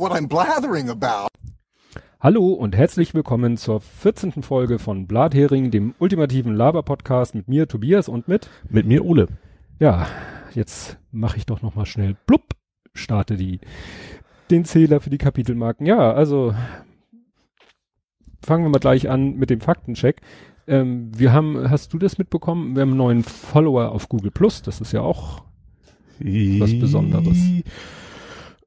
what I'm blathering about. Hallo und herzlich willkommen zur 14. Folge von Blathering, dem ultimativen Laber-Podcast mit mir, Tobias, und mit... Mit mir, Ole. Ja, jetzt mache ich doch nochmal schnell blub, starte die, den Zähler für die Kapitelmarken. Ja, also fangen wir mal gleich an mit dem Faktencheck. Ähm, wir haben, hast du das mitbekommen? Wir haben einen neuen Follower auf Google Plus. Das ist ja auch was Besonderes.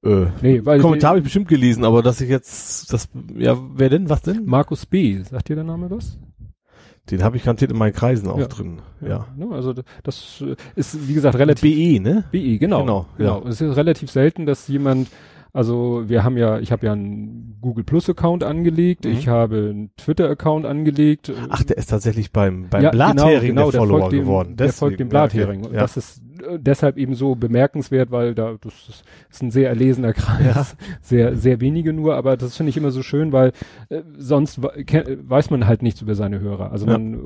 Äh, Nee, weil Kommentar habe ich bestimmt gelesen, aber dass ich jetzt, das, ja, wer denn, was denn? Markus B. Sagt dir der Name was? Den habe ich garantiert in meinen Kreisen auch Ja. drin. Ja. Ne, also das äh, ist, wie gesagt, relativ BE, ne? BI, genau. Genau, genau. ja. Es ist relativ selten, dass jemand, also wir haben ja, ich habe ja einen Google Plus Account angelegt, Mhm. ich habe einen Twitter Account angelegt. Ach, der ist tatsächlich beim, beim Ja, Blathering genau, genau, der der Follower folgt dem, geworden. Der folgt dem Blathering. Ja, okay. das ist deshalb eben so bemerkenswert, weil da das ist, ein sehr erlesener Kreis, Ja. sehr sehr wenige nur, aber das finde ich immer so schön, weil äh, sonst weiß man halt nichts über seine Hörer. Also Ja. man, äh,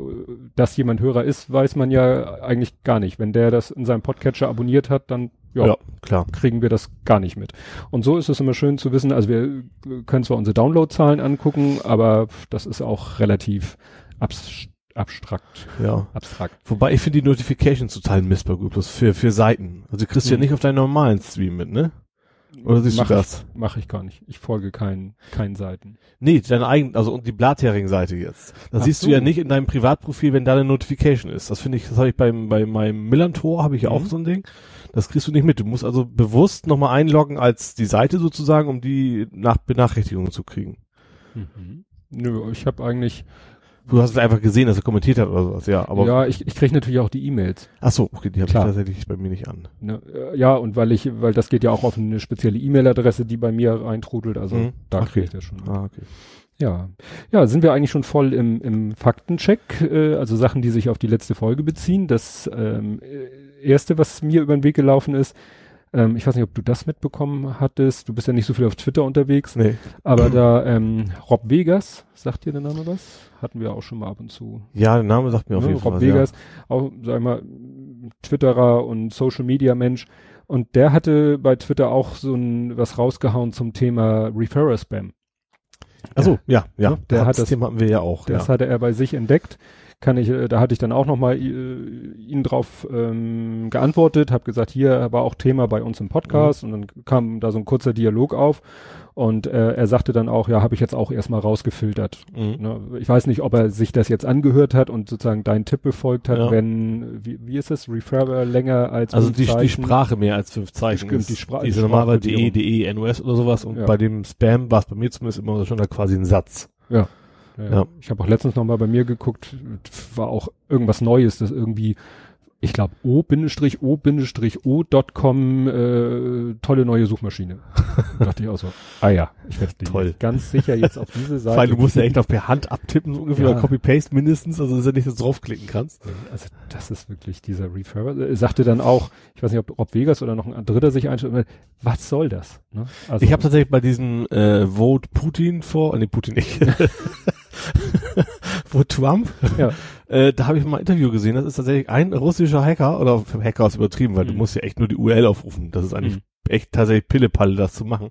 dass jemand Hörer ist, weiß man ja eigentlich gar nicht. Wenn der das in seinem Podcatcher abonniert hat, dann ja. ja, klar. kriegen wir das gar nicht mit. Und so ist es immer schön zu wissen, also wir äh, können zwar unsere Downloadzahlen angucken, aber das ist auch relativ abs abstrakt, Ja. abstrakt. Wobei ich finde die Notifications total Mist bei Google Plus für, für Seiten. Also du kriegst ja Hm. nicht auf deinen normalen Stream mit, ne? Oder siehst Mach du das? Ich, mach ich gar nicht. Ich folge keinen, keinen Seiten. Nee, deine eigene, also und die Blathering-Seite jetzt. Ach siehst so. du ja nicht in deinem Privatprofil, wenn da eine Notification ist. Das finde ich, das habe ich beim, bei meinem Millantor habe ich ja auch Mhm. so ein Ding. Das kriegst du nicht mit. Du musst also bewusst nochmal einloggen als die Seite sozusagen, um die nach Benachrichtigungen zu kriegen. Mhm. Nö, ich habe eigentlich, Du hast es einfach gesehen, dass er kommentiert hat oder sowas, ja. Aber ja, ich, ich kriege natürlich auch die E-Mails. ach so, okay, die habe ich tatsächlich bei mir nicht an. Ne? Äh, Ja, und weil ich, weil das geht ja auch auf eine spezielle E-Mail-Adresse, die bei mir reintrudelt, also Mhm. da Okay. kriege ich das schon. Ah, okay. Ja, ja, sind wir eigentlich schon voll im, im Faktencheck, äh, also Sachen, die sich auf die letzte Folge beziehen. Das ähm, äh, erste, was mir über den Weg gelaufen ist, ähm, ich weiß nicht, ob du das mitbekommen hattest. Du bist ja nicht so viel auf Twitter unterwegs, Nee. aber da ähm, Rob Vegas, sagt dir der Name was? Hatten wir auch schon mal ab und zu. Ja, der Name sagt mir auf Ne? jeden Fall Rob Vegas, auch, sag ich mal, Twitterer und Social Media Mensch. Und der hatte bei Twitter auch so ein was rausgehauen zum Thema Referrer Spam. Ja. Ach so, ja, ja. Ne? Der das hat das- Thema hatten wir ja auch, Das ja. hatte er bei sich entdeckt. Kann ich, äh, da hatte ich dann auch nochmal äh, ihn drauf ähm, geantwortet, habe gesagt, hier war auch Thema bei uns im Podcast und dann kam da so ein kurzer Dialog auf und äh, er sagte dann auch, ja, habe ich jetzt auch erstmal rausgefiltert. Mhm. Ne? Ich weiß nicht, ob er sich das jetzt angehört hat und sozusagen deinen Tipp befolgt hat, Ja. wenn, wie, wie ist es, Referrer länger als Also fünf die, die Sprache. Sprache mehr als fünf Zeichen. Stimmt, die Spra- die die ist normalerweise. DE, DE, NOS oder sowas und Ja. bei dem Spam war es bei mir zumindest immer schon da quasi ein Satz. Ja. Ja. Ich habe auch letztens noch mal bei mir geguckt, war auch irgendwas Neues, das irgendwie, ich glaube, o-o-o.com äh, tolle neue Suchmaschine. Da dachte ich auch so, ah ja, ich werde Toll. ganz sicher jetzt auf diese Seite. Weil du musst ja echt noch per Hand abtippen, so ungefähr, Ja. oder Copy-Paste mindestens, also dass du nicht draufklicken kannst. Also das ist wirklich dieser Referrer. Er sagte dann auch, ich weiß nicht, ob Rob Vegas oder noch ein dritter sich einstellt, was soll das? Ne? Also, ich habe tatsächlich bei diesem äh, Vote Putin vor, äh, nee, Putin nicht. Vote Trump, Ja. äh, da habe ich mal ein Interview gesehen, das ist tatsächlich ein russischer Hacker, oder Hacker ist übertrieben, weil du Mhm. musst ja echt nur die URL aufrufen. Das ist eigentlich Mhm. echt tatsächlich Pillepalle, das zu machen.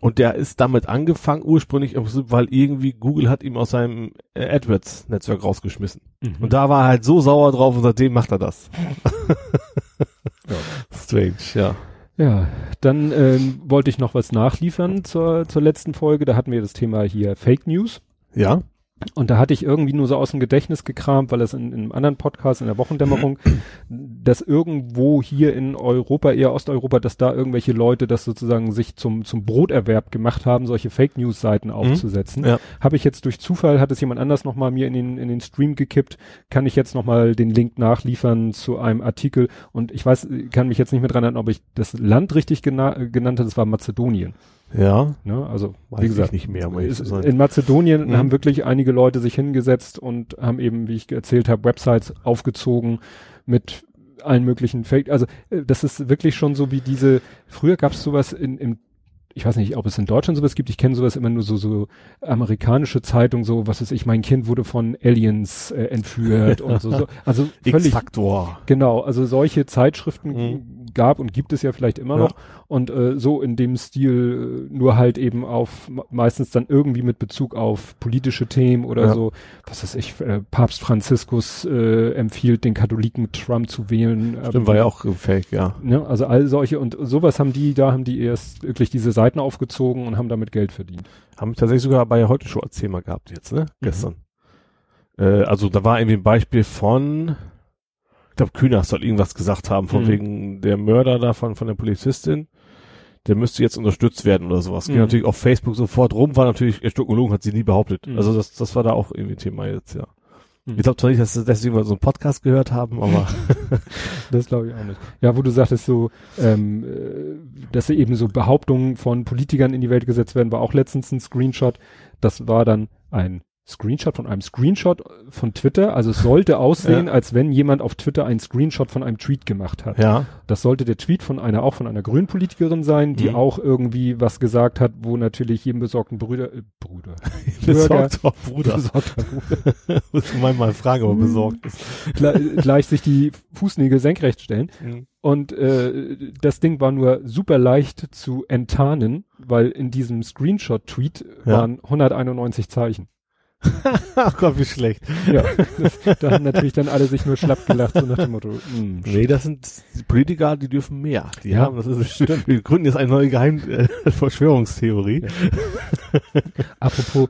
Und der ist damit angefangen, ursprünglich, weil irgendwie Google hat ihm aus seinem äh, AdWords-Netzwerk rausgeschmissen. Mhm. Und da war er halt so sauer drauf und seitdem macht er das. Ja. Strange, ja. Ja, dann ähm, wollte ich noch was nachliefern zur, zur letzten Folge. Da hatten wir das Thema hier Fake News. Ja? Und da hatte ich irgendwie nur so aus dem Gedächtnis gekramt, weil das in, in einem anderen Podcast in der Wochendämmerung, dass irgendwo hier in Europa, eher Osteuropa, dass da irgendwelche Leute das sozusagen sich zum, zum Broterwerb gemacht haben, solche Fake News Seiten aufzusetzen. Ja. Habe ich jetzt durch Zufall, hat es jemand anders nochmal mir in den, in den Stream gekippt, kann ich jetzt nochmal den Link nachliefern zu einem Artikel und ich weiß, kann mich jetzt nicht mehr dran erinnern, ob ich das Land richtig gena genannt habe, das war Mazedonien. Ja. Ne? Also, wie gesagt, ich nicht mehr, ist, in Mazedonien Mhm. haben wirklich einige Leute sich hingesetzt und haben eben, wie ich erzählt habe, Websites aufgezogen mit allen möglichen Fake. Also äh, das ist wirklich schon so wie diese. Früher gab es sowas in, im ich weiß nicht, ob es in Deutschland sowas gibt. Ich kenne sowas immer nur so so amerikanische Zeitungen, so was ist ich. Mein Kind wurde von Aliens äh, entführt und so, so. Also völlig X-Faktor. Genau, also solche Zeitschriften Mhm. Gab und gibt es ja vielleicht immer Ja. noch. Und äh, so in dem Stil, äh, nur halt eben auf meistens dann irgendwie mit Bezug auf politische Themen oder Ja. so, was weiß ich, äh, Papst Franziskus äh, empfiehlt den Katholiken Trump zu wählen. Stimmt, Ähm, war ja auch äh, fake, ja. Ne, also all solche und sowas haben die, da haben die erst wirklich diese Seiten aufgezogen und haben damit Geld verdient. Haben tatsächlich sogar bei heute Show als Thema gehabt jetzt, ne? Mhm. Gestern. Äh, also da war irgendwie ein Beispiel von, ich glaube Kühner soll irgendwas gesagt haben, von Mhm. wegen der Mörder davon, von der Polizistin. Der müsste jetzt unterstützt werden oder sowas. Ging Mhm. natürlich auf Facebook sofort rum, war natürlich, Stuckologen hat sie nie behauptet. Mhm. Also das, das war da auch irgendwie Thema jetzt, ja. Mhm. Ich glaube zwar nicht, dass sie deswegen mal so einen Podcast gehört haben, aber Das glaube ich auch nicht. Ja, wo du sagtest so, ähm, äh, dass eben so Behauptungen von Politikern in die Welt gesetzt werden, war auch letztens ein Screenshot. Das war dann ein Screenshot von einem Screenshot von Twitter. Also es sollte aussehen, als wenn jemand auf Twitter einen Screenshot von einem Tweet gemacht hat. ja. Das sollte der Tweet von einer, auch von einer grünen Politikerin sein, die Mhm. auch irgendwie was gesagt hat, wo natürlich jedem besorgten Brüder, äh, Bruder, Besorgt doch, Bruder. besorgter Bruder, Muss man mal fragen, ob er besorgt ist. gleich, gleich sich die Fußnägel senkrecht stellen. Mhm. Und äh, das Ding war nur super leicht zu enttarnen, weil in diesem Screenshot-Tweet Ja. waren 191 Zeichen. Ach Gott, wie schlecht. Ja, das, da haben natürlich dann alle sich nur schlapp gelacht, so nach dem Motto, hm, Nee, das sind Politiker, die dürfen mehr. Die Ja, haben, das ist, stimmt. Wir gründen jetzt eine neue Geheim äh, Verschwörungstheorie. Apropos,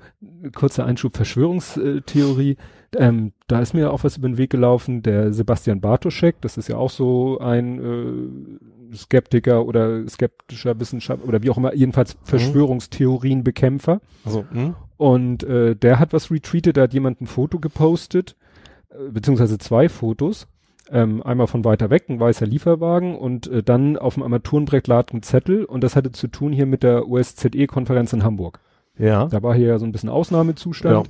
kurzer Einschub, Verschwörungstheorie. Ähm, da ist mir auch was über den Weg gelaufen, der Sebastian Bartoschek, das ist ja auch so ein äh, Skeptiker oder skeptischer Wissenschaftler oder wie auch immer, jedenfalls Verschwörungstheorienbekämpfer. Also, hm? Und äh, der hat was retweetet, da hat jemand ein Foto gepostet, äh, beziehungsweise zwei Fotos. Ähm, einmal von weiter weg, ein weißer Lieferwagen und äh, dann auf dem Armaturenbrett lag ein Zettel und das hatte zu tun hier mit der OSZE-Konferenz in Hamburg. ja. Da war hier ja so ein bisschen Ausnahmezustand.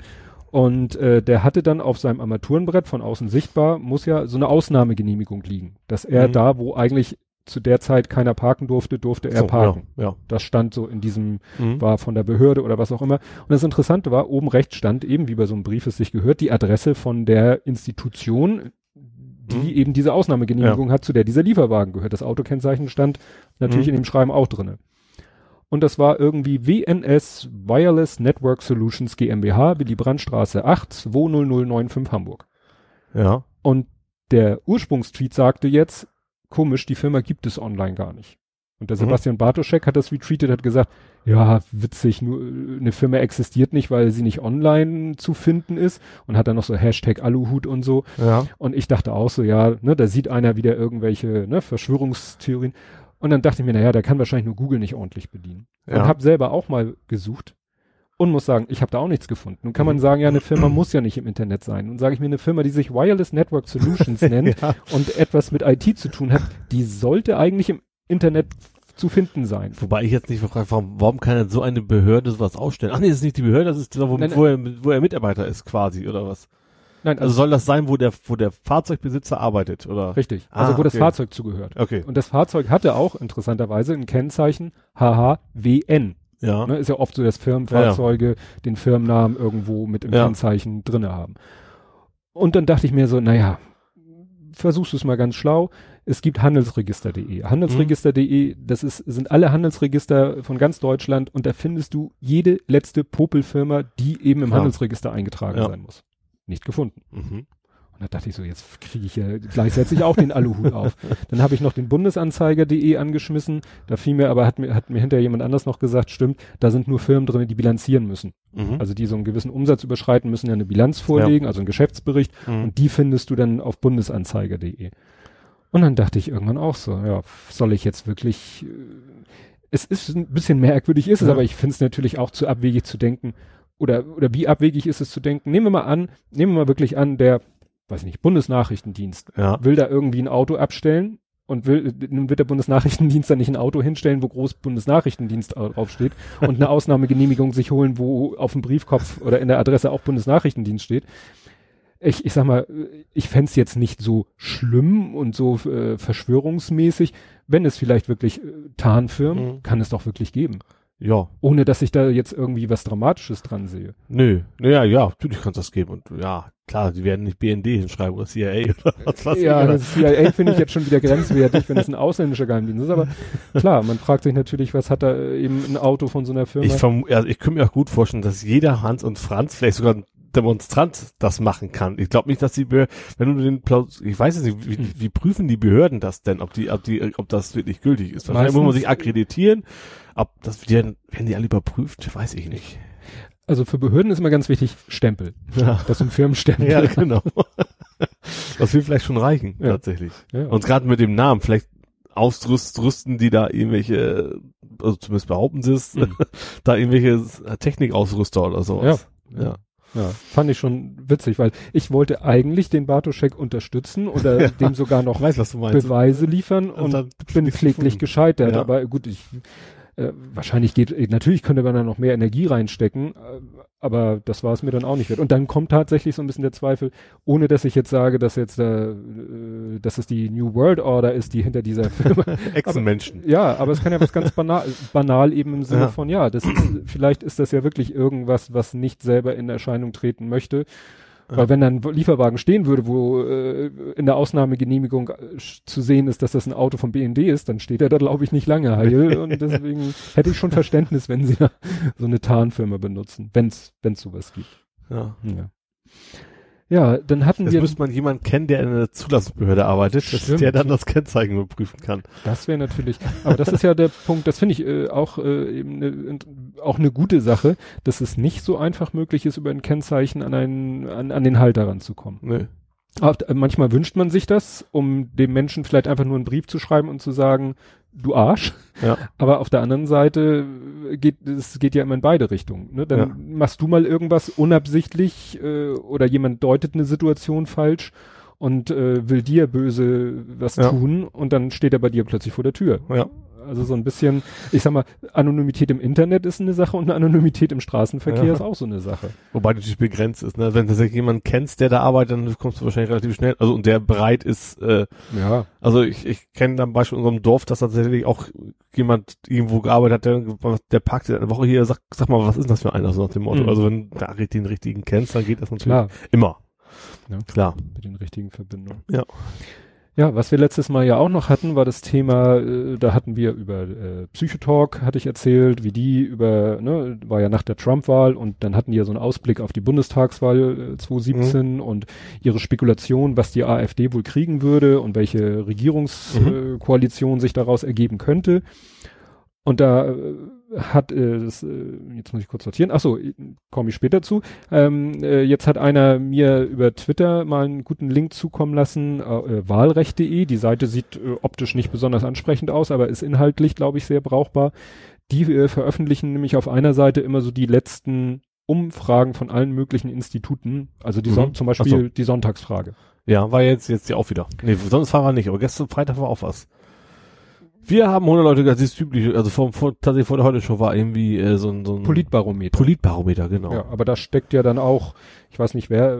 Und äh, der hatte dann auf seinem Armaturenbrett von außen sichtbar, muss ja so eine Ausnahmegenehmigung liegen. Dass er Mhm. da, wo eigentlich zu der Zeit keiner parken durfte, durfte er So, parken. Ja. Das stand so in diesem, ja. Mhm. war von der Behörde oder was auch immer. Und das Interessante war, oben rechts stand eben, wie bei so einem Brief es sich gehört, die Adresse von der Institution, die Mhm. eben diese Ausnahmegenehmigung hat, zu der dieser Lieferwagen gehört. Das Autokennzeichen stand natürlich Mhm. in dem Schreiben auch drinne. Und das war irgendwie WNS Wireless Network Solutions GmbH, Willy Brandtstraße 8, 20095 Hamburg. ja. Und der Ursprungstweet sagte jetzt, komisch, die Firma gibt es online gar nicht. Und der Mhm. Sebastian Bartoschek hat das retweetet, hat gesagt, ja, witzig, nur äh, eine Firma existiert nicht, weil sie nicht online zu finden ist und hat dann noch so Hashtag Aluhut und so. Ja. Und ich dachte auch so, ja, ne, da sieht einer wieder irgendwelche ne, Verschwörungstheorien. Und dann dachte ich mir, naja, der kann wahrscheinlich nur Google nicht ordentlich bedienen. Und Ja. habe selber auch mal gesucht und muss sagen, ich habe da auch nichts gefunden. Nun kann man Mhm. sagen, ja, eine Firma muss ja nicht im Internet sein. Und sage ich mir, eine Firma, die sich Wireless Network Solutions nennt Ja. und etwas mit IT zu tun hat, die sollte eigentlich im Internet zu finden sein. Wobei ich jetzt nicht gefragt, warum, warum kann denn so eine Behörde sowas ausstellen? Ach nee, das ist nicht die Behörde, das ist da, wo, Nein, wo, er, wo er Mitarbeiter ist quasi, oder was? Nein, Also soll das sein, wo der, wo der Fahrzeugbesitzer arbeitet, oder? richtig. Ah, Also wo das okay. Fahrzeug zugehört. Okay. Und das Fahrzeug hatte auch interessanterweise ein Kennzeichen HHWN. Ja. Ne, ist ja oft so, dass Firmenfahrzeuge den Firmennamen irgendwo mit im Ja. Kennzeichen drinne haben. Und dann dachte ich mir so, naja, versuchst du es mal ganz schlau. Es gibt handelsregister.de. Handelsregister.de, das ist, sind alle Handelsregister von ganz Deutschland und da findest du jede letzte Popelfirma, die eben im. Handelsregister eingetragen Ja. sein muss. Nicht gefunden. Mhm. Und da dachte ich so, jetzt kriege ich ja gleichzeitig auch den Aluhut auf. Dann habe ich noch den Bundesanzeiger.de angeschmissen. Da fiel mir aber, hat mir, hat mir hinterher jemand anders noch gesagt, stimmt, da sind nur Firmen drin, die bilanzieren müssen. Mhm. Also die so einen gewissen Umsatz überschreiten, müssen ja eine Bilanz vorlegen, also einen Geschäftsbericht. Mhm. Und die findest du dann auf bundesanzeiger.de. Und dann dachte ich irgendwann auch so, ja, soll ich jetzt wirklich, äh, es ist ein bisschen merkwürdig ist es, Ja. aber ich finde es natürlich auch zu abwegig zu denken, oder, oder wie abwegig ist es zu denken, nehmen wir mal an, nehmen wir mal wirklich an, der, weiß ich nicht, Bundesnachrichtendienst Ja. will da irgendwie ein Auto abstellen und will, nun wird der Bundesnachrichtendienst dann nicht ein Auto hinstellen, wo groß Bundesnachrichtendienst au- draufsteht und eine Ausnahmegenehmigung sich holen, wo auf dem Briefkopf oder in der Adresse auch Bundesnachrichtendienst steht. Ich, ich sag mal, ich fänd's jetzt nicht so schlimm und so äh, verschwörungsmäßig, wenn es vielleicht wirklich äh, Tarnfirmen, Mhm. kann es doch wirklich geben. Ja. Ohne dass ich da jetzt irgendwie was Dramatisches dran sehe. Nö. Naja, ja, natürlich kannst du das geben. Und ja, klar, die werden nicht BND hinschreiben oder CIA oder was weiß ja, ich. oder- das CIA finde ich jetzt schon wieder grenzwertig, wenn es ein ausländischer Geheimdienst ist. Aber klar, man fragt sich natürlich, was hat da eben ein Auto von so einer Firma? Ich, verm also ich könnte mir auch gut vorstellen, dass jeder Hans und Franz, vielleicht sogar ein Demonstrant, das machen kann. Ich glaube nicht, dass die Behörden, wenn du den Plaus ich weiß es nicht, wie, Hm. wie prüfen die Behörden das denn, ob die, ob die, ob das wirklich gültig ist? Wahrscheinlich muss man Meistens- sich akkreditieren. Ob das werden, werden die alle überprüft, weiß ich nicht. also für Behörden ist immer ganz wichtig, Stempel. Ja, Das sind Firmenstempel. ja genau. das will vielleicht schon reichen, Ja. tatsächlich. Ja. Und gerade mit dem Namen, vielleicht ausrüsten die da irgendwelche, also zumindest behaupten sie es, Mhm. da irgendwelche Technikausrüster oder sowas. Ja. Ja, fand ich schon witzig, weil ich wollte eigentlich den Bartoschek unterstützen oder Ja. dem sogar noch weiß. Beweise liefern und, dann bin kläglich gefunden. gescheitert. Ja. Aber gut, ich äh, wahrscheinlich geht, natürlich könnte man da noch mehr Energie reinstecken, äh, aber das war es mir dann auch nicht wert. Und dann kommt tatsächlich so ein bisschen der Zweifel, ohne dass ich jetzt sage, dass jetzt äh, dass es die New World Order ist, die hinter dieser Firma Echsenmenschen. ja, aber es kann ja was ganz banal, banal eben im Sinne Ja. von, ja, das ist, vielleicht ist das ja wirklich irgendwas, was nicht selber in Erscheinung treten möchte. Weil wenn dann ein Lieferwagen stehen würde, wo äh, in der Ausnahmegenehmigung äh, zu sehen ist, dass das ein Auto vom BND ist, dann steht er da, glaube ich, nicht lange heil. und deswegen hätte ich schon Verständnis, wenn sie da so eine Tarnfirma benutzen, wenn es sowas gibt. Ja. Ja, ja dann hatten Jetzt wir, müsste man jemanden kennen, der in einer Zulassungsbehörde arbeitet, dass der dann das Kennzeichen überprüfen kann. Das wäre natürlich, aber das ist ja der Punkt, das finde ich äh, auch äh, eben ne, auch eine gute Sache, dass es nicht so einfach möglich ist, über ein Kennzeichen an einen, an, an den Halter ranzukommen. Nö. Aber, äh, manchmal wünscht man sich das, um dem Menschen vielleicht einfach nur einen Brief zu schreiben und zu sagen, du Arsch. Ja. Aber auf der anderen Seite geht es geht ja immer in beide Richtungen. Ne? Dann Ja. machst du mal irgendwas unabsichtlich äh, oder jemand deutet eine Situation falsch und äh, will dir böse was Ja. tun und dann steht er bei dir plötzlich vor der Tür. Ja. Also so ein bisschen, ich sag mal, Anonymität im Internet ist eine Sache und Anonymität im Straßenverkehr Ja. ist auch so eine Sache. Wobei natürlich begrenzt ist, ne? Wenn du tatsächlich jemanden kennst, der da arbeitet, dann kommst du wahrscheinlich relativ schnell, also und der bereit ist, äh, Ja. also ich, ich kenne dann Beispiel in unserem Dorf, dass tatsächlich auch jemand irgendwo gearbeitet hat, der, der parkt eine Woche hier, sag, sag mal, was ist das für einer, so nach dem Motto. Mhm. Also wenn du da den richtigen kennst, dann geht das natürlich Klar, immer. Ja. Klar. mit den richtigen Verbindungen. Ja. Ja, was wir letztes Mal ja auch noch hatten, war das Thema, äh, da hatten wir über äh, Psychotalk, hatte ich erzählt, wie die über, ne, war ja nach der Trump-Wahl und dann hatten die ja so einen Ausblick auf die Bundestagswahl äh, 2017 und ihre Spekulation, was die AfD wohl kriegen würde und welche Regierungskoalition äh, Koalition sich daraus ergeben könnte. Und da äh, hat, äh, das, äh, jetzt muss ich kurz sortieren, ach so, komme ich später zu. Ähm, äh, jetzt hat einer mir über Twitter mal einen guten Link zukommen lassen, äh, wahlrecht.de. Die Seite sieht äh, optisch nicht besonders ansprechend aus, aber ist inhaltlich, glaube ich, sehr brauchbar. Die äh, veröffentlichen nämlich auf einer Seite immer so die letzten Umfragen von allen möglichen Instituten, also die Son Mhm. zum Beispiel so. die Sonntagsfrage. Ja, war jetzt, jetzt ja auch wieder. Nee, sonst war nicht, aber gestern Freitag war auch was. Wir haben 100 Leute gesagt, das ist üblich, also vor, vor, tatsächlich vor der Heute-Show war irgendwie äh, so ein, so ein Politbarometer. Politbarometer, genau. Ja, aber da steckt ja dann auch, ich weiß nicht wer,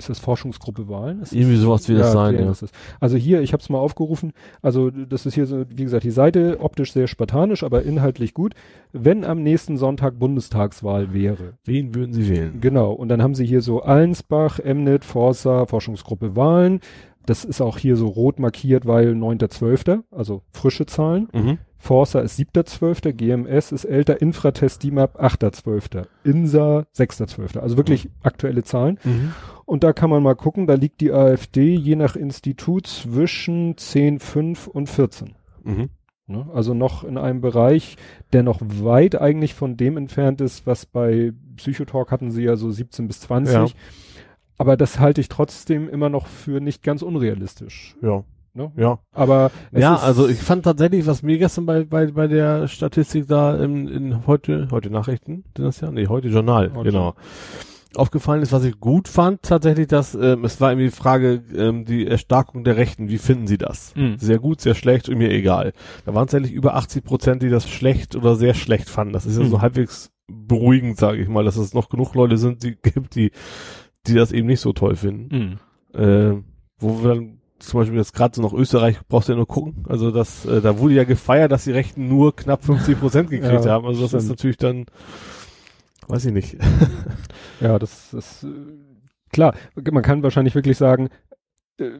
ist das Forschungsgruppe Wahlen? Ist Irgendwie sowas wird das sein, ja. ja. Also hier, ich habe es mal aufgerufen, also das ist hier so, wie gesagt, die Seite optisch sehr spartanisch, aber inhaltlich gut. Wenn am nächsten Sonntag Bundestagswahl wäre, Wen würden Sie wählen? genau, und dann haben sie hier so Allensbach, Emnet, Forsa, Forschungsgruppe Wahlen. Das ist auch hier so rot markiert, weil 9.12., also frische Zahlen. Mhm. Forsa ist 7.12., GMS ist älter, Infratest DIMAP 8.12., INSA 6.12., also wirklich aktuelle Zahlen. Mhm. Und da kann man mal gucken, da liegt die AfD je nach Institut zwischen 10, 5 und 14. Mhm. Ne? Also noch in einem Bereich, der noch weit eigentlich von dem entfernt ist, was bei Psychotalk hatten sie ja so 17 bis 20. Ja. Aber das halte ich trotzdem immer noch für nicht ganz unrealistisch. Ja. Ne? Ja. Aber es Ja, ist, also ich fand tatsächlich, was mir gestern bei, bei, bei der Statistik da in, in heute, heute Nachrichten, sind das ja? Nee, heute Journal, Heute. genau. Aufgefallen ist, was ich gut fand, tatsächlich, dass ähm, es war irgendwie die Frage, ähm, die Erstarkung der Rechten, wie finden Sie das? Mhm. Sehr gut, sehr schlecht, und mir egal. Da waren es tatsächlich über 80 Prozent, die das schlecht oder sehr schlecht fanden. Das ist ja Mhm. so halbwegs beruhigend, sage ich mal, dass es noch genug Leute sind, die gibt, die, die das eben nicht so toll finden Mhm. äh, wo wir dann zum Beispiel jetzt gerade so noch Österreich brauchst du ja nur gucken. Also das, äh, da wurde ja gefeiert, dass die Rechten nur knapp 50 Prozent gekriegt Ja, haben. Also das stimmt. ist natürlich dann, weiß ich nicht. Ja, das ist äh, klar. Man kann wahrscheinlich wirklich sagen, äh,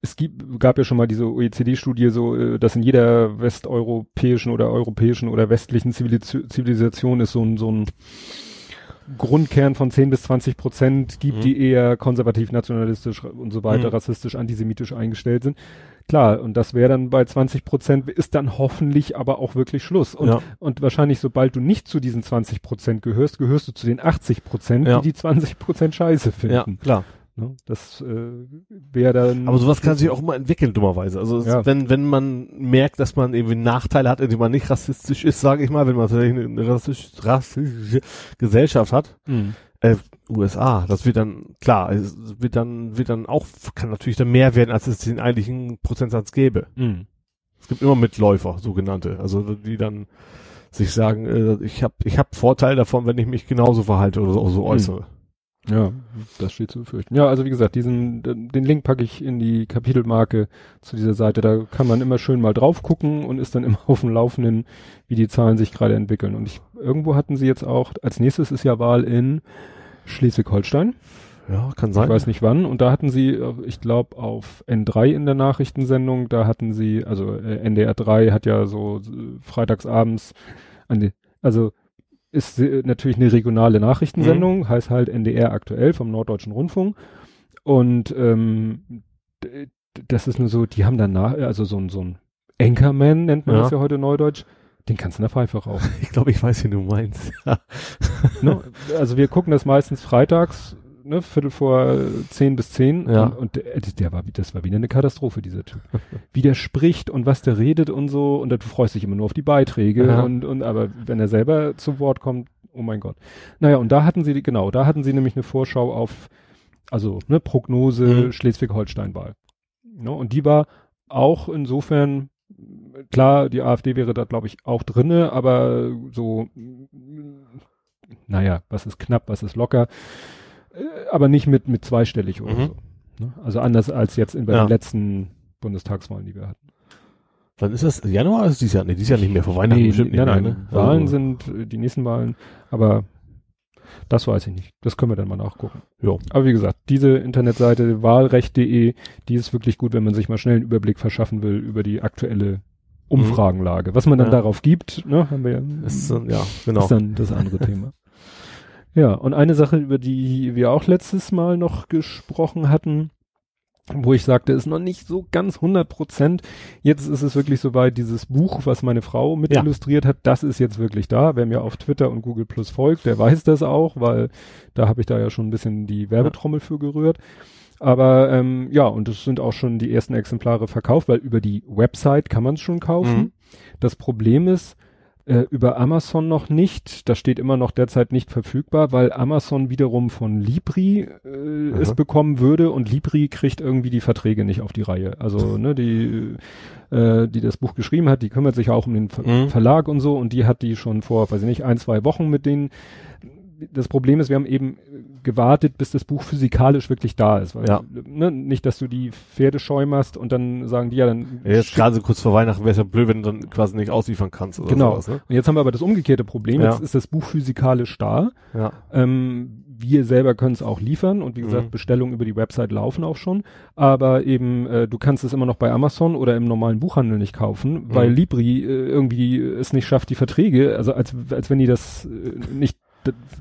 es gibt, gab ja schon mal diese OECD-Studie, so, äh, dass in jeder westeuropäischen oder europäischen oder westlichen Zivilis Zivilisation ist so ein, so ein Grundkern von 10 bis 20 Prozent gibt, Mhm. die eher konservativ, nationalistisch und so weiter, Mhm. rassistisch, antisemitisch eingestellt sind. Klar, und das wäre dann bei 20 Prozent, ist dann hoffentlich aber auch wirklich Schluss. Und, Ja. und wahrscheinlich, sobald du nicht zu diesen 20 Prozent gehörst, gehörst du zu den 80 Prozent, Ja. die die 20 Prozent scheiße Ja, finden. klar. Ne? Das äh, wäre dann. Aber sowas kann sich auch immer entwickeln, dummerweise. Also Ja. wenn, wenn man merkt, dass man irgendwie Nachteile hat, indem man nicht rassistisch ist, sage ich mal, wenn man tatsächlich eine rassistisch, rassistische Gesellschaft hat, Mhm. äh, USA, das wird dann, klar, es wird dann, wird dann auch, kann natürlich dann mehr werden, als es den eigentlichen Prozentsatz gäbe. Mhm. Es gibt immer Mitläufer, sogenannte, also die dann sich sagen, äh, ich habe ich hab Vorteil davon, wenn ich mich genauso verhalte oder so, so Mhm. Ja, das steht zu befürchten. Ja, also wie gesagt, diesen, den Link packe ich in die Kapitelmarke zu dieser Seite. Da kann man immer schön mal drauf gucken und ist dann immer auf dem Laufenden, wie die Zahlen sich gerade entwickeln. Und ich, irgendwo hatten sie jetzt auch, als nächstes ist ja Wahl in Schleswig-Holstein. Ja, kann sein. Ich weiß nicht wann. Und da hatten sie, ich glaube, auf N3 in der Nachrichtensendung, da hatten sie, also äh, NDR 3 hat ja so äh, freitagsabends, an die, also ist natürlich eine regionale Nachrichtensendung, heißt halt NDR aktuell vom Norddeutschen Rundfunk. Und ähm, das ist nur so, die haben danach, also so ein, so ein Anchorman nennt man Ja. das ja heute neudeutsch, den kannst du in der Pfeife rauchen. Ich glaube, ich weiß, wie du meinst. ne? Also wir gucken das meistens freitags, ne, Viertel vor zehn bis zehn. Ja. Und, und der, der war, das war wieder eine Katastrophe, dieser Typ. wie der spricht und was der redet und so. Und du freust dich immer nur auf die Beiträge. Ja. Und, und, aber wenn er selber zu Wort kommt, oh mein Gott. Naja, und da hatten sie, genau, da hatten sie nämlich eine Vorschau auf, also, ne, Prognose Mhm. Schleswig-Holstein-Wahl. Ne, und die war auch insofern, klar, die AfD wäre da, glaube ich, auch drinne, aber so, naja, was ist knapp, was ist locker, äh, aber nicht mit, mit zweistellig oder Mhm. so. Ne? Also anders als jetzt in bei Ja. den letzten Bundestagswahlen, die wir hatten. Wann ist das? Januar ist dieses Jahr? Nee, dieses Jahr nicht mehr. Vor Weihnachten Nee, bestimmt nicht nein, mehr, nein, ne? Wahlen Also, sind äh, die nächsten Wahlen, aber das weiß ich nicht. Das können wir dann mal nachgucken. Ja. Aber wie gesagt, diese Internetseite wahlrecht.de, die ist wirklich gut, wenn man sich mal schnell einen Überblick verschaffen will über die aktuelle Umfragenlage. Was man dann Mhm. Ja. darauf gibt, ne, haben wir ja, Ist, ja, genau. ist dann das andere Thema. Ja, und eine Sache, über die wir auch letztes Mal noch gesprochen hatten, wo ich sagte, ist noch nicht so ganz 100 Prozent. Jetzt ist es wirklich soweit, dieses Buch, was meine Frau mit Ja. illustriert hat, das ist jetzt wirklich da. Wer mir auf Twitter und Google Plus folgt, der weiß das auch, weil da habe ich da ja schon ein bisschen die Werbetrommel für gerührt. Aber ähm, ja, und es sind auch schon die ersten Exemplare verkauft, weil über die Website kann man es schon kaufen. Mhm. Das Problem ist, äh, über Amazon noch nicht. Das steht immer noch derzeit nicht verfügbar, weil Amazon wiederum von Libri äh, es bekommen würde und Libri kriegt irgendwie die Verträge nicht auf die Reihe. Also ne, die, äh, die das Buch geschrieben hat, die kümmert sich auch um den Ver Mhm. Verlag und so und die hat die schon vor, weiß ich nicht, ein, zwei Wochen mit denen. Das Problem ist, wir haben eben gewartet, bis das Buch physikalisch wirklich da ist. Weil, Ja. ne, nicht, dass du die Pferde schäumerst und dann sagen die ja dann. Ja, jetzt gerade so kurz vor Weihnachten wäre es ja blöd, wenn du dann quasi nicht ausliefern kannst. Oder Genau. Sowas, ne? Und jetzt haben wir aber das umgekehrte Problem. Ja. Jetzt ist das Buch physikalisch da. Ja. Ähm, wir selber können es auch liefern und wie gesagt, Mhm. Bestellungen über die Website laufen auch schon. Aber eben, äh, du kannst es immer noch bei Amazon oder im normalen Buchhandel nicht kaufen, weil Mhm. Libri äh, irgendwie es nicht schafft, die Verträge, also als, als wenn die das äh, nicht,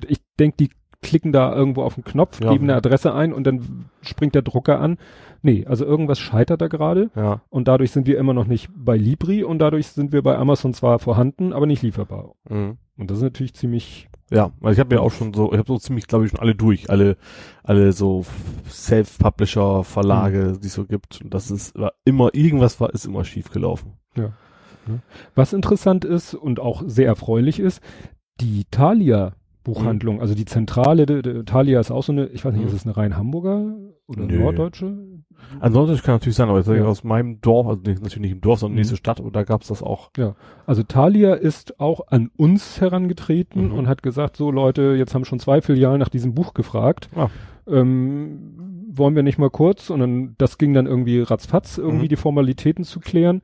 ich denke, die klicken da irgendwo auf den Knopf, Ja. geben eine Adresse ein und dann springt der Drucker an. Nee, also irgendwas scheitert da gerade Ja. und dadurch sind wir immer noch nicht bei Libri und dadurch sind wir bei Amazon zwar vorhanden, aber nicht lieferbar. Mhm. Und das ist natürlich ziemlich Ja, also ich habe ja auch schon so, ich habe so ziemlich, glaube ich, schon alle durch, alle, alle so Self-Publisher-Verlage, die es so gibt. Und das ist immer, irgendwas war, ist immer schief gelaufen. Was interessant ist und auch sehr erfreulich ist, die Thalia Buchhandlung, also die Zentrale, de, de, Thalia ist auch so eine, ich weiß nicht, Mhm. ist es eine rein Hamburger oder Nö. norddeutsche? Ansonsten kann natürlich sein, aber jetzt sag ich Ja. aus meinem Dorf, also nicht, natürlich nicht im Dorf, sondern Mhm. nächste Stadt, und da gab's das auch. Also Thalia ist auch an uns herangetreten Mhm. und hat gesagt, so Leute, jetzt haben schon zwei Filialen nach diesem Buch gefragt. Ah. Ähm, wollen wir nicht mal kurz? Und dann, das ging dann irgendwie ratzfatz, irgendwie Mhm. die Formalitäten zu klären.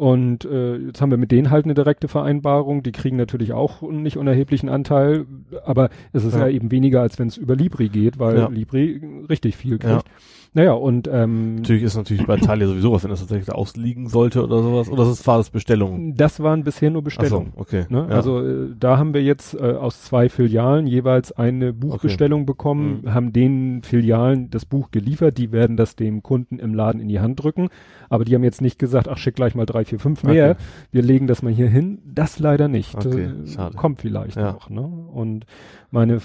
Und äh, jetzt haben wir mit denen halt eine direkte Vereinbarung. Die kriegen natürlich auch einen nicht unerheblichen Anteil, aber es ist ja, Ja. eben weniger, als wenn es über Libri geht, weil Ja. Libri richtig viel kriegt. Ja. Naja, und ähm, Natürlich ist natürlich bei Thalia sowieso was, wenn das tatsächlich ausliegen sollte oder sowas. Oder das ist, war das Bestellung? das waren bisher nur Bestellungen. so, okay. Ne? Ja. Also äh, da haben wir jetzt äh, aus zwei Filialen jeweils eine Buchbestellung bekommen, Mhm. haben den Filialen das Buch geliefert, die werden das dem Kunden im Laden in die Hand drücken, aber die haben jetzt nicht gesagt, ach schick gleich mal drei, vier, fünf mehr, Okay. wir legen das mal hier hin. Das leider nicht. Okay, Äh, schade. Kommt vielleicht Ja. noch. Ne? Und meine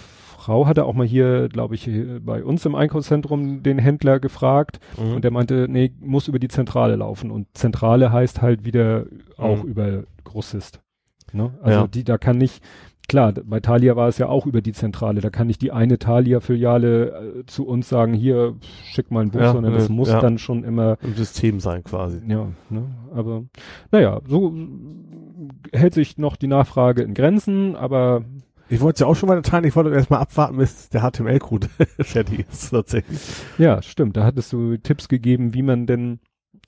Frau hatte auch mal hier, glaube ich, hier bei uns im Einkaufszentrum den Händler gefragt Mhm. und der meinte, nee, muss über die Zentrale laufen. Und Zentrale heißt halt wieder auch Mhm. über Grossist. Ne? Also Ja. die, da kann nicht, klar, bei Thalia war es ja auch über die Zentrale, da kann nicht die eine Thalia-Filiale äh, zu uns sagen, hier, schick mal ein Buch, Ja, sondern das muss ja. dann schon immer, Im System sein quasi. ja, ne? Aber naja, so hält sich noch die Nachfrage in Grenzen, aber Ich wollte ja auch schon mal teilen, ich wollte erstmal abwarten, bis der HTML-Code fertig ist tatsächlich. ja, stimmt, da hattest du Tipps gegeben, wie man denn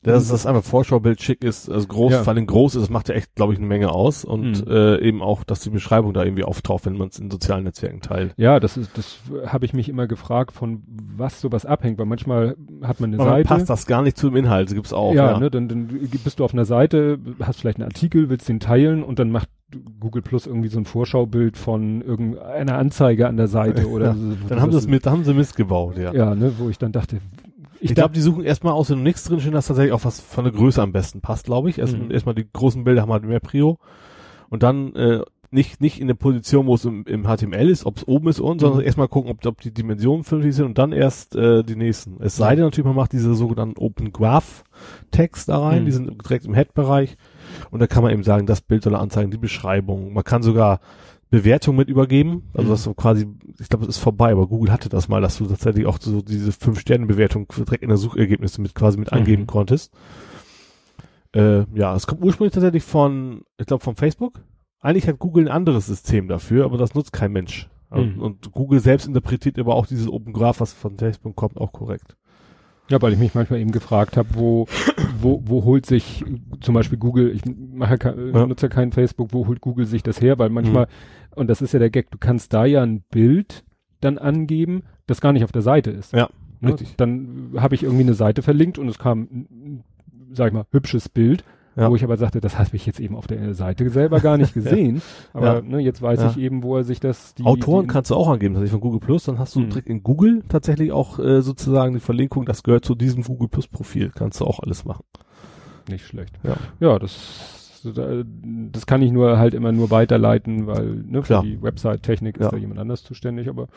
Dass das einfach Vorschaubild schick ist, also groß, Ja. vor allem groß ist, das macht ja echt, glaube ich, eine Menge aus. Und Mhm. äh, eben auch, dass die Beschreibung da irgendwie auftaucht, wenn man es in sozialen Netzwerken teilt. Ja, das ist, das habe ich mich immer gefragt, von was sowas abhängt, weil manchmal hat man eine Aber Seite. passt das gar nicht zum Inhalt, gibt's auch. ja, Ja, ne, dann, dann bist du auf einer Seite, hast vielleicht einen Artikel, willst den teilen und dann macht Google Plus irgendwie so ein Vorschaubild von irgendeiner Anzeige an der Seite oder Ja, so. Dann haben sie es mit, haben sie Mist gebaut, ja. Ja, ne, wo ich dann dachte, Ich, glaube, die suchen erstmal aus, wenn nichts drin steht, dass tatsächlich auch was von der Größe am besten passt, glaube ich. Erst, Mhm. Erstmal die großen Bilder haben halt mehr Prio. Und dann äh, nicht, nicht in der Position, wo es im, im HTML ist, ob es oben ist unten, sondern Mhm. erstmal gucken, ob, ob die Dimensionen vernünftig sind und dann erst äh, die nächsten. Es sei denn natürlich, man macht diese sogenannten Open Graph Text da rein, Mhm. die sind direkt im Head-Bereich. Und da kann man eben sagen, das Bild soll er anzeigen, die Beschreibung. Man kann sogar Bewertung mit übergeben. Also Mhm. das so quasi, ich glaube, es ist vorbei, aber Google hatte das mal, dass du tatsächlich auch so diese Fünf-Sterne-Bewertung direkt in der Suchergebnisse mit quasi mit Mhm. eingeben konntest. Äh, ja, es kommt ursprünglich tatsächlich von, ich glaube, von Facebook. Eigentlich hat Google ein anderes System dafür, aber das nutzt kein Mensch. Und, Mhm. und Google selbst interpretiert aber auch dieses Open Graph, was von Facebook kommt, auch korrekt. Ja, weil ich mich manchmal eben gefragt habe, wo, wo, wo holt sich zum Beispiel Google, ich mache ja, nutze ja kein Facebook, wo holt Google sich das her? Weil manchmal, und das ist ja der Gag, du kannst da ja ein Bild dann angeben, das gar nicht auf der Seite ist. Ja, Ne? richtig. Dann habe ich irgendwie eine Seite verlinkt und es kam, sag ich mal, hübsches Bild, Ja. wo ich aber sagte, das habe ich jetzt eben auf der Seite selber gar nicht gesehen. Aber Ja. ne, jetzt weiß Ja. ich eben, wo er sich das die, Autoren die, kannst du auch angeben, tatsächlich von Google Plus, dann hast du Mhm. direkt in Google tatsächlich auch äh, sozusagen die Verlinkung, das gehört zu diesem Google Plus Profil, kannst du auch alles machen. nicht schlecht. Ja. Ja, das, das kann ich nur halt immer nur weiterleiten, weil ne, für Klar. die Website-Technik ist Ja. da jemand anders zuständig, aber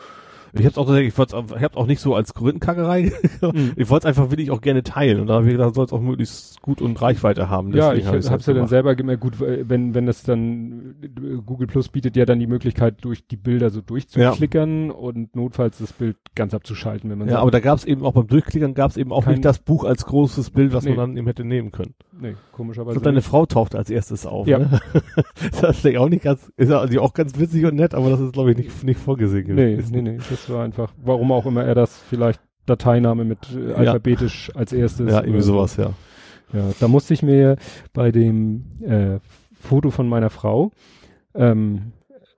Ich hab's auch tatsächlich, ich, ich hab's auch nicht so als Korinthenkackerei, Mhm. ich wollte es einfach wirklich auch gerne teilen und da habe ich gedacht, soll es auch möglichst gut und Reichweite haben. ja, Deswegen ich hab ich's habe halt ja dann selber gemerkt, gut, weil wenn, wenn das dann, äh, Google Plus bietet ja dann die Möglichkeit, durch die Bilder so durchzuklickern und notfalls das Bild ganz abzuschalten, wenn man Ja, sagt, aber da gab's eben auch beim Durchklickern gab's eben auch nicht das Buch als großes Bild, was Nee. man dann eben hätte nehmen können. Nee, Ich komischerweise. glaube, deine. Frau tauchte als erstes auf. Ja. Ne? das ist auch nicht ganz, ist ja also auch ganz witzig und nett, aber das ist glaube ich nicht, nicht vorgesehen Nee, gewesen. nee, nee, das war einfach, warum auch immer er das vielleicht Dateiname mit äh, alphabetisch als erstes. Ja, irgendwie so. sowas, ja. Ja, da musste ich mir bei dem äh, Foto von meiner Frau, ähm,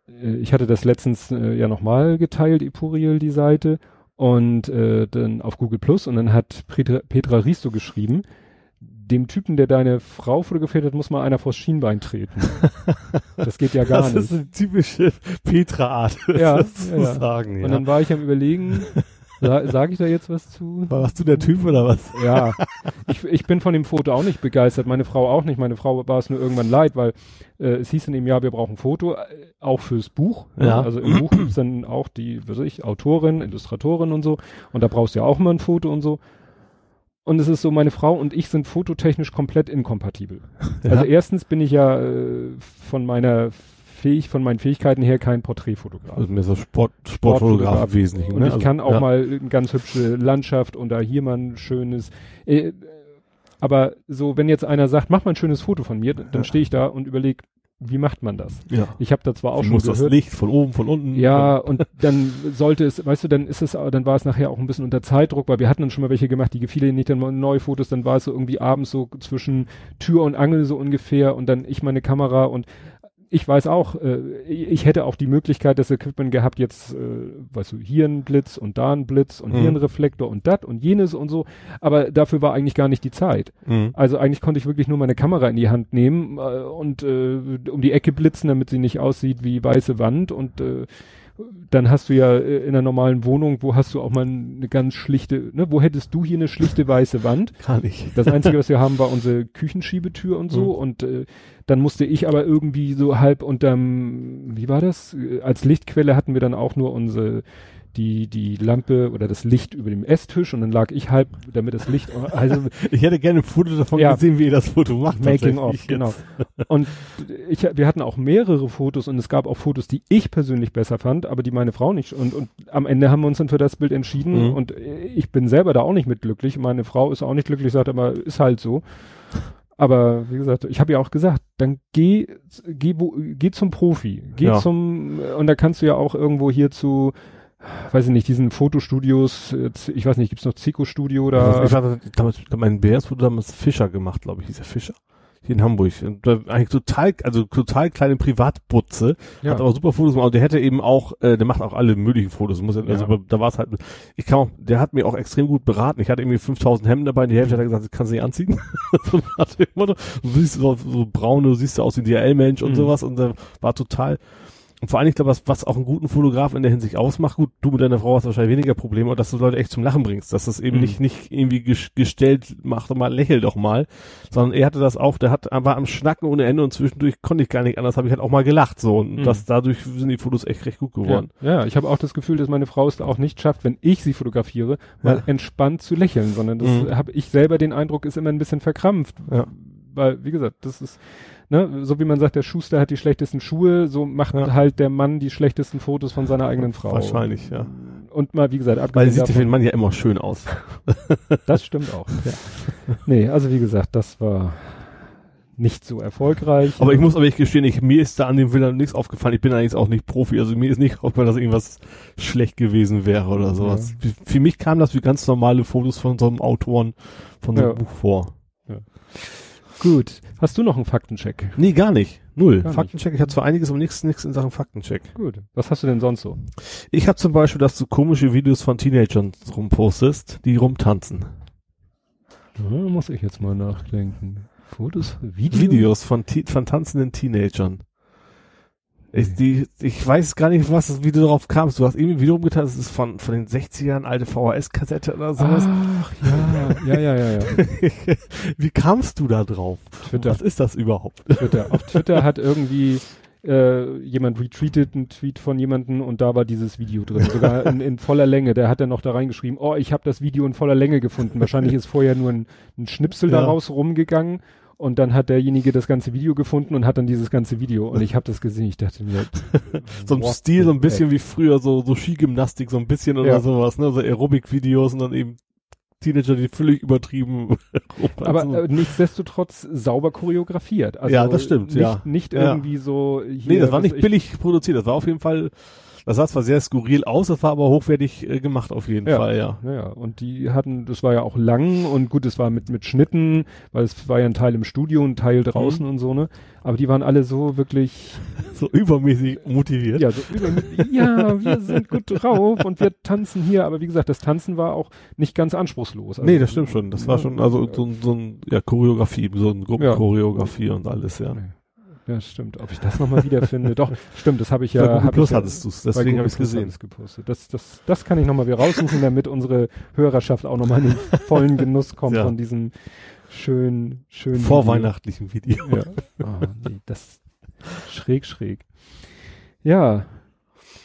äh, ich hatte das letztens äh, ja nochmal geteilt, Ipuriel, die Seite, und äh, dann auf Google Plus und dann hat Petra, Petra Risto geschrieben, dem Typen, der deine Frau fotografiert hat, muss mal einer vors Schienbein treten. das geht ja gar das nicht. ist eine typische Petra-Art, Ja, das zu ja, ja. sagen. Ja. Und dann war ich am überlegen, sa sage ich da jetzt was zu? Warst du der Typ oder was? Ja, ich, ich bin von dem Foto auch nicht begeistert, meine Frau auch nicht. Meine Frau war es nur irgendwann leid, weil äh, es hieß in dem Jahr, wir brauchen ein Foto, äh, auch fürs Buch. ne? Ja. Also im Buch gibt's dann auch die, was weiß ich, Autorin, Illustratorin und so. Und da brauchst du ja auch immer ein Foto und so. Und es ist so, meine Frau und ich sind fototechnisch komplett inkompatibel. Also erstens bin ich ja äh, von meiner fähig, von meinen Fähigkeiten her kein Porträtfotograf. Also mehr so Sport, Sportfotograf. Im Wesentlichen. Und ne? ich Also, kann auch ja. mal eine ganz hübsche Landschaft und da hier mal ein schönes. Äh, aber so, wenn jetzt einer sagt, mach mal ein schönes Foto von mir, dann Ja. stehe ich da und überlege, wie macht man das? Ja. Ich habe da zwar auch Du schon musst das gehört, Licht von oben, von unten. ja, und dann sollte es, weißt du, dann ist es, dann war es nachher auch ein bisschen unter Zeitdruck, weil wir hatten dann schon mal welche gemacht, die gefielen nicht, dann mal neue Fotos, dann war es so irgendwie abends so zwischen Tür und Angel so ungefähr und dann ich meine Kamera und ich weiß auch, äh, ich hätte auch die Möglichkeit, das Equipment gehabt, jetzt, äh, weißt du, hier ein Blitz und da ein Blitz und Mhm. hier ein Reflektor und das und jenes und so, aber dafür war eigentlich gar nicht die Zeit. Mhm. Also eigentlich konnte ich wirklich nur meine Kamera in die Hand nehmen äh, und äh, um die Ecke blitzen, damit sie nicht aussieht wie weiße Wand und äh, dann hast du ja äh, in einer normalen Wohnung, wo hast du auch mal eine ganz schlichte, ne, wo hättest du hier eine schlichte weiße Wand? Kann ich. Das Einzige, was wir haben, war unsere Küchenschiebetür und so Mhm. und äh, dann musste ich aber irgendwie so halb unterm, wie war das? Äh, Als Lichtquelle hatten wir dann auch nur unsere die die Lampe oder das Licht über dem Esstisch und dann lag ich halb, damit das Licht, also Ich hätte gerne ein Foto davon Ja. gesehen, wie ihr das Foto macht. Making of, genau. Und ich, wir hatten auch mehrere Fotos und es gab auch Fotos, die ich persönlich besser fand, aber die meine Frau nicht. Und, und am Ende haben wir uns dann für das Bild entschieden Mhm. und ich bin selber da auch nicht mit glücklich. Meine Frau ist auch nicht glücklich, sagt aber, ist halt so. Aber wie gesagt, ich habe ja auch gesagt, dann geh, geh, geh zum Profi, geh Ja. zum und da kannst du ja auch irgendwo hier zu, weiß ich nicht, diesen Fotostudios, ich weiß nicht, gibt's noch Zico Studio oder Also ich hatte damals, mein BS wurde damals Fischer gemacht, glaube ich, hieß der Fischer. Hier in Hamburg. Und da eigentlich total, also total kleine Privatbutze. ja. Hat aber super Fotos gemacht. Und der hätte eben auch, äh, der macht auch alle möglichen Fotos. Muss, ja. also da war es halt, ich kann auch, der hat mir auch extrem gut beraten. Ich hatte irgendwie 5000 Hemden dabei. Die Hälfte hat er gesagt, das kannst du nicht anziehen. so. Du siehst so, so braun, du siehst aus wie ein DRL-Mensch und Mhm. sowas. Und der war total, und vor allem, ich glaube, was, was auch einen guten Fotograf in der Hinsicht ausmacht, gut, du mit deiner Frau hast wahrscheinlich weniger Probleme, und dass du Leute echt zum Lachen bringst, dass das eben Mhm. nicht, nicht irgendwie ges- gestellt, mach doch mal, lächel doch mal, sondern er hatte das auch, der hat, war am Schnacken ohne Ende und zwischendurch konnte ich gar nicht anders, habe ich halt auch mal gelacht, so, und Mhm. das, dadurch sind die Fotos echt recht gut geworden. Ja, ja ich habe auch das Gefühl, dass meine Frau es auch nicht schafft, wenn ich sie fotografiere, mal Ja. entspannt zu lächeln, sondern das Mhm. habe ich selber den Eindruck, ist immer ein bisschen verkrampft. Ja. Weil, wie gesagt, das ist, ne, so wie man sagt, der Schuster hat die schlechtesten Schuhe, so macht Ja. halt der Mann die schlechtesten Fotos von seiner eigenen Frau. Wahrscheinlich, ja. Und mal, wie gesagt, Weil abgesehen sie sieht für den davon, Mann ja immer schön aus. das stimmt auch. Ja. Nee, also wie gesagt, das war nicht so erfolgreich. Aber ich muss aber ich gestehen, ich, mir ist da an dem Bildern nichts aufgefallen. Ich bin eigentlich auch nicht Profi, also mir ist nicht aufgefallen, dass irgendwas schlecht gewesen wäre oder sowas. Für mich kam das wie ganz normale Fotos von so einem Autoren von so einem Ja. Buch vor. Gut. Hast du noch einen Faktencheck? Nee, gar nicht. Null. Gar nicht. Faktencheck, ich habe zwar einiges, aber nichts, nichts in Sachen Faktencheck. Gut. Was hast du denn sonst so? Ich habe zum Beispiel, dass du komische Videos von Teenagern rumpostest, die rumtanzen. Da muss ich jetzt mal nachdenken. Fotos? Videos? Videos von, von tanzenden Teenagern. Ich, die, ich weiß gar nicht, was, wie du darauf kamst. Du hast irgendwie ein Video rumgetanzt, das ist von, von den 60ern, alte VHS-Kassette oder sowas. Ach, ja, ja, ja, ja, ja. Wie kamst du da drauf? Twitter. Was ist das überhaupt? Twitter. Auf Twitter hat irgendwie äh, jemand retweetet einen Tweet von jemandem und da war dieses Video drin, sogar in, in voller Länge. Der hat dann noch da reingeschrieben, oh, ich habe das Video in voller Länge gefunden. Wahrscheinlich ist vorher nur ein, ein Schnipsel Ja. daraus rumgegangen und dann hat derjenige das ganze Video gefunden und hat dann dieses ganze Video und ich habe das gesehen. Ich dachte mir, So ein Stil, so ein bisschen wie früher, so, so Skigymnastik, so ein bisschen oder Ja. sowas, ne? So Aerobic-Videos und dann eben Teenager, die völlig übertrieben Aber äh, nichtsdestotrotz sauber choreografiert. Also Ja, das stimmt, nicht, ja. Nicht Ja. irgendwie so. Hier, nee, das war was nicht ich- billig produziert, das war auf jeden Fall, das sah zwar sehr skurril aus, das war aber hochwertig äh, gemacht auf jeden Ja. Fall, ja. Naja, und die hatten, das war ja auch lang und gut, es war mit, mit Schnitten, weil es war ja ein Teil im Studio, ein Teil draußen und so, ne? Aber die waren alle so wirklich, So übermäßig motiviert. ja, so über, ja, wir sind gut drauf und wir tanzen hier. Aber wie gesagt, das Tanzen war auch nicht ganz anspruchslos. Also, nee, das stimmt schon. Das war schon, also so, ein- so ein, ja, Choreografie, so ein Gruppenchoreografie und alles, ja. Nee. Ja, stimmt. Ob ich das nochmal wiederfinde? Doch, stimmt, das habe ich ja. Bei hab Plus ich hattest du's, bei deswegen habe ich's Plus gesehen. gepostet. Das, das, das kann ich nochmal wieder raussuchen, damit unsere Hörerschaft auch nochmal in den vollen Genuss kommt Ja. von diesem schönen, schönen Vorweihnachtlichen Video. Video. Ja. Ah, nee, das schräg, schräg. Ja.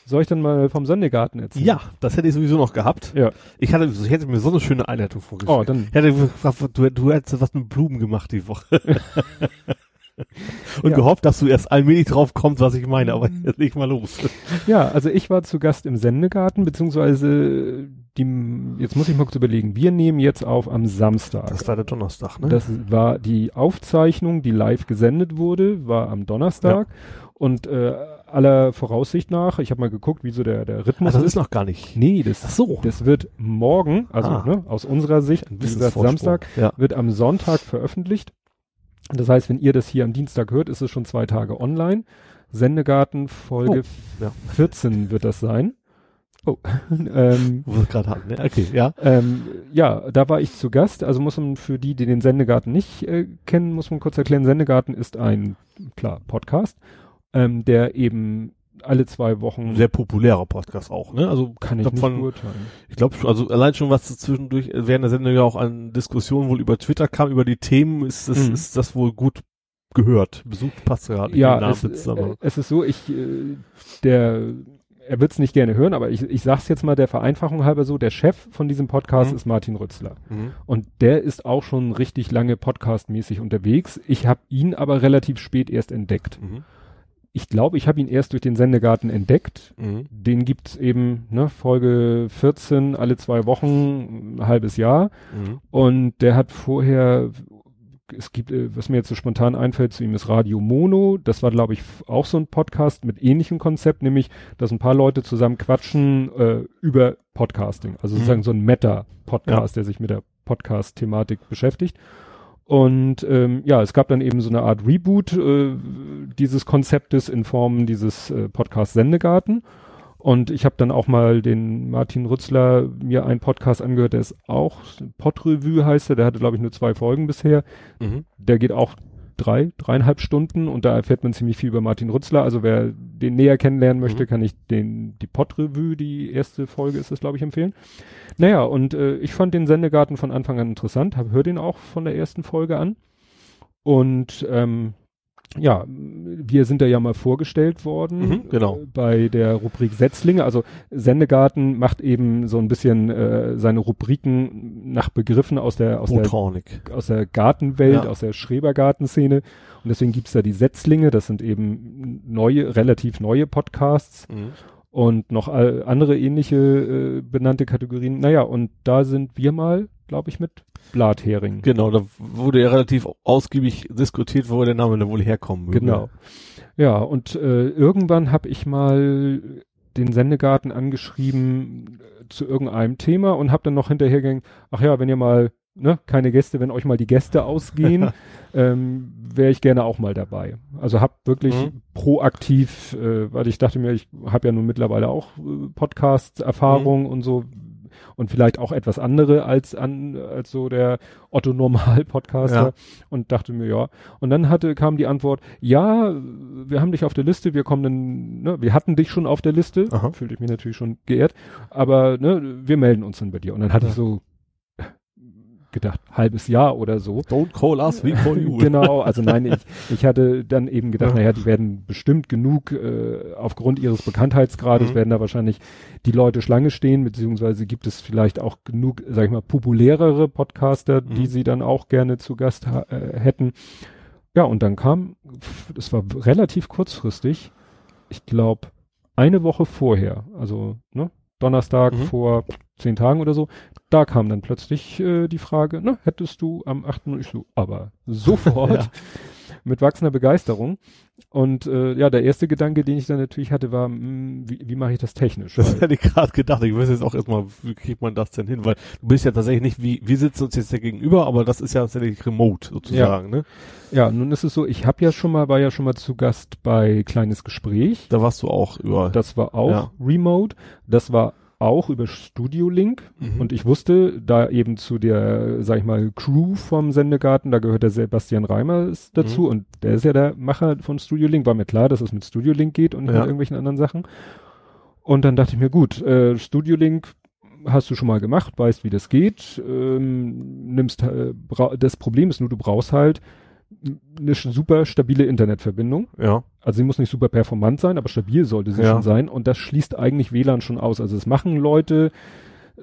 Soll ich dann mal vom Sonnegarten erzählen? Ja, das hätte ich sowieso noch gehabt. Ja. Ich hatte, ich hätte mir so eine schöne Einleitung vorgestellt. Oh, dann. Ich hätte gefragt, du, du hättest was mit Blumen gemacht die Woche. Und Ja. gehofft, dass du erst allmählich drauf kommst, was ich meine, aber jetzt leg mal los. Ja, also ich war zu Gast im Sendegarten, beziehungsweise die, jetzt muss ich mal kurz überlegen, wir nehmen jetzt auf am Samstag. Das war der Donnerstag, ne? Das war die Aufzeichnung, die live gesendet wurde, war am Donnerstag. Und äh, aller Voraussicht nach, ich habe mal geguckt, wie so der, der Rhythmus also das ist noch gar nicht. Nee, das, Ach so. das wird morgen, also Ah. ne, aus unserer Sicht, wie gesagt. Samstag, Ja. wird am Sonntag veröffentlicht. Das heißt, wenn ihr das hier am Dienstag hört, ist es schon zwei Tage online. Sendegarten Folge Oh, ja. 14 wird das sein. Oh, ähm, Wo wir es gerade hatten, ne? Okay, ja. ähm, ja, da war ich zu Gast. Also muss man für die, die den Sendegarten nicht äh, kennen, muss man kurz erklären. Sendegarten ist ein, klar, Podcast, ähm, der eben alle zwei Wochen Sehr populärer Podcast auch, ne? Also kann ich glaub, nicht von, beurteilen. ich glaube, also allein schon was zwischendurch äh, während der Sendung ja auch an Diskussionen wohl über Twitter kam, über die Themen, ist das, Mhm. ist das wohl gut gehört. Besucht passt gerade nicht Ja, den Namen es, äh, aber es ist so, ich, äh, der, er wird es nicht gerne hören, aber ich, ich sag's jetzt mal der Vereinfachung halber so, der Chef von diesem Podcast Mhm. ist Martin Rützler. mhm. Und der ist auch schon richtig lange podcastmäßig unterwegs. Ich habe ihn aber relativ spät erst entdeckt. Mhm. Ich glaube, ich habe ihn erst durch den Sendegarten entdeckt. Mhm. Den gibt's eben, ne, Folge 14, alle zwei Wochen, ein halbes Jahr. Mhm. Und der hat vorher, es gibt, äh, was mir jetzt so spontan einfällt zu ihm, ist Radio Mono. Das war, glaube ich, auch so ein Podcast mit ähnlichem Konzept, nämlich, dass ein paar Leute zusammen quatschen äh, über Podcasting. Also Mhm. sozusagen so ein Meta-Podcast, der sich mit der Podcast-Thematik beschäftigt. Und ähm, ja, es gab dann eben so eine Art Reboot äh, dieses Konzeptes in Form dieses äh, Podcast Sendegarten. Und ich habe dann auch mal den Martin Rützler mir einen Podcast angehört, der ist auch Podrevue heißt er, der hatte glaube ich nur zwei Folgen bisher. Mhm. Der geht auch drei, dreieinhalb Stunden und da erfährt man ziemlich viel über Martin Rützler. Also wer den näher kennenlernen möchte, Mhm. kann ich den, die Podrevue, die erste Folge ist es, glaube ich, empfehlen. Naja, und äh, ich fand den Sendegarten von Anfang an interessant, hab, hör den auch von der ersten Folge an. Und ähm, ja, wir sind da ja mal vorgestellt worden Mhm, genau. äh, bei der Rubrik Setzlinge. Also Sendegarten macht eben so ein bisschen äh, seine Rubriken nach Begriffen aus der aus der aus der Gartenwelt, Ja. aus der Schrebergartenszene. Und deswegen gibt's da die Setzlinge, das sind eben neue, relativ neue Podcasts Mhm. und noch andere ähnliche äh, benannte Kategorien. Naja, und da sind wir mal, glaube ich, mit Blathering. Genau, da wurde ja relativ ausgiebig diskutiert, wo der Name da wohl herkommen möge. Genau. Ja, und äh, irgendwann habe ich mal den Sendegarten angeschrieben äh, zu irgendeinem Thema und habe dann noch hinterhergegangen, ach ja, wenn ihr mal, ne, keine Gäste, wenn euch mal die Gäste ausgehen, ähm, wäre ich gerne auch mal dabei. Also habe wirklich Mhm. proaktiv, äh, weil ich dachte mir, ich habe ja nun mittlerweile auch äh, Podcast-Erfahrung und so und vielleicht auch etwas andere als an als so der Otto Normal Podcaster Ja. und dachte mir ja und dann hatte kam die Antwort ja wir haben dich auf der Liste wir kommen dann ne, wir hatten dich schon auf der Liste Aha. fühlte ich mich natürlich schon geehrt aber ne wir melden uns dann bei dir und dann hatte Ja. ich so gedacht halbes Jahr oder so Don't call us, we call you. genau, also nein, ich, ich hatte dann eben gedacht, Ja. naja, die werden bestimmt genug, äh, aufgrund ihres Bekanntheitsgrades Mhm. werden da wahrscheinlich die Leute Schlange stehen, beziehungsweise gibt es vielleicht auch genug, sag ich mal, populärere Podcaster, die Mhm. sie dann auch gerne zu Gast äh, hätten. Ja, und dann kam, das war relativ kurzfristig, ich glaube, eine Woche vorher, also ne, Donnerstag Mhm. vor zehn Tagen oder so, da kam dann plötzlich äh, die Frage, na, hättest du am 8. Und ich so, aber sofort Ja. mit wachsender Begeisterung. Und äh, ja, der erste Gedanke, den ich dann natürlich hatte, war, mh, wie, wie mache ich das technisch? Das hätte ich gerade gedacht. Ich weiß jetzt auch erstmal, wie kriegt man das denn hin? Weil du bist ja tatsächlich nicht wie, wir sitzen uns jetzt ja gegenüber, aber das ist ja tatsächlich remote sozusagen, ne? ja, nun ist es so, ich habe ja schon mal, war ja schon mal zu Gast bei Kleines Gespräch. Da warst du auch über. Das war auch Ja. remote. Das war auch über Studio Link. Mhm. Und ich wusste, da eben zu der, sag ich mal, Crew vom Sendegarten, da gehört der Sebastian Reimer dazu Mhm. und der ist ja der Macher von Studio Link. War mir klar, dass es mit Studio Link geht und nicht Ja. mit irgendwelchen anderen Sachen. Und dann dachte ich mir, gut, äh, Studio Link hast du schon mal gemacht, weißt, wie das geht. Ähm, nimmst, äh, das Problem ist nur, du brauchst halt eine super stabile Internetverbindung. ja. Also sie muss nicht super performant sein, aber stabil sollte sie Ja. schon sein. Und das schließt eigentlich WLAN schon aus. Also es machen Leute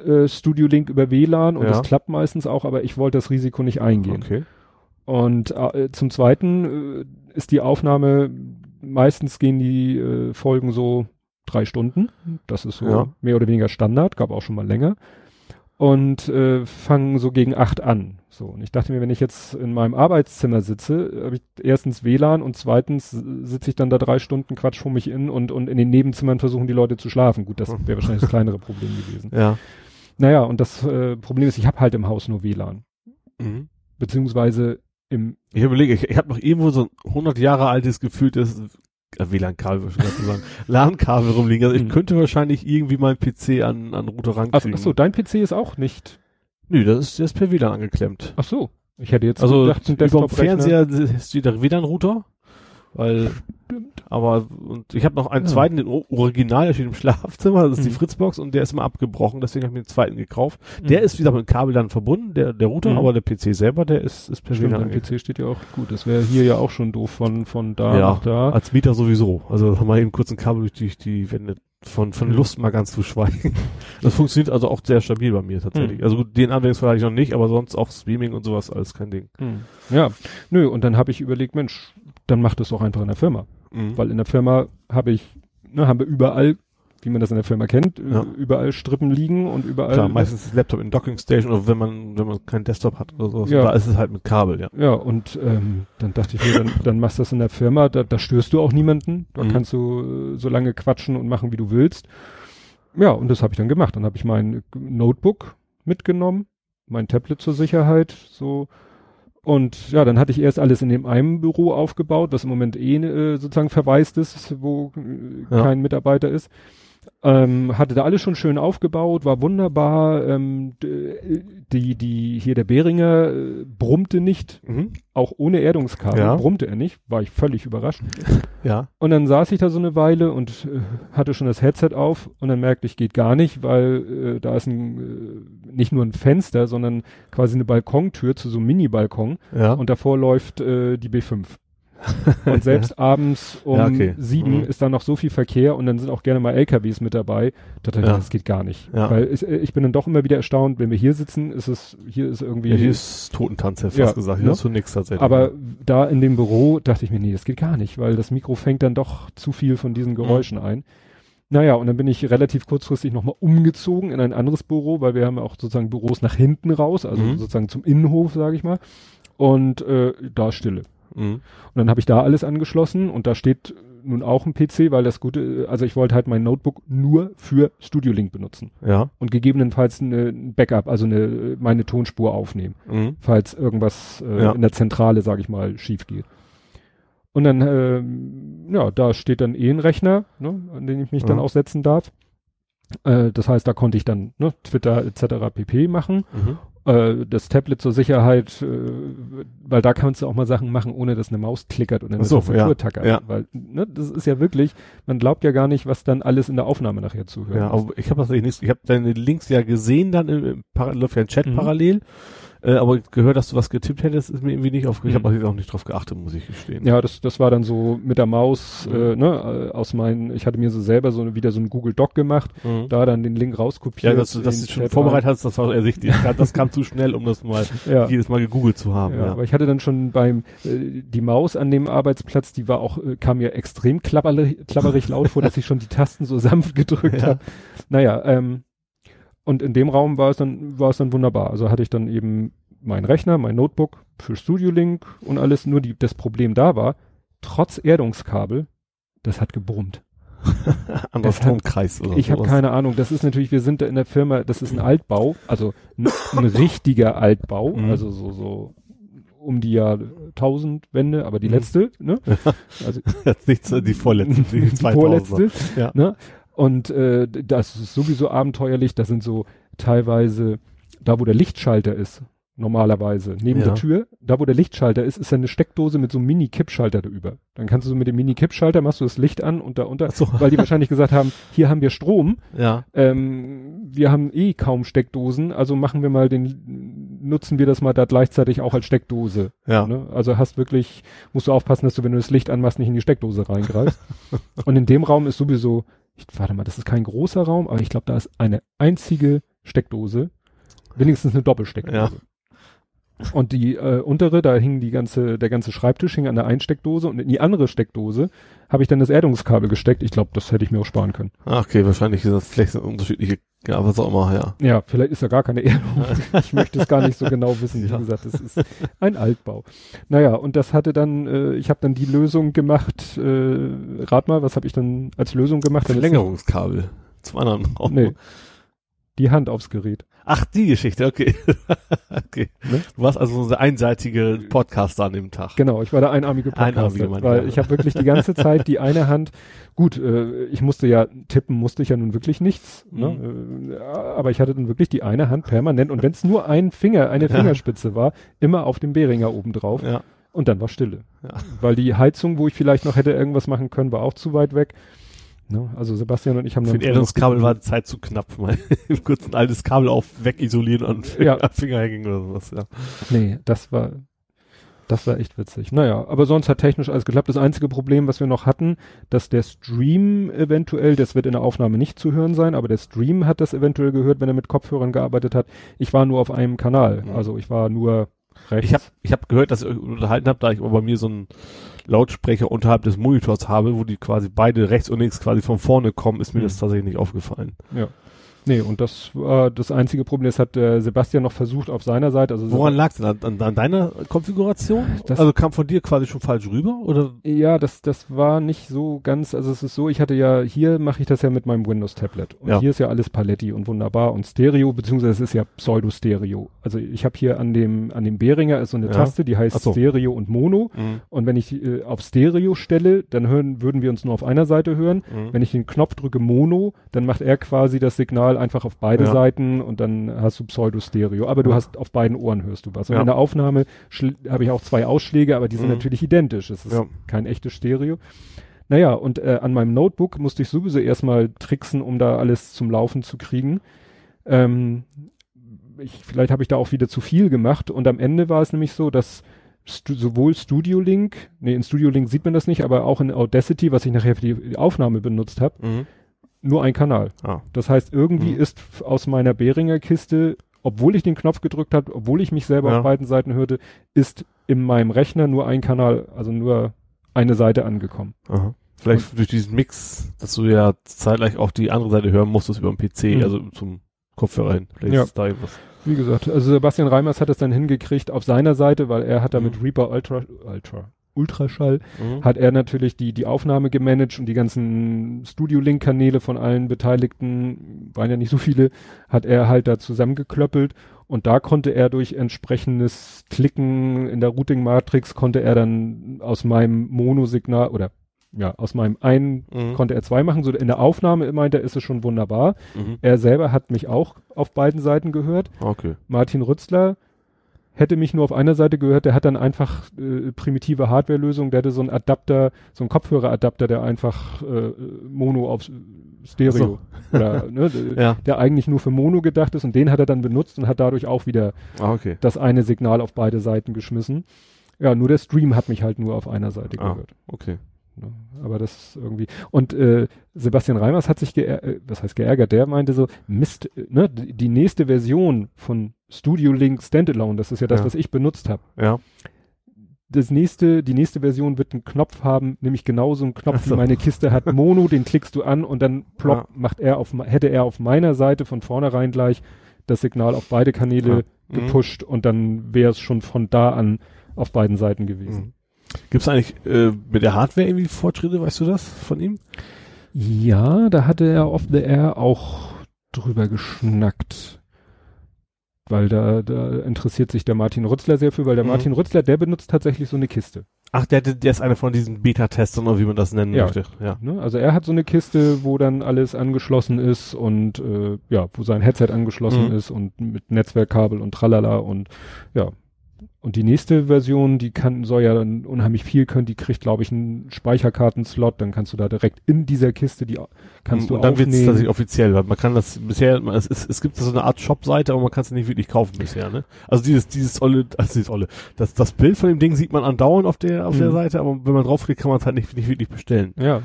äh, Studio Link über WLAN und Ja. das klappt meistens auch, aber ich wollte das Risiko nicht eingehen. Okay. Und äh, zum Zweiten äh, ist die Aufnahme, meistens gehen die äh, Folgen so drei Stunden. Das ist so Ja. mehr oder weniger Standard, gab auch schon mal länger. Und äh, fangen so gegen acht an. So, und ich dachte mir, wenn ich jetzt in meinem Arbeitszimmer sitze, habe ich erstens WLAN und zweitens sitze ich dann da drei Stunden Quatsch vor mich in und, und in den Nebenzimmern versuchen die Leute zu schlafen. Gut, das wäre wahrscheinlich das kleinere Problem gewesen. Ja. Naja, und das äh, Problem ist, ich habe halt im Haus nur WLAN. Mhm. Beziehungsweise im Ich überlege, ich, ich habe noch irgendwo so ein 100 Jahre altes gefühltes äh, WLAN-Kabel, ich gerade sagen, LAN-Kabel rumliegen. Also ich Mhm. könnte wahrscheinlich irgendwie meinen PC an, an Router Ach, rankriegen. ach so, dein PC ist auch nicht. Nö, das ist, der ist per WLAN angeklemmt. Ach so. Ich hätte jetzt Also gedacht, über dem Fernseher da wieder ein Weil aber und ich habe noch einen Ja. zweiten, den Original, der steht im Schlafzimmer, das ist die Mhm. Fritzbox und der ist mal abgebrochen, deswegen habe ich mir den zweiten gekauft. Der Mhm. ist wieder mit dem Kabel dann verbunden, der der Router, Mhm. aber der PC selber, der ist ist per Stimmt, WLAN angeklemmt. PC steht ja auch gut. Das wäre hier ja auch schon doof von, von da Ja, nach da. Als Mieter sowieso. Also haben wir eben kurz ein Kabel durch die, die Wände von, von Mhm. Lust mal ganz zu schweigen. Das funktioniert also auch sehr stabil bei mir tatsächlich. Mhm. Also gut, den Anwendungsfall hatte ich noch nicht, aber sonst auch Streaming und sowas alles kein Ding. Hm. Ja, nö, und dann habe ich überlegt, Mensch, dann mach das doch einfach in der Firma. Mhm. Weil in der Firma habe ich, ne, haben wir überall, wie man das in der Firma kennt, Ja. überall Strippen liegen und überall. Klar, meistens ist Laptop in Docking Station oder wenn man, wenn man keinen Desktop hat oder sowas. Ja. Da ist es halt mit Kabel, ja. Ja, und ähm, dann dachte ich mir, dann, dann machst du das in der Firma, da, da störst du auch niemanden, da Mhm. kannst du äh, so lange quatschen und machen, wie du willst. Ja, und das habe ich dann gemacht. Dann habe ich mein Notebook mitgenommen, mein Tablet zur Sicherheit, so. Und ja, dann hatte ich erst alles in dem einen Büro aufgebaut, was im Moment eh äh, sozusagen verwaist ist, wo äh, Ja. kein Mitarbeiter ist. Ähm, hatte da alles schon schön aufgebaut, war wunderbar. Ähm, die, die, hier der Behringer äh, brummte nicht, Mhm. auch ohne Erdungskabel Ja. brummte er nicht, war ich völlig überrascht. Ja. Und dann saß ich da so eine Weile und äh, hatte schon das Headset auf und dann merkte ich, geht gar nicht, weil äh, da ist ein, äh, nicht nur ein Fenster, sondern quasi eine Balkontür zu so einem Mini-Balkon Ja. und davor läuft äh, die B5. Und selbst abends um Ja, okay. sieben Mhm. ist da noch so viel Verkehr und dann sind auch gerne mal LKWs mit dabei. Da dachte ich, Ja. das geht gar nicht. Ja. Weil es, äh, ich bin dann doch immer wieder erstaunt, wenn wir hier sitzen, ist es, hier ist irgendwie. ja hier ist Totentanz, hätte ich Ja, fast gesagt. Hier ne? ist so nix tatsächlich. aber da in dem Büro dachte ich mir, nee, das geht gar nicht, weil das Mikro fängt dann doch zu viel von Mhm. diesen Geräuschen ein. Naja, und dann bin ich relativ kurzfristig nochmal umgezogen in ein anderes Büro, weil wir haben ja auch sozusagen Büros nach hinten raus, also Mhm. sozusagen zum Innenhof, sage ich mal. Und äh, da Stille. Mhm. Und dann habe ich da alles angeschlossen und da steht nun auch ein PC, weil das Gute, also ich wollte halt mein Notebook nur für Studio Link benutzen Ja. und gegebenenfalls ein Backup, also eine meine Tonspur aufnehmen, Mhm. falls irgendwas äh, Ja. in der Zentrale, sage ich mal, schief geht. Und dann, ähm, ja, da steht dann eh ein Rechner, ne, an den ich mich dann Ja. auch setzen darf. Äh, das heißt, da konnte ich dann ne, Twitter etc. pp. machen Mhm. Äh, das Tablet zur Sicherheit, äh, weil da kannst du auch mal Sachen machen, ohne dass eine Maus klickert oder eine so, Tastatur ja, tackert. ja. Weil, ne, das ist ja wirklich, man glaubt ja gar nicht, was dann alles in der Aufnahme nachher zuhört. Ja, aber ich habe das nicht, ich habe deine Links ja gesehen dann im, im Para- läuft ja ein Chat Mhm. parallel, äh, aber gehört, dass du was getippt hättest, ist mir irgendwie nicht aufgefallen. Ich Mhm. habe auch nicht drauf geachtet, muss ich gestehen. Ja, das, das war dann so mit der Maus, Mhm. äh, ne, aus meinen, ich hatte mir so selber so wieder so ein Google Doc gemacht, Mhm. da dann den Link rauskopiert. Ja, dass du das schon vorbereitet hast, das war ersichtlich. Das- kam zu schnell, um das mal. Ja. jedes Mal gegoogelt zu haben. Ja, Ja, aber ich hatte dann schon beim äh, die Maus an dem Arbeitsplatz, die war auch äh, kam mir extrem klapperlich, klapperig laut vor, dass ich schon die Tasten so sanft gedrückt Ja. habe. Naja, ähm, und in dem Raum war es dann war es dann wunderbar. Also hatte ich dann eben meinen Rechner, mein Notebook für Studio Link und alles. Nur die das Problem da war, trotz Erdungskabel, das hat gebrummt. Anderer Stromkreis oder Ich habe keine Ahnung. Das ist natürlich, wir sind da in der Firma, das ist ein Altbau, also ein, ein richtiger Altbau, Mhm. also so, so um die Jahr 1000 Wende, aber die Mhm. letzte, ne? Also Jetzt nichts, die vorletzte, die, die 2000er. vorletzte, Ja. ne? Und äh, das ist sowieso abenteuerlich. Das sind so teilweise da, wo der Lichtschalter ist. Normalerweise neben Ja. der Tür, da wo der Lichtschalter ist, ist eine Steckdose mit so einem Mini-Kippschalter darüber. Dann kannst du so mit dem Mini-Kippschalter machst du das Licht an und da unter, so. weil die wahrscheinlich gesagt haben, hier haben wir Strom, Ja. ähm, wir haben eh kaum Steckdosen, also machen wir mal den, nutzen wir das mal da gleichzeitig auch als Steckdose. Ja. Ne? Also hast wirklich, musst du aufpassen, dass du, wenn du das Licht anmachst, nicht in die Steckdose reingreifst. Und in dem Raum ist sowieso, ich, warte mal, das ist kein großer Raum, aber ich glaube, da ist eine einzige Steckdose, wenigstens eine Doppelsteckdose. Und die äh, untere, da hing die ganze, der ganze Schreibtisch hing an der einen Steckdose und in die andere Steckdose habe ich dann das Erdungskabel gesteckt. Ich glaube, das hätte ich mir auch sparen können. Ah, okay, wahrscheinlich ist das vielleicht so unterschiedliche, ja, was auch immer, ja. Ja, vielleicht ist ja gar keine Erdung. ich möchte es gar nicht so genau wissen. Wie ja. gesagt, das ist ein Altbau. Naja, und das hatte dann, äh, ich habe dann die Lösung gemacht, äh, rat mal, was habe ich dann als Lösung gemacht? Verlängerungskabel zum anderen Raum. Nee. Die Hand aufs Gerät. Ach, die Geschichte, okay. okay. Ne? Du warst also so der einseitige Podcaster an dem Tag. Genau, ich war der einarmige Podcaster, einarmige Mann, weil ja. ich habe wirklich die ganze Zeit die eine Hand, gut, äh, ich musste ja, tippen musste ich ja nun wirklich nichts, mhm. ne? äh, aber ich hatte dann wirklich die eine Hand permanent und wenn es nur ein Finger, eine Fingerspitze ja. war, immer auf dem Beringer oben drauf. Ja. Und dann war Stille. Weil die Heizung, wo ich vielleicht noch hätte irgendwas machen können, war auch zu weit weg. Ne? Also Sebastian und ich haben dann. Für ein Erdungskabel war die Zeit zu knapp, mal kurz ein altes Kabel auf wegisolieren und Finger, ja. Fingerhängen oder sowas, ja. Nee, das war, das war echt witzig. Naja, aber sonst hat technisch alles geklappt. Das einzige Problem, was wir noch hatten, dass der Stream eventuell, das wird in der Aufnahme nicht zu hören sein, aber der Stream hat das eventuell gehört, wenn er mit Kopfhörern gearbeitet hat. Ich war nur auf einem Kanal. Mhm. Also ich war nur rechts. Ich habe ich hab gehört, dass ihr euch unterhalten habt, da ich aber bei mir so ein Lautsprecher unterhalb des Monitors habe, wo die quasi beide rechts und links quasi von vorne kommen, ist mir mhm. das tatsächlich nicht aufgefallen. Ja. Nee, und das war das einzige Problem, das hat äh, Sebastian noch versucht auf seiner Seite. Also Woran lag es denn? An, an, deiner Konfiguration? Das, also kam von dir quasi schon falsch rüber? Oder? Ja, das, das war nicht so ganz, also es ist so, ich hatte ja, hier mache ich das ja mit meinem Windows-Tablet. Und ja. hier ist ja alles Paletti und wunderbar und Stereo, beziehungsweise es ist ja Pseudo-Stereo. Also ich habe hier an dem, an dem Behringer ist so eine ja. Taste, die heißt so. Stereo und Mono. Mhm. Und wenn ich äh, auf Stereo stelle, dann hören, würden wir uns nur auf einer Seite hören. Mhm. Wenn ich den Knopf drücke Mono, dann macht er quasi das Signal Signal einfach auf beide ja. Seiten und dann hast du Pseudo-Stereo. Aber du hast auf beiden Ohren hörst du was. Und in der Aufnahme habe ich auch zwei Ausschläge, aber die sind mhm. natürlich identisch. Es ist kein echtes Stereo. Naja, und äh, an meinem Notebook musste ich sowieso erstmal tricksen, um da alles zum Laufen zu kriegen. Ähm, ich, vielleicht habe ich da auch wieder zu viel gemacht und am Ende war es nämlich so, dass stu sowohl Studio Link, nee, in Studio Link sieht man das nicht, aber auch in Audacity, was ich nachher für die Aufnahme benutzt habe, mhm nur ein Kanal. Ah. Das heißt, irgendwie mhm. ist aus meiner Behringer Kiste, obwohl ich den Knopf gedrückt habe, obwohl ich mich selber ja. auf beiden Seiten hörte, ist in meinem Rechner nur ein Kanal, also nur eine Seite angekommen. Aha. Vielleicht Und durch diesen Mix, dass du ja zeitgleich auch die andere Seite hören musstest über den PC, mhm. also zum Kopfhörer hin. Vielleicht ja. ist da irgendwas. Wie gesagt, also Sebastian Reimers hat es dann hingekriegt auf seiner Seite, weil er hat da mit mhm. Reaper Ultra, Ultra, Ultraschall, mhm. hat er natürlich die, die Aufnahme gemanagt und die ganzen Studio-Link-Kanäle von allen Beteiligten, waren ja nicht so viele, hat er halt da zusammengeklöppelt und da konnte er durch entsprechendes Klicken in der Routing-Matrix konnte er dann aus meinem Monosignal oder ja, aus meinem einen mhm. konnte er zwei machen. So in der Aufnahme meinte er, ist es schon wunderbar. Mhm. Er selber hat mich auch auf beiden Seiten gehört. Okay. Martin Rützler hätte mich nur auf einer Seite gehört, der hat dann einfach äh, primitive Hardware-Lösung, der hatte so einen Adapter, so einen Kopfhörer-Adapter, der einfach äh, Mono auf Stereo so. oder ne, ja. der eigentlich nur für Mono gedacht ist und den hat er dann benutzt und hat dadurch auch wieder ah, okay. das eine Signal auf beide Seiten geschmissen. Ja, nur der Stream hat mich halt nur auf einer Seite ah, gehört. Okay. Ne? Aber das ist irgendwie. Und äh, Sebastian Reimers hat sich geärgert, äh, was heißt geärgert, der meinte so, Mist, äh, ne, die nächste Version von Studio Link Standalone, das ist ja das, ja. was ich benutzt habe. Ja. Das nächste, die nächste Version wird einen Knopf haben, nämlich genauso einen Knopf, so. wie meine Kiste hat. Mono, den klickst du an und dann plopp, ja. macht er auf, hätte er auf meiner Seite von vornherein gleich das Signal auf beide Kanäle ja. Mhm. gepusht mhm. und dann wäre es schon von da an auf beiden Seiten gewesen. Mhm. Gibt es eigentlich äh, mit der Hardware irgendwie Fortschritte, weißt du das von ihm? Ja, da hatte er off the air auch drüber geschnackt. Weil da, da interessiert sich der Martin Rützler sehr für, weil der mhm. Martin Rützler, der benutzt tatsächlich so eine Kiste. Ach, der, der ist einer von diesen Beta-Testern oder wie man das nennen ja. möchte. Ja. Ne? Also er hat so eine Kiste, wo dann alles angeschlossen ist und äh, ja, wo sein Headset angeschlossen mhm. ist und mit Netzwerkkabel und tralala und ja, und die nächste Version, die kann, soll ja dann unheimlich viel können, die kriegt, glaube ich, einen Speicherkartenslot, dann kannst du da direkt in dieser Kiste, die kannst du Und dann wird es tatsächlich offiziell, weil man kann das bisher, es, ist, es gibt so eine Art Shop-Seite, aber man kann es nicht wirklich kaufen bisher, ne? Also dieses, dieses olle, also dieses olle, das, das Bild von dem Ding sieht man andauernd auf der, auf mhm. der Seite, aber wenn man draufklickt, kann man es halt nicht, nicht wirklich bestellen. Ja.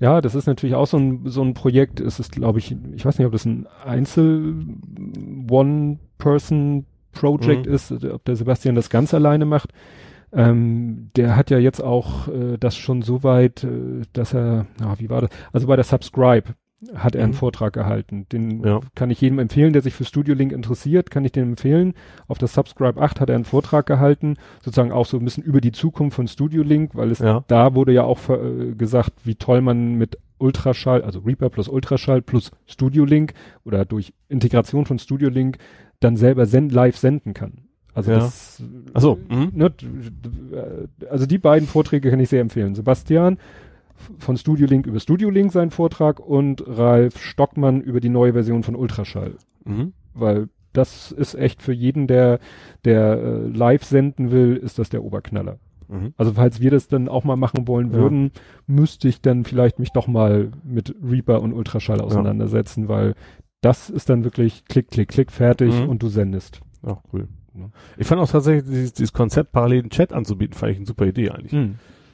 Ja, das ist natürlich auch so ein, so ein Projekt. Es ist, glaube ich, ich weiß nicht, ob das ein Einzel One-Person Project Mhm. ist, ob der Sebastian das ganz alleine macht. Ähm, der hat ja jetzt auch äh, das schon so weit, äh, dass er, na, wie war das? Also bei der Subscribe hat er einen Mhm. Vortrag gehalten. Den Ja. kann ich jedem empfehlen, der sich für Studio Link interessiert, kann ich den empfehlen. Auf der Subscribe 8 hat er einen Vortrag gehalten, sozusagen auch so ein bisschen über die Zukunft von Studio Link, weil es Ja. da wurde ja auch äh, gesagt, wie toll man mit Ultraschall, also Reaper plus Ultraschall plus Studio Link oder durch Integration von Studio Link dann selber send live senden kann. Also Ja. das, so, mhm. ne, d- also die beiden Vorträge kann ich sehr empfehlen. Sebastian von Studio Link über Studio Link seinen Vortrag und Ralf Stockmann über die neue Version von Ultraschall, Mhm. weil das ist echt für jeden, der der äh, live senden will, ist das der Oberknaller. Mhm. Also falls wir das dann auch mal machen wollen Ja. würden, müsste ich dann vielleicht mich doch mal mit Reaper und Ultraschall auseinandersetzen, weil das ist dann wirklich klick, klick, klick, fertig Mhm. und du sendest. Ja, cool. Ich fand auch tatsächlich dieses, dieses Konzept, parallelen Chat anzubieten, fand ich eine super Idee eigentlich.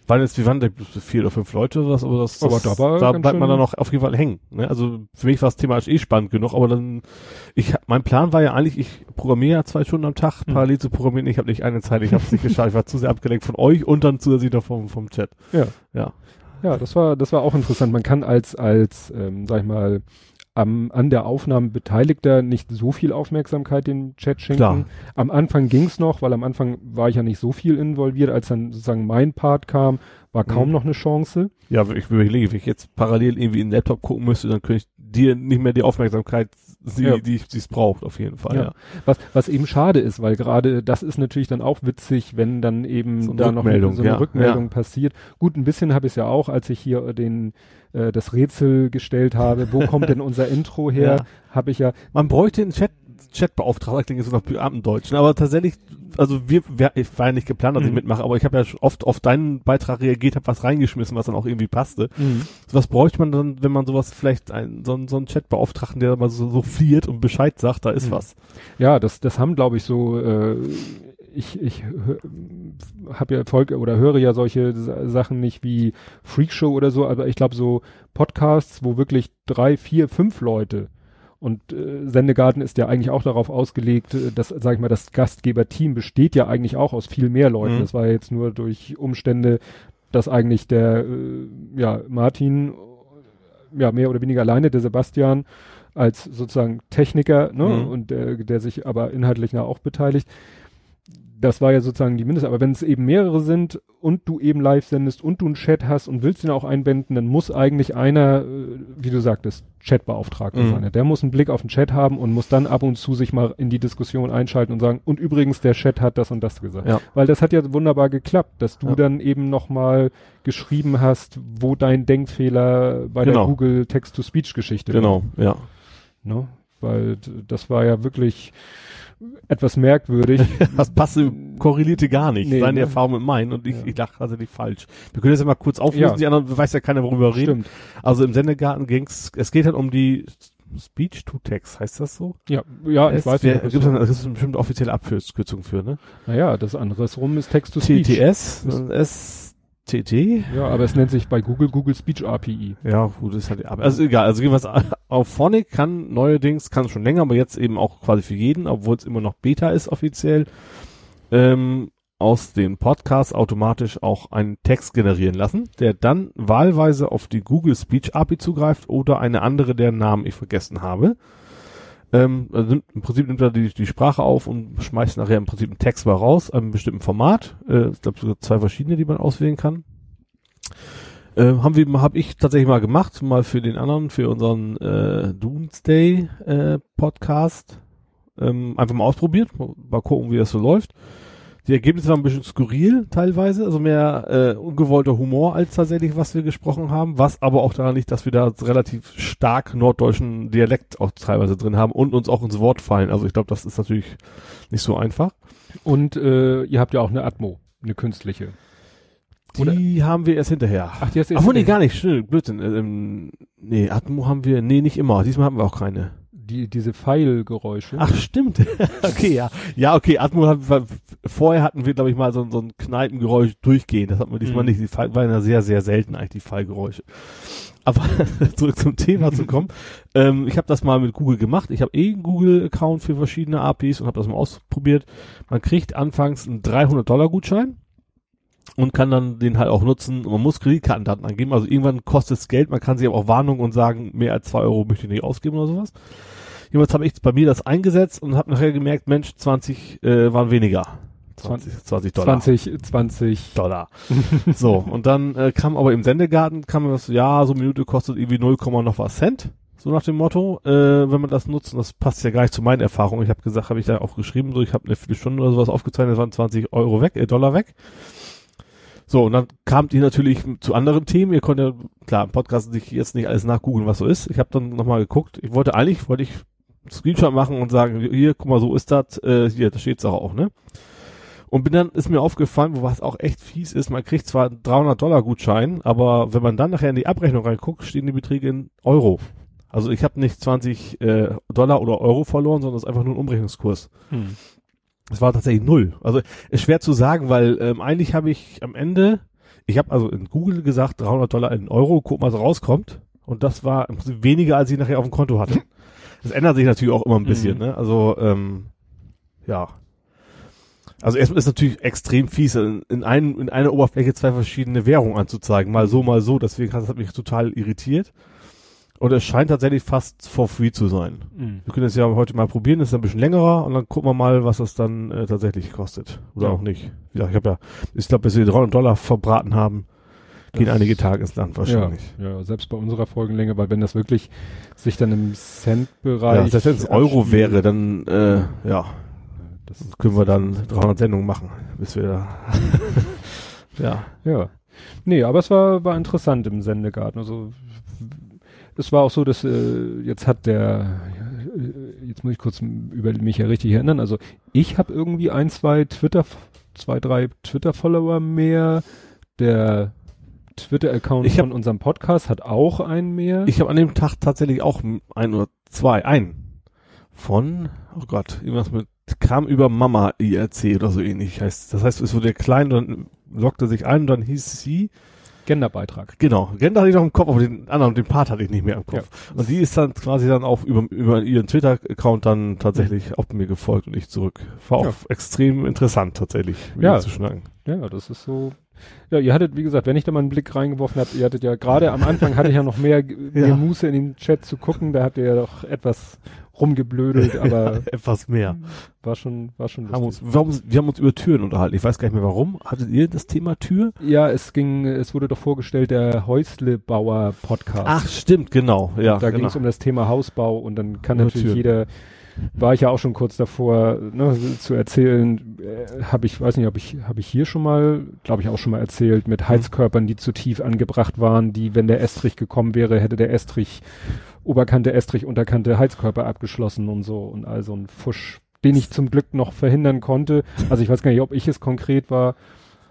Waren jetzt, wir waren da vier oder fünf Leute oder was, aber das, Aber das, da war da bleibt man dann noch auf jeden Fall hängen. Ne? Also für mich war das Thema eh spannend genug, aber dann, ich, mein Plan war ja eigentlich, ich programmiere ja zwei Stunden am Tag, Mhm. parallel zu programmieren. Ich habe nicht eine Zeit, ich habe es nicht geschafft, ich war zu sehr abgelenkt von euch und dann zusätzlich noch vom, vom Chat. Ja. Ja. Ja, das war, das war auch interessant. Man kann als, als, ähm, sag ich mal, am, an der Aufnahme Beteiligter nicht so viel Aufmerksamkeit dem Chat schenken. Klar. Am Anfang ging's noch, weil am Anfang war ich ja nicht so viel involviert. Als dann sozusagen mein Part kam, war kaum Mhm. noch eine Chance. Ja, ich überlege, wenn ich jetzt parallel irgendwie in den Laptop gucken müsste, dann könnte ich dir nicht mehr die Aufmerksamkeit, sie, Ja. die es braucht, auf jeden Fall. Ja. Ja. Was, was eben schade ist, weil gerade das ist natürlich dann auch witzig, wenn dann eben So da noch Rückmeldung, so eine ja, Rückmeldung passiert. Gut, ein bisschen habe ich es ja auch, als ich hier den äh, das Rätsel gestellt habe, wo kommt denn unser Intro her, Ja. habe ich ja, Man bräuchte einen Chat, Chatbeauftragter, klingt jetzt so nach Beamtendeutsch, ne? aber tatsächlich, also wir, wir, ich war ja nicht geplant, dass ich Mhm. mitmache, aber ich habe ja oft auf deinen Beitrag reagiert, habe was reingeschmissen, was dann auch irgendwie passte. Was bräuchte man dann, wenn man sowas vielleicht, ein, so, einen- so einen Chatbeauftragten, der mal so, so fliert und Bescheid sagt, da ist Mhm. was. Ja, das, das haben, glaube ich, so, äh, ich, ich habe ja Folge oder höre ja solche Sa- Sachen nicht wie Freakshow oder so, aber ich glaube so Podcasts, wo wirklich drei, vier, fünf Leute und äh, Sendegarten ist ja eigentlich auch darauf ausgelegt, äh, dass, sag ich mal, das Gastgeberteam besteht ja eigentlich auch aus viel mehr Leuten. Mhm. Das war jetzt nur durch Umstände, dass eigentlich der, äh, ja, Martin, ja, mehr oder weniger alleine, der Sebastian, als sozusagen Techniker, ne, Mhm. und der, der sich aber inhaltlich auch beteiligt. Das war ja sozusagen die Mindest, aber wenn es eben mehrere sind und du eben live sendest und du einen Chat hast und willst ihn auch einbinden, dann muss eigentlich einer, äh, wie du sagtest, Chatbeauftragter Mhm. sein. Der muss einen Blick auf den Chat haben und muss dann ab und zu sich mal in die Diskussion einschalten und sagen, und übrigens, der Chat hat das und das gesagt. Ja. Weil das hat ja wunderbar geklappt, dass du Ja. dann eben nochmal geschrieben hast, wo dein Denkfehler bei der Genau. Google Text-to-Speech-Geschichte Genau, ja. war. Ne? Weil das war ja wirklich etwas merkwürdig. Das passte, korrelierte gar nicht. Nee, Seine ne? Erfahrung mit meinen und ich, Ja. ich dachte tatsächlich falsch. Wir können das ja mal kurz auflösen, Ja. die anderen weiß ja keiner, worüber wir reden. Also im Sendegarten ging's, es geht halt um die Speech to Text, heißt das so? Ja, ja, ich Es weiß nicht. Gibt's es- eine, ist bestimmte offizielle Abkürzung für, ne? Naja, das andere rum ist Text-to-Speech. TTS, STT. Ja, aber es nennt sich bei Google Google Speech API. Ja, gut, das ist halt, aber- also egal, also jedenfalls auf Phonic kann neuerdings, kann schon länger, aber jetzt eben auch quasi für jeden, obwohl es immer noch Beta ist offiziell, ähm, aus den Podcasts automatisch auch einen Text generieren lassen, der dann wahlweise auf die Google Speech API zugreift oder eine andere, deren Namen ich vergessen habe. Ähm, also nimmt, Im Prinzip nimmt er die, die Sprache auf und schmeißt nachher im Prinzip einen Text mal raus, einem bestimmten Format. Äh, ich glaube sogar zwei verschiedene, die man auswählen kann. Äh, haben wir, habe ich tatsächlich mal gemacht, mal für den anderen, für unseren äh, Doomsday äh, Podcast. Ähm, einfach mal ausprobiert, mal gucken, wie das so läuft. Die Ergebnisse waren ein bisschen skurril teilweise, also mehr äh, ungewollter Humor als tatsächlich, was wir gesprochen haben, was aber auch daran liegt, dass wir da relativ stark norddeutschen Dialekt auch teilweise drin haben und uns auch ins Wort fallen. Also ich glaube, das ist natürlich nicht so einfach. Und äh, ihr habt ja auch eine Atmo, eine künstliche. Die haben wir erst hinterher. Ach, die du Ach, nee, gar nicht, stimmt, Blödsinn. Äh, Ähm, nee, Atmo haben wir, nee, nicht immer. Diesmal haben wir auch keine. Die, diese Pfeilgeräusche. Ach, stimmt. okay, ja. Ja, okay, Atmo wir, vorher hatten wir, glaube ich, mal so, so ein Kneipengeräusch durchgehen. Das hatten wir diesmal Mhm. nicht. Die Fall, waren ja sehr, sehr selten eigentlich, die Fallgeräusche. aber zurück zum Thema zu kommen. Ähm, ich habe das mal mit Google gemacht. Ich habe eh einen Google-Account für verschiedene APIs und habe das mal ausprobiert. Man kriegt anfangs einen 300-Dollar-Gutschein und kann dann den halt auch nutzen. Man muss Kreditkartendaten angeben. Also irgendwann kostet es Geld. Man kann sich aber auch Warnung und sagen, mehr als zwei Euro möchte ich nicht ausgeben oder sowas. Jedenfalls habe ich bei mir das eingesetzt und habe nachher gemerkt, Mensch, 20 äh, waren weniger. 20, 20 Dollar. 20, 20 Dollar. so, und dann äh, kam aber im Sendegarten, kam das, ja, so eine Minute kostet irgendwie 0, noch was Cent. So nach dem Motto, äh, wenn man das nutzt, und das passt ja gar nicht zu meinen Erfahrungen. Ich habe gesagt, habe ich da auch geschrieben, so ich habe eine Viertelstunde oder sowas aufgezeichnet, das waren 20 Euro weg, äh, Dollar weg. So, und dann kamt ihr natürlich zu anderen Themen. Ihr konntet, klar, im Podcast sich jetzt nicht alles nachgoogeln, was so ist. Ich habe dann nochmal geguckt. Ich wollte eigentlich, wollte ich Screenshot machen und sagen, hier, guck mal, so ist das, äh, hier, da steht's auch, ne? Und bin dann, ist mir aufgefallen, wo was auch echt fies ist, man kriegt zwar 300 Dollar Gutschein, aber wenn man dann nachher in die Abrechnung reinguckt, stehen die Beträge in Euro. Also ich habe nicht 20 äh, Dollar oder Euro verloren, sondern es ist einfach nur ein Umrechnungskurs. Hm. Es war tatsächlich null. Also ist schwer zu sagen, weil ähm, eigentlich habe ich am Ende, ich habe also in Google gesagt 300 Dollar in Euro, guck mal, was rauskommt. Und das war weniger, als ich nachher auf dem Konto hatte. Das ändert sich natürlich auch immer ein bisschen. Mhm. Ne? Also ähm, ja, also erstmal ist natürlich extrem fies, in, in, einem, in einer Oberfläche zwei verschiedene Währungen anzuzeigen. Mal so, mal so. Deswegen hat das mich total irritiert. Und es scheint tatsächlich fast for free zu sein. Mhm. Wir können es ja heute mal probieren, das ist ein bisschen längerer und dann gucken wir mal, was das dann äh, tatsächlich kostet. Oder ja. auch nicht. Ja, ich habe ja, ich glaube, bis wir 300 Dollar verbraten haben, gehen einige Tage ins Land wahrscheinlich. Ja, ja, selbst bei unserer Folgenlänge, weil wenn das wirklich sich dann im Cent-Bereich. Ja, wenn es Euro wäre, dann äh, ja. Das können wir dann 300 Sendungen machen, bis wir da. ja. Ja. Nee, aber es war, war interessant im Sendegarten. Also, es war auch so, dass, äh, jetzt hat der, äh, jetzt muss ich kurz über mich ja richtig erinnern. Also, ich habe irgendwie ein, zwei Twitter, zwei, drei Twitter-Follower mehr. Der Twitter-Account von unserem Podcast hat auch einen mehr. Ich habe an dem Tag tatsächlich auch ein oder zwei, einen von, oh Gott, irgendwas mit kam über Mama IRC oder so ähnlich heißt. Das heißt, es wurde klein, dann lockte sich ein und dann hieß sie Genderbeitrag. Genau. Gender hatte ich noch im Kopf, aber den anderen, den Part hatte ich nicht mehr im Kopf. Ja. Und die ist dann quasi dann auch über, über ihren Twitter-Account dann tatsächlich auch mir gefolgt und ich zurück. War ja. auch extrem interessant tatsächlich, ja. zu schnacken. Ja, das ist so. Ja, ihr hattet, wie gesagt, wenn ich da mal einen Blick reingeworfen habe, ihr hattet ja gerade am Anfang hatte ich ja noch mehr, mehr ja. Muße in den Chat zu gucken, da habt ihr ja doch etwas rumgeblödelt, aber etwas mehr. War schon, war schon. Haben uns, warum, wir haben uns über Türen unterhalten. Ich weiß gar nicht mehr warum. Hattet ihr das Thema Tür? Ja, es ging, es wurde doch vorgestellt der Häuslebauer Podcast. Ach, stimmt, genau. Ja, und da genau. ging es um das Thema Hausbau und dann kann Nur natürlich Türen. jeder war ich ja auch schon kurz davor ne, zu erzählen, äh, habe ich, weiß nicht, ob ich, habe ich hier schon mal, glaube ich auch schon mal erzählt, mit mhm. Heizkörpern, die zu tief angebracht waren, die, wenn der Estrich gekommen wäre, hätte der Estrich Oberkante Estrich, Unterkante Heizkörper abgeschlossen und so und also ein Fusch, den ich zum Glück noch verhindern konnte. Also ich weiß gar nicht, ob ich es konkret war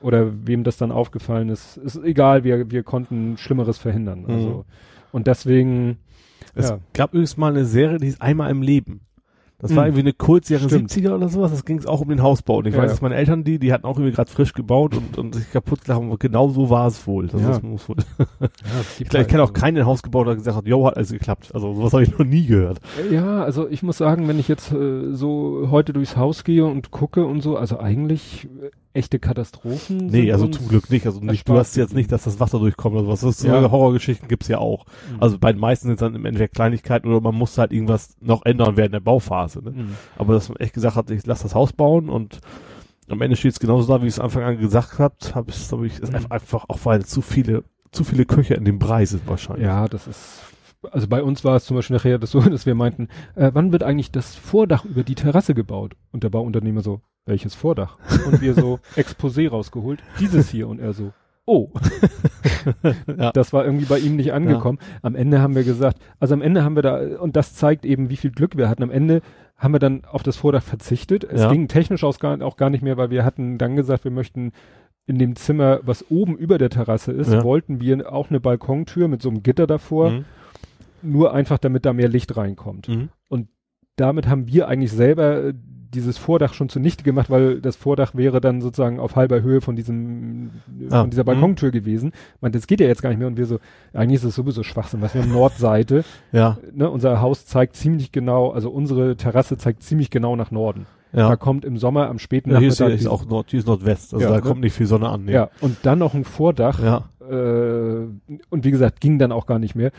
oder wem das dann aufgefallen ist. Ist egal, wir, wir konnten Schlimmeres verhindern. Also, mhm. und deswegen, es ja. gab übrigens mal eine Serie, die ist einmal im Leben. Das mhm. war irgendwie eine Kurzjahre 70er oder sowas. Das ging es auch um den Hausbau. Und ich ja, weiß, dass meine Eltern die, die hatten auch irgendwie gerade frisch gebaut und, und sich kaputt gelacht haben. Genau so war es wohl. Das, ja. ist, muss wohl. ja, ich, ich kenne auch keinen, der Haus gebaut hat, der gesagt hat, jo, hat alles geklappt. Also sowas habe ich noch nie gehört. Ja, also ich muss sagen, wenn ich jetzt äh, so heute durchs Haus gehe und gucke und so, also eigentlich echte Katastrophen? Nee, also zum Glück nicht. Also nicht, du hast jetzt nicht, dass das Wasser durchkommt oder was. So ja. Horrorgeschichten gibt's ja auch. Mhm. Also bei den meisten sind dann im Endeffekt Kleinigkeiten oder man muss halt irgendwas noch ändern während der Bauphase. Ne? Mhm. Aber dass man echt gesagt hat, ich lass das Haus bauen und am Ende steht's genauso da, wie ich es Anfang an gesagt habt, habe ich, glaube ich, ist mhm. einfach auch weil zu viele, zu viele Köche in dem Brei sind wahrscheinlich. Ja, das ist also bei uns war es zum Beispiel nachher das so, dass wir meinten, äh, wann wird eigentlich das Vordach über die Terrasse gebaut? Und der Bauunternehmer so, welches Vordach? Und wir so Exposé rausgeholt, dieses hier und er so, oh. ja. Das war irgendwie bei ihm nicht angekommen. Ja. Am Ende haben wir gesagt, also am Ende haben wir da, und das zeigt eben, wie viel Glück wir hatten. Am Ende haben wir dann auf das Vordach verzichtet. Es ja. ging technisch aus gar, auch gar nicht mehr, weil wir hatten dann gesagt, wir möchten in dem Zimmer, was oben über der Terrasse ist, wollten wir auch eine Balkontür mit so einem Gitter davor. Mhm. Nur einfach, damit da mehr Licht reinkommt. Mhm. Und damit haben wir eigentlich selber dieses Vordach schon zunichte gemacht, weil das Vordach wäre dann sozusagen auf halber Höhe von diesem, Ah, von dieser mhm. Balkontür gewesen. Man, das geht ja jetzt gar nicht mehr und wir so, eigentlich ist es sowieso Schwachsinn, was wir haben Nordseite, Ja, ne, unser Haus zeigt ziemlich genau, also unsere Terrasse zeigt ziemlich genau nach Norden. Da ja. kommt im Sommer am späten ja hier ist, Nachmittag hier ist auch Nord, hier ist Nordwest, also Ja, da ne? kommt nicht viel Sonne an. nee. ja, und dann noch ein Vordach, Ja, äh, und wie gesagt, ging dann auch gar nicht mehr.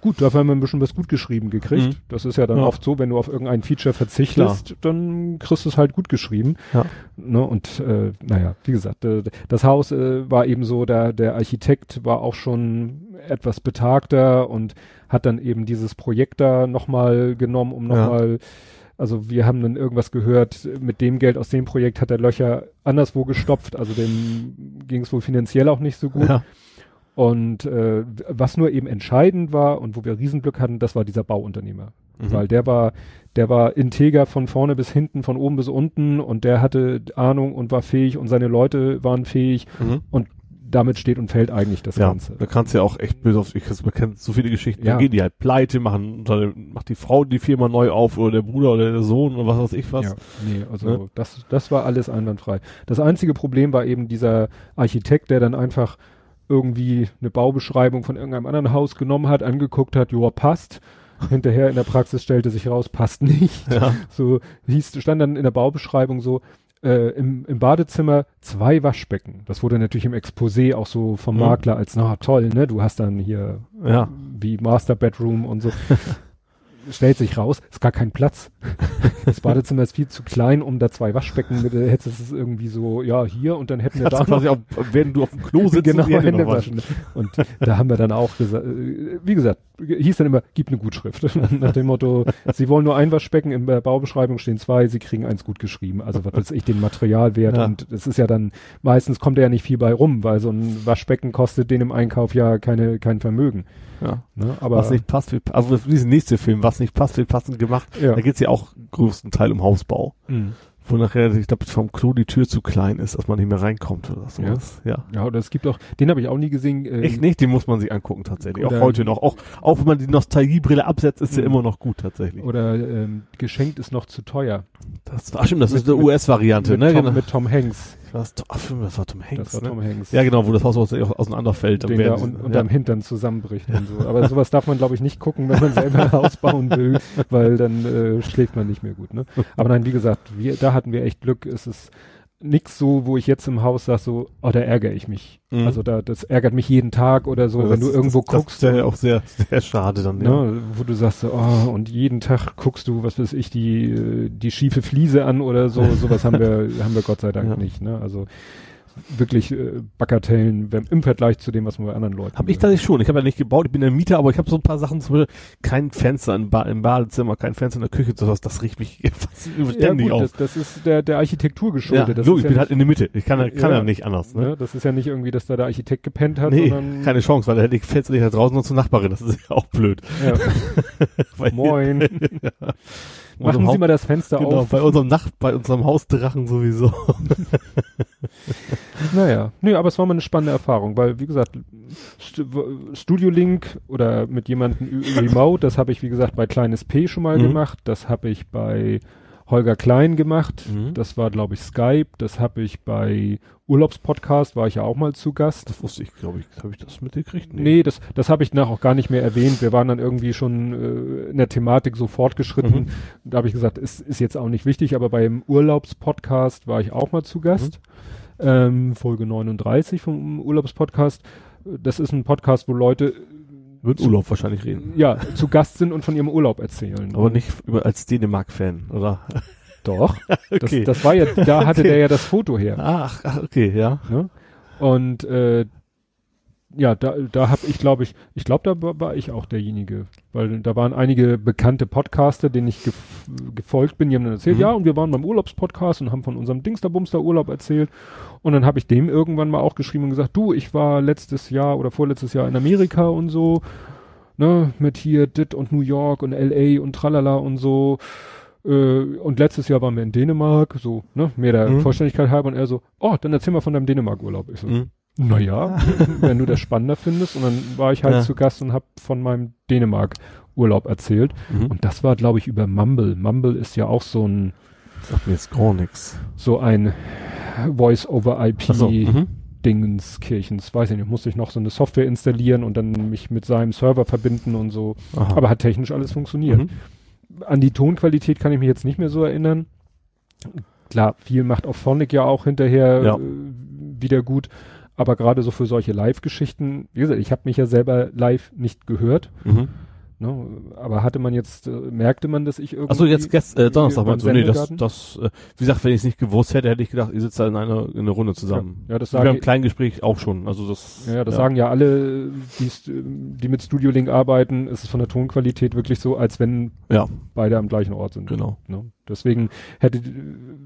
Gut, dafür haben wir ein bisschen was gut geschrieben gekriegt. Mhm. Das ist ja dann Ja. oft so, wenn du auf irgendein Feature verzichtest, dann kriegst du es halt gut geschrieben. Ja. Ne? Und äh, naja, wie gesagt, äh, das Haus äh, war eben so, der, der Architekt war auch schon etwas betagter und hat dann eben dieses Projekt da nochmal genommen, um Ja. nochmal, also wir haben dann irgendwas gehört, mit dem Geld aus dem Projekt hat er Löcher anderswo gestopft, also dem ging es wohl finanziell auch nicht so gut. ja, Und äh, was nur eben entscheidend war und wo wir Riesenglück hatten, das war dieser Bauunternehmer. Mhm. Weil der war, der war integer von vorne bis hinten, von oben bis unten und der hatte Ahnung und war fähig und seine Leute waren fähig Mhm. und damit steht und fällt eigentlich das Ja, Ganze. da kannst du ja auch echt böse auf, ich man kennt so viele Geschichten, Ja. dann gehen die halt pleite, machen, dann macht die Frau die Firma neu auf oder der Bruder oder der Sohn oder was weiß ich was. Ja, nee, also Ne? das, das war alles einwandfrei. Das einzige Problem war eben dieser Architekt, der dann einfach irgendwie eine Baubeschreibung von irgendeinem anderen Haus genommen hat, angeguckt hat, joa, passt. Hinterher in der Praxis stellte sich raus, passt nicht. Ja. So hieß, stand dann in der Baubeschreibung so, äh, im, im Badezimmer zwei Waschbecken. Das wurde natürlich im Exposé auch so vom Mhm. Makler als, na toll, ne, du hast dann hier Ja. wie Master Bedroom und so. Stellt sich raus, ist gar kein Platz. Das Badezimmer ist viel zu klein, um da zwei Waschbecken mit, äh, hättest es irgendwie so, ja, hier und dann hätten wir Kannst da noch auch, während du auf dem Klo sitzt, genau Hände Hände waschen. Und da haben wir dann auch gesagt, äh, wie gesagt, hieß dann immer, gib eine Gutschrift. Nach dem Motto, sie wollen nur ein Waschbecken, in der Baubeschreibung stehen zwei, sie kriegen eins gut geschrieben. Also was weiß ich, den Materialwert Ja. und es ist ja dann, meistens kommt da ja nicht viel bei rum, weil so ein Waschbecken kostet den im Einkauf ja keine, kein Vermögen. Ja. Ne? Aber was nicht passt, also dieser nächste Film, was nicht passt, wird passend gemacht. ja. Da geht's ja auch größten Teil um Hausbau. Mhm. Wo nachher, ich glaube, vom Klo die Tür zu klein ist, dass man nicht mehr reinkommt oder sowas. Ja. Ja, oder es gibt auch, den habe ich auch nie gesehen. Äh, Echt nicht, den muss man sich angucken tatsächlich. Auch heute noch. Auch, auch wenn man die Nostalgiebrille absetzt, ist Mhm. immer noch gut tatsächlich. Oder ähm, geschenkt ist noch zu teuer. Das war stimmt, das Mit- ist eine US-Variante, ne? Tom, Genau. mit Tom Hanks. Das, ach, stimmt, das war Tom Hanks. Das war ne? Tom Hanks. Ja, genau, wo das Haus aus, auseinanderfällt. dann den da werden un sie- unterm Hintern zusammenbricht und so. Aber sowas darf man, glaube ich, nicht gucken, wenn man selber ein Haus bauen will, weil dann äh, schläft man nicht mehr gut. Ne? Aber nein, wie gesagt, wir, da hatten wir echt Glück. Es ist nix so, wo ich jetzt im Haus sage, so, oh, da ärgere ich mich. Mhm. Also da, das ärgert mich jeden Tag oder so, wenn das- du irgendwo das, guckst. Das ist ja auch sehr, sehr schade dann, ja. Ne, wo du sagst, so, oh, und jeden Tag guckst du, was weiß ich, die, äh, die schiefe Fliese an oder so, sowas haben wir, haben wir Gott sei Dank Ja. nicht, ne, also wirklich äh, Bagatellen wenn, im Vergleich zu dem, was man bei anderen Leuten Hab ich das schon. Ich habe ja nicht gebaut, ich bin der Mieter, aber ich habe so ein paar Sachen, zum Beispiel kein Fenster im, ba im Badezimmer, kein Fenster in der Küche, sowas, das riecht mich ja, ständig gut, auf. das, das ist der, der Architektur Ja, geschuldet. das so, ich ja bin nicht, halt in der Mitte. Ich kann, ja- kann Ja. ja nicht anders, ne? ne, das ist ja nicht irgendwie, dass da der Architekt gepennt hat, Nee, sondern keine Chance, weil da hätte ich Fenster nicht da draußen noch zur Nachbarin, das ist ja auch blöd. ja, Weil moin. Unserem Machen Sie mal das Fenster Genau, auf. bei unserem Nacht, bei unserem Hausdrachen sowieso. Naja, nee, aber es war mal eine spannende Erfahrung, weil, wie gesagt, St Studio Link oder mit jemandem remote, das habe ich, wie gesagt, bei Kleines P schon mal Mhm. gemacht, das habe ich bei Holger Klein gemacht, Mhm. das war, glaube ich, Skype, das habe ich bei Urlaubspodcast, war ich ja auch mal zu Gast. Das wusste ich, glaube ich, habe ich das mitgekriegt? Nee, das, das habe ich nach auch gar nicht mehr erwähnt. Wir waren dann irgendwie schon äh, in der Thematik so fortgeschritten. Mhm. Da habe ich gesagt, es ist jetzt auch nicht wichtig, aber beim Urlaubspodcast war ich auch mal zu Gast. Ähm, Folge 39 vom Urlaubspodcast. Das ist ein Podcast, wo Leute Wird Urlaub wahrscheinlich reden. ja zu Gast sind und von ihrem Urlaub erzählen. Aber nicht über, als Dänemark-Fan, oder? Doch. Okay. Das, das war ja, da hatte Okay. der ja das Foto her. Ach, okay, ja. Ne? Und äh, ja, da, da habe ich, glaube ich, ich glaube, da war, war ich auch derjenige, weil da waren einige bekannte Podcaster, denen ich gef gefolgt bin, die haben dann erzählt, Mhm. ja, und wir waren beim Urlaubspodcast und haben von unserem Dingsterbumster Urlaub erzählt. Und dann habe ich dem irgendwann mal auch geschrieben und gesagt, du, ich war letztes Jahr oder vorletztes Jahr in Amerika und so, ne, mit hier Dit und New York und LA und tralala und so. Äh, und letztes Jahr waren wir in Dänemark, so, ne, mehr der Mhm. Vollständigkeit halber. Und er so, oh, dann erzähl mal von deinem Dänemark-Urlaub. Ich so, Mhm. naja, wenn du das spannender findest. Und dann war ich halt Ja. zu Gast und habe von meinem Dänemark-Urlaub erzählt. Mhm. Und das war, glaube ich, über Mumble. Mumble ist ja auch so ein, Sagt mir jetzt gar nichts. So ein Voice-over-IP so, mhm. Dingenskirchens, weiß ich nicht, musste ich noch so eine Software installieren und dann mich mit seinem Server verbinden und so. Aha. Aber hat technisch alles funktioniert. Mhm. An die Tonqualität kann ich mich jetzt nicht mehr so erinnern. Klar, viel macht auch Phonic ja auch hinterher Ja. äh, wieder gut. Aber gerade so für solche Live-Geschichten, wie gesagt, ich habe mich ja selber live nicht gehört. Mhm. Ne? Aber hatte man jetzt, äh, merkte man, dass ich irgendwie... Achso, jetzt gest, äh, Donnerstag meinst du? Nee, das, das, äh, wie gesagt, wenn ich es nicht gewusst hätte, hätte ich gedacht, ihr sitzt da in einer, in einer Runde zusammen. Ja, das Wir sagen, haben Kleingespräch auch schon, also das. ja, das sagen ja alle, die, die mit Studio Link arbeiten, ist es von der Tonqualität wirklich so, als wenn Ja, beide am gleichen Ort sind. genau. Ne? Deswegen hätte,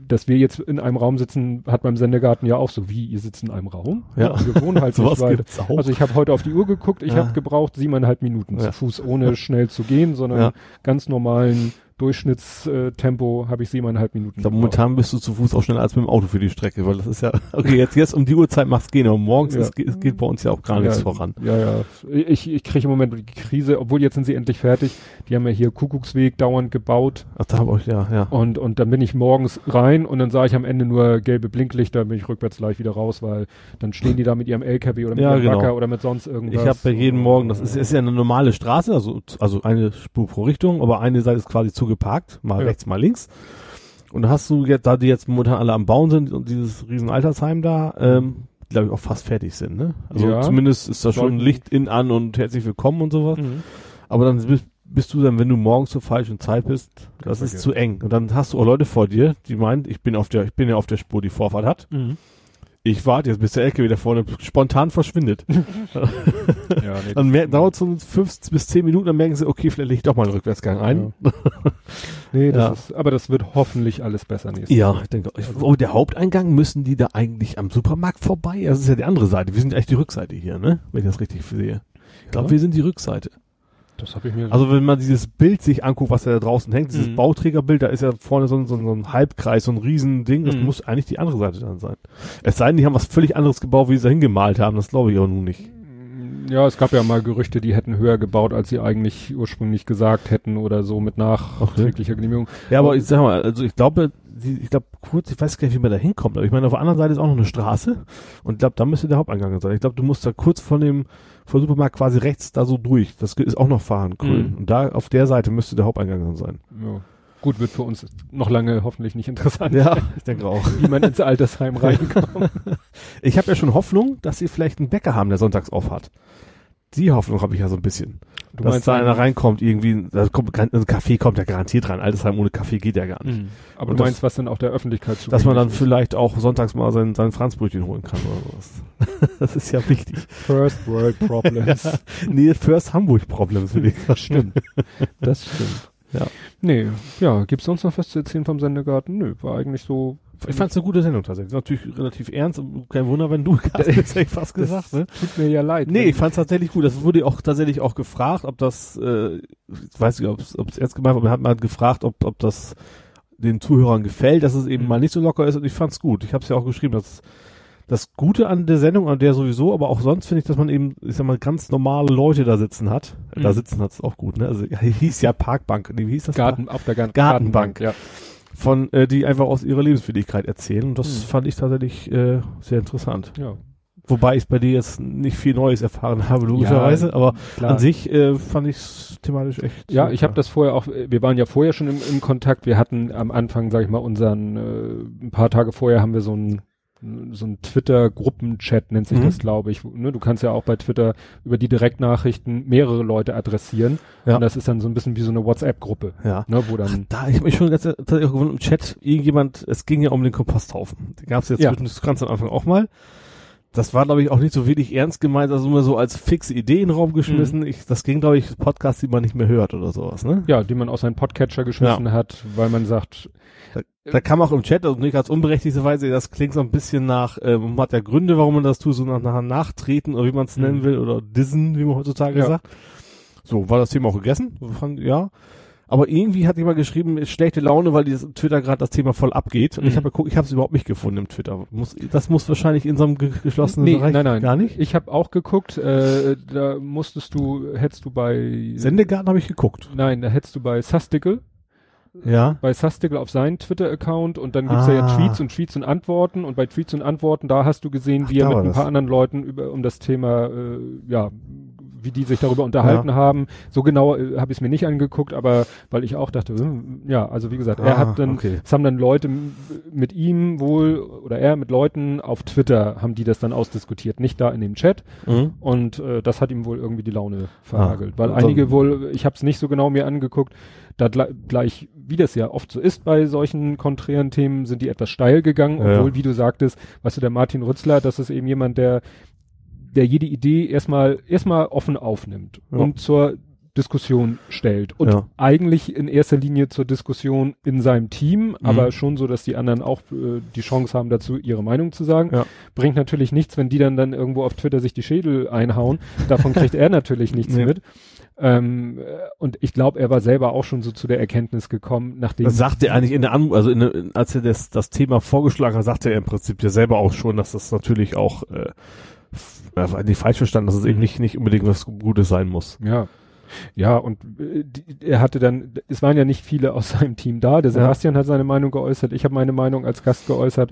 dass wir jetzt in einem Raum sitzen, hat beim Sendegarten ja auch so, wie, ihr sitzt in einem Raum? Ja. Wir wohnen halt nicht Sowas weit. gibt's auch. Also ich habe heute auf die Uhr geguckt, ich Ja. habe gebraucht siebeneinhalb Minuten Ja. zu Fuß, ohne schnell zu gehen, sondern Ja. ganz normalen Durchschnittstempo habe ich siebeneinhalb Minuten. Glaube, momentan bist du zu Fuß auch schneller als mit dem Auto für die Strecke, weil das ist ja, okay, jetzt, jetzt um die Uhrzeit macht's gehen, aber morgens Ja. ist, es geht bei uns ja auch gar nichts voran. Ja, ja. Ich, ich kriege im Moment die Krise, obwohl jetzt sind sie endlich fertig. Die haben ja hier Kuckucksweg dauernd gebaut Ach, da habe ich, ja, ja. und, und dann bin ich morgens rein und dann sah ich am Ende nur gelbe Blinklichter, bin ich rückwärts gleich wieder raus, weil dann stehen die da mit ihrem LKW oder mit Ja, ihrem genau. Oder mit sonst irgendwas. Ich habe ja jeden Morgen, das ist, ist ja eine normale Straße, also, also eine Spur pro Richtung, aber eine Seite ist quasi zugeparkt, mal Ja. rechts, mal links. Und da hast du jetzt, da die jetzt momentan alle am Bauen sind und dieses riesen Altersheim da, ähm, glaube ich auch fast fertig sind, ne? Also Ja. zumindest ist da schon Licht in an und herzlich willkommen und sowas. Mhm. Aber dann bist, bist du dann, wenn du morgens zur falschen Zeit bist, das vergessen. ist zu eng. Und dann hast du auch Leute vor dir, die meinen, ich bin auf der, ich bin ja auf der Spur, die Vorfahrt hat. Mhm. Ich warte jetzt, bis der LKW da vorne spontan verschwindet. Ja, nee, Dann dauert so fünf bis zehn Minuten, dann merken sie, okay, vielleicht lege ich doch mal einen Rückwärtsgang ein. nee, das Ja. ist, aber das wird hoffentlich alles besser nächstes Ja, ich denke, ich, oh, der Haupteingang müssen die da eigentlich am Supermarkt vorbei? Das ist ja die andere Seite. Wir sind eigentlich die Rückseite hier, ne? Wenn ich das richtig sehe. Ich glaube, Ja. wir sind die Rückseite. Das habe ich mir. Also wenn man dieses Bild sich anguckt, was da draußen hängt, dieses Mhm. Bauträgerbild, da ist ja vorne so, ein- so, ein- so ein Halbkreis, so ein Riesending, das Mhm. muss eigentlich die andere Seite dann sein. Es sei denn, die haben was völlig anderes gebaut, wie sie da hingemalt haben, das glaube ich aber nun nicht. Ja, es gab ja mal Gerüchte, die hätten höher gebaut, als sie eigentlich ursprünglich gesagt hätten oder so mit nachträglicher Genehmigung. Ja, aber ich sag mal, also ich glaube, ich glaube kurz, ich weiß gar nicht, wie man da hinkommt, aber ich meine, auf der anderen Seite ist auch noch eine Straße und ich glaube, da müsste der Haupteingang sein. Ich glaube, du musst da kurz von dem, vom Supermarkt quasi rechts da so durch. Das ist auch noch fahren grün. Mhm. Und da, auf der Seite müsste der Haupteingang dann sein. Ja. Gut, wird für uns noch lange hoffentlich nicht interessant, Ja, ich denke auch. wie man ins Altersheim reinkommt. Ich habe ja schon Hoffnung, dass sie vielleicht einen Bäcker haben, der sonntags auf hat. Die Hoffnung habe ich ja so ein bisschen. Du dass meinst da einer reinkommt, irgendwie, da kommt, ein Kaffee kommt ja garantiert rein. Altersheim ohne Kaffee geht ja gar nicht. Mhm. Aber Und du das- meinst, was dann auch der Öffentlichkeit zu Dass man dann vielleicht auch sonntags mal sein, sein Franzbrötchen holen kann oder sowas. Das ist ja wichtig. First World Problems. Nee, First Hamburg Problems will ich. Das stimmt. Das stimmt. Ja. Nee, ja, gibt's sonst noch was zu erzählen vom Sendegarten? Nö, war eigentlich so. Ich fand es eine gute Sendung tatsächlich. Natürlich relativ ernst. Kein Wunder, wenn du hätte ich fast gesagt. Ne? Tut mir ja leid. Nee, ich fand es tatsächlich gut. Das wurde auch tatsächlich auch gefragt, ob das, äh, ich weiß nicht, ob es ernst gemeint war, aber man hat mal gefragt, ob, ob das den Zuhörern gefällt, dass es eben Mhm. mal nicht so locker ist und ich fand's gut. Ich habe es ja auch geschrieben, dass das Gute an der Sendung, an der sowieso, aber auch sonst finde ich, dass man eben, ich sag mal, ganz normale Leute da sitzen hat. Da Mhm. sitzen hat's auch gut, ne? Also ja, hieß ja Parkbank, nee, wie hieß das? Garten, auf der Garten, Gartenbank. ja. Von, äh, die einfach aus ihrer Lebenswilligkeit erzählen. Und das Mhm. fand ich tatsächlich äh, sehr interessant. Ja. Wobei ich bei dir jetzt nicht viel Neues erfahren habe, logischerweise, aber klar. an sich äh, fand ich es thematisch echt. Ja, super. ich habe das vorher auch, wir waren ja vorher schon im, im Kontakt, wir hatten am Anfang, sag ich mal, unseren, äh, ein paar Tage vorher haben wir so ein so ein Twitter-Gruppenchat nennt sich Mhm. das, glaube ich. Ne, du kannst ja auch bei Twitter über die Direktnachrichten mehrere Leute adressieren. Ja. Und das ist dann so ein bisschen wie so eine WhatsApp-Gruppe, Ja. ne, wo dann Da, ich habe mich schon ganz tatsächlich auch gewundert im Chat, irgendjemand, es ging ja um den Komposthaufen. Den gab es jetzt Ja. zwischen das ganz am Anfang auch mal. Das war, glaube ich, auch nicht so wirklich ernst gemeint, also nur so als fixe Idee in den Raum geschmissen. Ich, das ging, glaube ich, Podcasts, die man nicht mehr hört oder sowas, ne? ja, die man aus seinen Podcatcher geschmissen hat, weil man sagt, Da kam auch im Chat, also nicht als unberechtigte Weise, das klingt so ein bisschen nach, äh, man hat ja Gründe, warum man das tut, so nach, nach Nachtreten oder wie man es Mhm. nennen will, oder Dissen, wie man heutzutage Ja. sagt. So, war das Thema auch gegessen? Ja. Aber irgendwie hat jemand geschrieben, ist schlechte Laune, weil dieses Twitter gerade das Thema voll abgeht. Und ich Mhm. habe geguckt, ich habe es überhaupt nicht gefunden im Twitter. Muss, das muss wahrscheinlich in so einem ge geschlossenen nee, Bereich nein, nein, gar nicht. Ich habe auch geguckt, äh, da musstest du, hättest du bei Sendegarten habe ich geguckt. Nein, da hättest du bei Sastikel, Ja. bei Sastikel auf seinen Twitter-Account und dann gibt's ja, ja Ah. Tweets und Tweets und Antworten und bei Tweets und Antworten, da hast du gesehen, wie Ach, er da mit ein das. paar anderen Leuten über um das Thema, äh, ja, wie die sich darüber unterhalten haben. So genau äh, habe ich es mir nicht angeguckt, aber weil ich auch dachte, hm, ja, also wie gesagt, er Ah, hat dann, okay. es haben dann Leute mit ihm wohl oder er mit Leuten auf Twitter haben die das dann ausdiskutiert, nicht da in dem Chat. Mhm. Und äh, das hat ihm wohl irgendwie die Laune verhagelt. Ah, weil einige wohl, ich habe es nicht so genau mir angeguckt, da gle- gleich, wie das ja oft so ist bei solchen konträren Themen, sind die etwas steil gegangen, Ja. obwohl, wie du sagtest, weißt du, der Martin Rützler, das ist eben jemand, der, der jede Idee erstmal, erstmal offen aufnimmt Ja. und zur Diskussion stellt. Und Ja. eigentlich in erster Linie zur Diskussion in seinem Team, aber Mhm. schon so, dass die anderen auch äh, die Chance haben dazu, ihre Meinung zu sagen. Ja. Bringt natürlich nichts, wenn die dann dann irgendwo auf Twitter sich die Schädel einhauen. Davon kriegt er natürlich nichts Nee. mit. Ähm, äh, und ich glaube, er war selber auch schon so zu der Erkenntnis gekommen, nachdem Das sagte er eigentlich in der An also in, der- in, als er das, das Thema vorgeschlagen hat, sagte er im Prinzip ja selber auch schon, dass das natürlich auch äh, nicht falsch verstanden, dass es eben nicht, nicht unbedingt was Gutes sein muss. Ja. Ja, und äh, die, er hatte dann, es waren ja nicht viele aus seinem Team da. Der Ja. Sebastian hat seine Meinung geäußert, ich habe meine Meinung als Gast geäußert.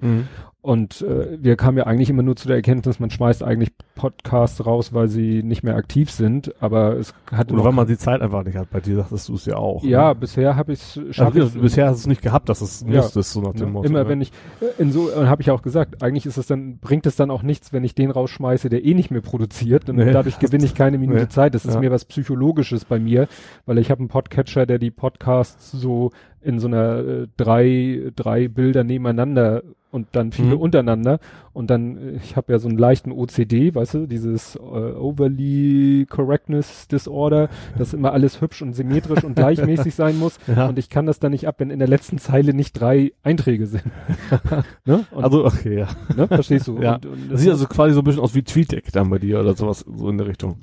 Und äh, wir kamen ja eigentlich immer nur zu der Erkenntnis, man schmeißt eigentlich Podcasts raus, weil sie nicht mehr aktiv sind. Aber es hat Oder weil man die Zeit einfach nicht hat. Bei dir sagtest du es ja auch. ja, Ne? bisher habe ich es Also, bisher hast du es nicht gehabt, dass es Ja. musstest, so nach dem Ja, Motto. immer ne? wenn ich äh, in so habe ich auch gesagt, eigentlich ist es dann bringt es dann auch nichts, wenn ich den rausschmeiße, der eh nicht mehr produziert und Nee. dadurch gewinne ich keine Minute Nee. Zeit. Das ist Ja. mir was psychologisches bei mir, weil ich habe einen Podcatcher, der die Podcasts so in so einer äh, drei drei Bilder nebeneinander und dann viele Mhm. untereinander und dann äh, ich habe ja so einen leichten OCD, weißt du, dieses äh, Overly Correctness Disorder, dass immer alles hübsch und symmetrisch und gleichmäßig sein muss Ja. und ich kann das dann nicht ab, wenn in der letzten Zeile nicht drei Einträge sind. ne? Und, also, okay, ja. ne? Verstehst du? Ja. Und, und Das sieht also quasi so ein bisschen aus wie TweetDeck dann bei dir oder sowas, so in der Richtung.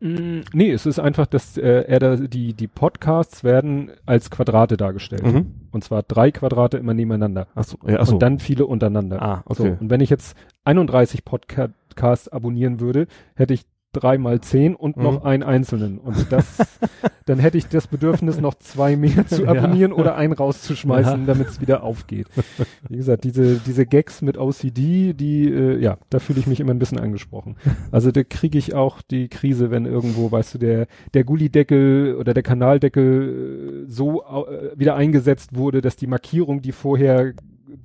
Mm, nee, es ist einfach, dass äh, er da, die, die Podcasts werden als Quadrate dargestellt. Mhm. Und zwar drei Quadrate immer nebeneinander. Achso, ja, achso. Und dann viele untereinander. ah, So, okay. und wenn ich jetzt 31 Podcasts abonnieren würde, hätte ich drei mal zehn und Mhm. noch einen einzelnen. Und das, dann hätte ich das Bedürfnis, noch zwei mehr zu Ja. abonnieren oder einen rauszuschmeißen, Ja. damit es wieder aufgeht. Wie gesagt, diese, diese Gags mit OCD, die, äh, ja, da fühle ich mich immer ein bisschen angesprochen. Also da kriege ich auch die Krise, wenn irgendwo, weißt du, der, der Gullideckel oder der Kanaldeckel äh, so äh, wieder eingesetzt wurde, dass die Markierung, die vorher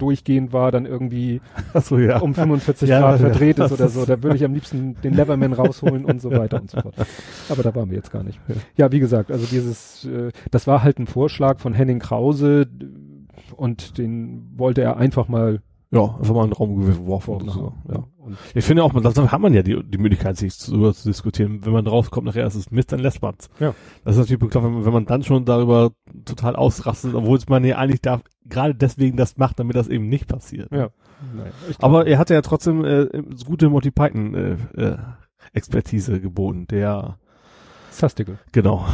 durchgehend war, dann irgendwie Achso, ja. um 45 Ja, Grad verdreht ist oder so. Da würde ich am liebsten den Leverman rausholen und so weiter und so fort. Aber da waren wir jetzt gar nicht. Ja, wie gesagt, also dieses, äh, das war halt ein Vorschlag von Henning Krause und den wollte er einfach mal Ja, einfach mal in den Raum geworfen. oder so. vorhauen. Ja. Ich finde auch, das hat man ja die, die Möglichkeit, sich zu, zu diskutieren. Wenn man rauskommt, nachher ist es Mist, dann lässt man's. Ja. Das ist natürlich bekloppt, wenn man, wenn man dann schon darüber total ausrastet, obwohl es man ja eigentlich da gerade deswegen das macht, damit das eben nicht passiert. ja. Naja, Aber er hatte ja trotzdem äh, so gute Monty Python äh, äh, Expertise geboten. Der, Sastikel. genau,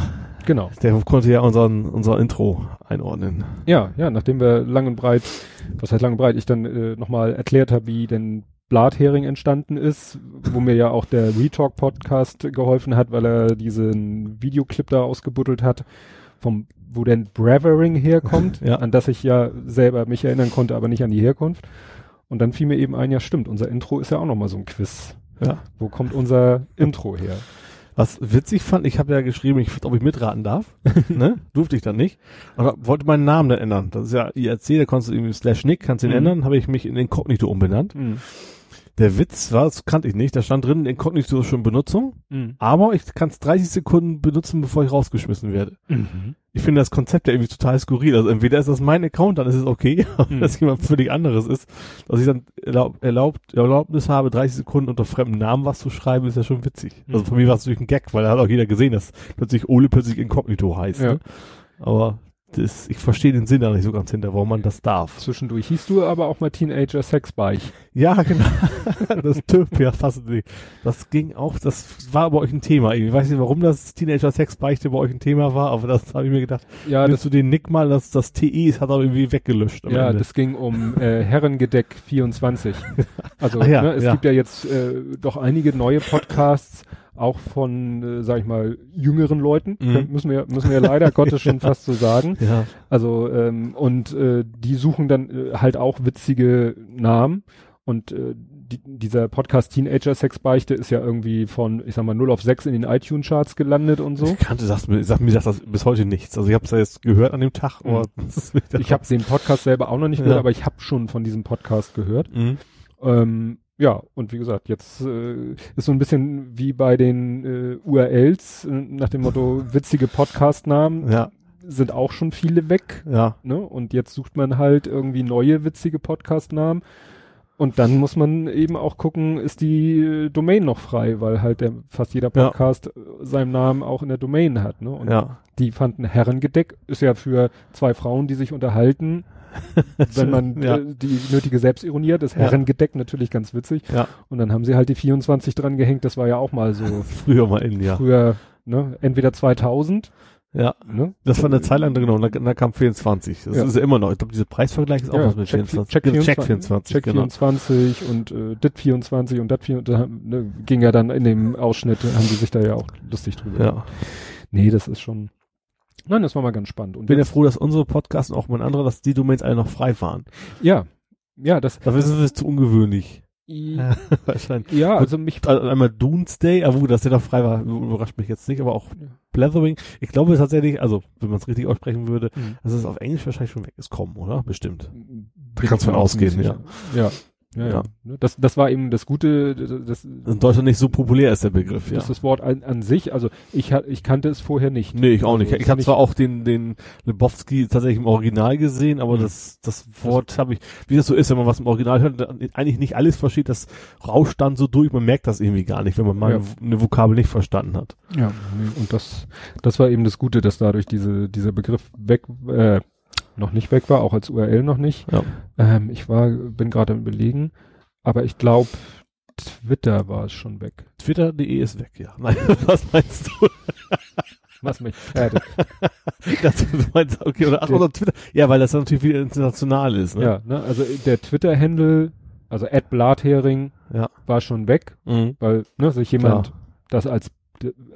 Genau. der konnte ja unseren, unser Intro einordnen. Ja, ja, nachdem wir lang und breit, was heißt lang und breit, ich dann äh, nochmal erklärt habe, wie denn Blathering entstanden ist, wo mir ja auch der Retalk Podcast geholfen hat, weil er diesen Videoclip da ausgebuddelt hat, vom, wo denn Bravering herkommt, Ja. an das ich ja selber mich erinnern konnte, aber nicht an die Herkunft. Und dann fiel mir eben ein, ja stimmt, unser Intro ist ja auch nochmal so ein Quiz. Ja. Wo kommt unser Intro her? Was witzig fand, ich habe ja geschrieben, ich, ob ich mitraten darf. ne? Durfte ich dann nicht. Und wollte meinen Namen dann ändern. Das ist ja IRC, da konntest du irgendwie slash Nick, kannst du ihn Mhm. ändern, habe ich mich in Inkognito umbenannt. Der Witz war, das kannte ich nicht, da stand drin, Inkognito ist schon Benutzung, aber ich kann es 30 Sekunden benutzen, bevor ich rausgeschmissen werde. Mhm. Ich finde das Konzept ja irgendwie total skurril. Also entweder ist das mein Account, dann ist es okay, Mhm. dass jemand völlig anderes ist. Dass ich dann erlaub, erlaubt, Erlaubnis habe, 30 Sekunden unter fremdem Namen was zu schreiben, ist ja schon witzig. Also Mhm. für mich war es natürlich ein Gag, weil da hat auch jeder gesehen, dass plötzlich Ole plötzlich Inkognito heißt. Ja. Ne? Aber das, ich verstehe den Sinn da nicht so ganz hinter, warum man das darf. Zwischendurch hieß du aber auch mal Teenager Sexbike. Ja, genau. das TÜV, ja, fast nicht. Das ging auch, das war bei euch ein Thema. Ich weiß nicht, warum das Teenager Sex Beichte bei euch ein Thema war, aber das habe ich mir gedacht, Ja, willst du den Nick mal, das, das TE ist, hat er irgendwie weggelöscht. Ja, Ende. das ging um äh, Herrengedeck 24. Also ja, ne, es ja. gibt ja jetzt äh, doch einige neue Podcasts, auch von, äh, sag ich mal, jüngeren Leuten, Mhm. Müssen wir, müssen wir leider Gottes schon fast so sagen. Ja. Also, ähm, und äh, die suchen dann äh, halt auch witzige Namen. Und äh, die, dieser Podcast Teenager Sexbeichte ist ja irgendwie von, ich sag mal, 0 auf 6 in den iTunes-Charts gelandet und so. Ich kannte das, sag, mir sagt das bis heute nichts. Also ich habe es ja jetzt gehört an dem Tag, Mhm. das Ich habe den Podcast selber auch noch nicht gehört, Ja. aber ich habe schon von diesem Podcast gehört. Mhm. Ähm, ja, und wie gesagt, jetzt äh, ist so ein bisschen wie bei den äh, URLs, äh, nach dem Motto witzige Podcast-Namen Ja, sind auch schon viele weg. ja. Ne? Und jetzt sucht man halt irgendwie neue witzige Podcast-Namen. Und dann muss man eben auch gucken, ist die äh, Domain noch frei, weil halt der, fast jeder Ja. Podcast äh, seinen Namen auch in der Domain hat. Ne? Und Ja. die fanden Herrengedeck, ist ja für zwei Frauen, die sich unterhalten, wenn man Ja. äh, die nötige Selbstironie hat, ist Ja. Herrengedeck natürlich ganz witzig. Ja. Und dann haben sie halt die 24 dran gehängt, das war ja auch mal so Früher mal in, ja. früher, ne? entweder 2000, Ja. ne? Das war eine Zeit lang, genau, und dann, dann kam 24. Das Ja. ist ja immer noch. Ich glaube, dieser Preisvergleich ist auch was mit Check, 24. Check, Genau, 24, Check 24, Check genau. 24 und äh, dit 24 und dat 24, da, ne, ging ja dann in dem Ausschnitt, haben die sich da ja auch lustig drüber. Ja. Nee, das ist schon, nein, das war mal ganz spannend. Und Ich bin ja froh, dass unsere Podcasts und auch mein anderer, dass die Domains alle noch frei waren. ja, ja, das, Dafür ist es zu ungewöhnlich. ja, Wahrscheinlich. also mich, Also einmal Doomsday, aber gut, dass der noch frei war, überrascht mich jetzt nicht, aber auch Ja. Blethering. Ich glaube tatsächlich, also wenn man es richtig aussprechen würde, Mhm. dass es auf Englisch wahrscheinlich schon weg ist, kommen, oder? Bestimmt. Bin kannst ich von ausgehen, sicher. Ja. Ja, ja. Ja. Ne, Das, das war eben das Gute, das, In Deutschland nicht so populär ist der Begriff, ja. das, das Wort an, an sich, also ich, ich kannte es vorher nicht. Nee, ich auch nicht. Also, Ich habe zwar auch den, den Lebowski tatsächlich im Original gesehen, aber Mhm. das, das Wort habe ich, wie das so ist, wenn man was im Original hört, eigentlich nicht alles versteht, das rauscht dann so durch, man merkt das irgendwie gar nicht, wenn man mal Ja. eine Vokabel nicht verstanden hat. Ja, und das, das war eben das Gute, dass dadurch diese, dieser Begriff weg, äh, noch nicht weg war, auch als URL noch nicht. Ja. Ähm, ich war, bin gerade am überlegen, aber ich glaube, Twitter war es schon weg. Twitter.de ist weg, ja. Nein, was meinst du? Was mich fertig. das, meinst, okay, oder, ach, oder Twitter. Ja, weil das natürlich wieder international ist, ne? ja, ne, also der Twitter-Handle, also Ed Blathering, Ja. war schon weg, Mhm. weil ne, sich jemand Klar. das als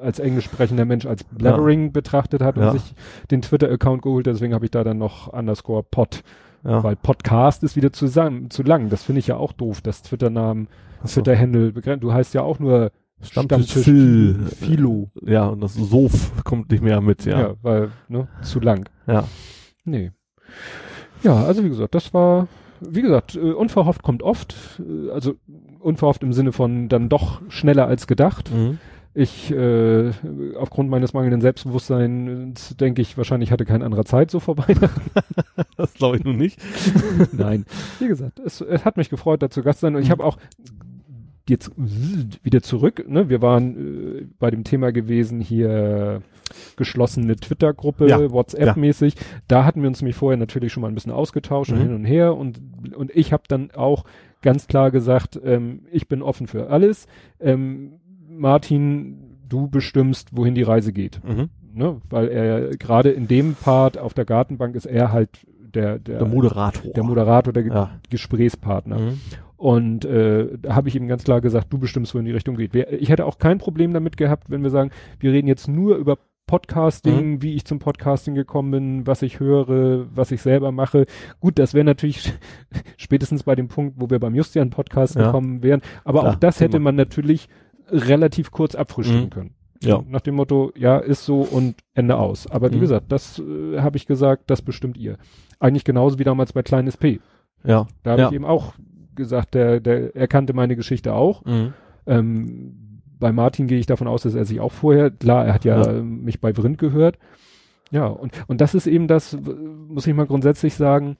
als englisch sprechender Mensch als Blathering betrachtet hat Ja. und sich den Twitter-Account geholt, deswegen habe ich da dann noch underscore pod, Ja. weil Podcast ist wieder zusammen, zu lang. Das finde ich ja auch doof, dass Twitter-Namen, so. Twitter-Handle begrenzt. Du heißt ja auch nur Stammtisch Stammtisch Phil. Philo. Ja, und das Sof kommt nicht mehr mit, Ja. ja. weil, ne, zu lang. Ja. Nee. Ja, also wie gesagt, das war, wie gesagt, äh, unverhofft kommt oft, äh, also unverhofft im Sinne von dann doch schneller als gedacht. Mhm. Ich, äh, aufgrund meines mangelnden Selbstbewusstseins, denke ich, wahrscheinlich hatte kein anderer Zeit so vorbei. Das glaube ich nun nicht. Nein. Wie gesagt, es, es hat mich gefreut, da zu Gast sein. Und ich Mhm. habe auch jetzt wieder zurück, ne? Wir waren äh, bei dem Thema gewesen hier geschlossene Twitter-Gruppe, Ja, WhatsApp-mäßig. Da hatten wir uns nämlich vorher natürlich schon mal ein bisschen ausgetauscht und Mhm. hin und her und und ich habe dann auch ganz klar gesagt, ähm, ich bin offen für alles. Ähm, Martin, du bestimmst, wohin die Reise geht, Mhm. ne? Weil er gerade in dem Part auf der Gartenbank ist er halt der der, Der Moderator. der Moderator, der Ja. Gesprächspartner. Mhm. Und äh, da habe ich ihm ganz klar gesagt, du bestimmst, wo in die Richtung geht. Ich hätte auch kein Problem damit gehabt, wenn wir sagen, wir reden jetzt nur über Podcasting, wie ich zum Podcasting gekommen bin, was ich höre, was ich selber mache. Gut, das wäre natürlich spätestens bei dem Punkt, wo wir beim Justian Podcast Ja. gekommen wären. Aber Klar, auch das hätte man natürlich relativ kurz abfrühstücken Mhm. können. Ja. Nach dem Motto, ja, ist so und Ende aus. Aber wie Mhm. gesagt, das äh, habe ich gesagt, das bestimmt ihr. Eigentlich genauso wie damals bei Kleines P. Ja. Da habe ja. ich eben auch gesagt, der, der, er kannte meine Geschichte auch. Mhm. Ähm, bei Martin gehe ich davon aus, dass er sich auch vorher, klar, er hat ja, Ja. mich bei Vrind gehört. Ja, und, und das ist eben das, muss ich mal grundsätzlich sagen,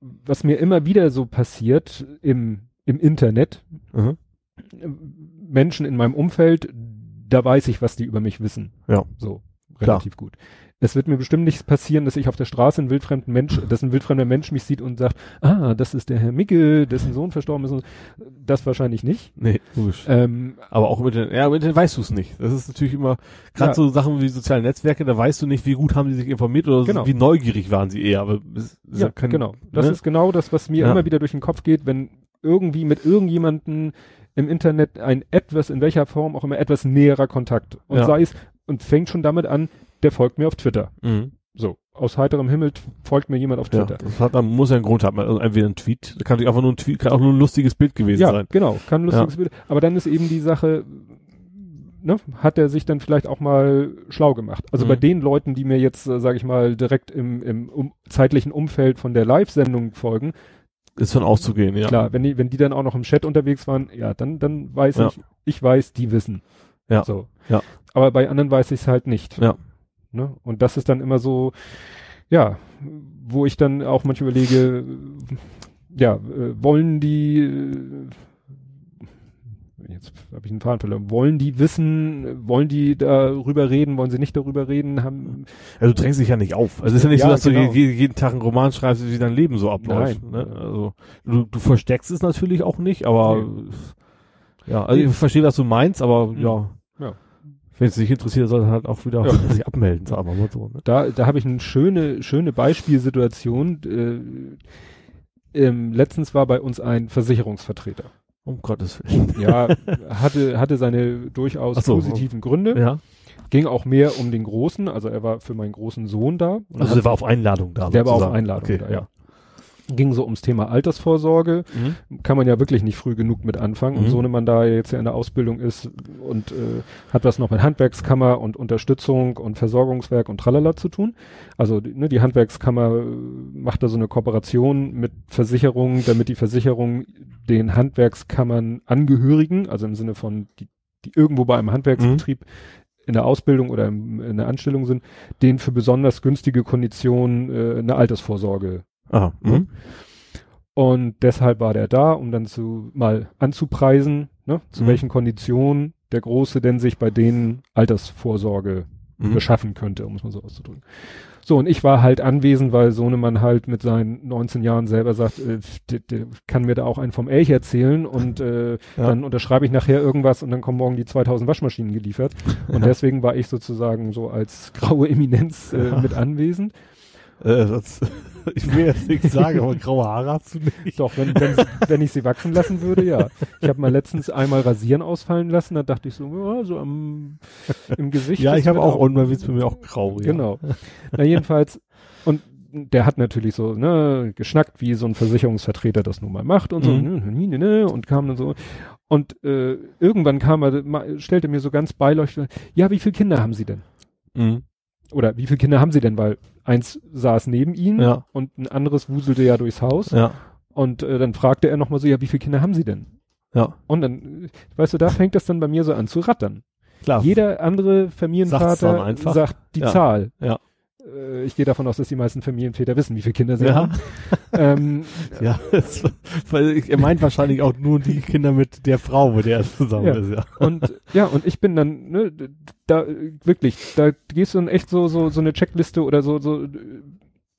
was mir immer wieder so passiert im, im Internet. Mhm. Menschen in meinem Umfeld, da weiß ich, was die über mich wissen. Ja. So, Klar. relativ gut. Es wird mir bestimmt nicht passieren, dass ich auf der Straße einen wildfremden Mensch, dass ein wildfremder Mensch mich sieht und sagt, ah, das ist der Herr Micke, dessen Sohn verstorben ist. Und das wahrscheinlich nicht. Nee, logisch. Ähm, Aber auch mit den, ja, mit den weißt du es nicht. Das ist natürlich immer, gerade Ja. so Sachen wie soziale Netzwerke, da weißt du nicht, wie gut haben sie sich informiert oder Genau. wie neugierig waren sie eher. Aber es ist ja, kein- genau. Das ne? ist genau das, was mir Ja. immer wieder durch den Kopf geht, wenn irgendwie mit irgendjemanden im Internet ein etwas, in welcher Form auch immer, etwas näherer Kontakt. Und Ja. sei es, und fängt schon damit an, der folgt mir auf Twitter. Mhm. So, aus heiterem Himmel folgt mir jemand auf Ja, Twitter. das hat, dann muss ja einen Grund haben. Also entweder ein Tweet, da kann natürlich einfach nur ein Tweet, kann auch nur ein lustiges Bild gewesen Ja, sein. genau, kann ein lustiges Bild. Aber dann ist eben die Sache, ne, hat er sich dann vielleicht auch mal schlau gemacht. Also Mhm. bei den Leuten, die mir jetzt, äh, sage ich mal, direkt im, im um, zeitlichen Umfeld von der Live-Sendung folgen, Ist von auszugehen, ja. klar, wenn die, wenn die dann auch noch im Chat unterwegs waren, ja, dann, dann weiß Ja. ich, ich weiß, die wissen. Ja. So. Ja. Aber bei anderen weiß ich es halt nicht. Ja. Ne? Und das ist dann immer so, ja, wo ich dann auch manchmal überlege, ja, äh, wollen die, äh, jetzt habe ich einen Faden verloren, wollen die wissen, wollen die darüber reden, wollen sie nicht darüber reden, haben, Also du drängst dich ja nicht auf. Also es ist ja nicht Ja, so, dass genau. du je, jeden Tag einen Roman schreibst, wie dein Leben so abläuft. Nein. Ne? Also du, du versteckst es natürlich auch nicht, aber ja, also Nee. ich verstehe, was du meinst, aber Mhm. ja. Ja. Wenn es dich interessiert, soll halt auch wieder Ja. sich abmelden, sagen wir mal so. Ne? Da, da habe ich eine schöne, schöne Beispielsituation. Äh, ähm, letztens war bei uns ein Versicherungsvertreter. Um Gottes Willen. Ja, hatte, hatte seine durchaus so. positiven Gründe. Ja. Ging auch mehr um den Großen, also er war für meinen großen Sohn da. Also der war auf Einladung da. der war auf. Einladung okay, da, ja. Ging so ums Thema Altersvorsorge. Mhm. Kann man ja wirklich nicht früh genug mit anfangen. Und Mhm. so man da jetzt ja in der Ausbildung ist und äh, hat was noch mit Handwerkskammer und Unterstützung und Versorgungswerk und tralala zu tun. Also die- ne, die Handwerkskammer äh, macht da so eine Kooperation mit Versicherungen, damit die Versicherung den Handwerkskammern Angehörigen, also im Sinne von die, die irgendwo bei einem Handwerksbetrieb in der Ausbildung oder in der Anstellung sind, denen für besonders günstige Konditionen äh, eine Altersvorsorge Aha. Mhm. und deshalb war der da, um dann zu mal anzupreisen, ne, zu Mhm. welchen Konditionen der Große denn sich bei denen Altersvorsorge Mhm. beschaffen könnte, um es mal so auszudrücken. So, und ich war halt anwesend, weil Sohnemann halt mit seinen 19 Jahren selber sagt, äh, der, der kann mir da auch einen vom Elch erzählen und äh, Ja. dann unterschreibe ich nachher irgendwas und dann kommen morgen die 2000 Waschmaschinen geliefert. Und deswegen war ich sozusagen so als graue Eminenz äh, Ja. mit anwesend. Äh, das, ich will jetzt nichts sagen, aber graue Haare hast du nicht. Doch, wenn, wenn, wenn ich sie wachsen lassen würde, ja. Ich habe mal letztens einmal rasieren ausfallen lassen, da dachte ich so, ja, so am, im Gesicht. Ja, ich habe auch, und man wird bei mir auch grau. Ja. Genau. Na, jedenfalls, und der hat natürlich so, ne, geschnackt, wie so ein Versicherungsvertreter das nun mal macht und so, Mhm. ne, ne, ne, und kam dann so. Und äh, irgendwann kam er, stellte mir so ganz beileuchtend, ja, wie viele Kinder haben Sie denn? Mhm. Oder wie viele Kinder haben Sie denn? Weil eins saß neben ihm Ja. und ein anderes wuselte ja durchs Haus. Ja. Und äh, dann fragte er nochmal so, ja, wie viele Kinder haben Sie denn? Ja. Und dann, äh, weißt du, da fängt das dann bei mir so an zu rattern. Klar. Jeder andere Familienvater sagt die Ja. Zahl. Ja. Äh, ich gehe davon aus, dass die meisten Familienväter wissen, wie viele Kinder sie Ja. haben. ähm, Ja, das, weil er meint wahrscheinlich auch nur die Kinder mit der Frau, mit der er zusammen Ja. ist, ja. und ja, und ich bin dann, ne, da wirklich, da gehst du dann echt so, so, so eine Checkliste oder so, so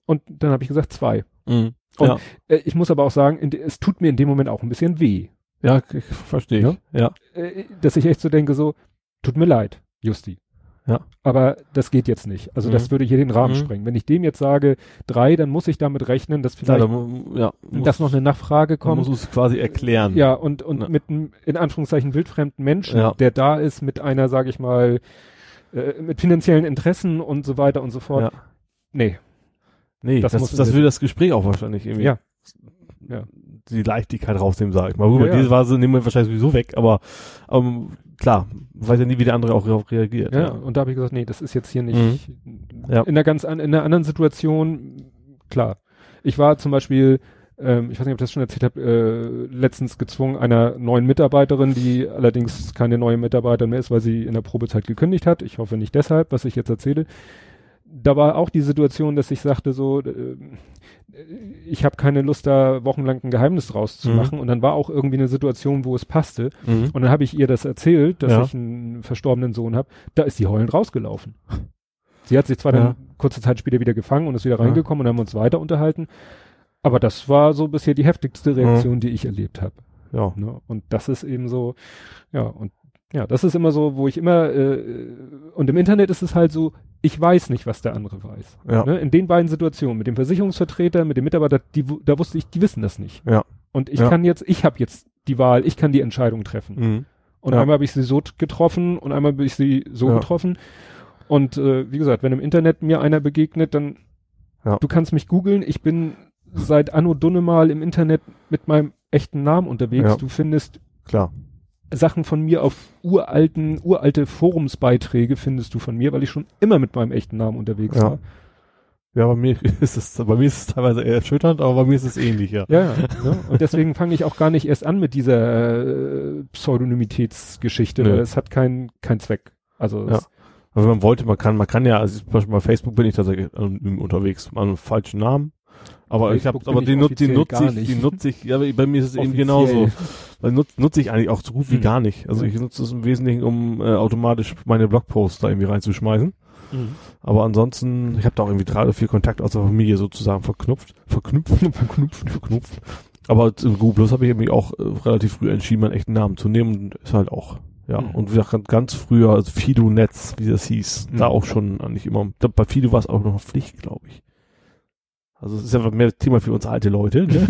und dann habe ich gesagt zwei. Mhm. Und- ja. Äh, ich muss aber auch sagen, in, es tut mir in dem Moment auch ein bisschen weh. ja, ich verstehe Ja? Ja. Äh, dass ich echt so denke, so, tut mir leid, Justi. Ja. Aber das geht jetzt nicht. Also das Mhm. würde hier den Rahmen Mhm. sprengen. Wenn ich dem jetzt sage drei, dann muss ich damit rechnen, dass vielleicht da mu- ja, muss, dass noch eine Nachfrage kommt. muss es quasi erklären. Ja, und, und Ja. mit einem, in Anführungszeichen, wildfremden Menschen, Ja. der da ist mit einer, sage ich mal, äh, mit finanziellen Interessen und so weiter und so fort. Ja. Nee. Nee, Das das, das, will das Gespräch auch wahrscheinlich irgendwie. Ja. Ja. Die Leichtigkeit rausnehmen, sag ich mal. Gut, Ja, bei ja. dieser Phase nehmen wir wahrscheinlich sowieso weg, aber ähm, klar, weiß ja nie, wie der andere auch darauf reagiert. Ja, und da habe ich gesagt, nee, das ist jetzt hier nicht Mhm. Ja. in einer ganz an, in einer anderen Situation, klar. Ich war zum Beispiel, ähm, ich weiß nicht, ob ich das schon erzählt habe, äh, letztens gezwungen einer neuen Mitarbeiterin, die allerdings keine neue Mitarbeiterin mehr ist, weil sie in der Probezeit gekündigt hat. Ich hoffe nicht deshalb, was ich jetzt erzähle. Da war auch die Situation, dass ich sagte so, äh, ich habe keine Lust, da wochenlang ein Geheimnis draus zu Mhm. machen. Und dann war auch irgendwie eine Situation, wo es passte. Mhm. Und dann habe ich ihr das erzählt, dass Ja. ich einen verstorbenen Sohn habe. Da ist die heulend rausgelaufen. Sie hat sich zwar Ja. dann kurze Zeit später wieder gefangen und ist wieder Ja. reingekommen und haben uns weiter unterhalten. Aber das war so bisher die heftigste Reaktion, die ich erlebt habe. ja. Ne? Und das ist eben so, ja, und ja, das ist immer so, wo ich immer, äh, und im Internet ist es halt so, ich weiß nicht, was der andere weiß. Ja. Ne? In den beiden Situationen, mit dem Versicherungsvertreter, mit dem Mitarbeiter, die, da wusste ich, die wissen das nicht. Ja. Und ich Ja. kann jetzt, ich habe jetzt die Wahl, ich kann die Entscheidung treffen. Mhm. Und Ja. einmal habe ich sie so getroffen und einmal habe ich sie so Ja. getroffen. Und äh, wie gesagt, wenn im Internet mir einer begegnet, dann Ja. du kannst mich googeln. Ich bin seit Anno Dunnemal im Internet mit meinem echten Namen unterwegs. Du findest Klar. Sachen von mir auf uralten, uralte Forumsbeiträge findest du von mir, weil ich schon immer mit meinem echten Namen unterwegs Ja. war. Ja, bei mir ist es, bei mir ist es teilweise eher erschütternd, aber bei mir ist es ähnlich, ja. Ja, ja. ne? Und deswegen fange ich auch gar nicht erst an mit dieser äh, Pseudonymitätsgeschichte, weil es hat keinen keinen Zweck. Also Ja. Aber wenn man wollte, man kann, man kann ja, also zum Beispiel bei Facebook bin ich tatsächlich anonym unterwegs, mal einen falschen Namen. Aber ich habe, aber die, nut, die nutze ich, die nutze ich, ja, bei mir ist es eben genauso. Weil nutze ich eigentlich auch so gut wie Hm. gar nicht. Also ich nutze es im Wesentlichen, um äh, automatisch meine Blogposts da irgendwie reinzuschmeißen. Aber ansonsten, ich habe da auch irgendwie drei oder vier Kontakte aus der Familie sozusagen verknüpft, verknüpft, verknüpft, verknüpft. Aber im Google Plus habe ich irgendwie auch äh, relativ früh entschieden, meinen echten Namen zu nehmen und ist halt auch, ja. Mhm. Und wie gesagt, ganz früher, also Fido Netz, wie das hieß, Mhm. da auch schon eigentlich immer, da, bei Fido war es auch noch Pflicht, glaube ich. Also es ist einfach mehr Thema für uns alte Leute, ne?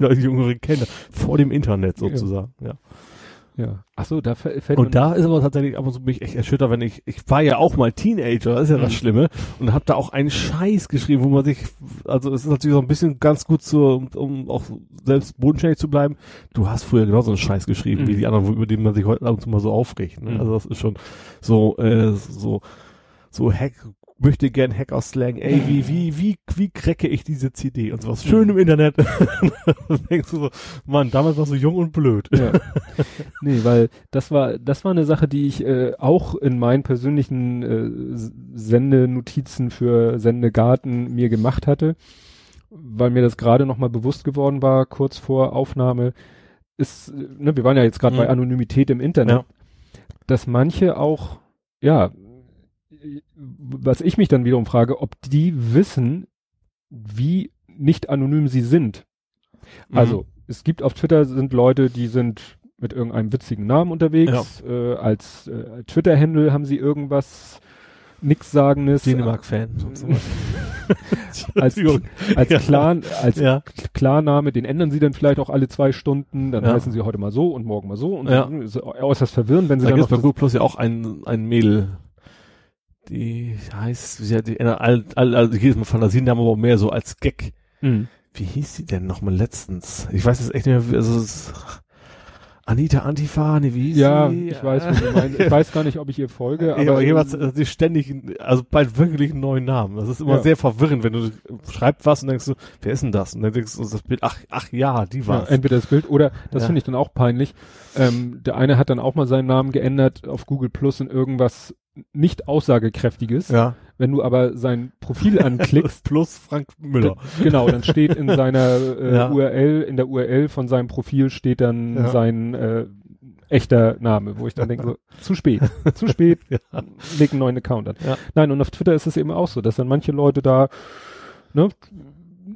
Die jüngeren Kinder, vor dem Internet sozusagen, ja. ja. Ach so, da fä- fällt Und da ist aber tatsächlich ab und zu bin ich echt erschüttert, wenn ich, ich war ja auch mal Teenager, das ist ja das Mhm. Schlimme, und hab da auch einen Scheiß geschrieben, wo man sich, also es ist natürlich so ein bisschen ganz gut zur, um, um auch selbst bodenständig zu bleiben. Du hast früher genauso einen Scheiß geschrieben, Mhm. wie die anderen, über die man sich heute ab und zu mal so aufregt. Ne? Mhm. Also das ist schon so, äh, so, so Hack, möchte gern Hacker-Slang, ey, wie, wie, wie, wie cracke ich diese CD und sowas. Schön im Internet. Denkst du so, Mann, damals warst du jung und blöd. Ja. nee, weil das war, das war eine Sache, die ich äh, auch in meinen persönlichen äh, Sendenotizen für Sendegarten mir gemacht hatte, weil mir das gerade nochmal bewusst geworden war, kurz vor Aufnahme, ist, ne, wir waren ja jetzt gerade Mhm. bei Anonymität im Internet, Ja. dass manche auch, ja, was ich mich dann wiederum frage, ob die wissen, wie nicht anonym sie sind. Mhm. Also, es gibt auf Twitter sind Leute, die sind mit irgendeinem witzigen Namen unterwegs. Äh, als äh, Twitter-Handle haben sie irgendwas Nixsagendes. Dänemark-Fan. Als, als, Ja. Klar, als Ja. Klarname, den ändern sie dann vielleicht auch alle zwei Stunden. Dann Ja. heißen sie heute mal so und morgen mal so. Und Ja. dann ist äußerst verwirrend, wenn sie Da dann gibt noch es bei Google Plus ja auch ein, ein Mädel, die heißt, sie hat die, all, all, also jedes Mal Fantasien haben aber mehr so als Gag. Mhm. Wie hieß sie denn nochmal letztens? Ich weiß jetzt echt nicht mehr, also es ist Anita Antifa, nee, wie hieß Ja, sie? ich weiß, was du meinst. Ich weiß gar nicht, ob ich ihr folge, Ja, aber, aber jeweils, also sie ständig, also bald wirklich einen neuen Namen. Das ist immer Ja. sehr verwirrend, wenn du schreibst was und denkst du, wer ist denn das? Und dann denkst du, das Bild, ach, ach ja, die Ja, war's. entweder das Bild oder, das Ja. finde ich dann auch peinlich. Ähm, der eine hat dann auch mal seinen Namen geändert auf Google Plus in irgendwas nicht aussagekräftiges. ja. Wenn du aber sein Profil anklickst, Plus Frank Müller. genau, dann steht in seiner äh, Ja. URL, in der URL von seinem Profil steht dann Ja. sein äh, echter Name, wo ich dann denke, so, zu spät, zu spät, Ja. leg einen neuen Account an. Ja. Nein, und auf Twitter ist es eben auch so, dass dann manche Leute da ne,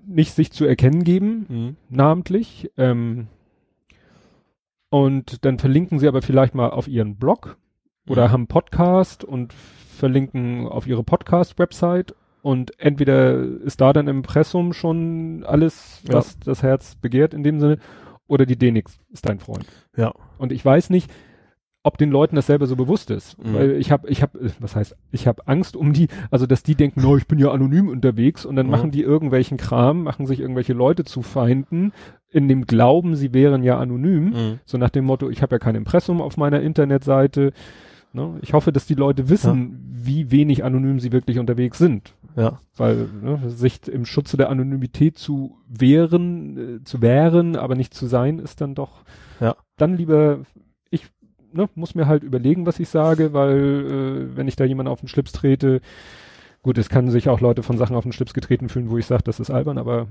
nicht sich zu erkennen geben, Mhm. namentlich. Ähm, und dann verlinken sie aber vielleicht mal auf ihren Blog oder Mhm. haben Podcast und verlinken auf ihre Podcast-Website und entweder ist da dann im Impressum schon alles, Ja. was das Herz begehrt in dem Sinne, oder die Denix ist dein Freund. Ja. Und ich weiß nicht, ob den Leuten das selber so bewusst ist, Mhm. weil ich habe, ich habe, was heißt, ich habe Angst um die, also dass die denken, no, ich bin ja anonym unterwegs und dann Mhm. machen die irgendwelchen Kram, machen sich irgendwelche Leute zu Feinden in dem Glauben, sie wären ja anonym, Mhm. so nach dem Motto, ich habe ja kein Impressum auf meiner Internetseite. Ne? Ich hoffe, dass die Leute wissen, wie wenig anonym sie wirklich unterwegs sind. Ja. Weil ne, sich im Schutze der Anonymität zu wehren, äh, zu wehren, aber nicht zu sein, ist dann doch Ja. dann lieber, ich ne, muss mir halt überlegen, was ich sage, weil äh, wenn ich da jemanden auf den Schlips trete, gut, es kann sich auch Leute von Sachen auf den Schlips getreten fühlen, wo ich sage, das ist albern, aber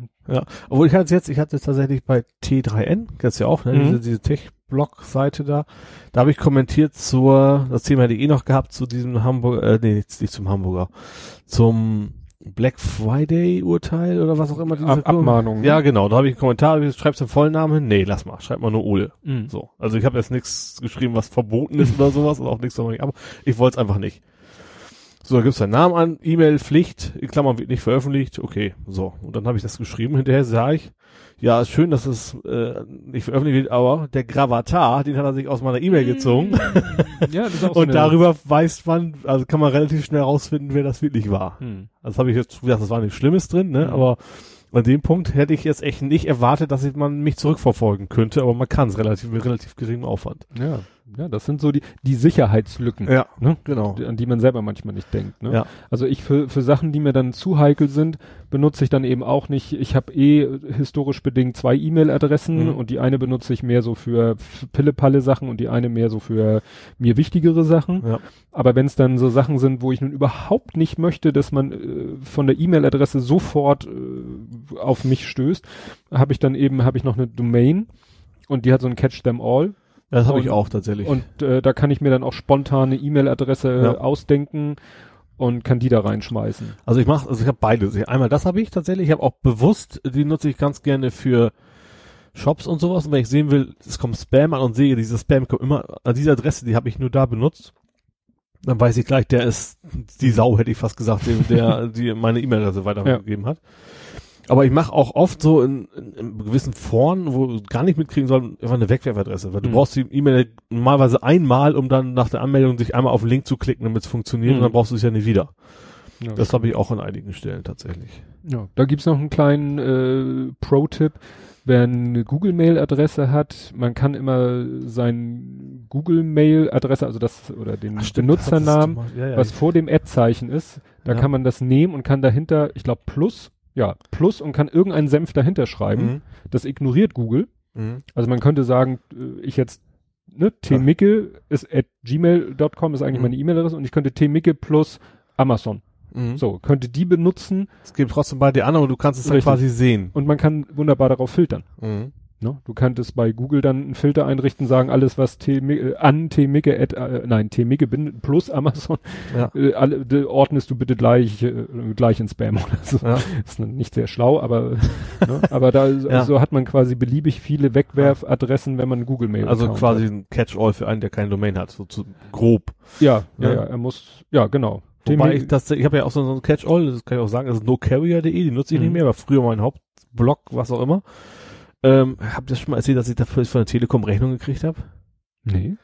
Obwohl ich hatte jetzt, ich hatte tatsächlich bei T3N, kennst du ja auch, ne? Mhm. Diese, diese Tech-Blog-Seite da. Da habe ich kommentiert zur, das Thema hätte ich eh noch gehabt, zu diesem Hamburg, äh, nee, nicht zum Hamburger, zum Black Friday-Urteil oder was auch immer. diese- Ab Abmahnung. Ja, genau, da habe ich einen Kommentar, schreibst du den vollen Namen hin? Nee, lass mal, schreib mal nur Ole. Mhm. So. Also ich habe jetzt nichts geschrieben, was verboten ist oder sowas, und auch nichts, aber ich wollte es einfach nicht. So, da gibt's deinen Namen an, E-Mail, Pflicht, in Klammern wird nicht veröffentlicht, okay, so. Und dann habe ich das geschrieben, hinterher sage ich, ja, ist schön, dass es äh, nicht veröffentlicht wird, aber der Gravatar, den hat er sich aus meiner E-Mail gezogen. Ja, das ist auch so Und darüber weiß man, also kann man relativ schnell rausfinden, wer das wirklich war. Hm. Also habe ich jetzt gesagt, das war nichts Schlimmes drin, ne? Mhm. Aber an dem Punkt hätte ich jetzt echt nicht erwartet, dass ich, man mich zurückverfolgen könnte, aber man kann es relativ mit relativ geringem Aufwand. Ja, ja, das sind so die, die Sicherheitslücken, Ja, ne? genau. an die man selber manchmal nicht denkt. Ne? Ja. Also ich für, für Sachen, die mir dann zu heikel sind, benutze ich dann eben auch nicht. Ich habe eh historisch bedingt zwei E-Mail-Adressen Mhm. und die eine benutze ich mehr so für f- Pille-Palle-Sachen und die eine mehr so für mir wichtigere Sachen. Ja. Aber wenn es dann so Sachen sind, wo ich nun überhaupt nicht möchte, dass man äh, von der E-Mail-Adresse sofort äh, auf mich stößt, habe ich dann eben habe ich noch eine Domain und die hat so ein Catch them all. Ja, das habe ich auch tatsächlich. Und äh, da kann ich mir dann auch spontan eine E-Mail-Adresse äh, Ja. ausdenken und kann die da reinschmeißen. Also ich mache, also ich habe beides. Einmal das habe ich tatsächlich. Ich habe auch bewusst, die nutze ich ganz gerne für Shops und sowas. Und wenn ich sehen will, es kommt Spam an und sehe, dieses Spam kommt immer an diese Adresse, die habe ich nur da benutzt. Dann weiß ich gleich, der ist die Sau, hätte ich fast gesagt, dem, der die meine E-Mail-Adresse weitergegeben hat. Aber ich mache auch oft so in, in, in gewissen Foren, wo du gar nicht mitkriegen soll, einfach eine Wegwerfadresse, weil du Mhm. brauchst die E-Mail normalerweise einmal, um dann nach der Anmeldung sich einmal auf den Link zu klicken, damit es funktioniert Mhm. und dann brauchst du es ja nicht wieder. Ja. Das habe ich auch an einigen Stellen tatsächlich. Ja, da gibt's noch einen kleinen äh, Pro-Tipp. Wer eine Google-Mail-Adresse hat, man kann immer sein Google-Mail-Adresse, also das oder den Benutzernamen, ja, ja, was vor dem Ad-Zeichen ist, da kann man das nehmen und kann dahinter, ich glaube Plus, ja, Plus und kann irgendeinen Senf dahinter schreiben. Mhm. Das ignoriert Google. Mhm. Also man könnte sagen, äh, ich jetzt, ne, tmicke ist at gmail.com ist eigentlich Mhm. meine E-Mail-Adresse und ich könnte tmicke plus Amazon. Mhm. So, könnte die benutzen Es geht trotzdem bei dir an, aber du kannst es dann quasi sehen. und man kann wunderbar darauf filtern. Ne? Du könntest bei Google dann einen Filter einrichten, sagen, alles was tmi- äh, an tmicke at, äh, nein, tmicke bin plus Amazon, Ja. äh, alle, ordnest du bitte gleich, äh, gleich in Spam oder so. Ja. Ist nicht sehr schlau, aber, ne? aber da, Ja. so hat man quasi beliebig viele Wegwerfadressen, wenn man Google Mail Also quasi hat. ein Catch-all für einen, der keine Domain hat, so zu grob. Ja, ja, Ja. er muss, ja, genau. Wobei ich das, ich habe ja auch so, so ein Catch-all, das kann ich auch sagen, das ist nocarrier.de, die nutze ich Mhm. nicht mehr, war früher mein Hauptblog, was auch immer. Ähm, hab das schon mal erzählt, dass ich dafür von der Telekom Rechnung gekriegt habe? nee.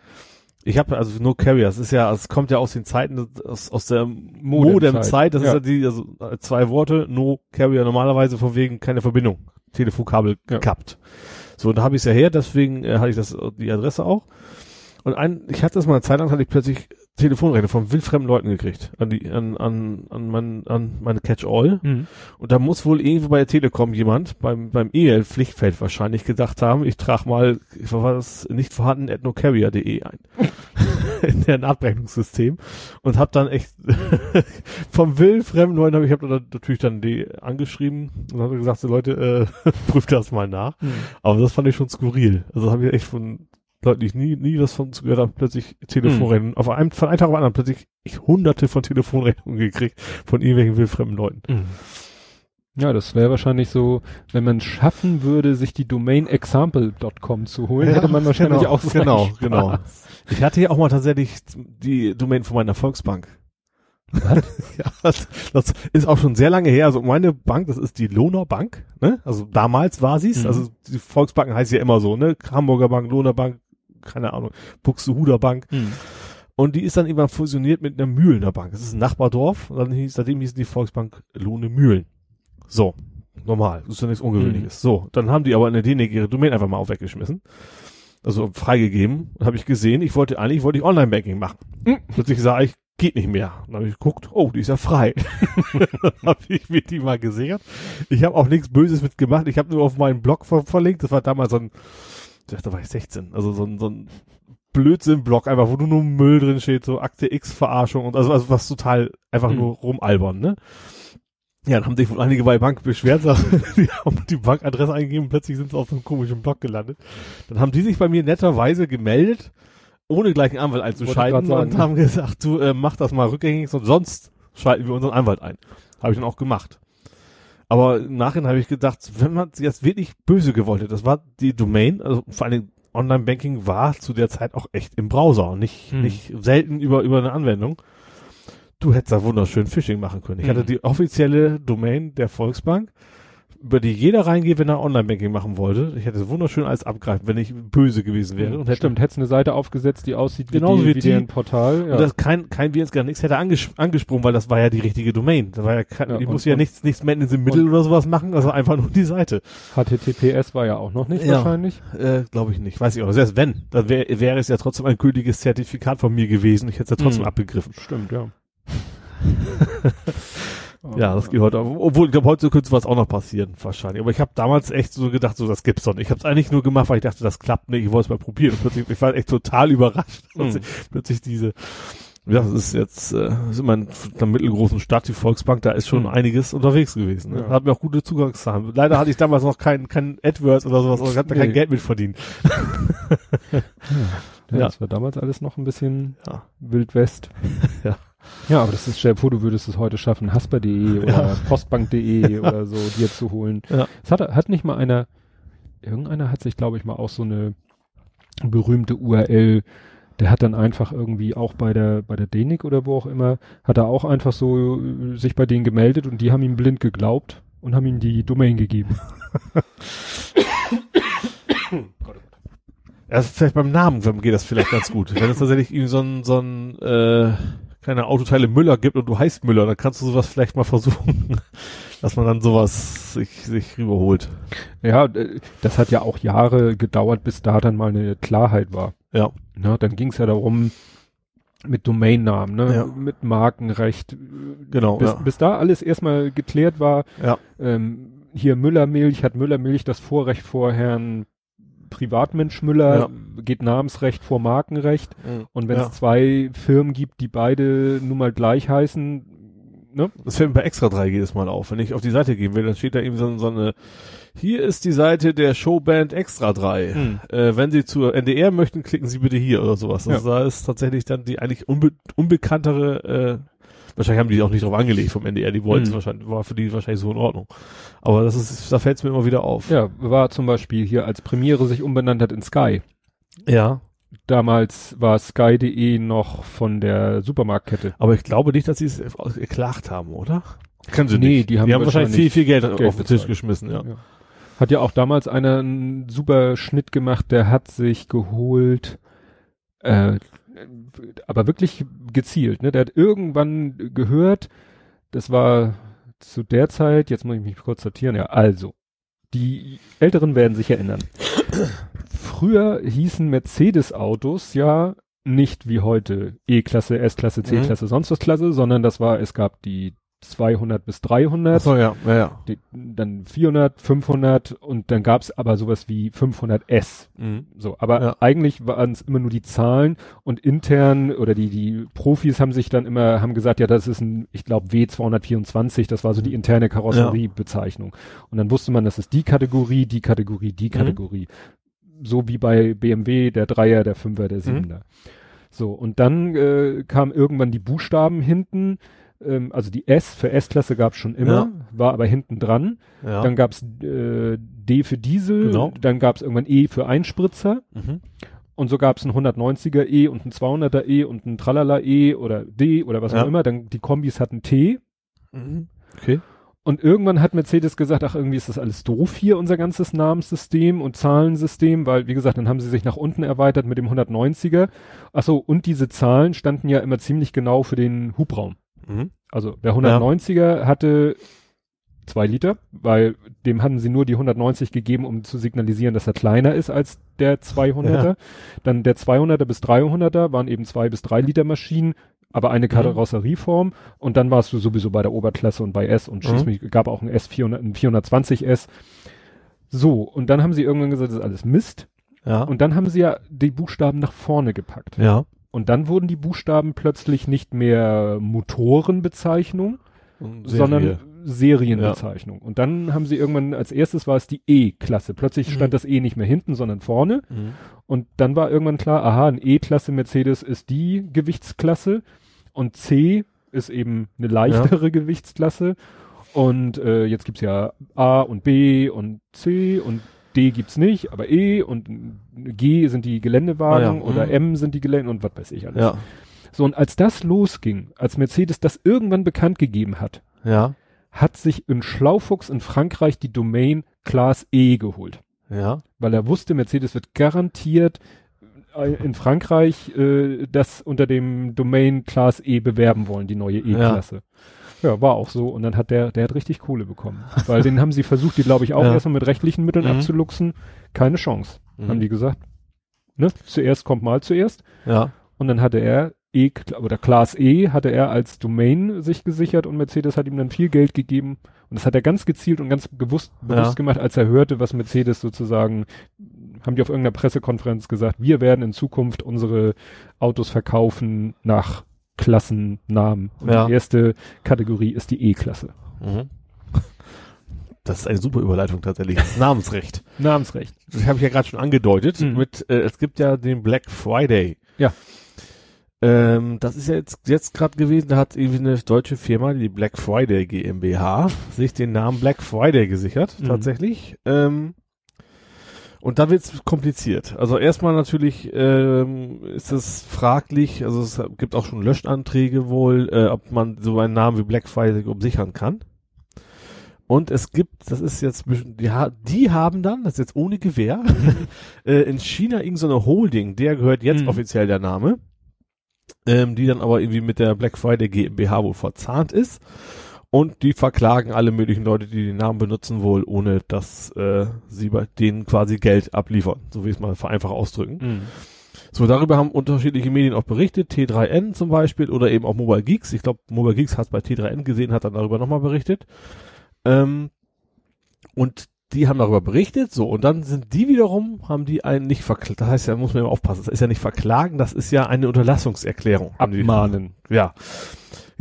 Ich habe also No Carrier, es ist ja, es kommt ja aus den Zeiten, aus, aus der Modem-Zeit. Das ist Ja. ja die, also äh, zwei Worte, No Carrier normalerweise von wegen keine Verbindung, Telefonkabel Ja. gekappt. So, und da habe ich es ja her, deswegen äh, hatte ich das, äh, die Adresse auch. Und ein, ich hatte das mal eine Zeit lang, hatte ich plötzlich Telefonrechnung von wildfremden Leuten gekriegt, an die, an, an, an, mein, an meine Catch-all. Mhm. Und da muss wohl irgendwo bei der Telekom jemand beim, beim E-Mail-Pflichtfeld wahrscheinlich gedacht haben, ich trage mal, was war das, nicht vorhanden, ethnocarrier.de ein. in deren Abrechnungssystem. Und hab dann echt vom wildfremden Leuten, hab ich habe dann natürlich dann die angeschrieben und habe gesagt, so Leute, äh, prüft das mal nach. Mhm. Aber das fand ich schon skurril. Also habe ich echt von Leuten, die ich nie, nie was von gehört habe, plötzlich Telefonrechnungen. Auf einem, von einem Tag auf den anderen plötzlich ich hunderte von Telefonrechnungen gekriegt von irgendwelchen wildfremden Leuten. Mhm. Ja, das wäre wahrscheinlich so, wenn man schaffen würde, sich die Domain example.com zu holen, hätte man wahrscheinlich genau, auch genau, Spaß. genau. Ich hatte ja auch mal tatsächlich die Domain von meiner Volksbank. ja, das, das ist auch schon sehr lange her. Also meine Bank, das ist die Lohner Bank. Ne? Also damals war sie's. Mhm. Also die Volksbanken heißt ja immer so, ne? Hamburger Bank, Lohner Bank, keine Ahnung, Buxtehuder Bank. Mhm. Und die ist dann irgendwann fusioniert mit einer Mühlener Bank. Das ist ein Nachbardorf. Und dann hieß, seitdem hieß die Volksbank Lohne Mühlen. So. Normal. Das ist ja nichts Ungewöhnliches. So. Dann haben die aber in der DNEG ihre Domain einfach mal auch weggeschmissen. Also freigegeben. Und habe ich gesehen, ich wollte eigentlich, wollte ich Online-Banking machen. Mhm. Plötzlich sah ich, geht nicht mehr. Dann habe ich geguckt, oh, die ist ja frei. habe ich mir die mal gesichert. Ich habe auch nichts Böses mitgemacht. Ich habe nur auf meinen Blog ver verlinkt. Das war damals so ein, da war ich 16. Also so ein, so ein Blödsinn-Blog einfach, wo nur Müll drin steht, so Akte X-Verarschung und also, also was total einfach Mhm. nur rumalbern, ne? Ja, dann haben sich wohl einige bei Bank beschwert, die haben die Bankadresse eingegeben und plötzlich sind sie auf so einem komischen Blog gelandet. Dann haben die sich bei mir netterweise gemeldet, ohne gleich einen Anwalt einzuschalten und haben gesagt, du äh, mach das mal rückgängig, sonst- sonst schalten wir unseren Anwalt ein. Habe ich dann auch gemacht. Aber im Nachhinein habe ich gedacht, wenn man jetzt wirklich böse gewollt hätte, das war die Domain, also vor allem Online-Banking war zu der Zeit auch echt im Browser und nicht, Hm. nicht selten über, über eine Anwendung. du hättest da wunderschön Phishing machen können. Ich hatte Mhm. die offizielle Domain der Volksbank, über die jeder reingeht, wenn er Online-Banking machen wollte. Ich hätte wunderschön alles abgreifen, wenn ich böse gewesen wäre. Und hätte, Stimmt, hättest eine Seite aufgesetzt, die aussieht Genauso wie, die, wie wie die. Portal. Ja. Und das kein, kein Virenscanner, nichts hätte anges angesprungen, weil das war ja die richtige Domain. Da war ja kein, Ja, ich und- musste ja nichts, nichts mehr in diesem Mittel oder sowas machen, also einfach nur die Seite. HTTPS war ja auch noch nicht Ja. wahrscheinlich. Äh, glaube ich nicht. Weiß ich auch. nicht. Selbst wenn, dann wär, wäre es ja trotzdem ein gültiges Zertifikat von mir gewesen. Ich hätte es ja trotzdem Mhm. abgegriffen. Stimmt, ja. Ja, das geht heute. auch. Obwohl, ich glaube, heute könnte sowas auch noch passieren, wahrscheinlich. Aber ich habe damals echt so gedacht, so, das gibt's doch nicht. Ich habe es eigentlich nur gemacht, weil ich dachte, das klappt nicht. Ich wollte es mal probieren. Und plötzlich, ich war echt total überrascht, dass ich plötzlich diese, ja, das ist jetzt, äh, ist immer in einer mittelgroßen Stadt, die Volksbank, da ist schon Mhm. einiges unterwegs gewesen. Ne? Ja. Hat mir auch gute Zugangszahlen. Leider hatte ich damals noch kein, kein AdWords oder sowas, also ich habe da kein Nee. Geld mit verdient. Ja, Ja. Das war damals alles noch ein bisschen Ja. Wild West. Ja. Ja, aber das ist, stell dir vor, du würdest es heute schaffen, hasper.de oder Ja. postbank.de oder so dir zu holen. Ja. Es hat, hat nicht mal einer, irgendeiner hat sich, glaube ich, mal auch so eine berühmte URL, der hat dann einfach irgendwie auch bei der, bei der DENIC oder wo auch immer, hat er auch einfach so äh, sich bei denen gemeldet und die haben ihm blind geglaubt und haben ihm die Domain gegeben. Erst vielleicht beim Namen geht das vielleicht ganz gut. Wenn es tatsächlich irgendwie so ein, so ein, äh, keine Autoteile Müller gibt und du heißt Müller, dann kannst du sowas vielleicht mal versuchen, dass man dann sowas sich, sich rüberholt. Ja, das hat ja auch Jahre gedauert, bis da dann mal eine Klarheit war. Ja. Ne, dann ging es ja darum, mit Domainnamen, ne, Ja. mit Markenrecht. Genau, Bis, ja. bis da alles erstmal geklärt war, Ja. ähm, hier Müllermilch, hat Müllermilch das Vorrecht vor Herrn Privatmensch Müller, geht Namensrecht vor Markenrecht. Und wenn es Ja. zwei Firmen gibt, die beide nun mal gleich heißen, ne? Das fällt mir bei Extra 3 jedes Mal auf. Wenn ich auf die Seite gehen will, dann steht da eben so, so eine, hier ist die Seite der Showband Extra 3. Hm. Äh, wenn Sie zur NDR möchten, klicken Sie bitte hier oder sowas. Also da ist tatsächlich dann die eigentlich unbe unbekanntere, äh, wahrscheinlich haben die auch nicht drauf angelegt vom NDR, die wollten es Hm. wahrscheinlich, war für die wahrscheinlich so in Ordnung. Aber das ist, da fällt es mir immer wieder auf. Ja, war zum Beispiel hier als Premiere sich umbenannt hat in Sky. Ja. Damals war Sky.de noch von der Supermarktkette. Aber ich glaube nicht, dass sie es geklagt haben, oder? Können sie Nee, nicht. die haben wahrscheinlich viel, wahrscheinlich viel Geld, Geld auf den Tisch geschmissen, ja. Ja. Hat ja auch damals einer einen super Schnitt gemacht, der hat sich geholt, äh, aber wirklich gezielt, ne? Der hat irgendwann gehört, das war zu der Zeit, jetzt muss ich mich kurz sortieren, ja, also, die Älteren werden sich erinnern. Früher hießen Mercedes-Autos ja nicht wie heute E-Klasse, S-Klasse, C-Klasse, sonst was Klasse, sondern das war, es gab die 200 bis 300, Ach so, ja, ja, ja. die, dann 400, 500 und dann gab's aber sowas wie 500S. Mhm. So, aber Ja. eigentlich waren es immer nur die Zahlen und intern oder die die Profis haben sich dann immer haben gesagt, ja, das ist ein, ich glaube W224, das war so die interne Karosseriebezeichnung. Und dann wusste man, das ist die Kategorie, die Kategorie, die Mhm. Kategorie. So wie bei BMW der Dreier, der Fünfer, der Mhm. Siebener. So und dann äh, kamen irgendwann die Buchstaben hinten. Ähm, also die S für S-Klasse gab's schon immer, Ja. war aber hinten dran. ja. Dann gab's äh, D für Diesel, Genau. dann gab's irgendwann E für Einspritzer mhm. und so gab's ein 190er E und ein 200er E und ein Tralala E oder D oder was Ja. auch immer. Dann die Kombis hatten T Mhm. Okay. und irgendwann hat Mercedes gesagt, ach irgendwie ist das alles doof hier, unser ganzes Namenssystem und Zahlensystem, weil wie gesagt, dann haben sie sich nach unten erweitert mit dem 190er. Ach so, und diese Zahlen standen ja immer ziemlich genau für den Hubraum. Mhm. Also der 190er hatte zwei Liter, weil dem hatten sie nur die 190 gegeben, um zu signalisieren, dass er kleiner ist als der 200er. Ja. Dann der 200er bis 300er waren eben zwei bis drei Liter Maschinen, aber eine Mhm. Karosserieform. Und dann warst du sowieso bei der Oberklasse und bei S und schieß Mhm. mich, gab auch ein S400, ein 420S. So, und dann haben sie irgendwann gesagt, das ist alles Mist. Ja. Und dann haben sie ja die Buchstaben nach vorne gepackt. ja. Und dann wurden die Buchstaben plötzlich nicht mehr Motorenbezeichnung, Und sondern Serie. Serienbezeichnung. Und dann haben sie irgendwann, als erstes war es die E-Klasse. Plötzlich Mhm. stand das E nicht mehr hinten, sondern vorne. Mhm. Und dann war irgendwann klar, aha, ein E-Klasse Mercedes ist die Gewichtsklasse und C ist eben eine leichtere Gewichtsklasse. Und äh, jetzt gibt's ja A und B und C und D gibt's nicht, aber E und G sind die Geländewagen Ah ja, mhm. oder M sind die Gelände und was weiß ich alles. Ja. So, und als das losging, als Mercedes das irgendwann bekannt gegeben hat, Ja. hat sich in Schlaufuchs in Frankreich die Domain Class E geholt. Ja. Weil er wusste, Mercedes wird garantiert äh, in Frankreich äh, das unter dem Domain Class E bewerben wollen, die neue E-Klasse. Ja. War auch so. Und dann hat der, der hat richtig Kohle bekommen. Weil den haben sie versucht, die glaube ich auch Ja. erstmal mit rechtlichen Mitteln Mhm. abzuluxen. Keine Chance, Mhm. haben die gesagt. Ne? Zuerst kommt mal zuerst. Ja. Und dann hatte er E oder Class E hatte er als Domain sich gesichert und Mercedes hat ihm dann viel Geld gegeben. Und das hat er ganz gezielt und ganz gewusst, bewusst Ja. gemacht, als er hörte, was Mercedes sozusagen, haben die auf irgendeiner Pressekonferenz gesagt, wir werden in Zukunft unsere Autos verkaufen nach Klassennamen. Und Ja. die erste Kategorie ist die E-Klasse. Mhm. Das ist eine super Überleitung tatsächlich. Das Namensrecht. Namensrecht. Das habe ich ja gerade schon angedeutet. Mhm. Mit, äh, es gibt ja den Black Friday. Ja. Ähm, das ist ja jetzt, jetzt gerade gewesen, da hat irgendwie eine deutsche Firma, die Black Friday GmbH, sich den Namen Black Friday gesichert, Mhm. tatsächlich. Ähm, und da wird's kompliziert. Also erstmal natürlich ähm, ist es fraglich, also es gibt auch schon Löschanträge wohl, äh, ob man so einen Namen wie Black Friday umsichern kann. Und es gibt, das ist jetzt, die, die haben dann, das ist jetzt ohne Gewehr, äh, in China irgendeine so Holding, der gehört jetzt Mhm. offiziell der Name, ähm, die dann aber irgendwie mit der Black Friday GmbH wohl verzahnt ist. Und die verklagen alle möglichen Leute, die den Namen benutzen, wohl, ohne dass äh, sie bei denen quasi Geld abliefern. So wie es mal vereinfacht ausdrücken. Mhm. So, darüber haben unterschiedliche Medien auch berichtet, T3N zum Beispiel oder eben auch Mobile Geeks. Ich glaube, Mobile Geeks hat es bei T3N gesehen, hat dann darüber nochmal berichtet. Ähm, und die haben darüber berichtet, so, und dann sind die wiederum, haben die einen nicht verklagt, das heißt ja, muss man immer aufpassen, das ist ja nicht verklagen, das ist ja eine Unterlassungserklärung. Abmahnen. Ja.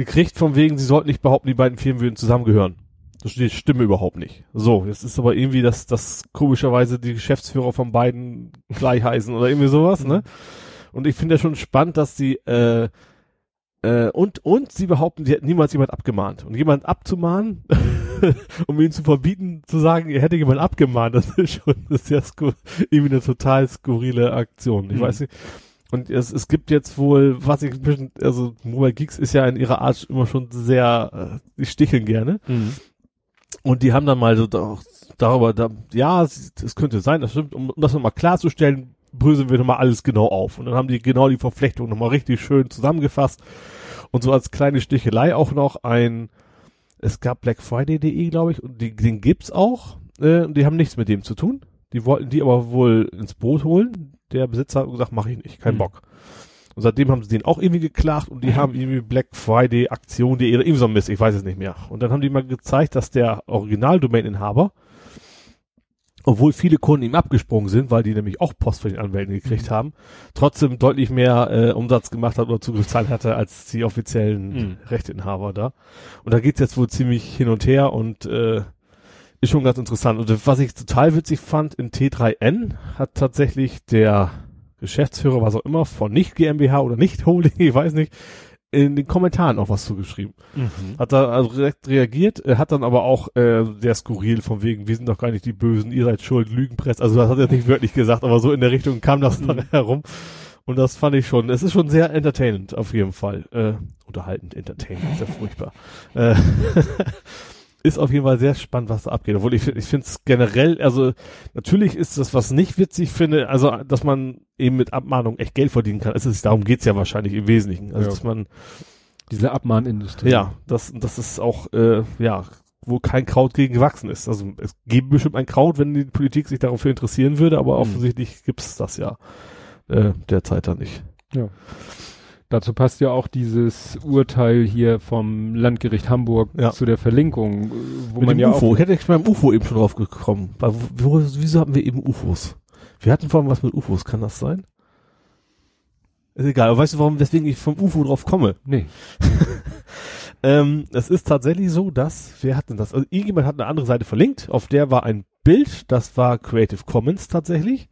Gekriegt von wegen, sie sollten nicht behaupten, die beiden Firmen würden zusammengehören. Das Stimme überhaupt nicht. So, jetzt ist aber irgendwie, dass, dass komischerweise die Geschäftsführer von beiden gleich heißen oder irgendwie sowas, ne? Und ich finde ja schon spannend, dass sie, äh, äh, und, und sie behaupten, sie hätten niemals jemand abgemahnt. Und jemand abzumahnen, um ihnen zu verbieten, zu sagen, ihr hätte jemand abgemahnt, das ist schon das ist ja skur irgendwie eine total skurrile Aktion. Ich Mhm. weiß nicht. Und es, es gibt jetzt wohl, was ich ein bisschen, also Mobile Geeks ist ja in ihrer Art immer schon sehr, äh, die sticheln gerne. Mhm. Und die haben dann mal so da, darüber, da, ja, es, es könnte sein, das stimmt, um, um das nochmal klarzustellen, bröseln wir nochmal alles genau auf. Und dann haben die genau die Verflechtung nochmal richtig schön zusammengefasst. Und so als kleine Stichelei auch noch ein, es gab blackfriday.de, glaube ich, und die, den gibt's auch, äh, und die haben nichts mit dem zu tun. Die wollten die aber wohl ins Boot holen. Der Besitzer hat gesagt, mache ich nicht, kein Mhm. Bock. Und seitdem haben sie den auch irgendwie geklagt und die haben irgendwie Black Friday Aktion.de oder irgendwie so ein Mist, ich weiß es nicht mehr. Und dann haben die mal gezeigt, dass der Original-Domain-Inhaber, obwohl viele Kunden ihm abgesprungen sind, weil die nämlich auch Post von den Anwälten gekriegt Mhm. haben, trotzdem deutlich mehr äh, Umsatz gemacht hat oder Zugriffszahlen hatte als die offiziellen Mhm. Rechteinhaber da. Und da geht's jetzt wohl ziemlich hin und her und äh, ist schon ganz interessant. Und was ich total witzig fand, in T3N hat tatsächlich der Geschäftsführer, was auch immer, von nicht GmbH oder nicht Holding, ich weiß nicht, in den Kommentaren auch was zugeschrieben. Mhm. Hat da also direkt reagiert, er hat dann aber auch äh, sehr skurril von wegen, wir sind doch gar nicht die Bösen, ihr seid schuld, Lügenpresse. Also das hat er nicht wörtlich gesagt, aber so in der Richtung kam das dann herum. Und das fand ich schon, es ist schon sehr entertainend auf jeden Fall. Äh, unterhaltend, entertainend, ja furchtbar. Äh, ist auf jeden Fall sehr spannend, was da abgeht. Obwohl ich, ich finde es generell, also natürlich ist das, was nicht witzig finde, also dass man eben mit Abmahnung echt Geld verdienen kann. Es ist, darum geht's ja wahrscheinlich im Wesentlichen. Also Ja. dass man Diese Abmahnindustrie. ja, das, das ist auch, äh, ja, wo kein Kraut gegen gewachsen ist. Also es gäbe bestimmt ein Kraut, wenn die Politik sich dafür interessieren würde, aber Mhm. offensichtlich gibt's das ja äh, derzeit dann nicht. Dazu passt ja auch dieses Urteil hier vom Landgericht Hamburg Ja. zu der Verlinkung, äh, wo Mit man dem ja UFO, auch ich hätte beim UFO eben schon drauf gekommen. Wo, wieso haben wir eben UFOs? Wir hatten vorhin was mit UFOs, kann das sein? Ist egal, aber weißt du, warum, weswegen ich vom UFO drauf komme? nee. Ähm, es ist tatsächlich so, dass, wer hat denn das? Also irgendjemand hat eine andere Seite verlinkt, auf der war ein Bild, das war Creative Commons tatsächlich,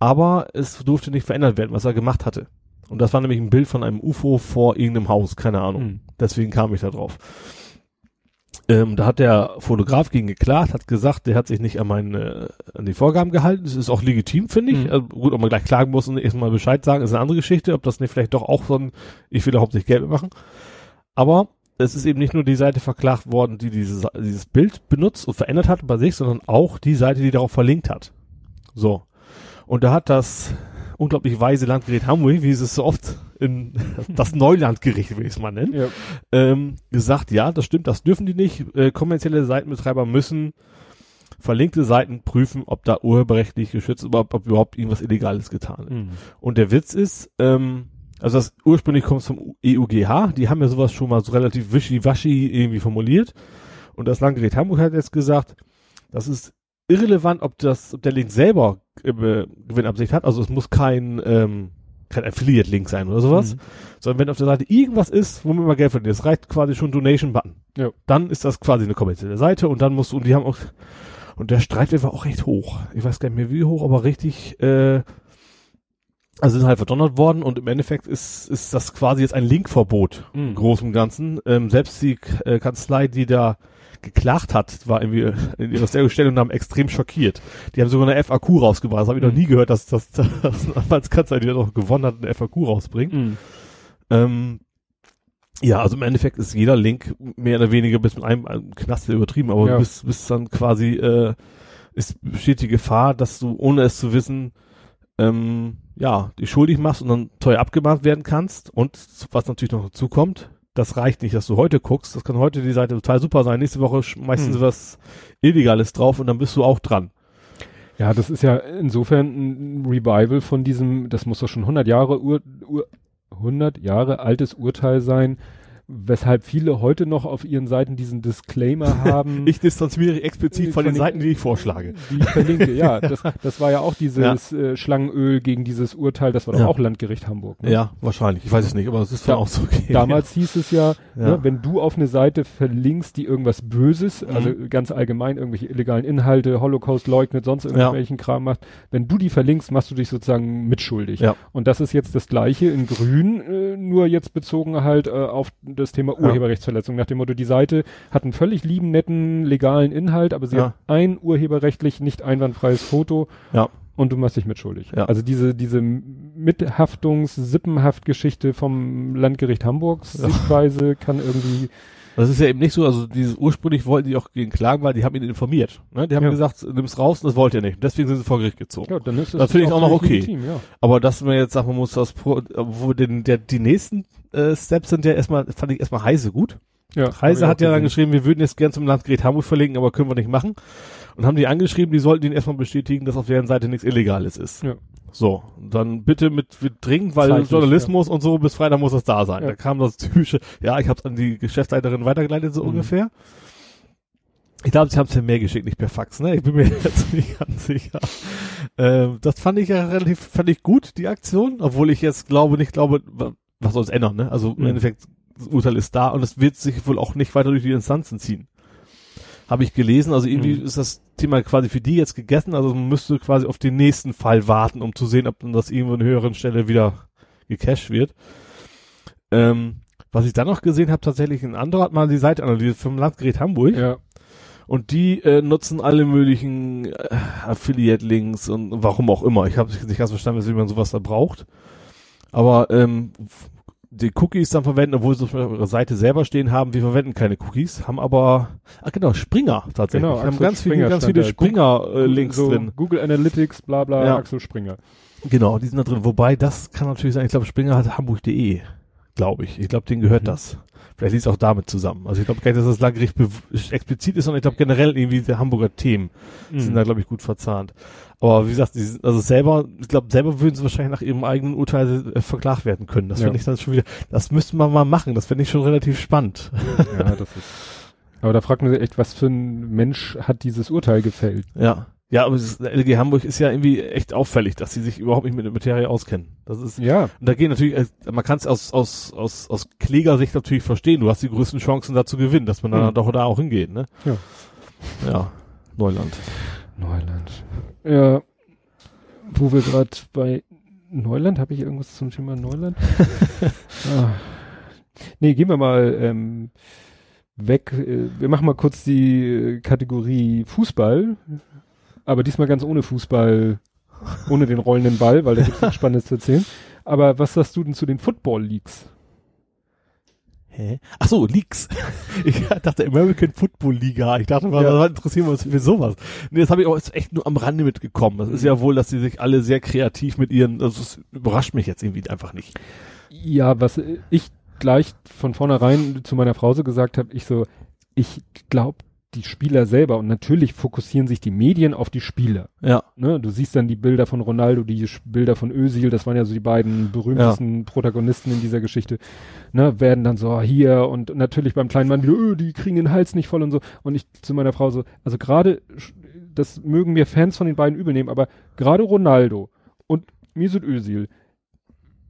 aber es durfte nicht verändert werden, was er gemacht hatte. Und das war nämlich ein Bild von einem UFO vor irgendeinem Haus, keine Ahnung. Hm. Deswegen kam ich da drauf. Ähm, da hat der Fotograf gegen geklagt, hat gesagt, der hat sich nicht an meine, an die Vorgaben gehalten. Das ist auch legitim, finde ich. Mhm. Also gut, ob man gleich klagen muss und erstmal Bescheid sagen, ist eine andere Geschichte. Ob das nicht vielleicht doch auch so ein, ich will da hauptsächlich Geld machen. Aber es ist eben nicht nur die Seite verklagt worden, die dieses, dieses Bild benutzt und verändert hat bei sich, sondern auch die Seite, die darauf verlinkt hat. So. Und da hat das unglaublich weise Landgericht Hamburg, wie es es so oft in das Neulandgericht, will ich es mal nennen, Ja. ähm, gesagt, ja, das stimmt, das dürfen die nicht. Äh, kommerzielle Seitenbetreiber müssen verlinkte Seiten prüfen, ob da urheberrechtlich geschützt, ob, ob überhaupt irgendwas Illegales getan ist. Mhm. Und der Witz ist, ähm, also das ursprünglich kommt vom EUGH, die haben ja sowas schon mal so relativ wischiwaschi irgendwie formuliert. Und das Landgericht Hamburg hat jetzt gesagt, das ist irrelevant, ob das, ob der Link selber äh, Gewinnabsicht hat. Also es muss kein, ähm, kein Affiliate-Link sein oder sowas. Mhm. Sondern wenn auf der Seite irgendwas ist, womit man Geld verdient, es reicht quasi schon Donation-Button. Ja. Dann ist das quasi eine kommerzielle Seite und dann musst du, und die haben auch, und der Streitwert war auch recht hoch. Ich weiß gar nicht mehr wie hoch, aber richtig, äh, also sind halt verdonnert worden und im Endeffekt ist, ist das quasi jetzt ein Linkverbot Mhm. im Großen und Ganzen. Ähm, selbst die äh, Kanzlei, die da geklagt hat, war irgendwie in ihrer Stellungnahme extrem schockiert. Die haben sogar eine FAQ rausgebracht. Das habe ich noch Mhm. nie gehört, dass, dass, dass eine Anwaltskanzlei, die noch gewonnen hat, eine FAQ rausbringt. Mhm. Ähm, ja, also im Endeffekt ist jeder Link mehr oder weniger bis mit einem, einem Knast übertrieben, aber Ja. bis, bis dann quasi äh, ist besteht die Gefahr, dass du ohne es zu wissen ähm, ja dich schuldig machst und dann teuer abgemahnt werden kannst. Und was natürlich noch dazu kommt, das reicht nicht, dass du heute guckst. Das kann heute die Seite total super sein. Nächste Woche schmeißen Hm. sie was Illegales drauf und dann bist du auch dran. Ja, das ist ja insofern ein Revival von diesem, das muss doch schon 100 Jahre Ur, Ur, 100 Jahre altes Urteil sein, weshalb viele heute noch auf ihren Seiten diesen Disclaimer haben. Ich distanziere mich explizit von, Von den Seiten, die ich vorschlage. die ich verlinke, ja, das, das war ja auch dieses äh, Schlangenöl gegen dieses Urteil, das war doch Ja. auch Landgericht Hamburg. Ne? Ja, wahrscheinlich. Ich weiß es nicht, aber es ist Da- dann auch so okay. Damals hieß es ja, Ja. ne, wenn du auf eine Seite verlinkst, die irgendwas Böses, Mhm. also ganz allgemein irgendwelche illegalen Inhalte, Holocaust leugnet, sonst irgendwelchen Kram macht, wenn du die verlinkst, machst du dich sozusagen mitschuldig. Ja. Und das ist jetzt das Gleiche in Grün, äh, nur jetzt bezogen halt äh, auf das Thema Ja. Urheberrechtsverletzung. Nach dem Motto, die Seite hat einen völlig lieben, netten, legalen Inhalt, aber sie Ja. hat ein urheberrechtlich nicht einwandfreies Foto Ja. und du machst dich mitschuldig. Ja. Also diese, diese Mithaftungs-, Sippenhaft-Geschichte vom Landgericht Hamburgs. Sichtweise kann irgendwie, Das ist ja eben nicht so, also dieses ursprünglich wollten die auch gegen klagen, weil die haben ihn informiert. Ne? Die haben Ja. gesagt, nimm's raus und das wollt ihr nicht. Deswegen sind sie vor Gericht gezogen. ja, dann ist Das finde ich auch noch okay. Legitim, ja. Aber dass man jetzt sagt, man muss das pro, wo den, der, die nächsten äh, Steps sind ja erstmal, fand ich erstmal Heise gut. ja Heise hat ja dann gesehen. geschrieben, wir würden jetzt gern zum Landgericht Hamburg verlegen, aber können wir nicht machen. Und haben die angeschrieben, die sollten ihnen erstmal bestätigen, dass auf deren Seite nichts Illegales ist. Ja. So, dann bitte mit, mit dringend, weil Zeitlich, Journalismus und so, bis Freitag muss das da sein. Ja. Da kam das typische, ja, ich habe an die Geschäftsleiterin weitergeleitet, so Mhm. ungefähr. Ich glaube, sie haben es ja mehr geschickt, nicht per Fax, ne? Ich bin mir jetzt nicht ganz sicher. Ähm, das fand ich ja relativ, fand ich gut, die Aktion, obwohl ich jetzt glaube, nicht glaube, wa- was soll es ändern, ne? Also im Mhm. Endeffekt, das Urteil ist da und es wird sich wohl auch nicht weiter durch die Instanzen ziehen. Habe ich gelesen, also irgendwie Mhm. ist das Thema quasi für die jetzt gegessen, also man müsste quasi auf den nächsten Fall warten, um zu sehen, ob dann das irgendwo an einer höheren Stelle wieder gecached wird. Ähm, was ich dann noch gesehen habe, tatsächlich ein anderer hat mal die Seite analysiert vom Landgericht Hamburg Ja, und die äh, nutzen alle möglichen äh, Affiliate-Links und warum auch immer. Ich habe nicht ganz verstanden, wie man sowas da braucht. Aber ähm, die Cookies dann verwenden, obwohl sie auf ihrer Seite selber stehen haben, wir verwenden keine Cookies, haben aber, ah genau, Springer tatsächlich. Genau, haben Axel ganz viele, Springer ganz stand viele. Springer-Links so drin. Google Analytics, bla bla, Ja. Axel Springer. Genau, die sind da drin. Wobei, das kann natürlich sein, ich glaube, Springer hat hamburg.de, glaube ich. Ich glaube, denen gehört Mhm. das. Vielleicht liegt es auch damit zusammen. Also ich glaube gar nicht, dass das Landgericht explizit ist, sondern ich glaube generell irgendwie die Hamburger Themen sind da, glaube ich, gut verzahnt. Aber wie gesagt, die also selber, ich glaube, selber würden sie wahrscheinlich nach ihrem eigenen Urteil äh, verklagt werden können. Das Ja. finde ich dann schon wieder, das müsste man mal machen. Das finde ich schon relativ spannend. ja, das ist. Aber da fragt man sich echt, was für ein Mensch hat dieses Urteil gefällt? Ja. Ja, aber das LG Hamburg ist ja irgendwie echt auffällig, dass sie sich überhaupt nicht mit der Materie auskennen. Das ist, Ja, und da gehen natürlich, äh, man kann es aus, aus, aus, aus Klägersicht natürlich verstehen. Du hast die größten Chancen da zu gewinnen, dass man dann Mhm. doch da auch hingeht, ne? Ja. Ja. Neuland. Neuland. Ja, wo wir gerade bei Neuland, habe ich irgendwas zum Thema Neuland? ah. Nee, gehen wir mal ähm, weg. Äh, wir machen mal kurz die äh, Kategorie Fußball, aber diesmal ganz ohne Fußball, ohne den rollenden Ball, weil da gibt's nichts Spannendes zu erzählen. Aber was sagst du denn zu den Football Leagues? Hä? Ach so, Leaks. Ich dachte American Football Liga. Ich dachte, was ja. interessieren wir uns für sowas. Nee, das habe ich auch echt nur am Rande mitgekommen. Das ist ja wohl, dass sie sich alle sehr kreativ mit ihren, also es überrascht mich jetzt irgendwie einfach nicht. Ja, was ich gleich von vornherein zu meiner Frau so gesagt habe, ich so, ich glaube, die Spieler selber und natürlich fokussieren sich die Medien auf die Spieler. Ja. Ne, du siehst dann die Bilder von Ronaldo, die Bilder von Özil, das waren ja so die beiden berühmtesten ja. Protagonisten in dieser Geschichte. Ne, werden dann so hier und natürlich beim kleinen Mann wieder, öh, die kriegen den Hals nicht voll und so. Und ich zu meiner Frau so, also gerade, das mögen mir Fans von den beiden übel nehmen, aber gerade Ronaldo und Mesut Özil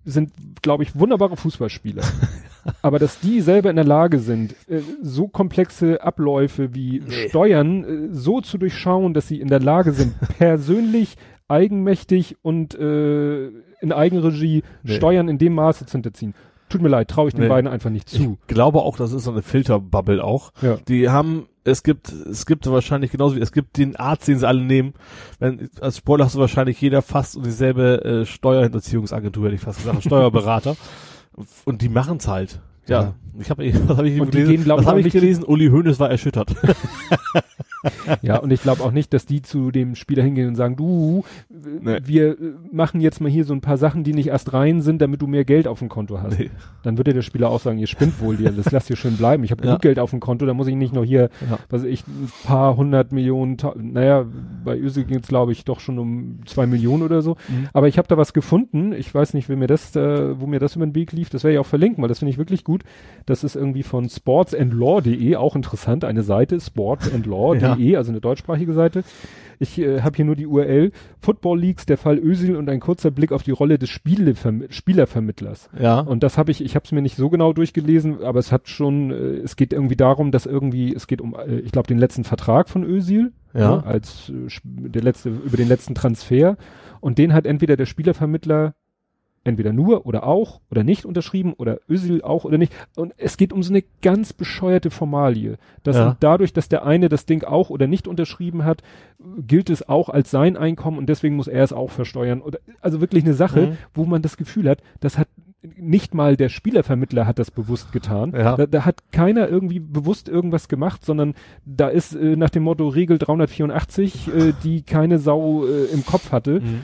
sind, glaube ich, wunderbare Fußballspieler. Aber dass die selber in der Lage sind, äh, so komplexe Abläufe wie nee. Steuern äh, so zu durchschauen, dass sie in der Lage sind, persönlich, eigenmächtig und äh, in Eigenregie nee. Steuern in dem Maße zu hinterziehen. Tut mir leid, traue ich den nee. beiden einfach nicht zu. Ich glaube auch, das ist so eine Filterbubble auch. Ja. Die haben, es gibt, es gibt wahrscheinlich genauso wie, es gibt den Arzt, den sie alle nehmen. Wenn, als Spoiler hast du wahrscheinlich jeder fast und dieselbe äh, Steuerhinterziehungsagentur, hätte ich fast gesagt, Steuerberater. und die machen's halt. Ja. ja. Ich habe was hab ich und gelesen? Gehen, was habe ich gelesen? Uli Hoeneß war erschüttert. ja, und ich glaube auch nicht, dass die zu dem Spieler hingehen und sagen, du, nee. wir machen jetzt mal hier so ein paar Sachen, die nicht erst rein sind, damit du mehr Geld auf dem Konto hast. Nee. Dann würde der Spieler auch sagen, ihr spinnt wohl, ihr, das lasst ihr schön bleiben. Ich habe genug ja. Geld auf dem Konto, da muss ich nicht noch hier, ja. was ich, ein paar hundert Millionen, naja, bei Öse ging es glaube ich doch schon um zwei Millionen oder so. Mhm. Aber ich habe da was gefunden, ich weiß nicht, wer mir das, äh, wo mir das über den Weg lief, das werde ich auch verlinken, weil das finde ich wirklich gut. Das ist irgendwie von sportsandlaw.de, auch interessant, eine Seite, sportsandlaw.de. Ja ja. also eine deutschsprachige Seite. Ich äh, habe hier nur die URL Football Leagues, der Fall Özil und ein kurzer Blick auf die Rolle des Spieleverm Spielervermittlers. Ja. Und das habe ich, ich habe es mir nicht so genau durchgelesen, aber es hat schon, äh, es geht irgendwie darum, dass irgendwie, es geht um, äh, ich glaube, den letzten Vertrag von Özil, ja. Ne, als äh, der letzte über den letzten Transfer und den hat entweder der Spielervermittler entweder nur oder auch oder nicht unterschrieben oder Özil auch oder nicht. Und es geht um so eine ganz bescheuerte Formalie. Dass ja. dadurch, dass der eine das Ding auch oder nicht unterschrieben hat, gilt es auch als sein Einkommen und deswegen muss er es auch versteuern. Oder, also wirklich eine Sache, mhm. wo man das Gefühl hat, das hat nicht mal der Spielervermittler hat das bewusst getan. Ja. Da, da hat keiner irgendwie bewusst irgendwas gemacht, sondern da ist äh, nach dem Motto Regel 384, äh, die keine Sau äh, im Kopf hatte. Mhm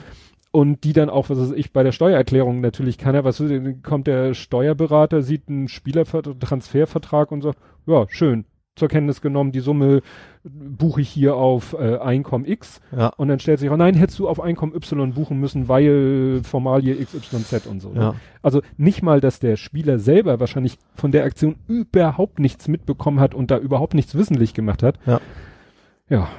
und die dann auch, was weiß ich, bei der Steuererklärung natürlich keiner, was kommt der Steuerberater, sieht einen Spielertransfervertrag und sagt, ja, schön, zur Kenntnis genommen, die Summe buche ich hier auf äh, Einkommen X ja. und dann stellt sich auch, nein, hättest du auf Einkommen Y buchen müssen, weil Formalie XYZ und so. Ja. Also nicht mal, dass der Spieler selber wahrscheinlich von der Aktion überhaupt nichts mitbekommen hat und da überhaupt nichts wissentlich gemacht hat. Ja. Ja,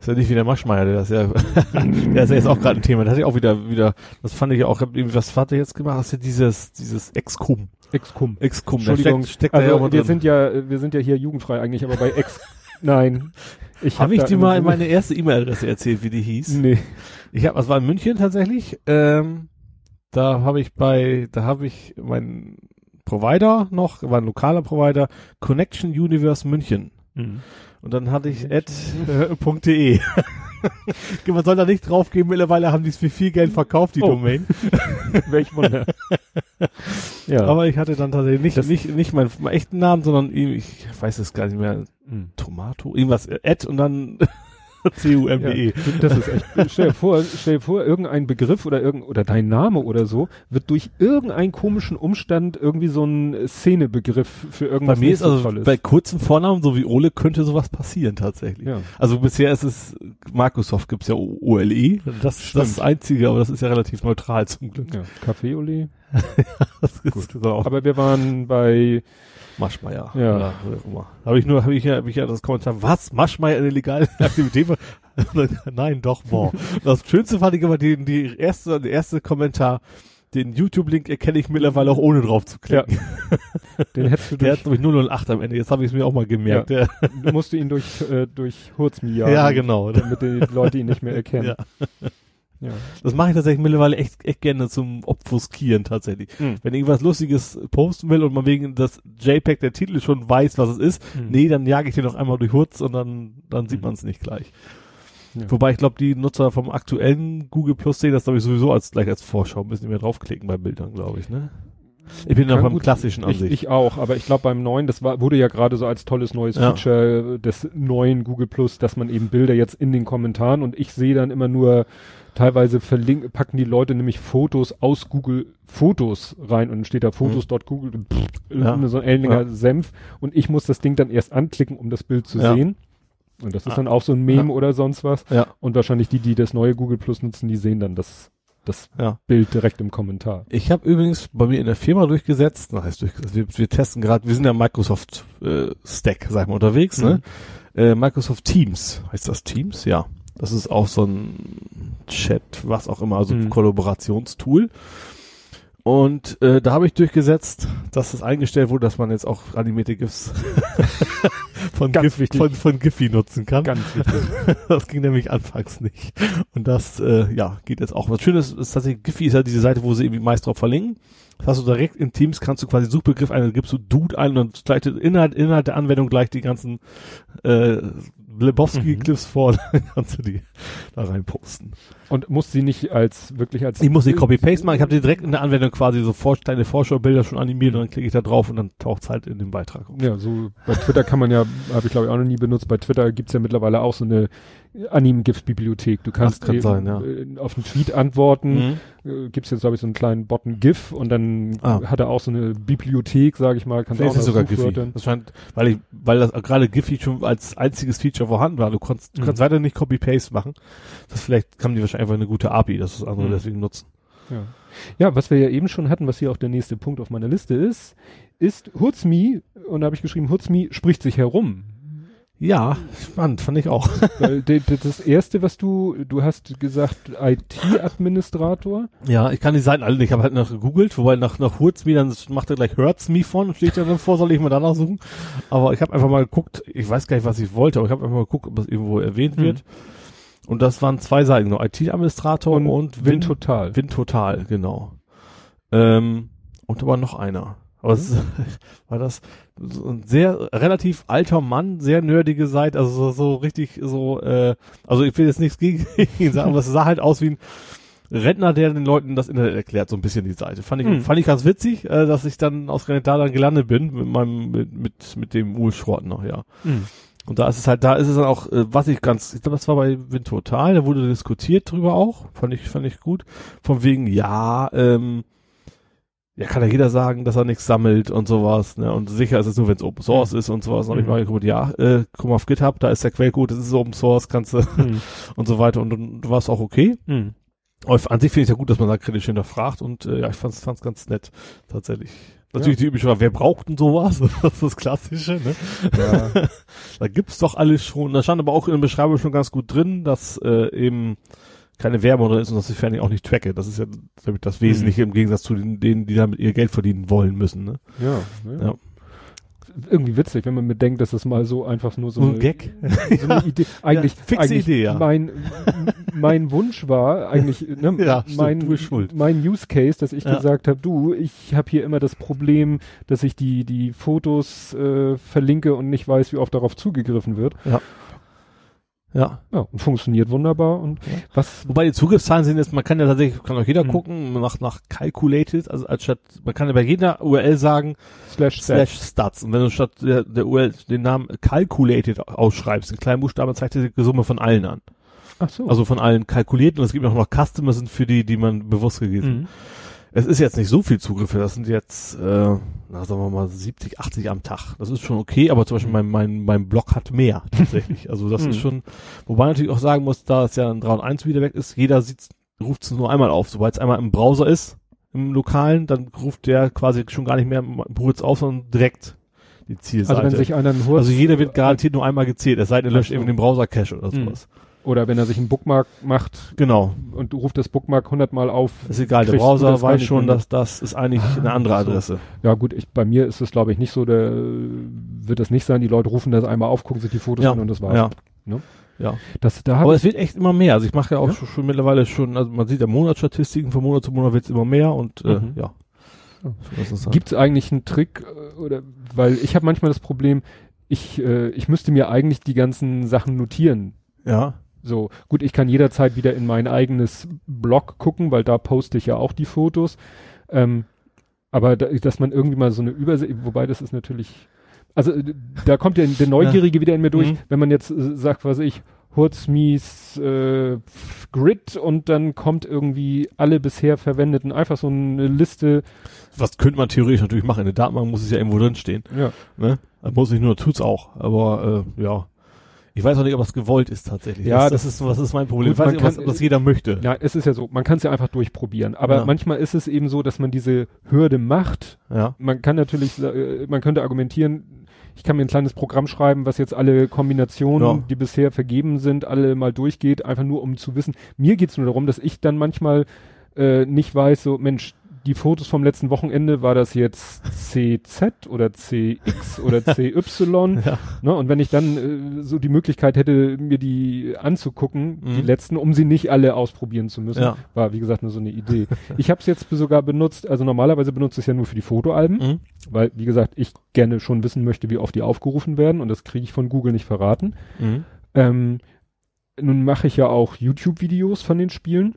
ist ja nicht wie der Maschmeier, der das ja, der ist ja jetzt auch gerade ein Thema. Das hat ja auch wieder, wieder, das fand ich auch, was hat er jetzt gemacht? Hast du dieses, dieses Excum? Excum. Excum. Entschuldigung, steckt, steckt also ja wir drin. sind ja, wir sind ja hier jugendfrei eigentlich, aber bei Ex, nein. Ich habe hab ich dir mal in meine erste E-Mail-Adresse erzählt, wie die hieß? Nee. Ich habe, was war in München tatsächlich, ähm, da habe ich bei, da habe ich meinen Provider noch, war ein lokaler Provider, Connection Universe München. Mhm. Und dann hatte ich ad.de. Äh, Man soll da nicht draufgehen, mittlerweile haben die es für viel Geld verkauft, die oh. Domain. Welch Wunder. ja. Aber ich hatte dann tatsächlich nicht, nicht, nicht meinen, meinen echten Namen, sondern ich weiß es gar nicht mehr, hm. Tomato, irgendwas, äh, Ad und dann C-U-M-E. Ja, das ist echt. Stell dir vor, stell dir vor, irgendein Begriff oder irgend, oder dein Name oder so wird durch irgendeinen komischen Umstand irgendwie so ein Szenebegriff für irgendwas Bei mir ist also bei kurzen Vornamen, so wie Ole, könnte sowas passieren tatsächlich. Ja. Also bisher ist es, Microsoft gibt's ja OLE. Das, das ist das Einzige, aber das ist ja relativ neutral zum Glück. Ja. Café Ole. ja, das ist Gut. Aber wir waren bei Maschmeier. Ja. Immer. Habe ich nur, habe ich ja, habe ich ja das Kommentar, was? Maschmeier eine legale Aktivität? Nein, doch, boah. Das Schönste fand ich immer die, die erste, der erste Kommentar. Den YouTube-Link erkenne ich mittlerweile auch ohne drauf zu klicken. Ja. Den hättest du durch, Der hat nämlich 008 am Ende. Jetzt habe ich es mir auch mal gemerkt. Ja. Du musst ihn durch, äh, durch Hurzmi jagen. Ja, genau. Damit die Leute ihn nicht mehr erkennen. Ja. Ja. Das mache ich tatsächlich mittlerweile echt, echt gerne zum Obfuskieren tatsächlich. Mhm. Wenn ich irgendwas Lustiges posten will und man wegen das JPEG der Titel schon weiß, was es ist, Mhm. nee, dann jage ich den noch einmal durch Hutz und dann, dann sieht Mhm. man es nicht gleich. Ja. Wobei ich glaube, die Nutzer vom aktuellen Google Plus sehen das glaube ich sowieso als gleich als Vorschau, müssen nicht mehr draufklicken bei Bildern, glaube ich, ne? Ich bin noch beim gut- klassischen an ich, sich. ich auch, aber ich glaube beim neuen, das war, wurde ja gerade so als tolles neues Ja. Feature des neuen Google Plus, dass man eben Bilder jetzt in den Kommentaren und ich sehe dann immer nur teilweise verlinken, packen die Leute nämlich Fotos aus Google Fotos rein und dann steht da Fotos.google, pff, Mhm. Ja. so ein ähnlicher Ja. Senf und ich muss das Ding dann erst anklicken, um das Bild zu Ja. sehen. Und das ist Ah. dann auch so ein Meme oder sonst was. ja, Und wahrscheinlich die, die das neue Google Plus nutzen, die sehen dann das, das ja. Bild direkt im Kommentar. Ich habe übrigens bei mir in der Firma durchgesetzt, na, heißt durchgesetzt, wir, wir testen gerade, wir sind ja Microsoft äh, Stack, sag ich mal, unterwegs, ne? Äh, Microsoft Teams, heißt das Teams? Ja. Das ist auch so ein Chat, was auch immer, also Mhm. Kollaborationstool. Und äh, da habe ich durchgesetzt, dass es eingestellt wurde, dass man jetzt auch animierte GIFs von, Ganz GIF, wichtig. von, von Giphy nutzen kann. Ganz wichtig. Das ging nämlich anfangs nicht. Und das, äh, ja, geht jetzt auch. Was Schönes ist tatsächlich, Giphy ist ja diese Seite, wo sie irgendwie meist drauf verlinken. Das hast du direkt in Teams, kannst du quasi Suchbegriff ein, dann gibst du Dude ein und dann gleich Inhalt, Inhalt der Anwendung gleich die ganzen äh, Lebowski-Clips vor, dann kannst du die da rein posten. Und muss sie nicht als wirklich als Ich muss nicht Copy-Paste machen, ich habe die direkt in der Anwendung quasi so vor, kleine Vorschaubilder schon animiert und dann klicke ich da drauf und dann taucht's halt in den Beitrag. auf. Ja, so bei Twitter kann man ja, habe ich glaube ich auch noch nie benutzt, bei Twitter gibt's ja mittlerweile auch so eine Anim-GIF-Bibliothek. Du kannst kann sein, ja. äh, auf einen Tweet antworten, Mhm. äh, gibt's jetzt glaube ich so einen kleinen Button GIF und dann Ah. hat er auch so eine Bibliothek, sage ich mal, kannst ist es auch sogar nach Giphy. Suchwörtern- Das scheint, weil ich, weil das gerade Giphy schon als einziges Feature vorhanden war. Du konntest, du Mhm. kannst weiter nicht Copy-Paste machen. Das vielleicht haben die wahrscheinlich einfach eine gute API, dass das andere Mhm. deswegen nutzen. Ja. ja, was wir ja eben schon hatten, was hier auch der nächste Punkt auf meiner Liste ist, ist Hutzmi, und da habe ich geschrieben, Hutzmi spricht sich herum. Ja, spannend, fand ich auch. Weil das erste, was du, du hast gesagt, IT-Administrator. Ja, ich kann die Seiten alle nicht. Ich habe halt nach gegoogelt, wobei nach, nach Hurts.me, dann macht er gleich Hurts.me von, steht ja dann vor, soll ich mal danach suchen. Aber ich habe einfach mal geguckt, ich weiß gar nicht, was ich wollte, aber ich habe einfach mal geguckt, ob das irgendwo erwähnt Mhm. wird. Und das waren zwei Seiten, nur IT-Administrator und, und Win total. Wind total, genau. Ähm, und da war noch einer. Aber es ist, war das so ein sehr relativ alter Mann, sehr nerdige Seite, also so, so richtig so, äh, also ich will jetzt nichts gegen ihn sagen, aber es sah halt aus wie ein Rentner, der den Leuten das Internet erklärt, so ein bisschen die Seite. Fand ich, Hm. fand ich ganz witzig, äh, dass ich dann ausgerechnet da dann gelandet bin mit meinem, mit, mit, mit dem Urschrott noch, ja. Mhm. Und da ist es halt, da ist es dann auch, äh, was ich ganz, ich glaube, das war bei Wind Total, da wurde diskutiert drüber auch, fand ich, fand ich gut. Von wegen, ja, ähm, ja, kann ja jeder sagen, dass er nichts sammelt und sowas, ne? Und sicher ist es nur, wenn es Open Source ist und sowas. Und ich Mhm. mal geguckt, ja, äh, guck mal auf GitHub, da ist der Quellcode, das ist Open Source, kannst du Mhm. und so weiter. Und dann war es auch okay. Mhm. Aber an sich finde ich ja gut, dass man da kritisch hinterfragt und äh, ja, ich fand's, fand's ganz nett, tatsächlich. Natürlich die übliche Frage, wer braucht denn sowas? Das ist das Klassische, ne? Ja. Da gibt's doch alles schon. Da stand aber auch in der Beschreibung schon ganz gut drin, dass äh, eben keine Werbung drin ist und dass ich fertig auch nicht tracke. Das ist ja damit das Wesentliche im Gegensatz zu den, denen, die damit ihr Geld verdienen wollen müssen. Ne? Ja, ja. Ja. Irgendwie witzig, wenn man bedenkt, dass es mal so einfach nur so So ein eine, Gag. so eine Idee, eigentlich, fixe eigentlich Idee, ja. mein, mein Wunsch war eigentlich, ne, Ja, stimmt, mein, schuld. mein Use Case, dass ich Ja. gesagt habe, du, ich habe hier immer das Problem, dass ich die, die Fotos äh, verlinke und nicht weiß, wie oft darauf zugegriffen wird. Ja. Ja, und funktioniert wunderbar und Ja. was, Wobei die Zugriffszahlen sind jetzt, man kann ja tatsächlich, kann auch jeder Mhm. gucken, nach, nach calculated, also als statt, man kann ja bei jeder URL sagen, slash, slash stats. Und wenn du statt der, der URL den Namen calculated ausschreibst, in kleinen Buchstaben, zeigt er die Summe von allen an. Ach so. Also von allen kalkulierten und es gibt auch noch Customers sind für die, die man bewusst gegeben mhm. Es ist jetzt nicht so viel Zugriffe, das sind jetzt, äh, na sagen wir mal 70, 80 am Tag. Das ist schon okay, aber zum Beispiel mein, mein, mein Blog hat mehr tatsächlich. Also das ist Mhm. schon, wobei man natürlich auch sagen muss, da es ja ein 3 und 1 wieder weg ist, jeder ruft es nur einmal auf. Sobald es einmal im Browser ist, im Lokalen, dann ruft der quasi schon gar nicht mehr kurz auf, sondern direkt die Zielseite. also wenn sich einer einen Hurz, also jeder wird garantiert nur einmal gezählt, es sei denn, er löscht eben den Browser-Cache oder Mhm. Oder wenn er sich einen Bookmark macht Genau. und du ruft das Bookmark hundertmal auf. Ist egal, der Browser weiß schon, dass das ist eigentlich Ah, eine andere so. Adresse. Ja gut, ich, bei mir ist es glaube ich nicht so, der wird das nicht sein. Die Leute rufen das einmal auf, gucken sich die Fotos Ja, an und das war's. Ja. Ne? Ja. Das, da Aber es wird echt immer mehr. Also ich mache ja auch Ja? Schon, schon mittlerweile schon, also man sieht ja Monatsstatistiken, von Monat zu Monat wird es immer mehr und äh, Mhm. ja. Ist halt- Gibt es eigentlich einen Trick äh, oder weil ich habe manchmal das Problem, ich äh, ich müsste mir eigentlich die ganzen Sachen notieren. ja. So gut, ich kann jederzeit wieder in mein eigenes Blog gucken, weil da poste ich ja auch die Fotos. Ähm, aber da, dass man irgendwie mal so eine Übersicht, wobei das ist natürlich, also da kommt ja der Neugierige wieder in mir durch, Mhm. wenn man jetzt äh, sagt, was ich, Hurzmies äh, Grid und dann kommt irgendwie alle bisher verwendeten, einfach so eine Liste. Was könnte man theoretisch natürlich machen? In der Datenbank muss es ja irgendwo drin stehen. Ja. Ne? Das muss nicht nur, tut's auch. Aber äh, ja. Ich weiß auch nicht, ob das gewollt ist tatsächlich. Ja, das, das ist, was ist mein Problem. Gut, ich weiß nicht, kann- ob das jeder möchte. Ja, es ist ja so, man kann es ja einfach durchprobieren. Aber Ja. manchmal ist es eben so, dass man diese Hürde macht. Ja. Man kann natürlich, äh, man könnte argumentieren, ich kann mir ein kleines Programm schreiben, was jetzt alle Kombinationen, Ja. die bisher vergeben sind, alle mal durchgeht, einfach nur um zu wissen. Mir geht's nur darum, dass ich dann manchmal äh, nicht weiß, so Mensch, die Fotos vom letzten Wochenende, war das jetzt CZ oder CX oder CY? Ja. Ne? Und wenn ich dann äh, so die Möglichkeit hätte, mir die anzugucken, die Mhm. letzten, um sie nicht alle ausprobieren zu müssen, Ja. war wie gesagt nur so eine Idee. ich habe es jetzt sogar benutzt, also normalerweise benutze ich es ja nur für die Fotoalben, Mhm. weil wie gesagt, ich gerne schon wissen möchte, wie oft die aufgerufen werden und das kriege ich von Google nicht verraten. Mhm. Ähm, nun mache ich ja auch YouTube-Videos von den Spielen.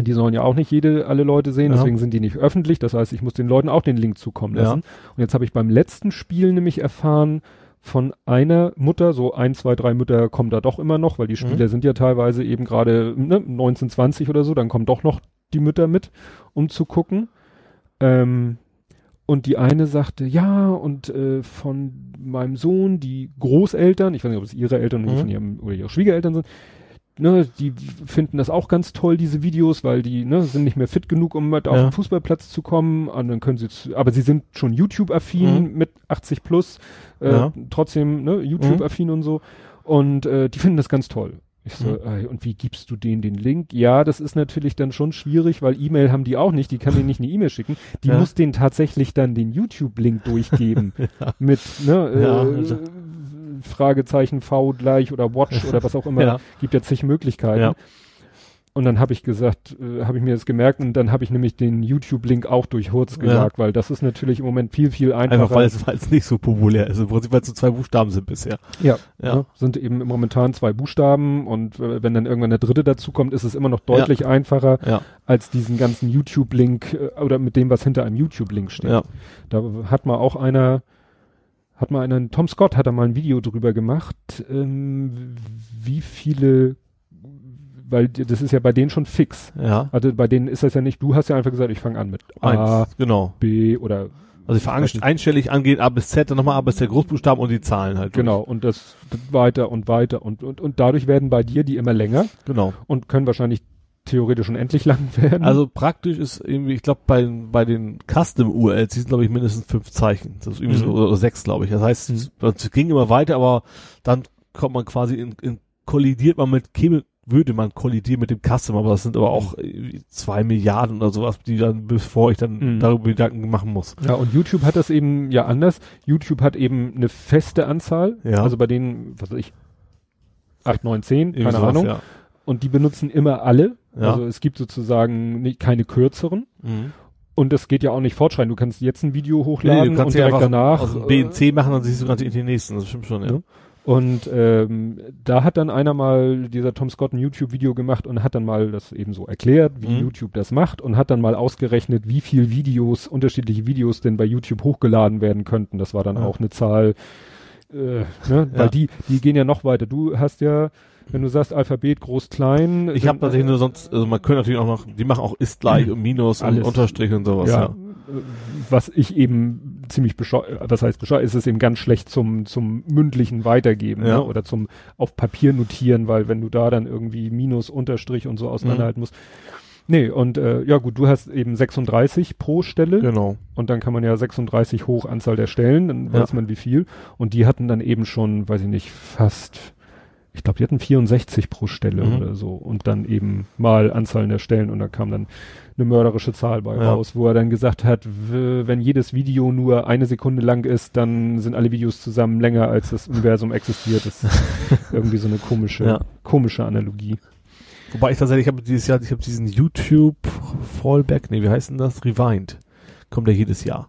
Die sollen ja auch nicht jede, alle Leute sehen, Ja. deswegen sind die nicht öffentlich. Das heißt, ich muss den Leuten auch den Link zukommen Ja. lassen. Und jetzt habe ich beim letzten Spiel nämlich erfahren von einer Mutter, so ein, zwei, drei Mütter kommen da doch immer noch, weil die Mhm. Spieler sind ja teilweise eben gerade ne, 19, 20 oder so, dann kommen doch noch die Mütter mit, um zu gucken. Ähm, und die eine sagte, ja, und äh, von meinem Sohn, die Großeltern, ich weiß nicht, ob es ihre Eltern Mhm. von ihrem oder ihre Schwiegereltern sind, ne, die finden das auch ganz toll, diese Videos, weil die ne, sind nicht mehr fit genug, um mit auf Ja. den Fußballplatz zu kommen. Und dann können sie, zu, aber sie sind schon YouTube-affin mit 80 plus, äh, Mhm. Ja. trotzdem ne, YouTube-affin und so. Und äh, die finden das ganz toll. Ich so, Mhm. ey, und wie gibst du denen den Link? Ja, das ist natürlich dann schon schwierig, weil E-Mail haben die auch nicht, die kann denen nicht eine E-Mail schicken. Die Ja. muss denen tatsächlich dann den YouTube-Link durchgeben. Mit, ne, Ja, äh, also- Fragezeichen V gleich oder Watch oder was auch immer. Ja. Gibt ja zig Möglichkeiten. Ja. Und dann habe ich gesagt, äh, habe ich mir das gemerkt und dann habe ich nämlich den YouTube-Link auch durch Hurz gesagt, weil das ist natürlich im Moment viel, viel einfacher. Einfach weil es, weil es nicht so populär ist. Im Prinzip, weil es so zwei Buchstaben sind bisher. Ja, Ja. Ne, sind eben momentan zwei Buchstaben und äh, wenn dann irgendwann der dritte dazu kommt, ist es immer noch deutlich einfacher Ja. als diesen ganzen YouTube-Link äh, oder mit dem, was hinter einem YouTube-Link steht. Ja. Da hat mal auch einer, hat mal einer, Tom Scott hat da mal ein Video drüber gemacht, ähm, wie viele, weil das ist ja bei denen schon fix. Ja. Also bei denen ist das ja nicht, du hast ja einfach gesagt, ich fange an mit A, Eins. Genau. B oder Also ich fange einstellig angehen, A bis Z, dann nochmal A bis Z Großbuchstaben und die Zahlen halt. durch. genau und das weiter und weiter und, und, und dadurch werden bei dir die immer länger. Genau. und können wahrscheinlich theoretisch unendlich lang werden. Also praktisch ist irgendwie, ich glaube, bei, bei den Custom-URLs, die sind, glaube ich, mindestens fünf Zeichen. Das ist irgendwie Mhm. so, oder sechs, glaube ich. Das heißt, Mhm. es ging immer weiter, aber dann kommt man quasi in, in kollidiert man mit, käme, würde man kollidieren mit dem Custom, aber das sind aber auch irgendwie zwei Milliarden oder sowas, die dann, bevor ich dann Mhm. darüber Gedanken machen muss. ja, und YouTube hat das eben ja anders. YouTube hat eben eine feste Anzahl. Ja. Also bei denen, was weiß ich, 8, 9, 10, Irgendwie keine Ahnung. Ja. Und die benutzen immer alle. Ja. Also es gibt sozusagen nicht, keine kürzeren. Mhm. Und das geht ja auch nicht fortschreiten. Du kannst jetzt ein Video Nee, hochladen du kannst und ja direkt einfach danach. aus dem äh, B und C machen, dann siehst du ganz die nächsten. Das stimmt schon, ja. Ja. Und ähm, da hat dann einer mal, dieser Tom Scott, ein YouTube-Video gemacht und hat dann mal das eben so erklärt, wie Mhm. YouTube das macht und hat dann mal ausgerechnet, wie viel Videos, unterschiedliche Videos denn bei YouTube hochgeladen werden könnten. Das war dann Ja. auch eine Zahl, äh, ne? weil Ja. die, die gehen ja noch weiter. Du hast ja, wenn du sagst Alphabet groß, klein. Ich habe tatsächlich nur sonst, also man könnte natürlich auch noch, die machen auch ist gleich und Minus und Alles. Unterstrich und sowas, ja, ja. äh, was ich eben ziemlich bescheuert, was heißt bescheuert, ist es eben ganz schlecht zum, zum mündlichen Weitergeben Ja. ne? oder zum auf Papier notieren, weil wenn du da dann irgendwie Minus, Unterstrich und so auseinanderhalten musst. Nee, und äh, ja gut, du hast eben 36 pro Stelle Genau. und dann kann man ja 36 hoch Anzahl der Stellen, dann Ja. weiß man wie viel. Und die hatten dann eben schon, weiß ich nicht, fast, ich glaube, die hatten 64 pro Stelle Mhm. oder so und dann eben mal Anzahl der Stellen und da kam dann eine mörderische Zahl bei Ja. raus, wo er dann gesagt hat, wenn jedes Video nur eine Sekunde lang ist, dann sind alle Videos zusammen länger als das Universum existiert. Das ist irgendwie so eine komische, Ja. komische Analogie. Wobei ich tatsächlich habe dieses Jahr, ich habe diesen YouTube Fallback, nee, wie heißt denn das? Rewind. Kommt ja jedes Jahr.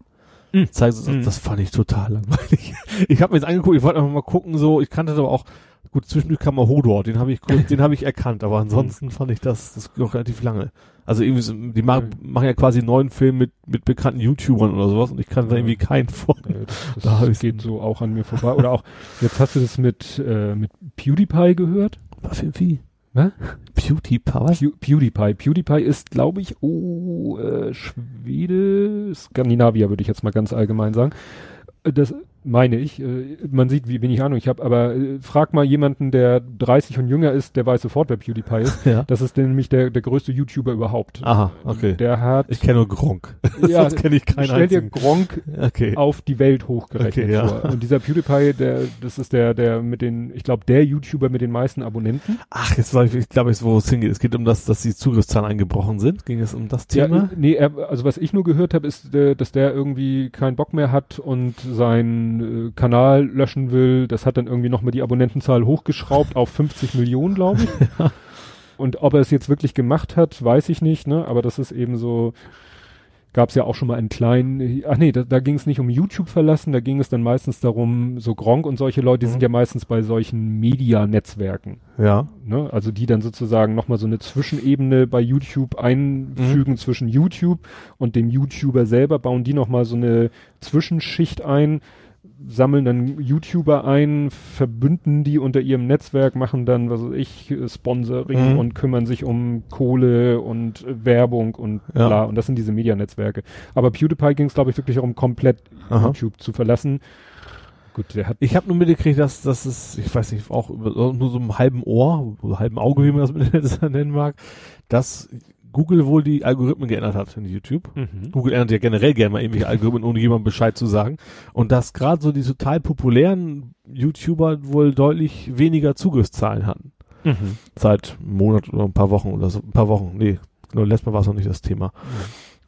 Mhm. Zeigt, das, Mhm. das fand ich total langweilig. Ich habe mir jetzt angeguckt, ich wollte einfach mal gucken, so, ich kannte aber auch, gut, zwischendurch kam mal Hodor, den habe ich kurz, den habe ich erkannt, aber ansonsten fand ich das, das noch relativ lange. Also irgendwie, so, die ma Mhm. machen ja quasi einen neuen Film mit, mit bekannten YouTubern oder sowas und ich kannte da irgendwie keinen von. Äh, Das, das Da ich's- geht so auch an mir vorbei. Oder auch, jetzt hast du das mit, äh, mit PewDiePie gehört? Was für wie? Beauty Power? Pew PewDiePie. PewDiePie ist, glaube ich, oh, äh, Schwede, Skandinavier, würde ich jetzt mal ganz allgemein sagen. Äh, Das meine ich. Äh, man sieht, wie wenig Ahnung ich habe, aber äh, frag mal jemanden, der 30 und jünger ist, der weiß sofort, wer PewDiePie ist. Ja. Das ist nämlich der, der größte YouTuber überhaupt. Aha, okay. Der hat, Ich kenne nur Gronk. ja, Sonst kenne ich keinen stell dir einzigen. Gronk Okay. auf die Welt hochgerechnet Okay, ja. vor. Und dieser PewDiePie, der, das ist der, der mit den, ich glaube, der YouTuber mit den meisten Abonnenten. Ach, jetzt weiß ich, ich glaube, jetzt, wo es hingeht. Es geht um das, dass die Zugriffszahlen eingebrochen sind. Ging es um das Thema? Ja, nee, er, also was ich nur gehört habe, ist, äh, dass der irgendwie keinen Bock mehr hat und seinen äh, Kanal löschen will. Das hat dann irgendwie nochmal die Abonnentenzahl hochgeschraubt auf 50 Millionen, glaube ich. Und ob er es jetzt wirklich gemacht hat, weiß ich nicht, ne? Aber das ist eben so, gab es ja auch schon mal einen kleinen, ach nee, da, da ging es nicht um YouTube verlassen, da ging es dann meistens darum, so Gronk und solche Leute, die Mhm. sind ja meistens bei solchen Media-Netzwerken ja. ne? Also die dann sozusagen nochmal so eine Zwischenebene bei YouTube einfügen Mhm. zwischen YouTube und dem YouTuber selber, bauen die nochmal so eine Zwischenschicht ein, sammeln dann YouTuber ein, verbünden die unter ihrem Netzwerk, machen dann, was weiß ich, Sponsoring Mhm. und kümmern sich um Kohle und Werbung und Ja. bla. Und das sind diese Medianetzwerke. Aber PewDiePie ging es, glaube ich, wirklich darum, komplett Aha. YouTube zu verlassen. Gut, der hat Ich habe nur mitgekriegt, dass, dass es, ich weiß nicht, auch nur so einem halben Ohr, halben Auge, wie man das nennen mag, dass Google wohl die Algorithmen geändert hat in YouTube. Mhm. Google ändert ja generell gerne mal irgendwelche Algorithmen, ohne jemandem Bescheid zu sagen. Und dass gerade so die total populären YouTuber wohl deutlich weniger Zugriffszahlen hatten. Mhm. Seit einem Monat oder ein paar Wochen oder so. Ein paar Wochen, nee. Genau, letztes Mal war es noch nicht das Thema.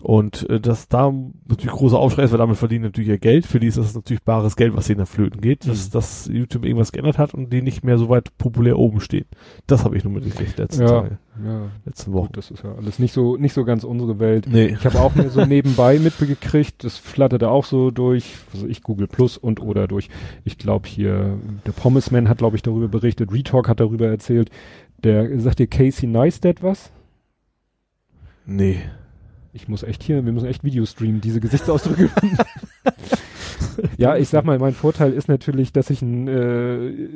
Und äh, dass da natürlich großer Aufschrei ist, weil damit verdienen natürlich ihr Geld. Für die ist das natürlich bares Geld, was ihnen da flöten geht, dass, Mhm. dass YouTube irgendwas geändert hat und die nicht mehr so weit populär oben stehen. Das habe ich nur mitgekriegt letzten Ja, Tage, ja. letzten Wochen. Gut, das ist ja alles nicht so, nicht so ganz unsere Welt. Nee. Ich habe auch mir so nebenbei mitgekriegt, das flatterte auch so durch, also ich Google Plus und oder durch, ich glaube hier, der Pommesman hat glaube ich darüber berichtet, Retalk hat darüber erzählt, der, sagt dir Casey Neistat was? Nee. Ich muss echt hier, wir müssen echt Video streamen, diese Gesichtsausdrücke. ja, ich sag mal, mein Vorteil ist natürlich, dass ich einen, äh,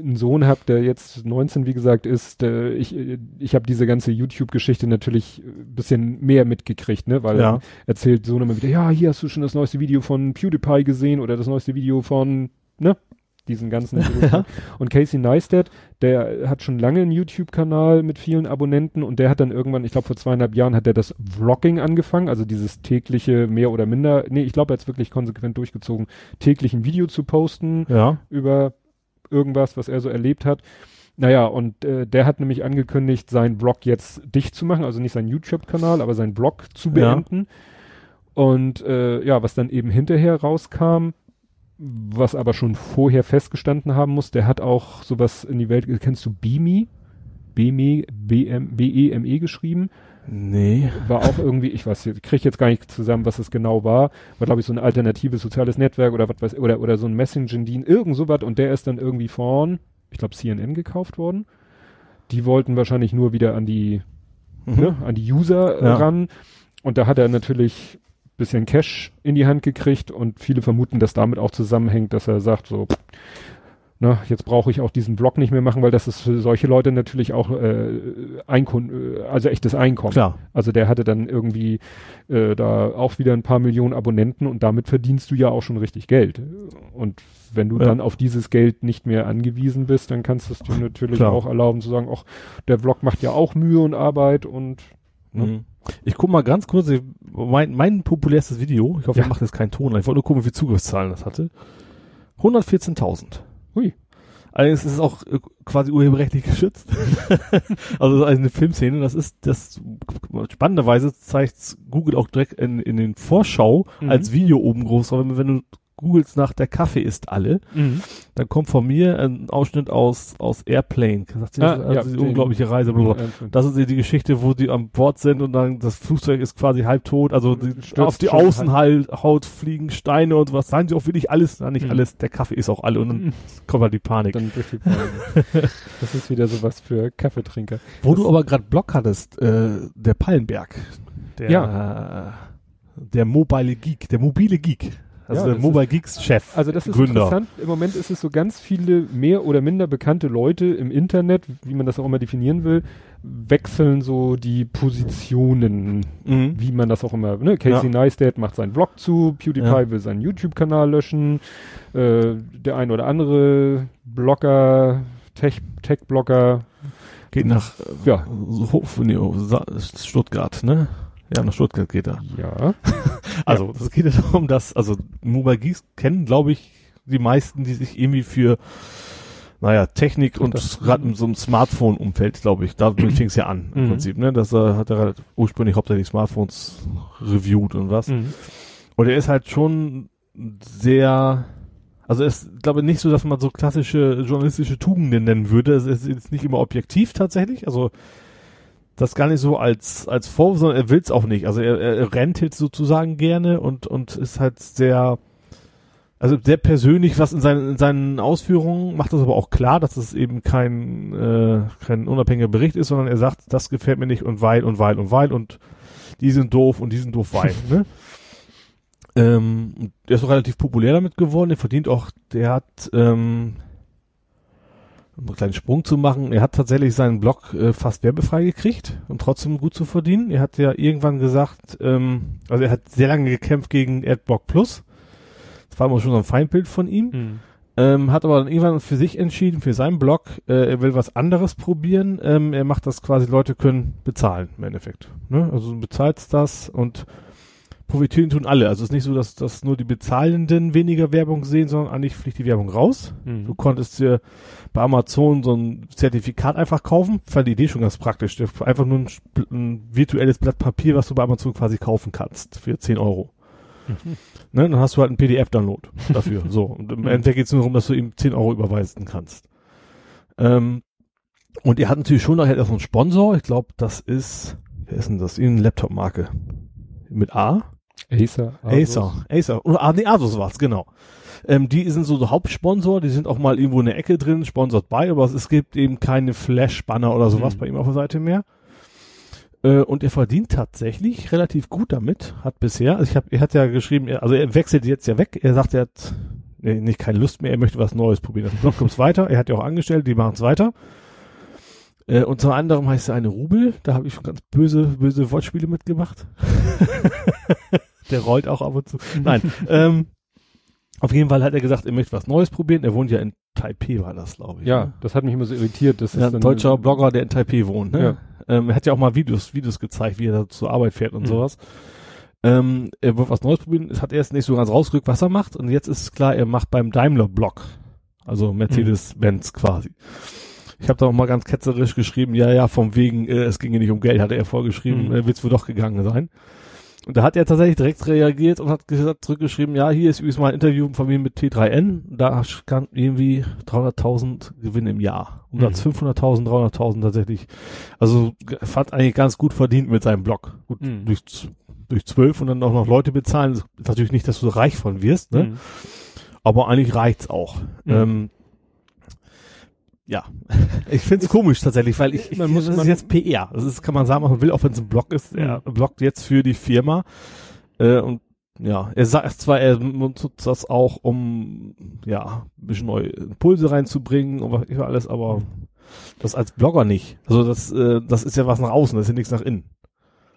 einen Sohn habe, der jetzt 19, wie gesagt, ist. Äh, ich äh, ich habe diese ganze YouTube-Geschichte natürlich ein bisschen mehr mitgekriegt, ne? Weil Ja. erzählt Sohn immer wieder, ja, hier hast du schon das neueste Video von PewDiePie gesehen oder das neueste Video von, ne? Diesen ganzen. Ja. Und Casey Neistat, der hat schon lange einen YouTube-Kanal mit vielen Abonnenten und der hat dann irgendwann, ich glaube vor zweieinhalb Jahren, hat der das Vlogging angefangen, also dieses tägliche mehr oder minder, nee, ich glaube, er hat es wirklich konsequent durchgezogen, täglich ein Video zu posten Ja. über irgendwas, was er so erlebt hat. Naja, und äh, der hat nämlich angekündigt, seinen Blog jetzt dicht zu machen, also nicht seinen YouTube-Kanal, aber seinen Blog zu Ja. beenden. Und äh, ja, was dann eben hinterher rauskam, was aber schon vorher festgestanden haben muss, der hat auch sowas in die Welt, kennst du Bimi? B-M-E, B-M, B-E-M-E geschrieben, Nee. war auch irgendwie, ich weiß, ich kriege jetzt gar nicht zusammen, was es genau war, war glaube ich so ein alternatives soziales Netzwerk oder was weiß oder oder so ein Messaging-Dienst, irgend sowas und der ist dann irgendwie von, ich glaube CNN gekauft worden. Die wollten wahrscheinlich nur wieder an die ne, an die User äh, Ja. ran. Und da hat er natürlich bisschen Cash in die Hand gekriegt und viele vermuten, dass damit auch zusammenhängt, dass er sagt so, na, jetzt brauche ich auch diesen Blog nicht mehr machen, weil das ist für solche Leute natürlich auch äh, Einkun äh, also echtes Einkommen. Klar. Also der hatte dann irgendwie äh, da auch wieder ein paar Millionen Abonnenten und damit verdienst du ja auch schon richtig Geld. Und wenn du Ja. dann auf dieses Geld nicht mehr angewiesen bist, dann kannst du es dir natürlich Klar. auch erlauben zu sagen, ach, der Blog macht ja auch Mühe und Arbeit und ne? Mhm. Ich guck mal ganz kurz, mein, mein populärstes Video, ich hoffe, Ja. ihr macht jetzt keinen Ton, ich wollte nur gucken, wie viele Zugriffszahlen das hatte. 114.000. Hui. Allerdings ist es auch äh, quasi urheberrechtlich geschützt. also eine Filmszene, das ist das spannenderweise zeigt Google auch direkt in, in den Vorschau Mhm. als Video oben groß, wenn, wenn du googelst nach der Kaffee ist alle, Mhm. dann kommt von mir ein Ausschnitt aus aus Airplane. Sagt sie das? Ah, also ja, die unglaubliche Reise. Blablabla. Das ist die Geschichte, wo die an Bord sind und dann das Flugzeug ist quasi halbtot, also die, auf die Außenhaut fliegen Steine und was. Sagen sie auch wirklich alles? Na, nicht Mhm. alles. Der Kaffee ist auch alle und dann Mhm. kommt halt die Panik. Dann durch die Palme. Das ist wieder sowas für Kaffeetrinker. Wo du aber gerade Block hattest, äh, der Pallenberg. Der, Ja. der mobile Geek, der mobile Geek. Also Ja, der Mobile Geeks Chef. Also das ist Gründer. interessant. Im Moment ist es so ganz viele mehr oder minder bekannte Leute im Internet, wie man das auch immer definieren will, wechseln so die Positionen, Mhm. wie man das auch immer, ne? Casey Neistat macht seinen Blog zu, PewDiePie Ja. will seinen YouTube-Kanal löschen, äh, der ein oder andere Blogger, Tech- Tech-Blogger, Geht nach ja, äh, Hof, nee, Stuttgart, ne? Ja, nach Stuttgart geht er. ja, Also, es geht ja darum, dass, also, Mobile Geeks kennen, glaube ich, die meisten, die sich irgendwie für, naja, Technik und gerade in so einem Smartphone-Umfeld, glaube ich, damit fing es ja an, im Mhm. Prinzip, ne? Das äh, hat er ursprünglich hauptsächlich Smartphones reviewed und was. Mhm. Und er ist halt schon sehr, also es ist, glaube ich, nicht so, dass man so klassische journalistische Tugenden nennen würde. Es ist jetzt nicht immer objektiv tatsächlich. Also das gar nicht so als als Vorwurf, sondern er will es auch nicht. Also er, er rentet sozusagen gerne und und ist halt sehr also sehr persönlich was in seinen, in seinen Ausführungen, macht das aber auch klar, dass es eben kein, äh, kein unabhängiger Bericht ist, sondern er sagt, das gefällt mir nicht und weil und weil und weil und die sind doof und die sind doof weil. ne? ähm, der ist auch relativ populär damit geworden, der verdient auch, der hat, ähm, um einen kleinen Sprung zu machen, er hat tatsächlich seinen Blog äh, fast werbefrei gekriegt und trotzdem gut zu verdienen. Er hat ja irgendwann gesagt, ähm, also er hat sehr lange gekämpft gegen Adblock Plus. Das war immer schon so ein Feindbild von ihm. Mhm. Ähm, hat aber dann irgendwann für sich entschieden, für seinen Blog, äh, er will was anderes probieren. Ähm, er macht das quasi, Leute können bezahlen im Endeffekt. Ne? Also du bezahlst das und profitieren tun alle. Also es ist nicht so, dass, dass nur die Bezahlenden weniger Werbung sehen, sondern eigentlich fliegt die Werbung raus. Mhm. Du konntest dir bei Amazon so ein Zertifikat einfach kaufen. Fand die Idee schon ganz praktisch. Einfach nur ein, ein virtuelles Blatt Papier, was du bei Amazon quasi kaufen kannst für 10 Euro. Mhm. Ne, dann hast du halt einen PDF-Download dafür. so. Und im. Endeffekt geht es nur darum, dass du ihm 10 Euro überweisen kannst. Ähm, und er hat natürlich schon nachher so einen Sponsor. Ich glaube, das ist, wer ist denn das? Irgendeine Laptop-Marke. Mit A? Acer. Acer. Acer. Oder, ah, nee, Asus war's, genau. Ähm, die sind so, so Hauptsponsor, die sind auch mal irgendwo in der Ecke drin, sponsert bei, aber es, es gibt eben keine Flash-Banner oder sowas Mhm. bei ihm auf der Seite mehr. Äh, und er verdient tatsächlich relativ gut damit, hat bisher, also ich habe, er hat ja geschrieben, er, also er wechselt jetzt ja weg, er sagt, er hat nee, nicht keine Lust mehr, er möchte was Neues probieren. Das Blog kommt's weiter, er hat ja auch angestellt, die machen's weiter. Äh, und unter anderem heißt er eine Rubel, da habe ich schon ganz böse, böse Wortspiele mitgemacht. Der rollt auch ab und zu. Nein, ähm, auf jeden Fall hat er gesagt, er möchte was Neues probieren. Er wohnt ja in Taipei, war das, glaube ich. Ja, ne? das hat mich immer so irritiert. Das ja ist ein deutscher Blogger, der in Taipei wohnt. Ne? Ja. Ähm, er hat ja auch mal Videos, Videos gezeigt, wie er da zur Arbeit fährt und Mhm. sowas. Ähm, er wird was Neues probieren. Es hat erst nicht so ganz rausgerückt, was er macht. Und jetzt ist klar, er macht beim Daimler-Blog. Also Mercedes-Benz quasi. Ich habe da auch mal ganz ketzerisch geschrieben, ja, ja, vom wegen, äh, es ginge nicht um Geld, hatte er vorgeschrieben, Mhm. äh, wird's wohl doch gegangen sein. Und da hat er tatsächlich direkt reagiert und hat gesagt, zurückgeschrieben, ja, hier ist übrigens mal ein Interview von mir mit T3N. Da stand irgendwie 300.000 Gewinn im Jahr. Umsatz Mhm. 500.000, 300.000 tatsächlich. Also fand eigentlich ganz gut verdient mit seinem Blog. Gut, Mhm. durch, durch zwölf und dann auch noch Leute bezahlen. Ist natürlich nicht, dass du reich von wirst, ne? Mhm. Aber eigentlich reicht's auch. Mhm. Ähm, ja, ich find's komisch tatsächlich, weil ich, Man man muss- das man- ist jetzt PR. Das ist, kann man sagen, was man will, auch wenn es ein Blog ist. Er Mhm. bloggt jetzt für die Firma. Äh, und ja, er sagt zwar, er nutzt das auch, um ja, ein bisschen neue Impulse reinzubringen und was alles, aber das als Blogger nicht. Also das, äh, das ist ja was nach außen, das ist ja nichts nach innen.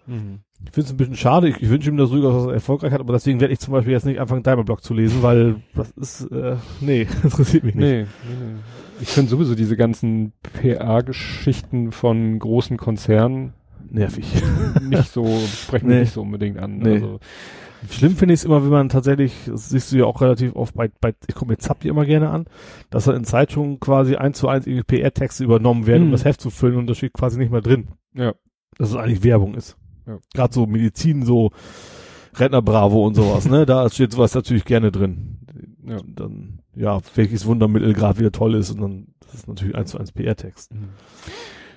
Mhm. Ich finde es ein bisschen schade. Ich, ich wünsche ihm das durchaus, dass er erfolgreich hat, aber deswegen werde ich zum Beispiel jetzt nicht anfangen, deinen Blog zu lesen, weil das ist, äh, nee, interessiert mich nicht. Nee, nee, nee. Ich finde sowieso diese ganzen PR-Geschichten von großen Konzernen nervig. nicht so, sprechen Nee. mich nicht so unbedingt an. Nee. Also, Schlimm finde ich es immer, wenn man tatsächlich, das siehst du ja auch relativ oft bei, bei ich gucke mir Zappi immer gerne an, dass da in Zeitungen quasi eins zu eins irgendwie PR-Texte übernommen werden, um Mhm. das Heft zu füllen und das steht quasi nicht mehr drin. ja. Dass es eigentlich Werbung ist. Ja. Gerade so Medizin, so Rentner Bravo und sowas, ne? Da steht sowas natürlich gerne drin. Ja. Dann, ja, welches Wundermittel gerade wieder toll ist und dann, das ist natürlich eins zu eins PR-Text.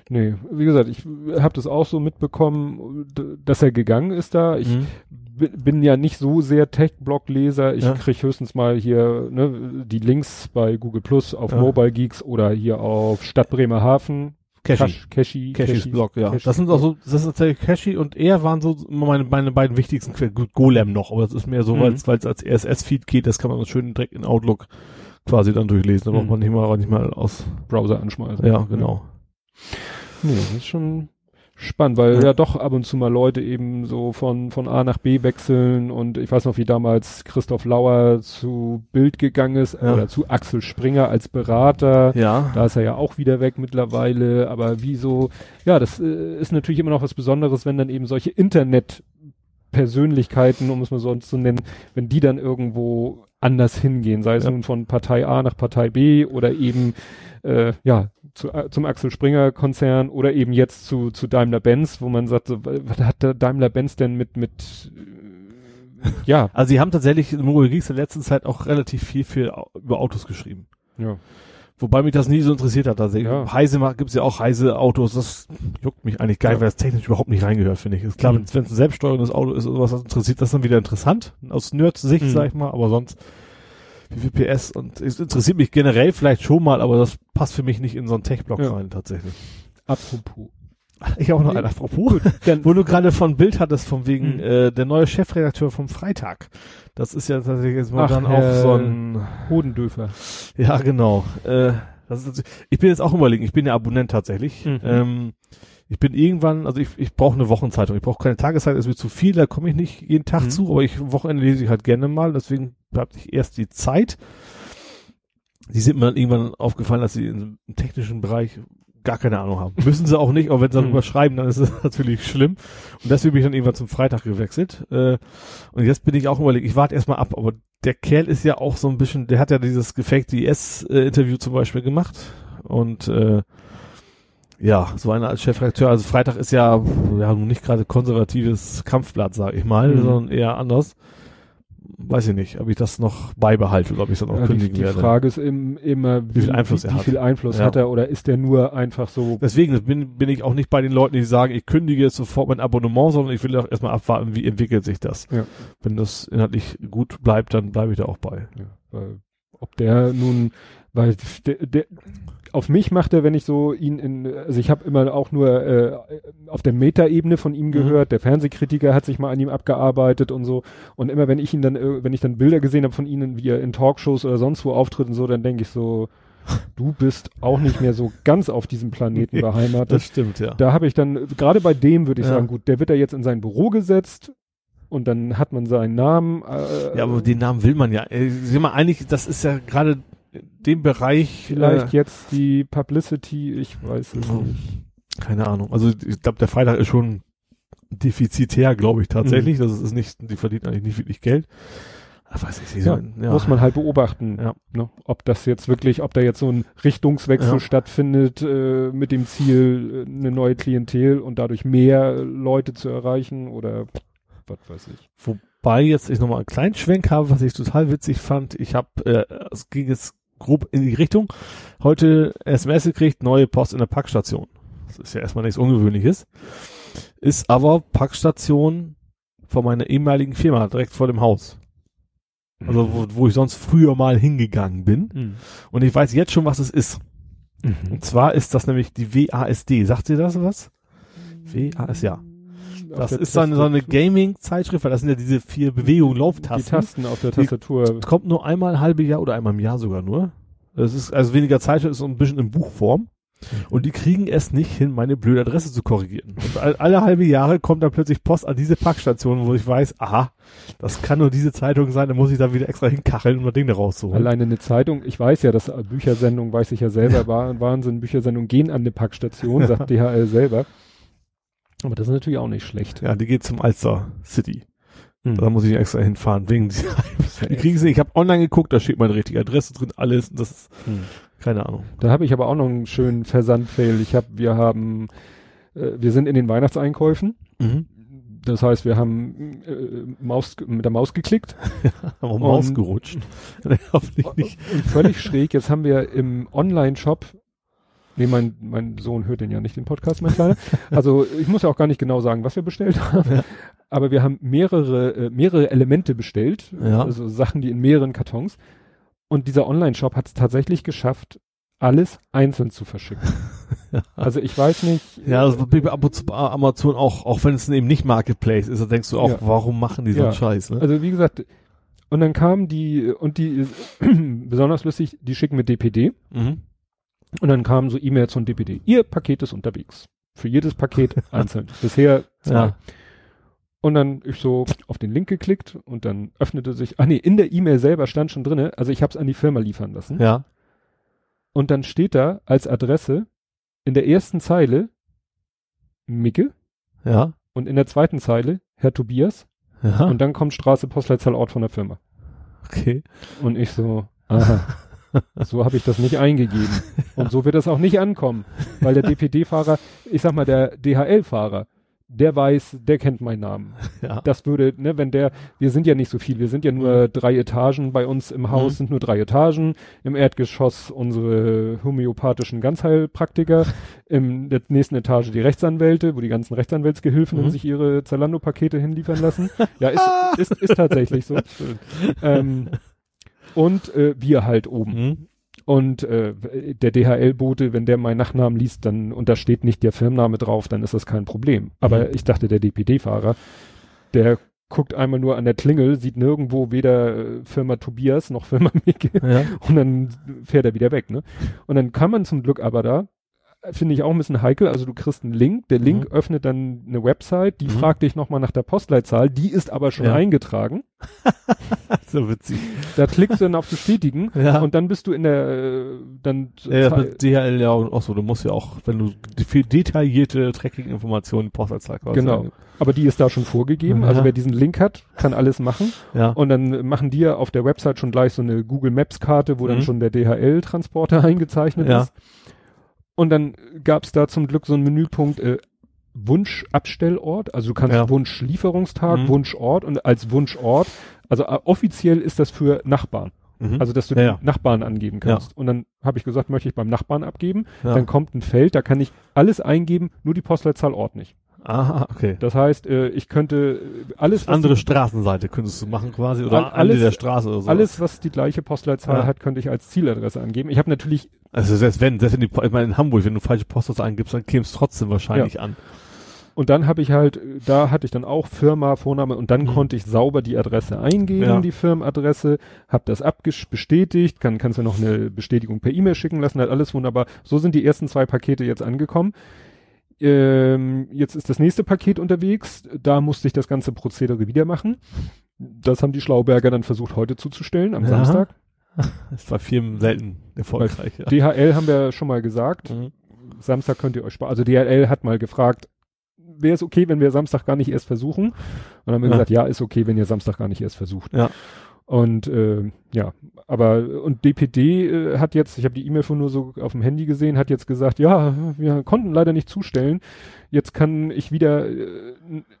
Nee, wie gesagt, ich habe das auch so mitbekommen, dass er gegangen ist da. Ich Mhm. bi- bin ja nicht so sehr Tech-Blog-Leser. Ich Ja. krieg höchstens mal hier ne, die Links bei Google Plus auf Ja. Mobile Geeks oder hier auf Stadt Bremerhaven. Cashy. Cash- Cashy. Cashys Blog, ja. Cashys Das sind auch so, das ist tatsächlich Cashy und er waren so meine, meine beiden wichtigsten Quellen. Gut, Golem noch, aber das ist mehr so, Mhm. weil es als RSS-Feed geht, das kann man schön direkt in Outlook quasi dann durchlesen. Da braucht Mhm. man nicht mal, nicht mal aus. Browser anschmeißen. Ja, genau. Nee, das ist schon spannend, weil Ja. ja. doch ab und zu mal Leute eben so von, von A nach B wechseln und ich weiß noch, wie damals Christoph Lauer zu Bild gegangen ist Ja. oder zu Axel Springer als Berater. Ja. Da ist er ja auch wieder weg mittlerweile, aber wieso, ja, das äh, ist natürlich immer noch was Besonderes, wenn dann eben solche Internet-Persönlichkeiten, um es mal so zu nennen, wenn die dann irgendwo anders hingehen, sei es Ja. nun von Partei A nach Partei B oder eben, äh, ja, zu, äh, zum Axel Springer Konzern oder eben jetzt zu, zu Daimler Benz, wo man sagt, so, was hat der Daimler Benz denn mit, mit, äh, ja, Also sie haben tatsächlich in Mobile Geeks in der letzten Zeit auch relativ viel für, über Autos geschrieben. ja, Wobei mich das nie so interessiert hat. Also Ja. Heise macht, gibt's ja auch Heise Autos, das juckt mich eigentlich geil, Ja. weil das technisch überhaupt nicht reingehört, finde ich. Ist klar, Mhm. wenn es ein selbststeuerndes Auto ist oder was das interessiert, das ist dann wieder interessant, aus Nerd-Sicht, Mhm. sag ich mal, aber sonst wie viel PS und es interessiert mich generell vielleicht schon mal, aber das passt für mich nicht in so einen Tech-Block Ja. rein, tatsächlich. apropos. Ich auch noch einen, apropos. Dann, Wo du gerade von Bild hattest, von wegen Mhm. äh, der neue Chefredakteur vom Freitag. Das ist ja tatsächlich jetzt mal dann auch so ein Hodendöfer. Ja, genau. Äh, das ist, ich bin jetzt auch überlegen, ich bin ja Abonnent tatsächlich. Mhm. Ähm, ich bin irgendwann, also ich, ich brauche eine Wochenzeitung. Ich brauche keine Tageszeitung, ist mir zu viel, da komme ich nicht jeden Tag Mhm. zu, aber ich Wochenende lese ich halt gerne mal, deswegen habe ich erst die Zeit. Die sind mir dann irgendwann aufgefallen, dass sie im technischen Bereich gar keine Ahnung haben. Müssen sie auch nicht, aber wenn sie Mhm. darüber schreiben, dann ist es natürlich schlimm. Und deswegen bin ich dann irgendwann zum Freitag gewechselt. Äh, und jetzt bin ich auch überlegt, ich warte erstmal ab, aber der Kerl ist ja auch so ein bisschen, der hat ja dieses gefakte IS-Interview zum Beispiel gemacht. Und äh, ja, so einer als Chefredakteur, also Freitag ist ja, ja nun nicht gerade konservatives Kampfblatt, sag ich mal, Mhm. sondern eher anders. Weiß ich nicht, ob ich das noch beibehalte oder ob ich es dann auch Ja, die, kündigen die werde. Frage ist im, immer, Wie viel Einfluss wie, er wie hat. viel Einfluss Ja. hat er oder ist er nur einfach so, Deswegen bin, bin ich auch nicht bei den Leuten, die sagen, ich kündige jetzt sofort mein Abonnement, sondern ich will auch erstmal abwarten, wie entwickelt sich das. Ja. Wenn das inhaltlich gut bleibt, dann bleibe ich da auch bei. ja, weil, ob der nun, weil der, der, auf mich macht er, wenn ich so ihn in, also ich habe immer auch nur äh, auf der Metaebene von ihm Mhm. gehört, der Fernsehkritiker hat sich mal an ihm abgearbeitet und so und immer wenn ich ihn dann, äh, wenn ich dann Bilder gesehen habe von ihnen, wie er in Talkshows oder sonst wo auftritt und so, dann denke ich so, du bist auch nicht mehr so ganz auf diesem Planeten beheimatet. stimmt, ja. Da habe ich dann, gerade bei dem würde ich Ja. sagen, gut, der wird da jetzt in sein Büro gesetzt und dann hat man seinen Namen. Äh, Ja, aber den Namen will man ja. Äh, Sieh mal, eigentlich, das ist ja gerade dem Bereich. vielleicht Äh, jetzt die Publicity, ich weiß es nicht. keine Ahnung. Also ich glaube, der Freitag ist schon defizitär, glaube ich tatsächlich. Das ist nicht, die verdienen eigentlich nicht wirklich Geld. Ich, Ja, sollen- ja. Muss man halt beobachten, Ja. ne? ob das jetzt wirklich, ob da jetzt so ein Richtungswechsel stattfindet äh, mit dem Ziel, äh, eine neue Klientel und dadurch mehr äh, Leute zu erreichen oder was weiß ich. Wobei jetzt ich nochmal einen kleinen Schwenk habe, was ich total witzig fand. Ich habe, äh, es ging jetzt grob in die Richtung, heute SMS gekriegt, neue Post in der Packstation. Das ist ja erstmal nichts Ungewöhnliches. Ist aber Packstation von meiner ehemaligen Firma, direkt vor dem Haus. Also wo, wo ich sonst früher mal hingegangen bin. Mhm. Und ich weiß jetzt schon, was es ist. Mhm. Und zwar ist das nämlich die WASD. Sagt ihr das was? WAS, ja. Das ist so eine, so eine Gaming-Zeitschrift, weil das sind ja diese vier Bewegungen, Die Lauftasten. Tasten auf der Tastatur. kommt nur einmal halbe Jahr oder einmal im Jahr sogar nur. Das ist also weniger Zeit, ist so ein bisschen in Buchform. Und die kriegen es nicht hin, meine blöde Adresse zu korrigieren. Und all, alle halbe Jahre kommt dann plötzlich Post an diese Packstation, wo ich weiß, aha, das kann nur diese Zeitung sein, dann muss ich da wieder extra hinkacheln, um das Ding da rauszuholen. Alleine eine Zeitung, ich weiß ja, dass Büchersendungen, weiß ich ja selber, war, Wahnsinn, Büchersendungen gehen an eine Packstation, sagt DHL selber. Aber das ist natürlich auch nicht schlecht. Ja, die geht zum Alster City. Hm. Da muss ich extra hinfahren, wegen dieser, die kriegen sie, ich habe online geguckt, da steht meine richtige Adresse drin, alles, das ist, Hm. keine Ahnung. Da habe ich aber auch noch einen schönen Versandfail. Ich habe, wir haben, äh, wir sind in den Weihnachtseinkäufen. Mhm. Das heißt, wir haben äh, Maus, mit der Maus geklickt. Aber Und- Maus gerutscht. Hoffentlich nicht. Und völlig schräg. Jetzt haben wir im Online-Shop, nee, mein, mein Sohn hört den ja nicht, den Podcast, mein Kleiner. Also ich muss ja auch gar nicht genau sagen, was wir bestellt haben. Ja. Aber wir haben mehrere, äh, mehrere Elemente bestellt. Ja. Also Sachen, die in mehreren Kartons. Und dieser Online-Shop hat es tatsächlich geschafft, alles einzeln zu verschicken. Also ich weiß nicht. Ja, das und zu bei Amazon auch, auch wenn es eben nicht Marketplace ist, da denkst du auch, Ja. warum machen die so einen Ja. Scheiß, ne? Also wie gesagt, und dann kamen die, und die, besonders lustig, die schicken mit DPD. Mhm. Und dann kamen so E-Mails von DPD. Ihr Paket ist unterwegs. Für jedes Paket einzeln. Bisher zwei. Ja. Und dann ich so auf den Link geklickt und dann öffnete sich, ach nee, in der E-Mail selber stand schon drinne, also ich habe es an die Firma liefern lassen. Ja. Und dann steht da als Adresse in der ersten Zeile Micke Ja. und in der zweiten Zeile Herr Tobias Ja. und dann kommt Straße, Postleitzahl, Ort von der Firma. okay. Und ich so, aha, so habe ich das nicht eingegeben. Und so wird es auch nicht ankommen, weil der DPD-Fahrer, ich sag mal, der DHL-Fahrer, der weiß, der kennt meinen Namen. Ja. Das würde, ne, wenn der, wir sind ja nicht so viel, wir sind ja nur drei Etagen, bei uns im Haus Mhm. sind nur drei Etagen, im Erdgeschoss unsere homöopathischen Ganzheilpraktiker, in der nächsten Etage die Rechtsanwälte, wo die ganzen Rechtsanwältsgehilfen Mhm. sich ihre Zalando-Pakete hinliefern lassen. Ja, ist, ist, ist tatsächlich so. Ähm, und äh, wir halt oben. Mhm. Und äh, der DHL-Bote, wenn der meinen Nachnamen liest, dann und da steht nicht der Firmenname drauf, dann ist das kein Problem. Aber Mhm. ich dachte, der DPD-Fahrer, der guckt einmal nur an der Klingel, sieht nirgendwo weder äh, Firma Tobias noch Firma Micke Ja. und dann fährt er wieder weg. Ne? Und dann kann man zum Glück aber da, finde ich auch ein bisschen heikel, also du kriegst einen Link, der Link Mhm. öffnet dann eine Website, die Mhm. fragt dich nochmal nach der Postleitzahl, die ist aber schon Ja. eingetragen. so witzig. Da klickst du dann auf Bestätigen Ja. und dann bist du in der, äh, dann Ja, mit DHL ja auch so. Du musst ja auch, wenn du viel detaillierte Tracking-Informationen Postleitzahl quasi. Genau. Aber die ist da schon vorgegeben. Ja. Also wer diesen Link hat, kann alles machen. Ja. Und dann machen die ja auf der Website schon gleich so eine Google Maps Karte, wo dann Mhm. schon der DHL-Transporter eingezeichnet Ja. ist. Und dann gab's da zum Glück so einen Menüpunkt äh, Wunschabstellort. Also du kannst Ja. Wunschlieferungstag, Mhm. Wunschort und als Wunschort. Also äh, offiziell ist das für Nachbarn. Mhm. Also dass du Ja, ja. Nachbarn angeben kannst. Und dann habe ich gesagt, möchte ich beim Nachbarn abgeben. Dann kommt ein Feld, da kann ich alles eingeben, nur die Postleitzahl Ort nicht. Aha, okay. Das heißt, äh, ich könnte äh, alles, Andere die, Straßenseite könntest du machen quasi oder All- Ende alles- der Straße oder so. alles, was die gleiche Postleitzahl Ja. hat, könnte ich als Zieladresse angeben. Ich habe natürlich, Also selbst wenn, selbst wenn die, ich meine in Hamburg, wenn du falsche Postleitzahl eingibst, dann käme es trotzdem wahrscheinlich an. und dann habe ich halt, da hatte ich dann auch Firma, Vorname und dann Mhm. konnte ich sauber die Adresse eingeben, Ja. die Firmenadresse, habe das bestätigt, kann, kannst du noch eine Bestätigung per E-Mail schicken lassen, hat alles wunderbar. So sind die ersten zwei Pakete jetzt angekommen. Ähm, jetzt ist das nächste Paket unterwegs. Da musste ich das ganze Prozedere wieder machen. Das haben die Schlauberger dann versucht heute zuzustellen, am Ja. Samstag. Das war Firmen selten erfolgreich. Ja. DHL haben wir schon mal gesagt. Mhm. Samstag könnt ihr euch sparen. Also DHL hat mal gefragt, wäre es okay, wenn wir Samstag gar nicht erst versuchen? Und dann haben wir Ja. gesagt, ja, ist okay, wenn ihr Samstag gar nicht erst versucht. Ja. Und äh, ja, aber und DPD äh, hat jetzt, ich habe die E-Mail von nur so auf dem Handy gesehen, hat jetzt gesagt, ja, wir konnten leider nicht zustellen. Jetzt kann ich wieder äh,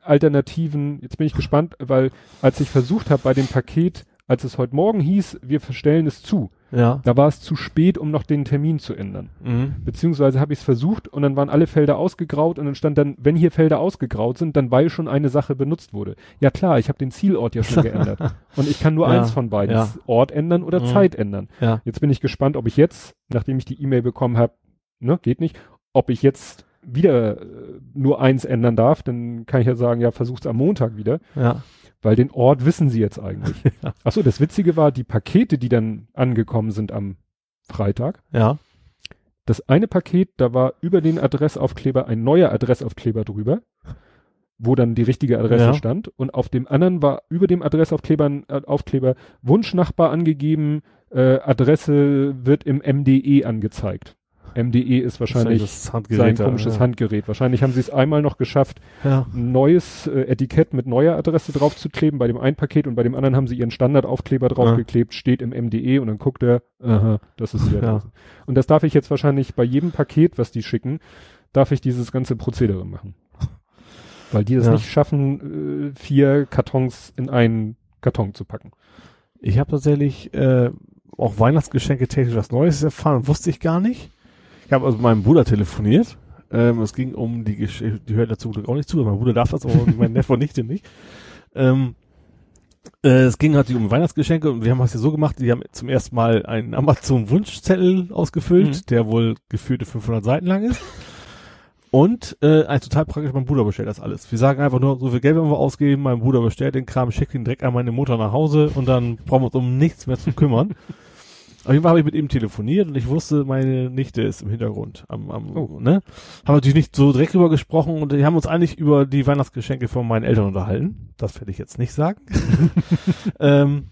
Alternativen, jetzt bin ich gespannt, weil als ich versucht habe bei dem Paket, als es heute Morgen hieß, wir verstellen es zu, Ja. da war es zu spät, um noch den Termin zu ändern. Mhm. Beziehungsweise habe ich es versucht und dann waren alle Felder ausgegraut und dann stand dann, wenn hier Felder ausgegraut sind, dann weil schon eine Sache benutzt wurde. Ja klar, ich habe den Zielort ja schon geändert. Und ich kann nur Ja, eins von beiden, ja. Ort ändern oder Mhm. Zeit ändern. Ja. Jetzt bin ich gespannt, ob ich jetzt, nachdem ich die E-Mail bekommen habe, ne, geht nicht, ob ich jetzt wieder äh, nur eins ändern darf, dann kann ich ja sagen, ja, versuch's am Montag wieder, Ja. Weil den Ort wissen sie jetzt eigentlich. Ja. Achso, das Witzige war, die Pakete, die dann angekommen sind am Freitag, Ja. das eine Paket, da war über den Adressaufkleber ein neuer Adressaufkleber drüber, wo dann die richtige Adresse Ja. stand. Und auf dem anderen war über dem Adressaufkleber ein äh, Aufkleber Wunschnachbar angegeben, äh, Adresse wird im MDE angezeigt. MDE ist wahrscheinlich sein komisches ja. Handgerät. Wahrscheinlich haben sie es einmal noch geschafft, Ja. ein neues äh, Etikett mit neuer Adresse draufzukleben bei dem einen Paket und bei dem anderen haben sie ihren Standardaufkleber draufgeklebt, steht im MDE und dann guckt er, aha, das ist Ja. Adresse. Und das darf ich jetzt wahrscheinlich bei jedem Paket, was die schicken, darf ich dieses ganze Prozedere machen. Weil die es Ja. nicht schaffen, äh, vier Kartons in einen Karton zu packen. Ich habe tatsächlich äh, auch Weihnachtsgeschenke technisch was Neues erfahren, wusste ich gar nicht. Ich habe also mit meinem Bruder telefoniert. Ähm, es ging um die Geschichte, die hört dazu auch nicht zu, mein Bruder darf das, aber mein Neffe und Nichte nicht. Ähm, äh, es ging halt um Weihnachtsgeschenke und wir haben es ja so gemacht, die haben zum ersten Mal einen Amazon-Wunschzettel ausgefüllt, Mhm. der wohl geführte 500 Seiten lang ist. Und äh, ein total praktisch, mein Bruder bestellt das alles. Wir sagen einfach nur, so viel Geld werden wir ausgeben, mein Bruder bestellt den Kram, schickt ihn direkt an meine Mutter nach Hause und dann brauchen wir uns um nichts mehr zu kümmern. Auf jeden Fall habe ich mit ihm telefoniert und ich wusste, meine Nichte ist im Hintergrund. Am, am, Oh. ne? Haben natürlich nicht so direkt drüber gesprochen und die haben uns eigentlich über die Weihnachtsgeschenke von meinen Eltern unterhalten. Das werde ich jetzt nicht sagen. ähm,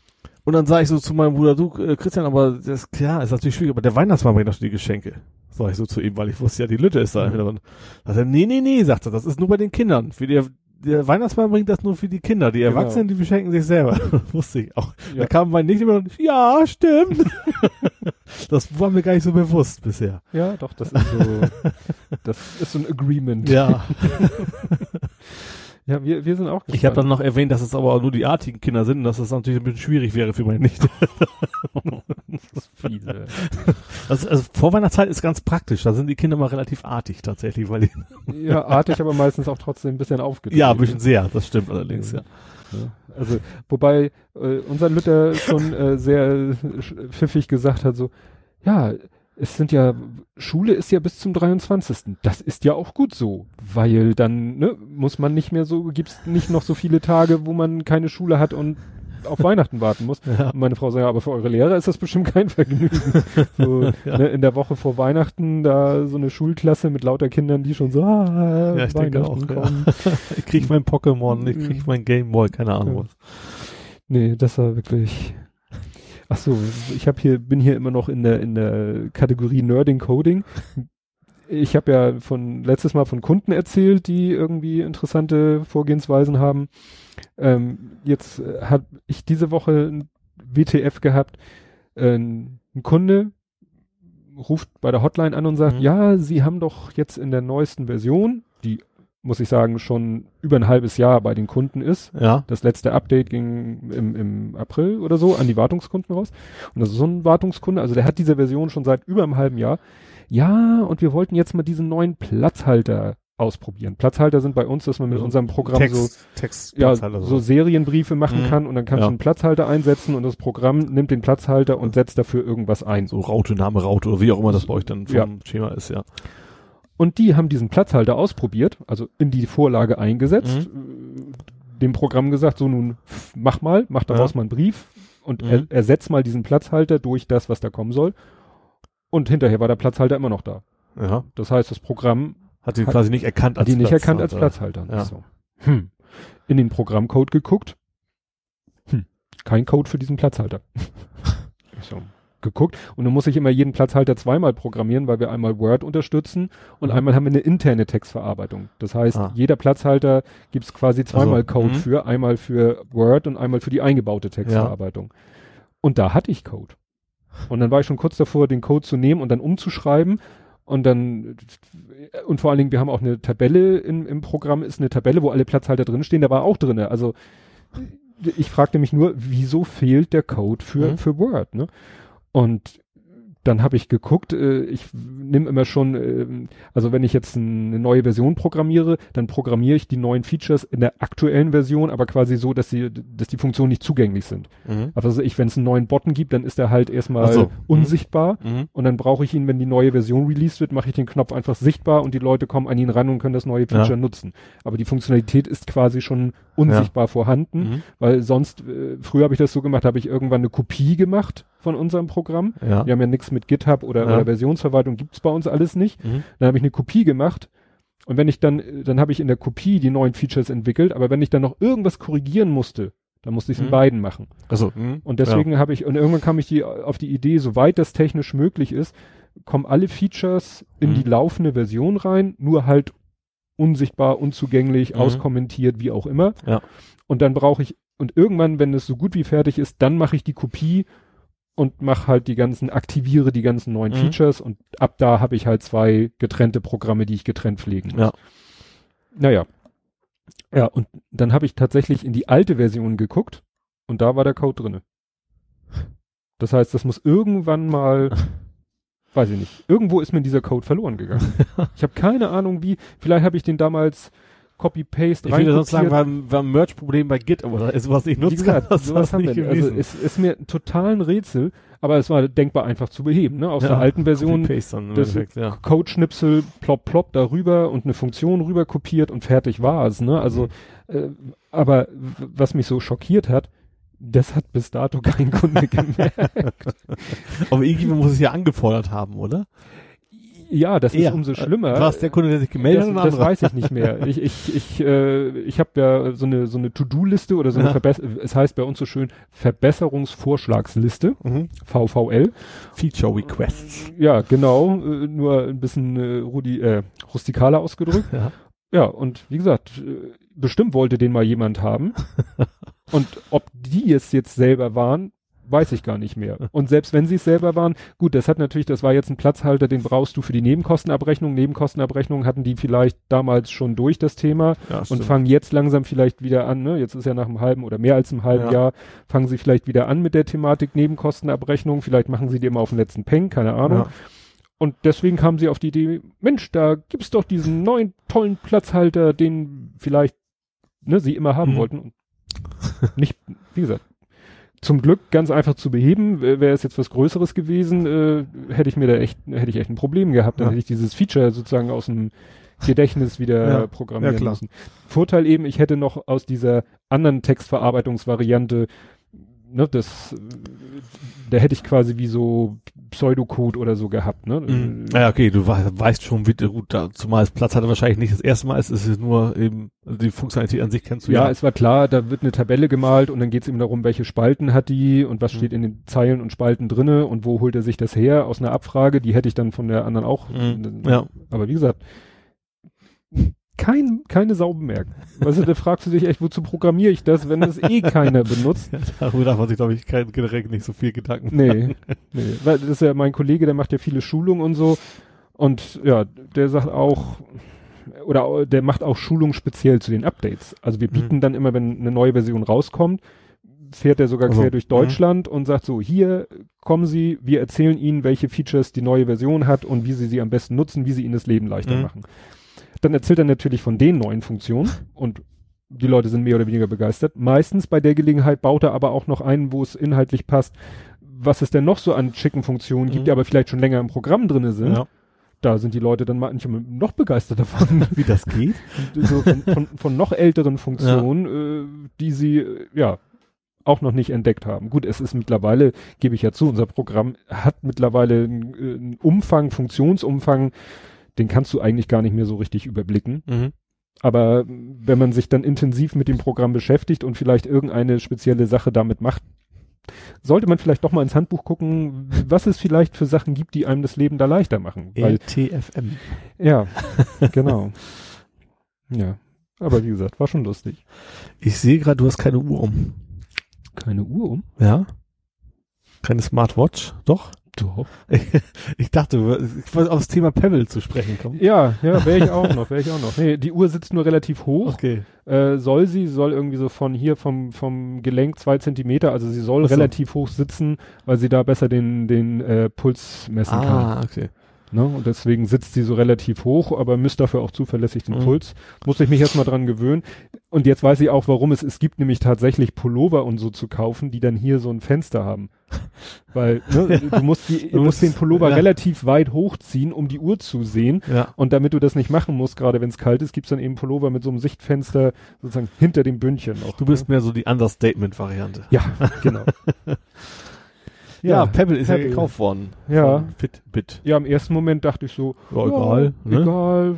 und dann sage ich so zu meinem Bruder, du äh, Christian, aber das klar, ist natürlich schwierig, aber der Weihnachtsmann bringt doch die Geschenke. Sag ich so zu ihm, weil ich wusste ja, die Lütte ist da im Hintergrund. Sagt er, nee, nee, nee, sagt er, das ist nur bei den Kindern. Für die, der Weihnachtsmann bringt das nur für die Kinder. Die Genau. Erwachsenen, die beschenken sich selber. wusste ich auch. Ja. Da kam mein Nicht immer und, ja, stimmt. das war mir gar nicht so bewusst bisher. Ja, doch, das ist so, das ist so ein Agreement. Ja. Ja, wir, wir sind auch Ich habe dann noch erwähnt, dass es aber nur die artigen Kinder sind und dass es natürlich ein bisschen schwierig wäre für meine Nichte. viele. Also, also Vorweihnachtszeit ist ganz praktisch. Da sind die Kinder mal relativ artig tatsächlich, weil die, Ja, artig, aber meistens auch trotzdem ein bisschen aufgedreht. ja, ein bisschen sehr. Das stimmt allerdings, ja. Ja, Also, wobei äh, unser Luther schon äh, sehr äh, pfiffig gesagt hat, so, ja, es sind ja, Schule ist ja bis zum 23. Das ist ja auch gut so, weil dann ne, muss man nicht mehr so, gibt's nicht noch so viele Tage, wo man keine Schule hat und auf Weihnachten warten muss. Ja. Und meine Frau sagt, ja, aber für eure Lehrer ist das bestimmt kein Vergnügen. So, Ja. ne, in der Woche vor Weihnachten da so eine Schulklasse mit lauter Kindern, die schon so, ah, Ja, ich denke auch, ja. kommen. Ich krieg mein Pokémon, ich krieg mein Gameboy, keine Ahnung Ja. was. Nee, das war wirklich. Ach so, ich habe hier bin hier immer noch in der in der Kategorie Nerding Coding. Ich habe ja von letztes Mal von Kunden erzählt, die irgendwie interessante Vorgehensweisen haben. Ähm, jetzt äh, habe ich diese Woche ein WTF gehabt. Äh, ein Kunde ruft bei der Hotline an und sagt, Mhm. ja, Sie haben doch jetzt in der neuesten Version, muss ich sagen schon über ein halbes Jahr bei den Kunden ist, Ja. das letzte Update ging im, im April oder so an die Wartungskunden raus. Und das ist so ein Wartungskunde, also der hat diese Version schon seit über einem halben Jahr. Ja, und wir wollten jetzt mal diesen neuen Platzhalter ausprobieren. Platzhalter sind bei uns, dass man mit Also unserem Programm so, Text, Text, ja, so Serienbriefe machen Mhm. kann und dann kannst Ja. du einen Platzhalter einsetzen und das Programm nimmt den Platzhalter und setzt dafür irgendwas ein. so Raute, Name Raute oder wie auch immer das bei euch dann vom Ja. Schema ist, ja. Und die haben diesen Platzhalter ausprobiert, also in die Vorlage eingesetzt, Mhm. äh, dem Programm gesagt, so nun mach mal, mach daraus Ja. mal einen Brief und Mhm. er, ersetz mal diesen Platzhalter durch das, was da kommen soll. Und hinterher war der Platzhalter immer noch da. Ja. Das heißt, das Programm Hat Hat- quasi nicht erkannt hat die nicht erkannt als Platzhalter. Platzhalter. Ja. So. Hm. In den Programmcode geguckt. Hm. Kein Code für diesen Platzhalter. so. Geguckt. Und dann muss ich immer jeden Platzhalter zweimal programmieren, weil wir einmal Word unterstützen und Mhm. einmal haben wir eine interne Textverarbeitung. Das heißt, Ah. jeder Platzhalter gibt's quasi zweimal Also, Code mhm. für, einmal für Word und einmal für die eingebaute Textverarbeitung. Und da hatte ich Code. Und dann war ich schon kurz davor, den Code zu nehmen und dann umzuschreiben. Und dann, und vor allen Dingen, wir haben auch eine Tabelle im, im Programm, ist eine Tabelle, wo alle Platzhalter drinstehen, da war auch drinne. Also ich fragte mich nur, wieso fehlt der Code für, Mhm. für Word, ne? Und dann habe ich geguckt, äh, ich nehme immer schon, ähm, also wenn ich jetzt eine neue Version programmiere, dann programmiere ich die neuen Features in der aktuellen Version, aber quasi so, dass sie, dass die Funktionen nicht zugänglich sind. Mhm. Also ich, wenn es einen neuen Button gibt, dann ist er halt erstmal so. Mhm. unsichtbar. Mhm. Und dann brauche ich ihn, wenn die neue Version released wird, mache ich den Knopf einfach sichtbar und die Leute kommen an ihn ran und können das neue Feature Ja. nutzen. Aber die Funktionalität ist quasi schon unsichtbar vorhanden, Mhm. weil sonst, äh, früher habe ich das so gemacht, habe ich irgendwann eine Kopie gemacht von unserem Programm. Ja. Wir haben ja nichts mit GitHub oder, Ja. oder Versionsverwaltung, gibt's bei uns alles nicht. Mhm. Dann habe ich eine Kopie gemacht und wenn ich dann, dann habe ich in der Kopie die neuen Features entwickelt, aber wenn ich dann noch irgendwas korrigieren musste, dann musste ich es in Mhm. beiden machen. Also. Und deswegen habe ich, und irgendwann kam ich die, auf die Idee, soweit das technisch möglich ist, kommen alle Features in Mhm. die laufende Version rein, nur halt unsichtbar, unzugänglich, Mhm. auskommentiert, wie auch immer. Ja. Und dann brauche ich, und irgendwann, wenn es so gut wie fertig ist, dann mache ich die Kopie und mache halt die ganzen, aktiviere die ganzen neuen Mhm. Features und ab da habe ich halt zwei getrennte Programme, die ich getrennt pflegen muss. Ja. Naja. Ja, und dann habe ich tatsächlich in die alte Version geguckt und da war der Code drinne. Das heißt, das muss irgendwann mal, weiß ich nicht, irgendwo ist mir dieser Code verloren gegangen. ich habe keine Ahnung wie, vielleicht habe ich den damals Copy-Paste Ich würde sonst sagen, wir haben ein Merch-Problem bei Git, aber das ist, was ich Wie nutze, gesagt, das sowas haben nicht wir. Also gewesen. es ist mir total ein Rätsel, aber es war denkbar einfach zu beheben. Ne? Aus Ja, der alten Version Copy-Paste dann im das- ja. Codeschnipsel, plopp, plopp darüber und eine Funktion rüber kopiert und fertig war es. Ne? Also, Mhm. äh, aber was mich so schockiert hat, das hat bis dato kein Kunde gemerkt. Aber irgendjemand muss es ja angefordert haben, oder? ja, das Ja. ist umso schlimmer. War es der Kunde, der sich gemeldet das, hat? das anderer? weiß ich nicht mehr. Ich, ich, ich, äh, ich habe ja so eine so eine To-Do-Liste oder so eine Ja. Verbess es heißt bei uns so schön Verbesserungsvorschlagsliste, Mhm. VVL. Feature Requests. Ja, genau, äh, nur ein bisschen äh, rudi äh, rustikaler ausgedrückt. Ja. Ja, und wie gesagt, äh, bestimmt wollte den mal jemand haben. und ob die es jetzt selber waren, weiß ich gar nicht mehr. Und selbst wenn sie es selber waren, gut, das hat natürlich, das war jetzt ein Platzhalter, den brauchst du für die Nebenkostenabrechnung. Nebenkostenabrechnung hatten die vielleicht damals schon durch das Thema ja und fangen jetzt langsam vielleicht wieder an, ne? Jetzt ist ja nach einem halben oder mehr als einem halben Ja. Jahr, fangen sie vielleicht wieder an mit der Thematik Nebenkostenabrechnung. Vielleicht machen sie die immer auf den letzten Peng, keine Ahnung. Ja. Und deswegen kamen sie auf die Idee, Mensch, da gibt's doch diesen neuen tollen Platzhalter, den vielleicht ne, sie immer haben Mhm. wollten. Und nicht, wie gesagt, zum Glück ganz einfach zu beheben. Wäre es jetzt was Größeres gewesen, äh, hätte ich mir da echt, hätte ich echt ein Problem gehabt. Dann Ja. hätte ich dieses Feature sozusagen aus dem Gedächtnis wieder Ja. programmieren Ja, müssen. Vorteil eben, ich hätte noch aus dieser anderen Textverarbeitungsvariante, ne, das, da hätte ich quasi wie so Pseudocode oder so gehabt, ne? Mhm. Ja, okay, du we weißt schon, wie gut, da, zumal es Platz hatte wahrscheinlich nicht das erste Mal, ist, es ist nur eben, also die Funktionalität an sich kennst du Ja, ja. es war klar, da wird eine Tabelle gemalt und dann geht es eben darum, welche Spalten hat die und was Mhm. steht in den Zeilen und Spalten drinne und wo holt er sich das her aus einer Abfrage, die hätte ich dann von der anderen auch. Mhm. Ja. Aber wie gesagt, kein, keine Sau bemerkt. Also da fragst du dich echt, wozu programmiere ich das, wenn das eh keiner benutzt? Darüber darf man sich, glaube ich, kein, generell nicht so viel Gedanken Nee, nee. Weil das ist ja mein Kollege, der macht ja viele Schulungen und so. Und ja, der sagt auch, oder der macht auch Schulungen speziell zu den Updates. Also wir bieten Mhm. dann immer, wenn eine neue Version rauskommt, fährt er sogar Also, quer durch mhm. Deutschland und sagt so, hier kommen Sie, wir erzählen Ihnen, welche Features die neue Version hat und wie Sie sie am besten nutzen, wie Sie Ihnen das Leben leichter Mhm. machen. Dann erzählt er natürlich von den neuen Funktionen und die Leute sind mehr oder weniger begeistert. Meistens bei der Gelegenheit baut er aber auch noch einen, wo es inhaltlich passt, was es denn noch so an schicken Funktionen gibt, Mhm. die aber vielleicht schon länger im Programm drinne sind. Ja. Da sind die Leute dann manchmal noch begeistert davon. Wie das geht? so von, von, von noch älteren Funktionen, äh, die sie ja auch noch nicht entdeckt haben. Gut, es ist mittlerweile, gebe ich ja zu, unser Programm hat mittlerweile einen, äh, einen Umfang, Funktionsumfang, den kannst du eigentlich gar nicht mehr so richtig überblicken. Mhm. Aber wenn man sich dann intensiv mit dem Programm beschäftigt und vielleicht irgendeine spezielle Sache damit macht, sollte man vielleicht doch mal ins Handbuch gucken, was es vielleicht für Sachen gibt, die einem das Leben da leichter machen. LTFM. ja, genau. Ja. Aber wie gesagt, war schon lustig. Ich sehe gerade, du hast keine Uhr um. Keine Uhr um? Ja? Keine Smartwatch? Doch? Doch. Ich dachte, ich wollte aufs Thema Pebble zu sprechen kommen. Ja, ja, wäre ich auch noch, wäre ich auch noch. Nee, die Uhr sitzt nur relativ hoch. Okay. Äh, soll sie, soll irgendwie so von hier vom, vom Gelenk zwei Zentimeter, also sie soll Ach so. relativ hoch sitzen, weil sie da besser den, den äh, Puls messen kann. Ah, okay. Ne? Und deswegen sitzt sie so relativ hoch, aber misst dafür auch zuverlässig den Mhm. Puls. Musste ich mich erstmal dran gewöhnen. Und jetzt weiß ich auch, warum es, es gibt nämlich tatsächlich Pullover und so zu kaufen, die dann hier so ein Fenster haben. Weil ne, du musst, die, du musst den Pullover ja. relativ weit hochziehen, um die Uhr zu sehen. Ja. Und damit du das nicht machen musst, gerade wenn es kalt ist, gibt's dann eben Pullover mit so einem Sichtfenster sozusagen hinter dem Bündchen noch. Du bist mehr so die Understatement-Variante. Ja, genau. Ja, Pebble ist Pebble. ja gekauft worden. Ja. Fitbit. Ja, im ersten Moment dachte ich so, Ja, egal, ne? egal.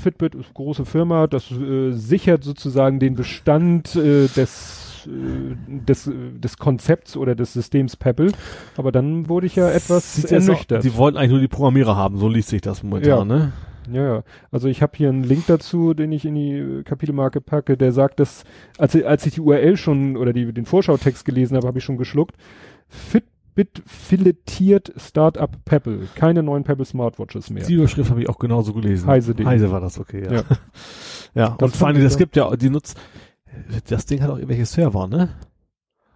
Fitbit ist eine große Firma, das äh, sichert sozusagen den Bestand äh, des äh, des, des Konzepts oder des Systems Pebble. Aber dann wurde ich ja etwas Sieht ernüchtert. Die wollten eigentlich nur die Programmierer haben, so liest sich das momentan, Ja. ne? Ja, ja. Also ich habe hier einen Link dazu, den ich in die äh, Kapitelmarke packe, der sagt, dass, als, ich- als ich die URL schon oder die, den Vorschautext gelesen habe, habe ich schon geschluckt. Fitbit filetiert Startup Pebble. Keine neuen Pebble Smartwatches mehr. Die Überschrift habe ich auch genauso gelesen. Heise.de. Heise war das, okay, ja. Ja. Ja, Das und vor allem, das gibt ja, die nutzt, das Ding hat auch irgendwelche Server, ne?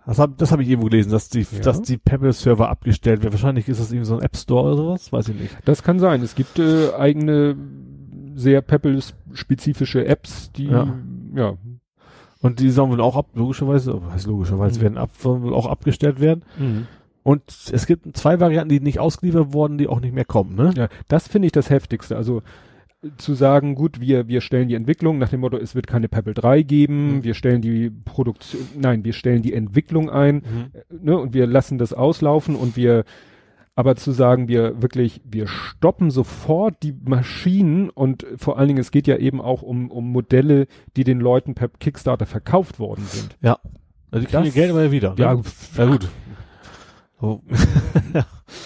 Das habe das hab ich irgendwo gelesen, dass die, Ja. dass die Pebble-Server abgestellt werden. Wahrscheinlich ist das irgendwie so ein App Store oder sowas, weiß ich nicht. Das kann sein. Es gibt äh, eigene, sehr Pebble-spezifische Apps, die, Ja. ja, Und die sollen wohl auch ab, logischerweise, heißt logischerweise, Mhm. werden ab, sollen wohl auch abgestellt werden. Und es gibt zwei Varianten, die nicht ausgeliefert wurden, die auch nicht mehr kommen, ne? Ja, das finde ich das Heftigste. Also zu sagen, gut, wir, wir stellen die Entwicklung nach dem Motto, es wird keine Pebble 3 geben, Mhm. wir stellen die Produktion, nein, wir stellen die Entwicklung ein, Mhm. äh, ne, und wir lassen das auslaufen und wir, aber zu sagen, wir wirklich, wir stoppen sofort die Maschinen und vor allen Dingen, es geht ja eben auch um, um Modelle, die den Leuten per Kickstarter verkauft worden sind. Also die kriegen Das- ihr Geld aber ja wieder. Ne? Ja, ja gut. So.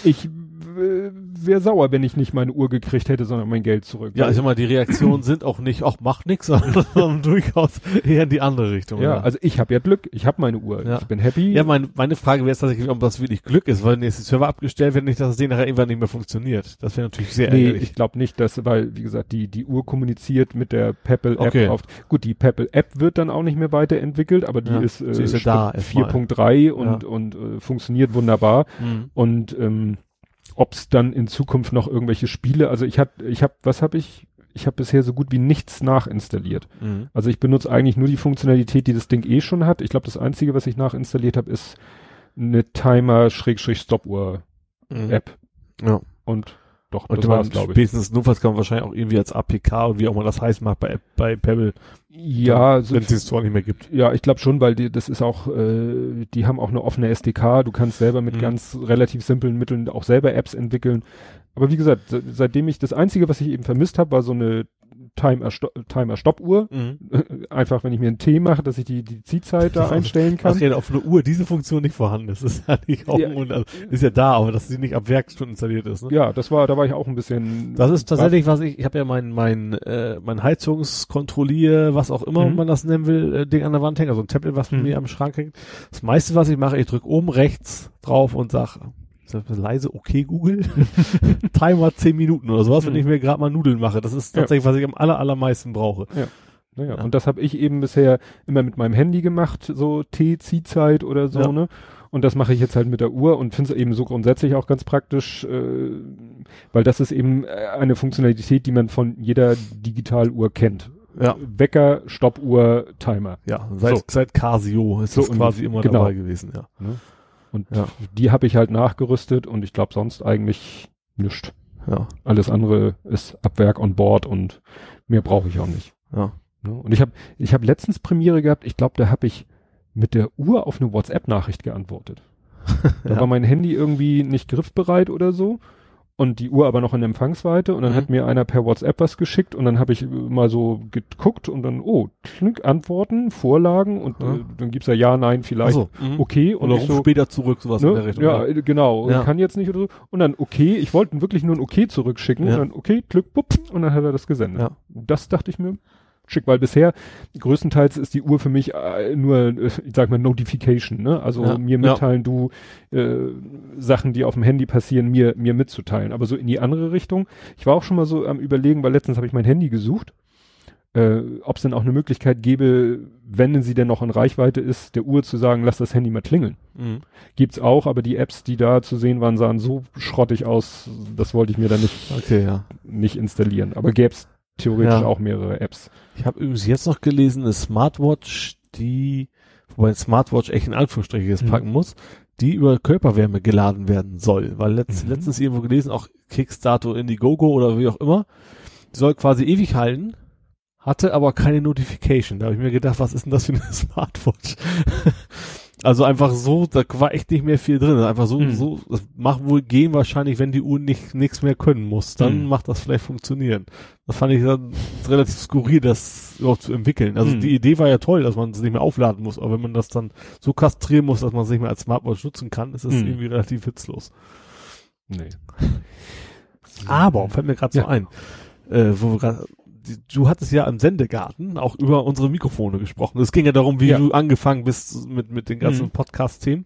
Ich wäre sauer, wenn ich nicht meine Uhr gekriegt hätte, sondern mein Geld zurück. Ja, ich sag mal, die Reaktionen sind auch nicht, auch macht nix, sondern durchaus eher in die andere Richtung. ja, also ich habe ja Glück, ich habe meine Uhr, Ja. ich bin happy. ja, mein, meine Frage wäre jetzt tatsächlich, ob das wirklich Glück ist, weil jetzt die Server abgestellt werden, nicht, dass das Ding nachher irgendwann nicht mehr funktioniert. Das wäre natürlich sehr Nee, ärgerlich. ich glaube nicht, dass, weil, wie gesagt, die, die Uhr kommuniziert mit der Pebble-App Okay. auf. Gut, die Pebble-App wird dann auch nicht mehr weiterentwickelt, aber die Ja, ist, äh, ist ja da erstmal. 4.3 und, und äh, funktioniert wunderbar. Mhm. Und ähm, ob es dann in Zukunft noch irgendwelche Spiele, also ich hab, ich habe, was habe ich? Ich habe bisher so gut wie nichts nachinstalliert. Mhm. Also ich benutze eigentlich nur die Funktionalität, die das Ding eh schon hat. Ich glaube, das Einzige, was ich nachinstalliert habe, ist eine Timer-Stoppuhr-App. Mhm. Ja. Und doch, Und das war's, glaube ich. spätestens notfalls kann man wahrscheinlich auch irgendwie als APK und wie auch man das heißt macht bei, bei Pebble, Ja, so, wenn es den Store nicht mehr gibt. ja, ich glaube schon, weil die, das ist auch, äh, die haben auch eine offene SDK. Du kannst selber mit Mhm. ganz relativ simplen Mitteln auch selber Apps entwickeln. Aber wie gesagt, se- seitdem ich das Einzige, was ich eben vermisst habe, war so eine Timer-Sto- Timer-Stoppuhr. Einfach, wenn ich mir einen Tee mache, dass ich die, die Ziehzeit da Ja. einstellen kann. Ja auf einer Uhr diese Funktion nicht vorhanden ist. Ist ja nicht auch Ja. Wunder. ist ja da, aber dass sie nicht ab Werkstunden installiert ist. Ne? Ja, das war, da war ich auch ein bisschen. Das ist tatsächlich, was ich, ich habe ja mein, mein, äh, mein Heizungskontrollier, was auch immer Mhm. man das nennen will, äh, Ding an der Wand hängt, also ein Tablet, was bei Mhm. mir am Schrank hängt. Das meiste, was ich mache, ich drücke oben rechts drauf und sag, ist das leise, okay, Google, Timer 10 Minuten oder sowas, wenn Mhm. ich mir gerade mal Nudeln mache. Das ist Ja. tatsächlich, was ich am aller, allermeisten brauche. Naja, Ja. und das habe ich eben bisher immer mit meinem Handy gemacht, so Tee-Ziehzeit oder so, Ja. ne? Und das mache ich jetzt halt mit der Uhr und finde es eben so grundsätzlich auch ganz praktisch, äh, weil das ist eben äh, eine Funktionalität, die man von jeder Digitaluhr kennt. Ja. Wecker, Stoppuhr, Timer. Ja, seit, So. seit Casio ist So das quasi immer genau. dabei gewesen, ja. Und Ja. die habe ich halt nachgerüstet und ich glaube sonst eigentlich nichts. Ja, Alles andere ist ab Werk on Board und mehr brauche ich auch nicht. ja. Und ich habe ich hab letztens Premiere gehabt, ich glaube, da habe ich mit der Uhr auf eine WhatsApp-Nachricht geantwortet. Da Ja. war mein Handy irgendwie nicht griffbereit oder so und die Uhr aber noch in Empfangsweite und dann Mhm. hat mir einer per WhatsApp was geschickt und dann habe ich äh, mal so geguckt und dann, oh, klick, Antworten, Vorlagen und Ja. äh, dann gibt's ja ja, nein, vielleicht, so, mhm. okay und Oder ruf so, später zurück, sowas in der ne? Richtung. ja, äh, genau, Ja. kann jetzt nicht oder so und dann okay, ich wollte wirklich nur ein okay zurückschicken Ja. und dann okay, klick, bupp, und dann hat er das gesendet. Ja. Das dachte ich mir, schick, weil bisher größtenteils ist die Uhr für mich äh, nur, äh, ich sag mal, Notification, ne? Also Ja. mir Ja. mitteilen, du äh, Sachen, die auf dem Handy passieren, mir mir mitzuteilen. Aber so in die andere Richtung. Ich war auch schon mal so am überlegen, weil letztens habe ich mein Handy gesucht, äh, ob es denn auch eine Möglichkeit gäbe, wenn sie denn noch in Reichweite ist, der Uhr zu sagen, lass das Handy mal klingeln. Mhm. Gibt's auch, aber die Apps, die da zu sehen waren, sahen so schrottig aus, das wollte ich mir da nicht, Okay, ja. nicht installieren. Aber gäb's theoretisch Ja. auch mehrere Apps. Ich habe übrigens jetzt noch gelesen, eine Smartwatch, die, wobei Smartwatch echt in Anführungsstriche jetzt Mhm. packen muss, die über Körperwärme geladen werden soll. Weil letzt, Mhm. letztens irgendwo gelesen, auch Kickstarter, Indiegogo oder wie auch immer, die soll quasi ewig halten, hatte aber keine Notification. Da habe ich mir gedacht, was ist denn das für eine Smartwatch? Also einfach so, da war echt nicht mehr viel drin. Einfach so, Mhm. so, das macht wohl gehen wahrscheinlich, wenn die Uhr nicht nichts mehr können muss. Dann Mhm. macht das vielleicht funktionieren. Das fand ich dann relativ skurril, das überhaupt zu entwickeln. Also Mhm. die Idee war ja toll, dass man es nicht mehr aufladen muss, aber wenn man das dann so kastrieren muss, dass man es nicht mehr als Smartwatch nutzen kann, ist das Mhm. irgendwie relativ witzlos. Nee. Aber, fällt mir gerade Ja. so ein, äh, wo wir grad, die, du hattest ja im Sendegarten auch über unsere Mikrofone gesprochen. Es ging ja darum, wie Ja. du angefangen bist mit, mit den ganzen Mhm. Podcast-Themen.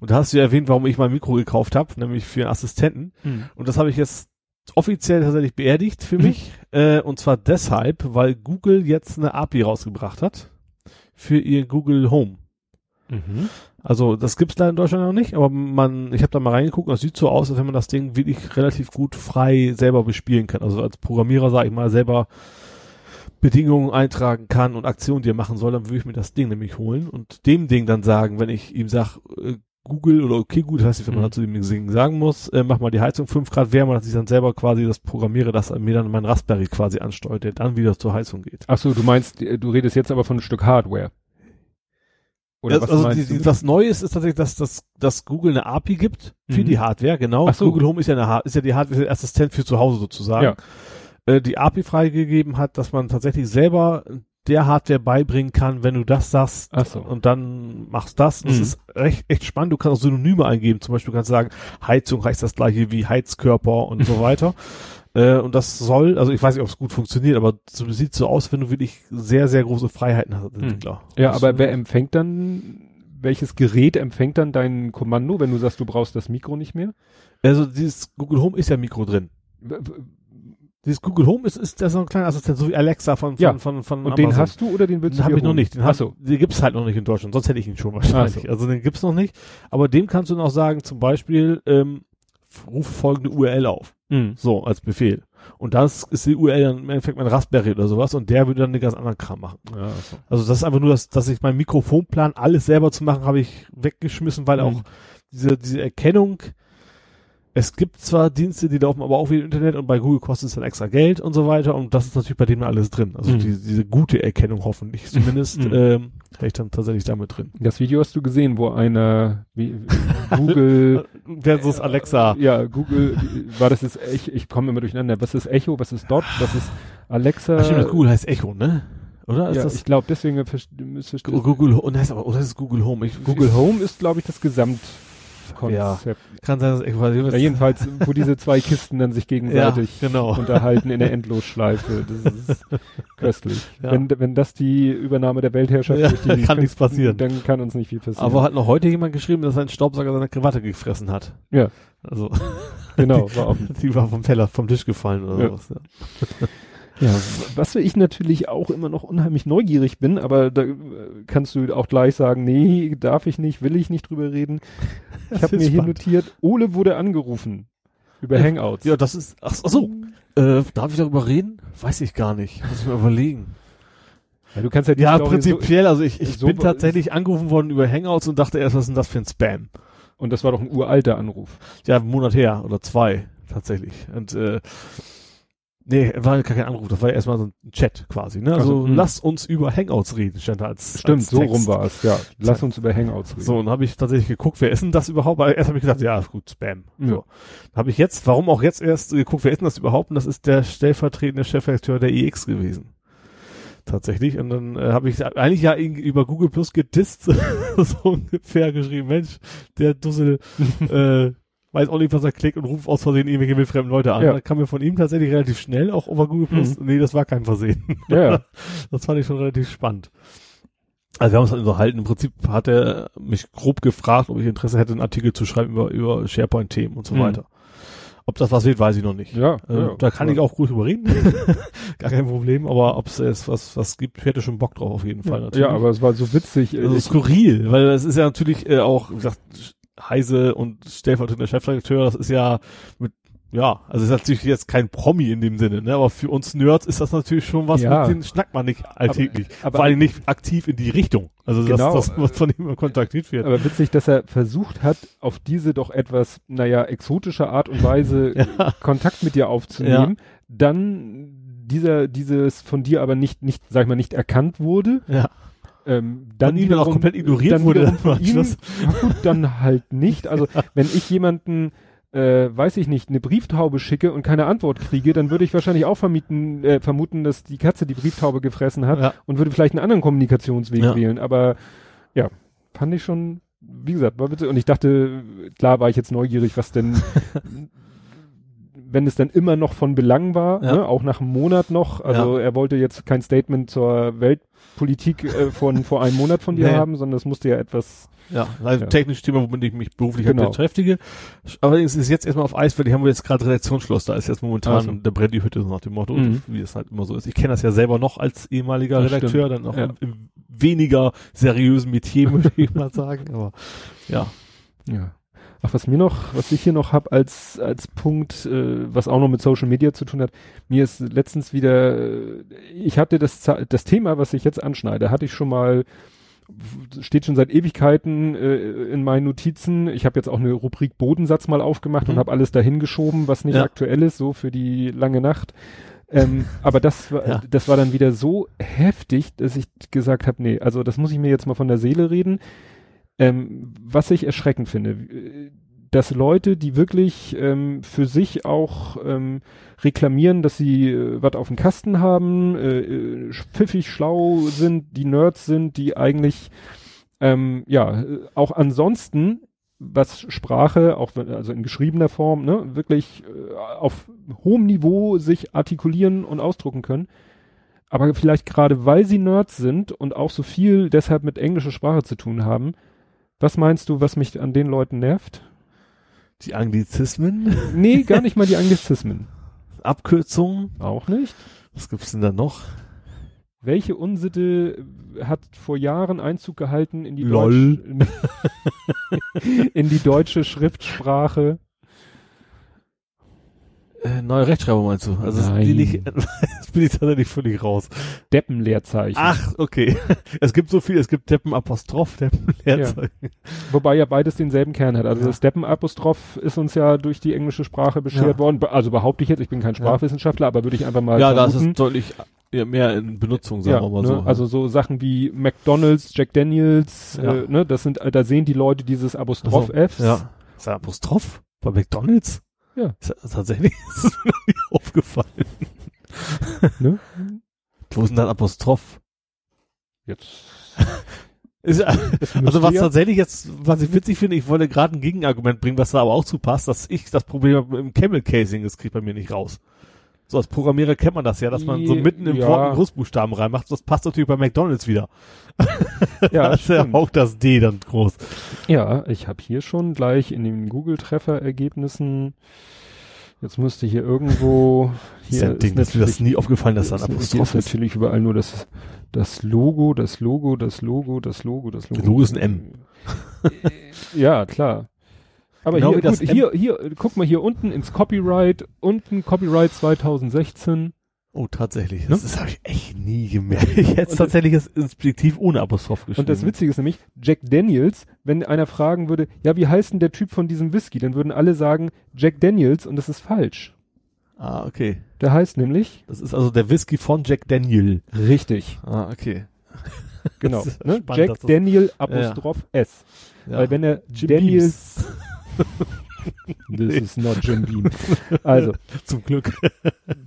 Und da hast du ja erwähnt, warum ich mein Mikro gekauft habe, nämlich für einen Assistenten. Mhm. Und das habe ich jetzt offiziell tatsächlich beerdigt für Mhm. mich. Äh, und zwar deshalb, weil Google jetzt eine API rausgebracht hat für ihr Google Home. Mhm. Also das gibt's da in Deutschland noch nicht, aber man, ich habe da mal reingeguckt und es sieht so aus, als wenn man das Ding wirklich relativ gut frei selber bespielen kann. Also als Programmierer, sage ich mal, selber Bedingungen eintragen kann und Aktionen, die er machen soll, dann würde ich mir das Ding nämlich holen und dem Ding dann sagen, wenn ich ihm sage, äh, Google oder okay gut, das heißt, wenn man Mhm. dazu dem Ding sagen muss, äh, mach mal die Heizung 5 Grad wärmer, dass ich dann selber quasi das programmiere, dass er mir dann mein Raspberry quasi ansteuert, der dann wieder zur Heizung geht. Ach so, du meinst, äh, du redest jetzt aber von einem Stück Hardware. Oder Das, was also die, die, was Neues ist tatsächlich, dass, dass, dass Google eine API gibt für Mhm. die Hardware, genau. So. Google Home ist ja eine ist ja die Hardware Assistent für zu Hause sozusagen. Ja. Äh, die API freigegeben hat, dass man tatsächlich selber der Hardware beibringen kann, wenn du das sagst so. und dann machst das. Das Mhm. ist echt, echt spannend. Du kannst auch Synonyme eingeben. Zum Beispiel kannst du sagen, Heizung heißt das gleiche wie Heizkörper und so weiter. Äh, und das soll, also ich weiß nicht, ob es gut funktioniert, aber so, sieht so aus, wenn du wirklich sehr, sehr große Freiheiten hast als Mhm. Entwickler. Ja, Das, aber wer empfängt dann, welches Gerät empfängt dann dein Kommando, wenn du sagst, du brauchst das Mikro nicht mehr? Also dieses Google Home ist ja Mikro drin. W- Dieses Google Home ist, ist das so ein kleiner Assistent, so wie Alexa von, von, Ja. von, von Und den Amazon. hast du oder den willst Den du habe dir ich noch nicht. Den, Ach so. den gibt's halt noch nicht in Deutschland, sonst hätte ich ihn schon wahrscheinlich. So. Also den gibt's noch nicht. Aber dem kannst du noch sagen, zum Beispiel, ähm, rufe folgende URL auf. Mhm. So, als Befehl. Und das ist die URL dann im Endeffekt mein Raspberry oder sowas und der würde dann den ganz anderen Kram machen. Ja, ach so. Also das ist einfach nur, dass, dass ich mein Mikrofonplan, alles selber zu machen, habe ich weggeschmissen, weil Mhm. auch diese, diese Erkennung, es gibt zwar Dienste, die laufen aber auch wie im Internet und bei Google kostet es dann extra Geld und so weiter und das ist natürlich bei denen alles drin. Also Mhm. die, diese gute Erkennung hoffentlich zumindest, Mhm. ähm, ich dann tatsächlich damit drin. Das Video hast du gesehen, wo einer wie, Google Versus Alexa. Ja, Google war das ist ich ich komme immer durcheinander. Was ist Echo, was ist Dot, was ist Alexa? Ach, stimmt, Google heißt Echo, ne? Oder? Ist ja, das ich glaube deswegen müsste Google, das ist aber, oder ist es Google Home? Ich, Google Home ist glaube ich das Gesamtkonzept. Ja. Kann sein, dass Echo, weiß ich, Ja, jedenfalls, wo diese zwei Kisten dann sich gegenseitig Ja, genau. unterhalten in der Endlosschleife. Das ist köstlich. Ja. Wenn, wenn das die Übernahme der Weltherrschaft Ja, durch die kann nichts passieren. Dann kann uns nicht viel passieren. Aber hat noch heute jemand geschrieben, dass sein Staubsauger seine Krawatte gefressen hat. ja, Also, genau, war offen. die war vom Teller, vom Tisch gefallen oder Ja. sowas. Ja. Ja, was ich natürlich auch immer noch unheimlich neugierig bin, aber da äh, kannst du auch gleich sagen, nee, darf ich nicht, will ich nicht drüber reden. Ich habe mir hier spannend. notiert, Ole wurde angerufen über Ja, Hangouts. Ja, das ist, ach, ach so, äh, darf ich darüber reden? Weiß ich gar nicht. Muss ich mal überlegen. Ja, du kannst ja die Ja, Story prinzipiell, also ich, ich so- bin tatsächlich angerufen worden über Hangouts und dachte erst, was ist denn das für ein Spam? So, und das war doch ein uralter Anruf. Ja, einen Monat her oder zwei, tatsächlich. Und, äh, nee, war gar kein Anruf, das war ja erstmal so ein Chat quasi, ne? Also, Also, hm. lass uns über Hangouts reden, stand da als, Stimmt, als so Text. rum war es, ja. Lass uns über Hangouts reden. So, und habe ich tatsächlich geguckt, wer ist denn das überhaupt? Weil erst habe ich gedacht, ja, gut, Spam. Ja. So. Dann habe ich jetzt, warum auch jetzt erst geguckt, wer ist denn das überhaupt? Und das ist der stellvertretende Chefredakteur der EX gewesen. Tatsächlich. Und dann äh, habe ich eigentlich ja über Google Plus gedisst, so ungefähr geschrieben, Mensch, der Dussel äh, weiß auch nicht, was er klickt und ruft aus Versehen irgendwelche wildfremden Leute an. Ja. Da kam mir von ihm tatsächlich relativ schnell, auch über Google Plus. Nee, das war kein Versehen. Ja. Das fand ich schon relativ spannend. Also wir haben uns halt unterhalten. Im Prinzip hat er mich grob gefragt, ob ich Interesse hätte, einen Artikel zu schreiben über, über SharePoint-Themen und so Mhm. weiter. Ob das was wird, weiß ich noch nicht. Ja, Äh, ja, da kann ja. ich auch gut drüber reden. Gar kein Problem. Aber ob es was, was gibt, ich hätte schon Bock drauf auf jeden Fall. natürlich. Ja, aber es war so witzig. Also skurril, weil es ist ja natürlich äh, auch, wie gesagt, Heise und stellvertretender Chefredakteur, das ist ja mit, ja, also ist natürlich jetzt kein Promi in dem Sinne, ne, aber für uns Nerds ist das natürlich schon was, Ja. mit denen schnackt man nicht alltäglich. aber- Vor allem nicht aktiv in die Richtung. Also Genau. das, das was von ihm kontaktiert wird. aber witzig, dass er versucht hat, auf diese doch etwas, naja, exotische Art und Weise Ja. Kontakt mit dir aufzunehmen, dann dieser, dieses von dir aber nicht, nicht, sag ich mal, nicht erkannt wurde Ja. Ähm, dann dann auch komplett ignoriert dann wurde dann ihm, gut, dann halt nicht. Also wenn ich jemanden, äh, weiß ich nicht, eine Brieftaube schicke und keine Antwort kriege, dann würde ich wahrscheinlich auch vermieten, äh, vermuten, dass die Katze die Brieftaube gefressen hat Ja. und würde vielleicht einen anderen Kommunikationsweg Ja. wählen. Aber ja, fand ich schon, wie gesagt, war witzig. Und ich dachte, klar war ich jetzt neugierig, was denn, wenn es dann immer noch von Belang war, Ja. ne, auch nach einem Monat noch. Also er wollte jetzt kein Statement zur Weltpolitik äh, von vor einem Monat von dir Nee. haben, sondern es musste ja etwas Ja, also Ja. technisches Thema, womit ich mich beruflich Genau. beschäftige. Ist es jetzt erstmal auf Eis, weil die haben wir jetzt gerade Redaktionsschluss. Da ist jetzt momentan Ach so. der brennt die Hütte so nach dem Motto, Mhm. wie es halt immer so ist. Ich kenne das ja selber noch als ehemaliger Das Redakteur, dann auch Ja. im, im weniger seriösen Metier, würde ich mal sagen. Aber ja. Ja. Ach, was mir noch, was ich hier noch hab als als Punkt, äh, was auch noch mit Social Media zu tun hat, mir ist letztens wieder, äh, ich hatte das das Thema, was ich jetzt anschneide, hatte ich schon mal steht schon seit Ewigkeiten äh, in meinen Notizen. Ich habe jetzt auch eine Rubrik Bodensatz mal aufgemacht und Mhm. habe alles dahin geschoben, was nicht Ja. aktuell ist, so für die lange Nacht. Ähm, aber das war, Ja. das war dann wieder so heftig, dass ich gesagt habe, nee, also das muss ich mir jetzt mal von der Seele reden. Ähm, was ich erschreckend finde, äh, dass Leute, die wirklich ähm, für sich auch ähm, reklamieren, dass sie äh, was auf dem Kasten haben, äh, äh, pfiffig schlau sind, die Nerds sind, die eigentlich ähm, ja äh, auch ansonsten was Sprache, auch wenn, also in geschriebener Form, ne, wirklich äh, auf hohem Niveau sich artikulieren und ausdrucken können. Aber vielleicht gerade weil sie Nerds sind und auch so viel deshalb mit englischer Sprache zu tun haben, was meinst du, was mich an den Leuten nervt? Die Anglizismen, Nee, gar nicht mal die Anglizismen. Abkürzungen, Auch nicht. was gibt's denn da noch? Welche Unsitte hat vor Jahren Einzug gehalten in die, Lol. Deutsch, in die deutsche Schriftsprache? Äh, neue Rechtschreibung meinst du? Also Nein. die nicht, jetzt bin ich tatsächlich völlig raus. Deppenleerzeichen. Ach, okay. Es gibt so viel, es gibt Deppen Apostroph, Deppen Leerzeichen. Wobei ja beides denselben Kern hat. Also Ja. das Deppenapostroph ist uns ja durch die englische Sprache beschert Ja. worden. Also behaupte ich jetzt, ich bin kein Sprachwissenschaftler, aber würde ich einfach mal Ja, da ist es vermuten. deutlich ja, mehr in Benutzung, sagen ja, wir mal ne? so. Also so Sachen wie McDonalds, Jack Daniels, Ja. äh, ne, das sind, da sehen die Leute dieses Apostroph Also. Ja. Ist Apostroph? Bei McDonalds? Ja. Ist tatsächlich ist es mir nie aufgefallen. Ne? Wo ist denn das Apostroph? Jetzt. Ist, also was tatsächlich jetzt, was ich witzig finde, ich wollte gerade ein Gegenargument bringen, was da aber auch zu passt, dass ich das Problem habe im Camel Casing, das kriegt bei mir nicht raus. So als Programmierer kennt man das ja, dass man so mitten im Ja. Wort einen Großbuchstaben reinmacht. Das passt natürlich bei McDonalds wieder. Ja, da ist ja auch das D dann groß. Ja, ich habe hier schon gleich in den Google-Treffer-Ergebnissen, jetzt müsste hier irgendwo, Hier ist hier ein Ding, das ist mir das nie aufgefallen, dass da ein ist, Apostroph ist ist. natürlich überall nur das, das Logo, das Logo, das Logo, das Logo, das Logo. Das Logo ist ein M. ja, klar. Aber Genau hier, gut, hier, hier, guck mal hier unten ins Copyright, unten Copyright 2016. Oh, tatsächlich. Ne? Das, das habe ich echt nie gemerkt. Ich hätte es Und- tatsächlich das Inspektiv ohne Apostroph geschrieben. Und das Witzige ist nämlich, Jack Daniels, wenn einer fragen würde, ja, wie heißt denn der Typ von diesem Whisky, dann würden alle sagen Jack Daniels und das ist falsch. Ah, okay. Der heißt nämlich Das ist also der Whisky von Jack Daniel. richtig, Ah, okay. genau, ist ne? spannend, Jack Daniel Apostroph S. Ja. Weil wenn er Jim Daniels This is not Jim Beam. Also, Zum Glück.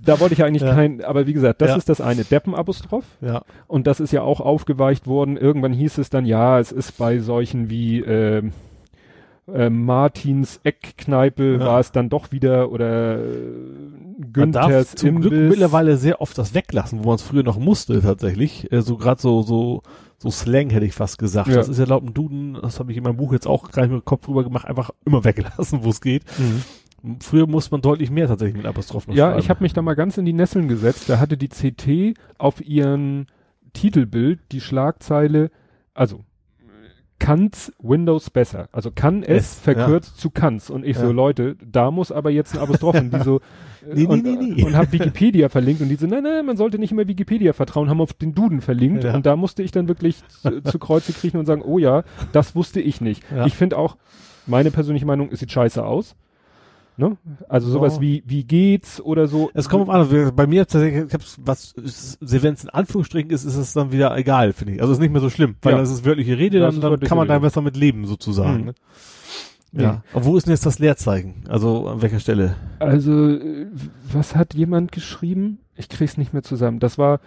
da wollte ich eigentlich Ja. kein, aber wie gesagt, das Ja. ist das eine Deppen-Apostroph. Ja. Und das ist ja auch aufgeweicht worden. Irgendwann hieß es dann, ja, es ist bei solchen wie ähm, äh, Martins Eckkneipe Ja. war es dann doch wieder oder äh, Man darf Günthers zum Glück Imbiss. mittlerweile sehr oft das weglassen, wo man es früher noch musste tatsächlich. Äh, so gerade so so so Slang hätte ich fast gesagt. Ja. Das ist ja laut dem Duden, das habe ich in meinem Buch jetzt auch gleich mit dem Kopf drüber gemacht, einfach immer weglassen, wo es geht. Mhm. Früher musste man deutlich mehr tatsächlich mit Apostroph noch Ja, schreiben. ich habe mich da mal ganz in die Nesseln gesetzt. Da hatte die CT auf ihren Titelbild die Schlagzeile, also kann's Windows besser. Also kann es Es, verkürzt zu kann's. Und ich so, Ja. Leute, da muss aber jetzt ein Apostroph. und die so, äh, Nee, nee, und, nee, nee. und hab Wikipedia verlinkt und die so, nein, nein, man sollte nicht immer Wikipedia vertrauen, haben auf den Duden verlinkt. Ja. Und da musste ich dann wirklich zu, zu Kreuze kriechen und sagen, oh ja, das wusste ich nicht. Ja. Ich finde auch, meine persönliche Meinung, es sieht scheiße aus. Ne? Also sowas Ja. wie, wie geht's oder so. Es kommt auf an, bei mir tatsächlich, ich hab's, was, wenn es in Anführungsstrichen ist, ist es dann wieder egal, finde ich. Also ist nicht mehr so schlimm, weil Ja. das ist wörtliche Rede, dann, dann kann man da besser mit leben, sozusagen. Mhm. Ne? Ja. Aber wo ist denn jetzt das Leerzeichen? Also an welcher Stelle? Also, äh, was hat jemand geschrieben? Ich krieg's nicht mehr zusammen. Das war,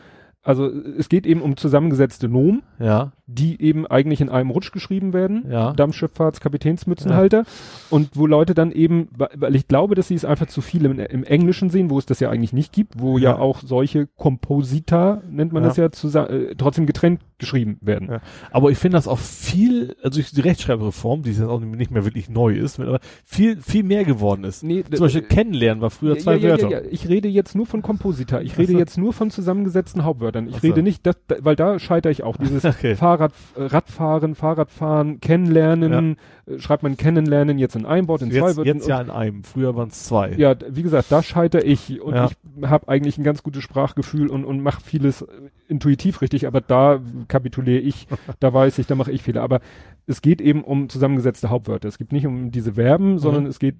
also es geht eben um zusammengesetzte Nomen, Ja, die eben eigentlich in einem Rutsch geschrieben werden. ja. Dampfschifffahrtskapitänsmützenhalter und wo Leute dann eben, weil ich glaube, dass sie es einfach zu viel im, im Englischen sehen, wo es das ja eigentlich nicht gibt, wo ja, Ja. auch solche Komposita, nennt man Ja. das ja, zusa- äh, trotzdem getrennt geschrieben werden. Ja. Aber ich finde das auch viel, also die Rechtschreibreform, die jetzt auch nicht mehr wirklich neu ist, aber viel, viel mehr geworden ist. Nee, Zum Beispiel kennenlernen war früher zwei ja, ja, Wörter. Ja, ja. Ich rede jetzt nur von Komposita. Ich rede jetzt nur von zusammengesetzten Hauptwörtern. Ich Ach so. rede nicht, das, da, weil da scheitere ich auch. Dieses Okay. Fahrrad, äh, Radfahren, Fahrradfahren, Kennenlernen, äh, schreibt man Kennenlernen jetzt in einem Wort, in zwei Jetzt, Wörtern. jetzt ja in einem, früher waren es zwei. Ja, wie gesagt, da scheitere ich und Ja. ich habe eigentlich ein ganz gutes Sprachgefühl und, und mache vieles äh, intuitiv richtig, aber da kapituliere ich, da weiß ich, da mache ich Fehler. Aber es geht eben um zusammengesetzte Hauptwörter. Es geht nicht um diese Verben, sondern es geht,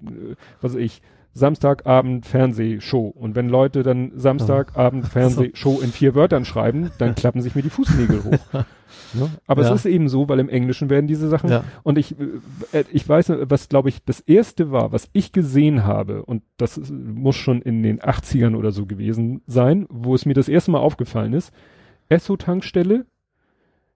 was weiß ich, Samstagabend Fernsehshow. Und wenn Leute dann Samstagabend Fernsehshow in vier Wörtern schreiben, dann klappen sich mir die Fußnägel hoch. Ne? Aber Ja. es ist eben so, weil im Englischen werden diese Sachen Ja. und ich, äh, ich weiß, was glaube ich das erste war, was ich gesehen habe, und das ist, muss schon in den 80ern oder so gewesen sein, wo es mir das erste Mal aufgefallen ist. Esso-Tankstelle,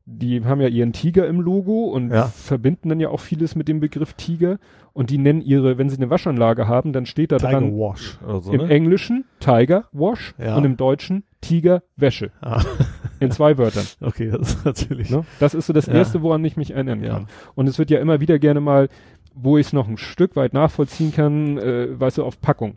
die haben ja ihren Tiger im Logo und Ja. verbinden dann ja auch vieles mit dem Begriff Tiger. Und die nennen ihre, wenn sie eine Waschanlage haben, dann steht da Tiger dran Wash so, im ne? Englischen Tiger Wash Ja. und im Deutschen Tiger Wäsche. Ah, In zwei Wörtern. okay, das ist natürlich. Ne? Das ist so das Ja. Erste, woran ich mich erinnern kann. Und es wird ja immer wieder gerne mal, wo ich es noch ein Stück weit nachvollziehen kann, äh, weißt du, auf Packung.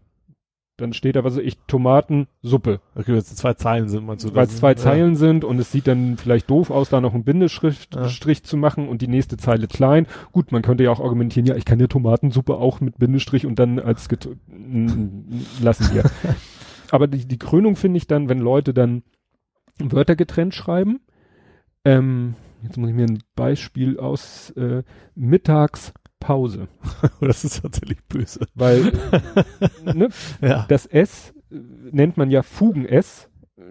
Dann steht da, was ich, Tomatensuppe, Okay, wenn es zwei Zeilen sind, meinst du weil es zwei Ja. Zeilen sind und es sieht dann vielleicht doof aus, da noch einen Bindeschrift Ja. Zu machen und die nächste Zeile klein. Gut, man könnte ja auch argumentieren, ja, ich kann ja Tomatensuppe auch mit Bindestrich und dann als get lassen wir. Aber die, die Krönung finde ich dann, wenn Leute dann Wörter getrennt schreiben. Ähm, jetzt muss ich mir ein Beispiel aus äh, Mittagspause, Das ist tatsächlich böse. weil ne, Ja. das S äh, nennt man ja Fugen-S. Äh,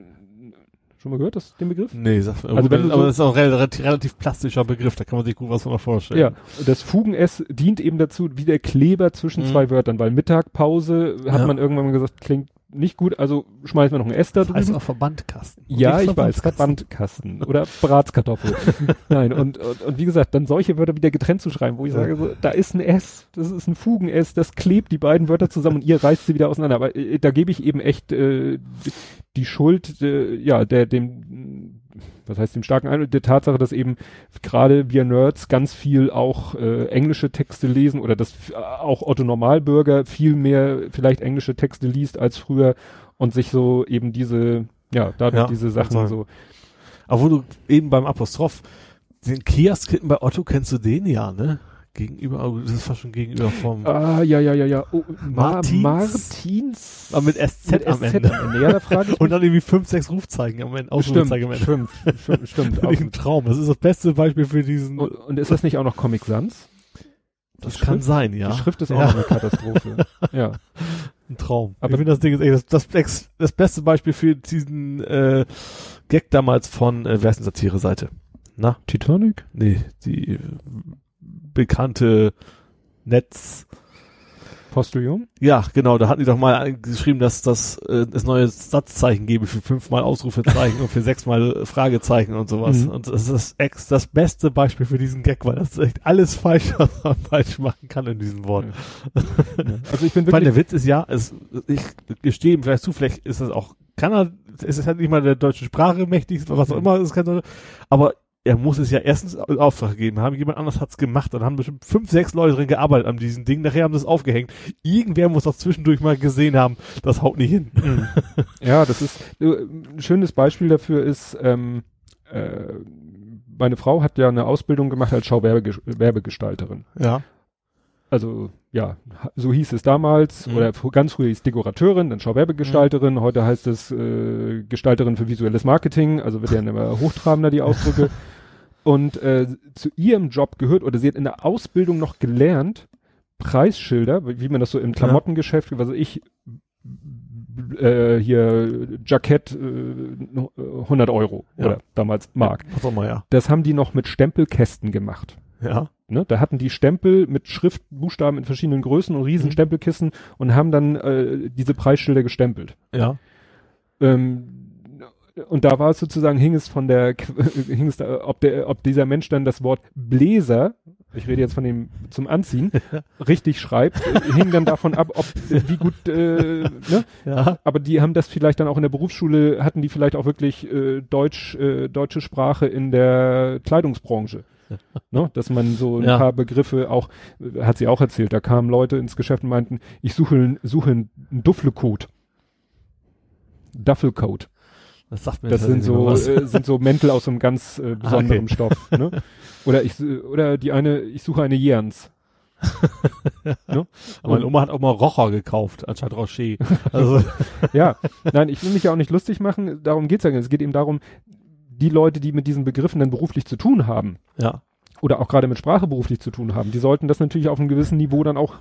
Schon mal gehört, das, den Begriff? Nee, sag mal. Also wenn aber so- das ist auch ein relativ, relativ plastischer Begriff, da kann man sich gut was von vorstellen. Ja, das Fugen-S dient eben dazu, wie der Kleber zwischen Mhm. zwei Wörtern, weil Mittag, Pause, hat Ja. man irgendwann mal gesagt, klingt nicht gut, also schmeißen wir noch ein S da drüben. auch Verbandkasten. Ja, ich weiß. Verbandkasten oder Bratskartoffel. Nein, und, und, und wie gesagt, dann solche Wörter wieder getrennt zu schreiben, wo ich sage, so, da ist ein S, das ist ein Fugen-S, das klebt die beiden Wörter zusammen und ihr reißt sie wieder auseinander. Aber äh, da gebe ich eben echt äh, die Schuld, äh, ja, der dem, was heißt dem starken Eindruck, der Tatsache, dass eben gerade wir Nerds ganz viel auch äh, englische Texte lesen oder dass f- auch Otto Normalbürger viel mehr vielleicht englische Texte liest als früher und sich so eben diese, ja, dadurch Ja, diese Sachen so Aber wo du eben beim Apostroph, den Kiosk hinten bei Otto, kennst du den ja, ne? Gegenüber, oh, das ist fast schon gegenüber vom, Ah, ja, ja, ja, ja. Oh, Ma Martins? Martins. aber mit SZ Mit am SZ Ende. am Ende. Ja, da frage ich Und dann irgendwie fünf, sechs Rufzeichen am Ende. Stimmt, am Ende. stimmt, stimmt, stimmt. Ein Traum. Das ist das beste Beispiel für diesen, Und, und ist das nicht auch noch Comic Sans? das die kann Schrift- sein, ja. Die Schrift ist auch ja. eine Katastrophe. ja. Ein Traum. Aber- ich finde das Ding ist echt das, das, das beste Beispiel für diesen äh, Gag damals von, äh, wer ist denn Satire-Seite? Na? Titanic? Nee, die bekannte Netz. Postillon? Ja, genau, da hatten die doch mal geschrieben, dass das äh, es neue Satzzeichen gebe für fünfmal Ausrufezeichen und für sechsmal Fragezeichen und sowas. Mhm. Und das ist das, ex, das beste Beispiel für diesen Gag, weil das ist echt alles falsch, was man falsch machen kann in diesen Worten. Also ich bin wirklich, der Witz ist ja, es, ich gestehe ihm vielleicht zu, vielleicht ist das auch, kann er, es ist halt nicht mal der deutschen Sprache mächtig, was auch immer, es kann, aber er muss es ja erstens in Auftrag gegeben haben, jemand anders hat's gemacht, dann haben bestimmt fünf, sechs Leute drin gearbeitet an diesem Ding, nachher haben sie es aufgehängt. Irgendwer muss das zwischendurch mal gesehen haben, das haut nicht hin. ja, das ist, ein schönes Beispiel dafür ist, ähm, äh, meine Frau hat ja eine Ausbildung gemacht als Schauwerbegestalterin. Ja. also ja, so hieß es damals, Mhm. oder ganz früher hieß Dekorateurin, dann Schauwerbegestalterin, heute heißt es äh, Gestalterin für visuelles Marketing, also wird ja immer hochtrabender die Ausdrücke. Und äh, zu ihrem Job gehört, oder sie hat in der Ausbildung noch gelernt, Preisschilder, wie man das so im Klamottengeschäft, also ich äh, hier Jackett äh, 100 Euro Ja. oder damals Mark. Was auch mal, ja. Das haben die noch mit Stempelkästen gemacht. Ja. Ne? Da hatten die Stempel mit Schriftbuchstaben in verschiedenen Größen und riesen Mhm. Stempelkissen und haben dann äh, diese Preisschilder gestempelt. Ja. Ähm, und da war es sozusagen, hing es von der, hing es da, ob der, ob dieser Mensch dann das Wort Bläser, ich rede jetzt von dem zum Anziehen, richtig schreibt, hing dann davon ab, ob, wie gut, äh, ne? Ja. Aber die haben das vielleicht dann auch in der Berufsschule, hatten die vielleicht auch wirklich äh, Deutsch, äh, deutsche Sprache in der Kleidungsbranche. ne? Dass man so ein Ja. paar Begriffe auch, hat sie auch erzählt, da kamen Leute ins Geschäft und meinten, ich suche, suche einen Dufflecode. Duffelcoat. Das sagt mir Das sind so, äh, sind so Mäntel aus einem ganz äh, besonderen okay. Stoff. Ne? Oder ich, oder die eine, ich suche eine Jerns. ne? Aber meine Oma hat auch mal Rocher gekauft, anstatt Rocher. Also, Ja, nein, ich will mich ja auch nicht lustig machen, darum geht's ja nicht. Es geht eben darum, die Leute, die mit diesen Begriffen dann beruflich zu tun haben, ja. Oder auch gerade mit Sprache beruflich zu tun haben, die sollten das natürlich auf einem gewissen Niveau dann auch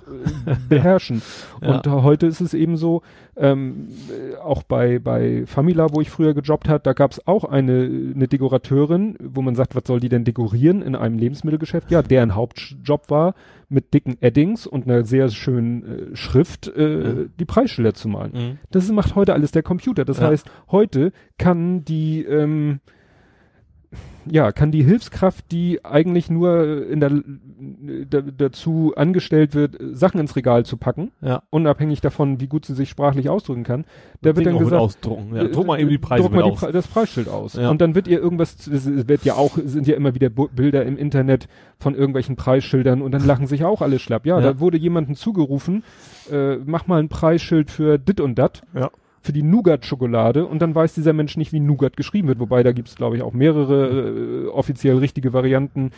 äh, beherrschen. Ja. Und äh, heute ist es eben so, ähm, äh, auch bei, bei Famila, wo ich früher gejobbt hat, da gab es auch eine, eine Dekorateurin, wo man sagt, was soll die denn dekorieren in einem Lebensmittelgeschäft? Ja, deren Hauptjob war, mit dicken Eddings und einer sehr schönen äh, Schrift äh, Ja. die Preisschilder zu malen. Mhm. Das macht heute alles der Computer. Das Ja. heißt, heute kann die, ähm, ja, kann die Hilfskraft, die eigentlich nur in der, da, dazu angestellt wird, Sachen ins Regal zu packen, Ja. unabhängig davon, wie gut sie sich sprachlich ausdrücken kann, da Das wird dann gesagt, ausdrucken. Ja. äh, Druck mal eben die Preise druck mal aus. Pre das Preisschild aus. Ja. Und dann wird ihr irgendwas, es wird ja auch, sind ja immer wieder Bilder im Internet von irgendwelchen Preisschildern und dann lachen sich auch alle schlapp. Ja, Ja. da wurde jemandem zugerufen, äh, mach mal ein Preisschild für dit und dat Ja. Für die Nougat-Schokolade und dann weiß dieser Mensch nicht, wie Nougat geschrieben wird. Wobei da gibt's es, glaube ich, auch mehrere äh, offiziell richtige Varianten.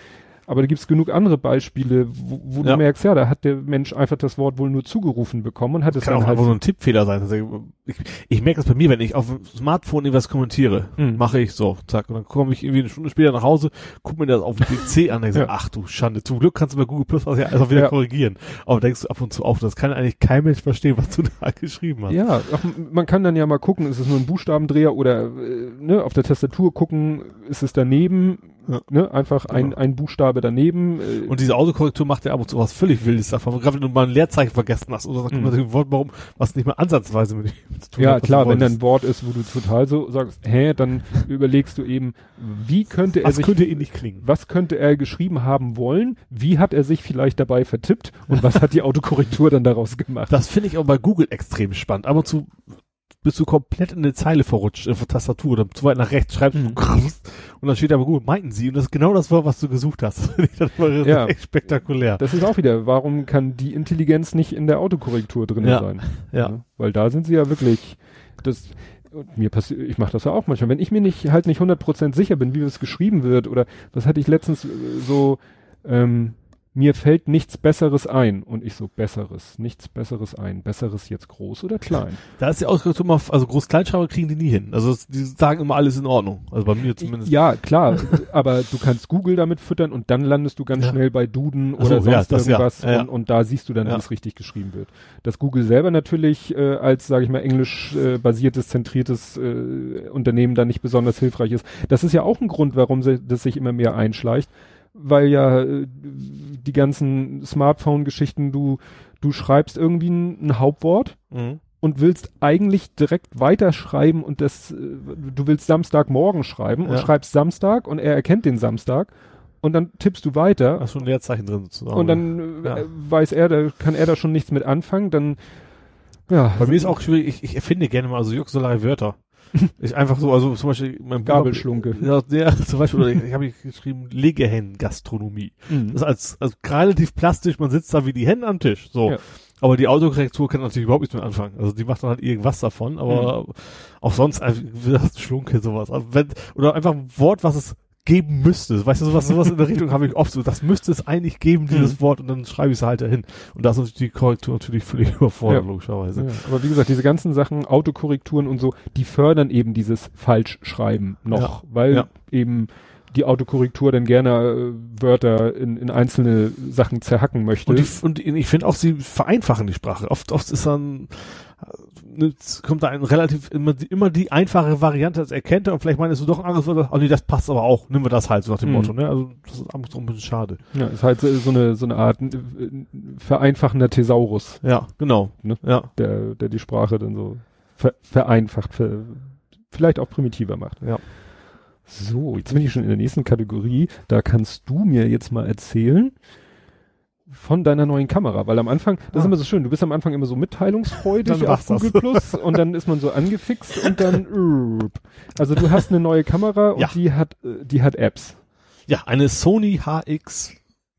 Aber da gibt's genug andere Beispiele, wo, wo Ja. du merkst, ja, da hat der Mensch einfach das Wort wohl nur zugerufen bekommen und hat es Kann auch dann halt. einfach nur ein Tippfehler sein. Also ich, ich merke das bei mir, wenn ich auf dem Smartphone irgendwas kommentiere, Mhm. mache ich so, zack, und dann komme ich irgendwie eine Stunde später nach Hause, guck mir das auf dem PC an, und denke Ja. so, ach du Schande, zum Glück kannst du bei Google Plus also ja einfach wieder Ja. korrigieren. Aber denkst du ab und zu auf, das kann eigentlich kein Mensch verstehen, was du da geschrieben hast. Ja, ach, man kann dann ja mal gucken, ist es nur ein Buchstabendreher oder äh, ne, auf der Tastatur gucken, ist es daneben, Ja. ne, einfach ein, Genau. ein Buchstabe daneben. Äh, Und diese Autokorrektur macht ja ab und zu was völlig Wildes davon. Gerade wenn du mal ein Leerzeichen vergessen hast oder Mhm. mhm. ein Wort, warum, was nicht mal ansatzweise mit ihm zu tun ja, hat. klar, wenn da ein Wort ist, wo du total so sagst, hä, dann überlegst du eben, wie könnte er Was sich könnte ähnlich klingen? was könnte er geschrieben haben wollen, wie hat er sich vielleicht dabei vertippt und was hat die Autokorrektur dann daraus gemacht? Das finde ich auch bei Google extrem spannend. Ab und zu bist du komplett in eine Zeile verrutscht, auf der Tastatur oder zu weit nach rechts schreibst Mhm. du und dann steht aber gut, meinten sie und das ist genau das Wort, was du gesucht hast. Das immer Ja. echt spektakulär. Das ist auch wieder, warum kann die Intelligenz nicht in der Autokorrektur drin Ja. sein? Ja. Weil da sind sie ja wirklich, das, und mir passiert, ich mache das ja auch manchmal, wenn ich mir nicht halt nicht 100% sicher bin, wie es geschrieben wird oder das hatte ich letztens äh, so, ähm, mir fällt nichts Besseres ein und ich so Besseres, nichts Besseres ein, Besseres jetzt groß oder klein? Da ist die Ausdruck immer, also Groß-Kleinschreiber kriegen die nie hin. Also die sagen immer alles in Ordnung. Also bei mir zumindest. Ja, klar, aber du kannst Google damit füttern und dann landest du ganz Ja. schnell bei Duden Ach oder ja, sonst ja. irgendwas Ja, ja. Und, und da siehst du dann, Ja. wie es richtig geschrieben wird. Dass Google selber natürlich äh, als, sage ich mal, englisch äh, basiertes, zentriertes äh, Unternehmen da nicht besonders hilfreich ist. Das ist ja auch ein Grund, warum sie, das sich immer mehr einschleicht, weil ja äh, die ganzen Smartphone-Geschichten, du, du schreibst irgendwie ein, ein Hauptwort Mhm. und willst eigentlich direkt weiterschreiben und das, äh, du willst Samstagmorgen schreiben und Ja. schreibst Samstag und er erkennt den Samstag und dann tippst du weiter Hast schon ein Leerzeichen drin sozusagen. und dann äh, Ja. weiß er, da kann er da schon nichts mit anfangen, dann ja. Bei mir ist auch schwierig, ich, ich erfinde gerne mal so juxelare Wörter. ich einfach so, also zum Beispiel mein Bruder- Gabelschlunke. Ja, ja, zum Beispiel, oder ich, ich habe geschrieben, Legehennen-Gastronomie. Mhm. Das ist als, also relativ plastisch, man sitzt da wie die Hennen am Tisch. So. Ja. Aber die Autokorrektur kann natürlich überhaupt nichts mit anfangen. Also die macht dann halt irgendwas davon, aber Mhm. auch sonst einfach das Schlunke sowas. Also wenn, oder einfach ein Wort, was es geben müsste. Weißt du, sowas, sowas in der Richtung habe ich oft so. Das müsste es eigentlich geben, dieses Mhm. Wort, und dann schreibe ich es halt dahin. Und da ist natürlich die Korrektur natürlich völlig überfordert, Ja. logischerweise. Ja, aber wie gesagt, diese ganzen Sachen, Autokorrekturen und so, die fördern eben dieses Falschschreiben noch, Ja, weil eben die Autokorrektur dann gerne äh, Wörter in, in einzelne Sachen zerhacken möchte. Und, die, und ich finde auch, sie vereinfachen die Sprache. Oft, oft ist dann, äh, kommt da ein relativ, immer, die, immer die einfache Variante, das erkennt er und vielleicht meinst du doch ein anderes Wort, oh nee, das passt aber auch, nehmen wir das halt, so nach dem Mhm. Motto, ne? Also, das ist einfach so ein bisschen schade. ja, ist halt so so eine, so eine Art äh, vereinfachender Thesaurus, Ja, genau. Ne? Ja. der, der die Sprache dann so ver, vereinfacht, ver, vielleicht auch primitiver macht. Ja. So, jetzt bin ich schon in der nächsten Kategorie. Da kannst du mir jetzt mal erzählen von deiner neuen Kamera, weil am Anfang, das ist Ah. immer so schön, du bist am Anfang immer so mitteilungsfreudig auf war's das. Google Plus und dann ist man so angefixt und dann also du hast eine neue Kamera und Ja. die hat äh, die hat Apps. Ja, eine Sony HX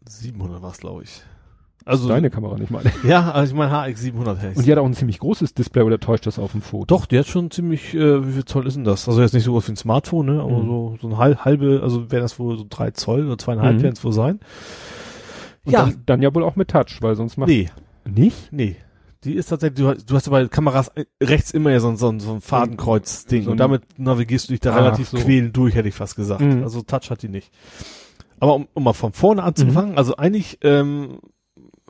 700 war's, glaube ich. Also, Deine Kamera nicht meine. ja, also ich meine HX 700 hätte Und die hat auch ein ziemlich großes Display oder täuscht das auf dem Foto? Doch, die hat schon ziemlich, äh, wie viel Zoll ist denn das? Also jetzt nicht so groß wie ein Smartphone, ne? Aber Mhm. so, so ein halb, halbe, also wäre das wohl so drei Zoll oder zweieinhalb Mhm. werden es wohl sein. Und ja. dann, dann ja wohl auch mit Touch, weil sonst macht Nee, nicht. nee. Die ist tatsächlich, du, hast- du hast ja bei Kameras äh, rechts immer ja so, ein- so, so ein Fadenkreuz-Ding So und damit navigierst du dich da Ach, relativ so. quälend durch, hätte ich fast gesagt. Mhm. Also Touch hat die nicht. Aber um, um mal von vorne anzufangen, Mhm. also eigentlich ähm,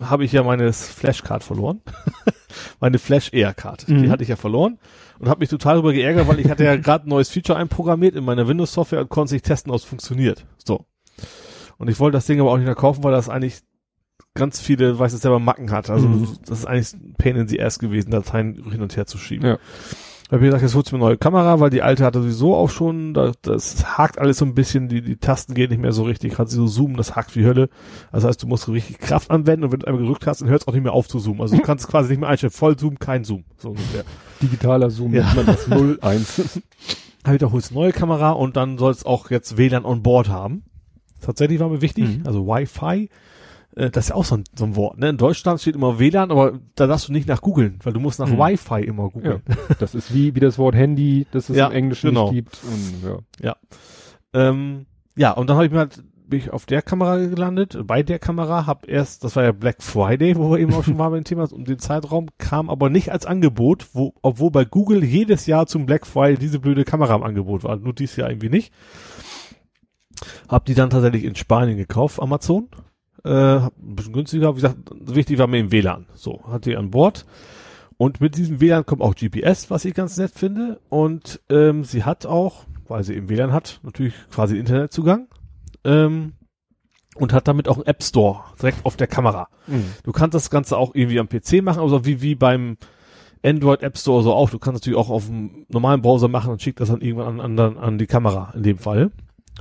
habe ich ja meine Flashcard verloren. meine Flash-Air-Card. Die Mhm. hatte ich ja verloren und habe mich total darüber geärgert, weil ich hatte ja gerade ein neues Feature einprogrammiert in meiner Windows-Software und konnte sich testen, ob es funktioniert. So. Und ich wollte das Ding aber auch nicht mehr kaufen, weil das eigentlich ganz viele, weiß es selber, Macken hat. Also Mhm. das ist eigentlich ein Pain in the ass gewesen, Dateien hin und her zu schieben. Ja. Da habe ich gesagt, jetzt holst du mir eine neue Kamera, weil die alte hatte sowieso auch schon, da, das hakt alles so ein bisschen, die, die Tasten gehen nicht mehr so richtig, kannst du so zoomen, das hakt wie Hölle. Das heißt, du musst richtig Kraft anwenden und wenn du einmal gedrückt hast, dann hört es auch nicht mehr auf zu zoomen. Also du kannst quasi nicht mehr einstellen, voll Zoom, kein Zoom, so ungefähr. Digitaler Zoom Ja. man das 01. Habe ich da holst eine neue Kamera und dann soll es auch jetzt WLAN on Board haben. Tatsächlich war mir wichtig, Mhm. also Wi-Fi. Äh, das ist ja auch so ein, so ein Wort. Ne? In Deutschland steht immer WLAN, aber da darfst du nicht nach googeln, weil du musst nach Mhm. Wi-Fi immer googeln. Das ist wie, wie das Wort Handy, das es Ja, im Englischen genau. nicht gibt. Und, ja. Ähm, ja, und dann habe ich mir halt, bin ich auf der Kamera gelandet, bei der Kamera, hab erst, das war ja Black Friday, wo wir eben auch schon mal beim Thema um den Zeitraum, kam aber nicht als Angebot, wo, obwohl bei Google jedes Jahr zum Black Friday diese blöde Kamera im Angebot war, nur dieses Jahr irgendwie nicht. Hab die dann tatsächlich in Spanien gekauft, Amazon. Äh, ein bisschen günstiger, wie gesagt, wichtig war mir im WLAN. So, hatte die an Bord. Und mit diesem WLAN kommt auch GPS, was ich ganz nett finde. Und ähm, sie hat auch, weil sie eben WLAN hat, natürlich quasi Internetzugang. Ähm, und hat damit auch einen App Store direkt auf der Kamera. Mhm. Du kannst das Ganze auch irgendwie am PC machen, also wie, wie beim Android App Store so auch. Du kannst natürlich auch auf dem normalen Browser machen und schickt das dann irgendwann an, an, an die Kamera in dem Fall.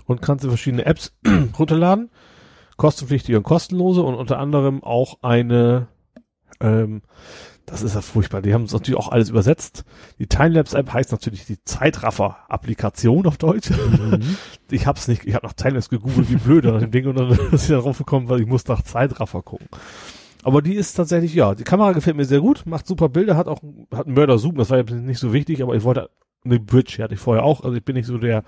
Und kannst du verschiedene Apps runterladen. Kostenpflichtige und kostenlose und unter anderem auch eine, ähm, das ist ja furchtbar, die haben es natürlich auch alles übersetzt. Die Timelapse-App heißt natürlich die Zeitraffer-Applikation auf Deutsch. Mhm. Ich hab's nicht, ich habe nach Timelapse gegoogelt, wie blöd nach dem Ding und dann ist ich darauf gekommen, weil ich muss nach Zeitraffer gucken. Aber die ist tatsächlich, ja, die Kamera gefällt mir sehr gut, macht super Bilder, hat auch hat einen Mörder-Zoom, das war ja nicht so wichtig, aber ich wollte eine Bridge, die hatte ich vorher auch, also ich bin nicht so der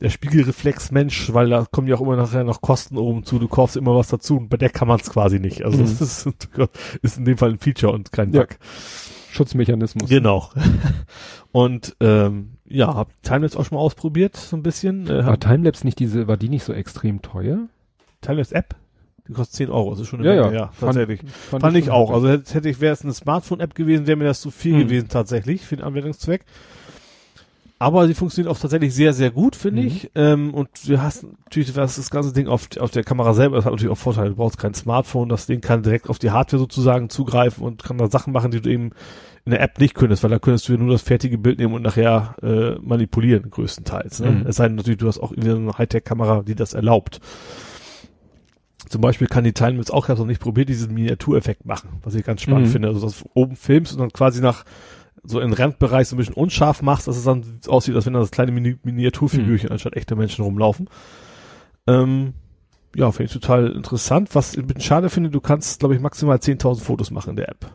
der Spiegelreflex-Mensch, weil da kommen ja auch immer nachher noch Kosten oben zu, du kaufst immer was dazu und bei der kann man es quasi nicht. Also Mhm. das ist, ist in dem Fall ein Feature und kein Ja. Bug. Schutzmechanismus. Genau. Und ähm, ja, hab Timelapse auch schon mal ausprobiert, so ein bisschen. Äh, War Timelapse nicht diese, war die nicht so extrem teuer? Timelapse App, die kostet 10 Euro, das ist schon eine Ja, Menge, ja. ja, Fand- tatsächlich. Fand, ich schon auch. Also hätte, hätte ich, wäre es eine Smartphone-App gewesen, wäre mir das zu viel Mhm. gewesen tatsächlich für den Anwendungszweck. Aber sie funktioniert auch tatsächlich sehr, sehr gut, finde Mhm. ich. Ähm, und du hast natürlich das, das ganze Ding auf, auf der Kamera selber, das hat natürlich auch Vorteile. Du brauchst kein Smartphone, das Ding kann direkt auf die Hardware sozusagen zugreifen und kann da Sachen machen, die du eben in der App nicht könntest, weil da könntest du ja nur das fertige Bild nehmen und nachher äh, manipulieren, größtenteils. Ne? Mhm. Es sei denn natürlich, du hast auch irgendwie eine Hightech-Kamera, die das erlaubt. Zum Beispiel kann die Timelapse auch, ich habe noch nicht probiert, diesen Miniatureffekt machen, was ich ganz spannend Mhm. finde. Also, dass du oben filmst und dann quasi nach so in Randbereich so ein bisschen unscharf machst, dass es dann aussieht, als wenn da das kleine Mini Miniaturfigürchen Mhm. anstatt echte Menschen rumlaufen. Ähm, ja, finde ich total interessant. Was ich ein bisschen schade finde, du kannst, glaube ich, maximal 10.000 Fotos machen in der App.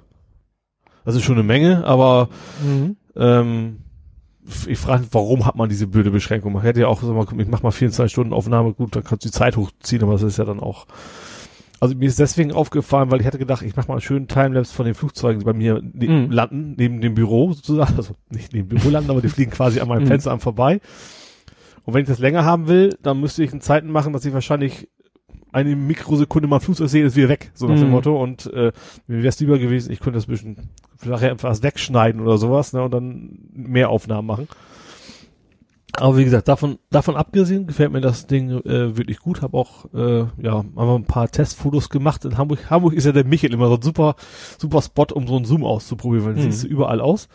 Das ist schon eine Menge, aber Mhm. ähm, ich frage, warum hat man diese blöde Beschränkung? Man hätte ja auch, sag mal, ich mach mal 24 Stunden Aufnahme, gut, dann kannst du die Zeit hochziehen, aber das ist ja dann auch. Also mir ist deswegen aufgefallen, weil ich hatte gedacht, ich mache mal einen schönen Timelapse von den Flugzeugen, die bei mir ne Mhm. landen, neben dem Büro sozusagen, also nicht neben dem Büro landen, aber die fliegen quasi an meinem Mhm. Fenster an vorbei. Und wenn ich das länger haben will, dann müsste ich in Zeiten machen, dass ich wahrscheinlich eine Mikrosekunde mal Flugzeug sehe, ist wieder weg, so nach dem Mhm. Motto. Und äh, mir wäre es lieber gewesen, ich könnte das ein bisschen nachher etwas wegschneiden oder sowas, ne, und dann mehr Aufnahmen machen. Aber wie gesagt, davon, davon abgesehen gefällt mir das Ding äh, wirklich gut. Habe auch äh, ja einfach ein paar Testfotos gemacht in Hamburg. Hamburg ist ja der Michel immer so ein super, super Spot, um so einen Zoom auszuprobieren, weil das Mhm. siehst du überall aus.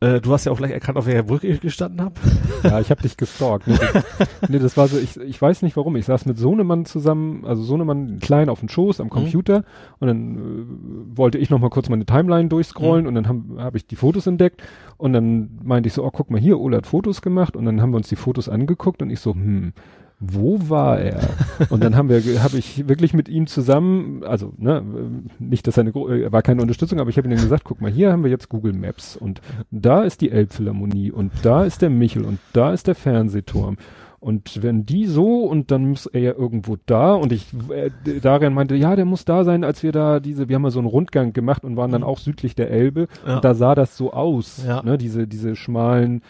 Äh, du hast ja auch gleich erkannt, auf welcher Brücke ich gestanden habe. Ja, ich habe dich gestalkt. Nee, das, nee, das war so, ich, ich weiß nicht warum. Ich saß mit Sohnemann zusammen, also Sohnemann klein auf dem Schoß am Computer und dann äh, wollte ich noch mal kurz meine Timeline durchscrollen und dann habe hab ich die Fotos entdeckt und dann meinte ich so, oh guck mal hier, Ola hat Fotos gemacht und dann haben wir uns die Fotos angeguckt und ich so, hm, wo war er? Und dann haben wir, habe ich wirklich mit ihm zusammen, also ne, nicht, dass er eine, gro- äh, war keine Unterstützung, aber ich habe ihm gesagt, guck mal, hier haben wir jetzt Google Maps und da ist die Elbphilharmonie und da ist der Michel und da ist der Fernsehturm. Und wenn die so und dann muss er ja irgendwo da und ich, äh, Darian meinte, ja, der muss da sein, als wir da diese, wir haben mal so einen Rundgang gemacht und waren dann auch südlich der Elbe Ja. und da sah das so aus, Ja. ne, diese, diese schmalen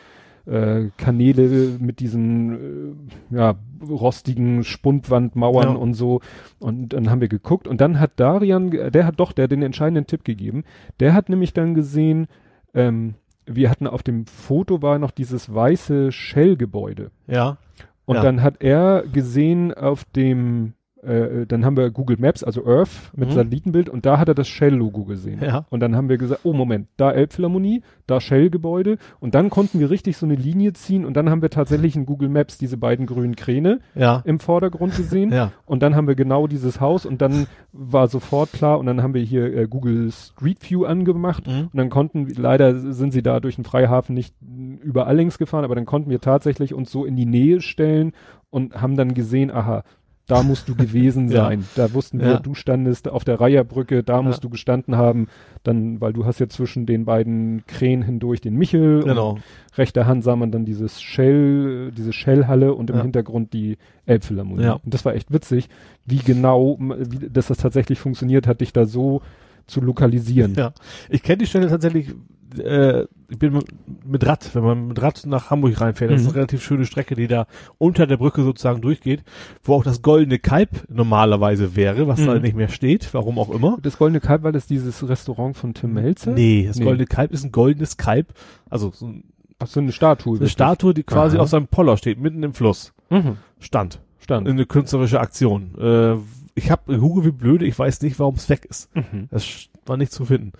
äh, Kanäle mit diesen äh, ja, rostigen Spundwandmauern Ja. und so. Und dann haben wir geguckt und dann hat Darian, der hat doch, der hat den entscheidenden Tipp gegeben. Der hat nämlich dann gesehen, ähm, wir hatten auf dem Foto war noch dieses weiße Shell-Gebäude. Ja. Und Ja. dann hat er gesehen auf dem, äh, dann haben wir Google Maps, also Earth mit Mhm. Satellitenbild und da hat er das Shell-Logo gesehen. Ja. Und dann haben wir gesagt, oh Moment, da Elbphilharmonie, da Shell-Gebäude und dann konnten wir richtig so eine Linie ziehen und dann haben wir tatsächlich in Google Maps diese beiden grünen Kräne Ja. im Vordergrund gesehen Ja. und dann haben wir genau dieses Haus und dann war sofort klar und dann haben wir hier äh, Google Street View angemacht Mhm. und dann konnten, leider sind sie da durch den Freihafen nicht überall längs gefahren, aber dann konnten wir tatsächlich uns so in die Nähe stellen und haben dann gesehen, aha, da musst du gewesen Ja. sein. Da wussten wir, Ja. du standest auf der Reiherbrücke, da musst Ja. du gestanden haben, dann, weil du hast ja zwischen den beiden Krähen hindurch den Michel Genau. und rechter Hand sah man dann dieses Shell, diese Shellhalle und im Ja. Hintergrund die Elbphilharmonie. Ja. Und das war echt witzig, wie genau, wie, dass das tatsächlich funktioniert hat, dich da so zu lokalisieren. Ja. Ich kenne die Stelle tatsächlich, äh, ich bin mit, Rad, wenn man mit Rad nach Hamburg reinfährt, das ist Mhm. eine relativ schöne Strecke, die da unter der Brücke sozusagen durchgeht, wo auch das goldene Kalb normalerweise wäre, was da Mhm. nicht mehr steht, warum auch immer. Das Goldene Kalb, war das dieses Restaurant von Tim Melzer? Nee, das Nee. goldene Kalb ist ein goldenes Kalb, also so ein- Ach so, eine Statue. eine wirklich. Statue, die quasi Aha. auf seinem Poller steht, mitten im Fluss. Mhm. Stand. Stand. Eine künstlerische Aktion. Äh, ich habe Hugo wie blöde, ich weiß nicht, warum es weg ist. Mhm. Das war nicht zu finden.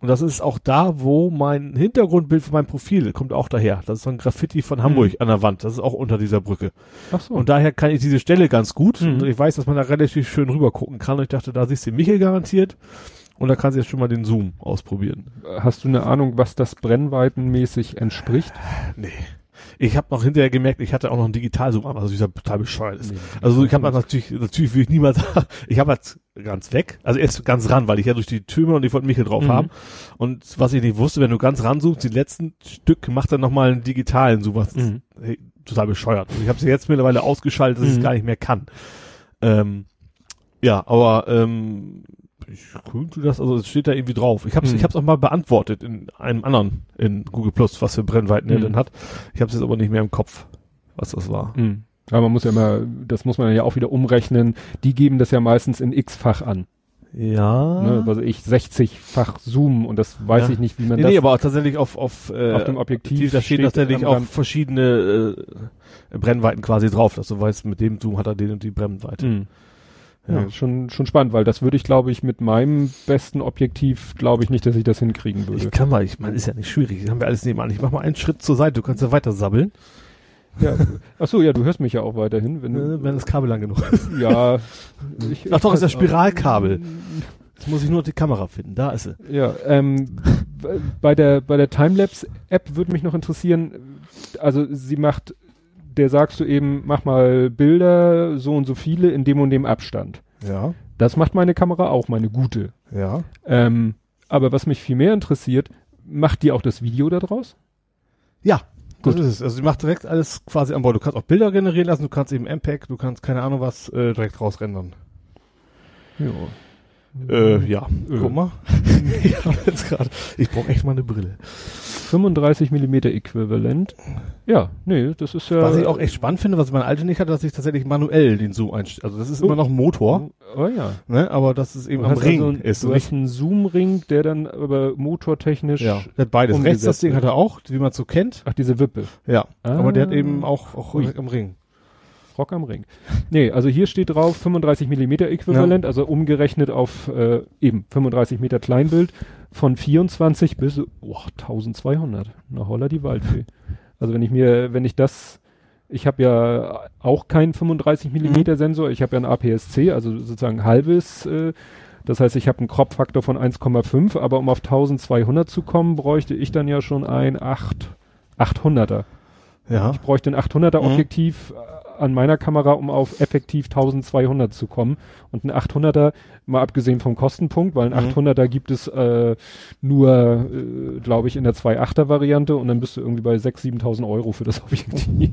Und das ist auch da, wo mein Hintergrundbild von meinem Profil kommt auch daher. Das ist so ein Graffiti von Hamburg an der Wand. Das ist auch unter dieser Brücke. Ach so. Und daher kann ich diese Stelle ganz gut. Mhm. Und ich weiß, dass man da relativ schön rüber gucken kann. Und ich dachte, da siehst du Michel garantiert. Und da kannst du jetzt schon mal den Zoom ausprobieren. Hast du eine Ahnung, was das brennweitenmäßig entspricht? Nee. Ich habe noch hinterher gemerkt, ich hatte auch noch einen Digitalzoom an, also dieser total bescheuert ist. Nee. Also ich habe natürlich, natürlich will ich niemals, ich habe jetzt ganz weg, also erst ganz ran, weil ich ja durch die Türme und ich wollte Michel drauf Mhm. haben. Und was ich nicht wusste, wenn du ganz ran suchst, die letzten Stück macht er nochmal einen digitalen Zoom, was Mhm. hey, total bescheuert. Und ich habe sie jetzt mittlerweile ausgeschaltet, dass ich es Mhm. gar nicht mehr kann. Ähm, ja, aber ähm, ich könnte das, also es steht da irgendwie drauf. Ich habe es Mhm. ich hab's auch mal beantwortet in einem anderen, in Google Plus, was für Brennweiten er Mhm. denn hat. Ich habe es jetzt aber nicht mehr im Kopf, was das war. Mhm. Aber man muss ja immer, das muss man ja auch wieder umrechnen. Die geben das ja meistens in x-fach an. Ja. Ne? Also ich 60-fach Zoom und das weiß Ja. ich nicht, wie man nee, das nee, aber auch tatsächlich auf, auf, äh, Auf dem Objektiv da steht tatsächlich auch verschiedene äh, Brennweiten quasi drauf, dass du weißt, mit dem Zoom hat er den und die Brennweite. Mhm. Ja. Ja. schon, schon spannend, weil das würde ich, glaube ich, mit meinem besten Objektiv, glaube ich nicht, dass ich das hinkriegen würde. Ich kann mal, ich meine, ist ja nicht schwierig, haben wir alles nebenan. Ich mach mal einen Schritt zur Seite, du kannst ja weiter sabbeln, ja. Ach so, ja, du hörst mich ja auch weiterhin, wenn äh, du, wenn das Kabel lang genug ist. ja. Ich, Ach doch, ist das ich- Spiralkabel. Jetzt muss ich nur die Kamera finden, da ist sie. Ja, ähm, bei der, bei der Timelapse-App würde mich noch interessieren, also sie macht, der sagst du eben, mach mal Bilder, so und so viele in dem und dem Abstand. Ja, Das macht meine Kamera auch, meine gute. ja. Ähm, aber was mich viel mehr interessiert, macht die auch das Video daraus? Ja, Gut. das ist es. Also sie macht direkt alles quasi an Bord. Du kannst auch Bilder generieren lassen, du kannst eben MPEG, du kannst keine Ahnung was äh, direkt rausrendern. Ja. Äh, ja, Äh. guck mal. ich hab jetzt gerade, ich brauche echt mal eine Brille. 35 Millimeter Äquivalent. Ja, nee, das ist ja. Was ich auch echt spannend finde, was mein alte nicht hatte, dass ich tatsächlich manuell den Zoom einstelle. Also das ist immer noch ein Motor, Oh ja. ne? aber das ist eben Du am Ring also, ist. du und hast einen Zoom-Ring, der dann aber motortechnisch. ja, der hat beides. umgesetzt Rechts das Ding hat er auch, wie man so kennt. Ach, diese Wippe. Ja, Ah. aber der hat eben auch, auch Ui. am Ring. Rock am Ring. Nee, also hier steht drauf 35 Millimeter Äquivalent, also umgerechnet auf äh, eben 35 Meter Kleinbild von 24 bis oh, 1200. Na holla die Waldfee. Also wenn ich mir, wenn ich das, ich habe ja auch keinen 35 Millimeter Sensor, ich habe ja einen APS-C, also sozusagen halbes, äh, das heißt, ich habe einen Crop-Faktor von 1,5, aber um auf 1200 zu kommen, bräuchte ich dann ja schon ein 8, 800er. Ja. Ich bräuchte ein 800er Mhm. Objektiv äh, an meiner Kamera, um auf effektiv 1200 zu kommen. Und ein 800er, mal abgesehen vom Kostenpunkt, weil ein Mhm. 800er gibt es äh, nur, äh, glaube ich, in der 2.8er Variante und dann bist du irgendwie bei 6.000, 7.000 Euro für das Objektiv.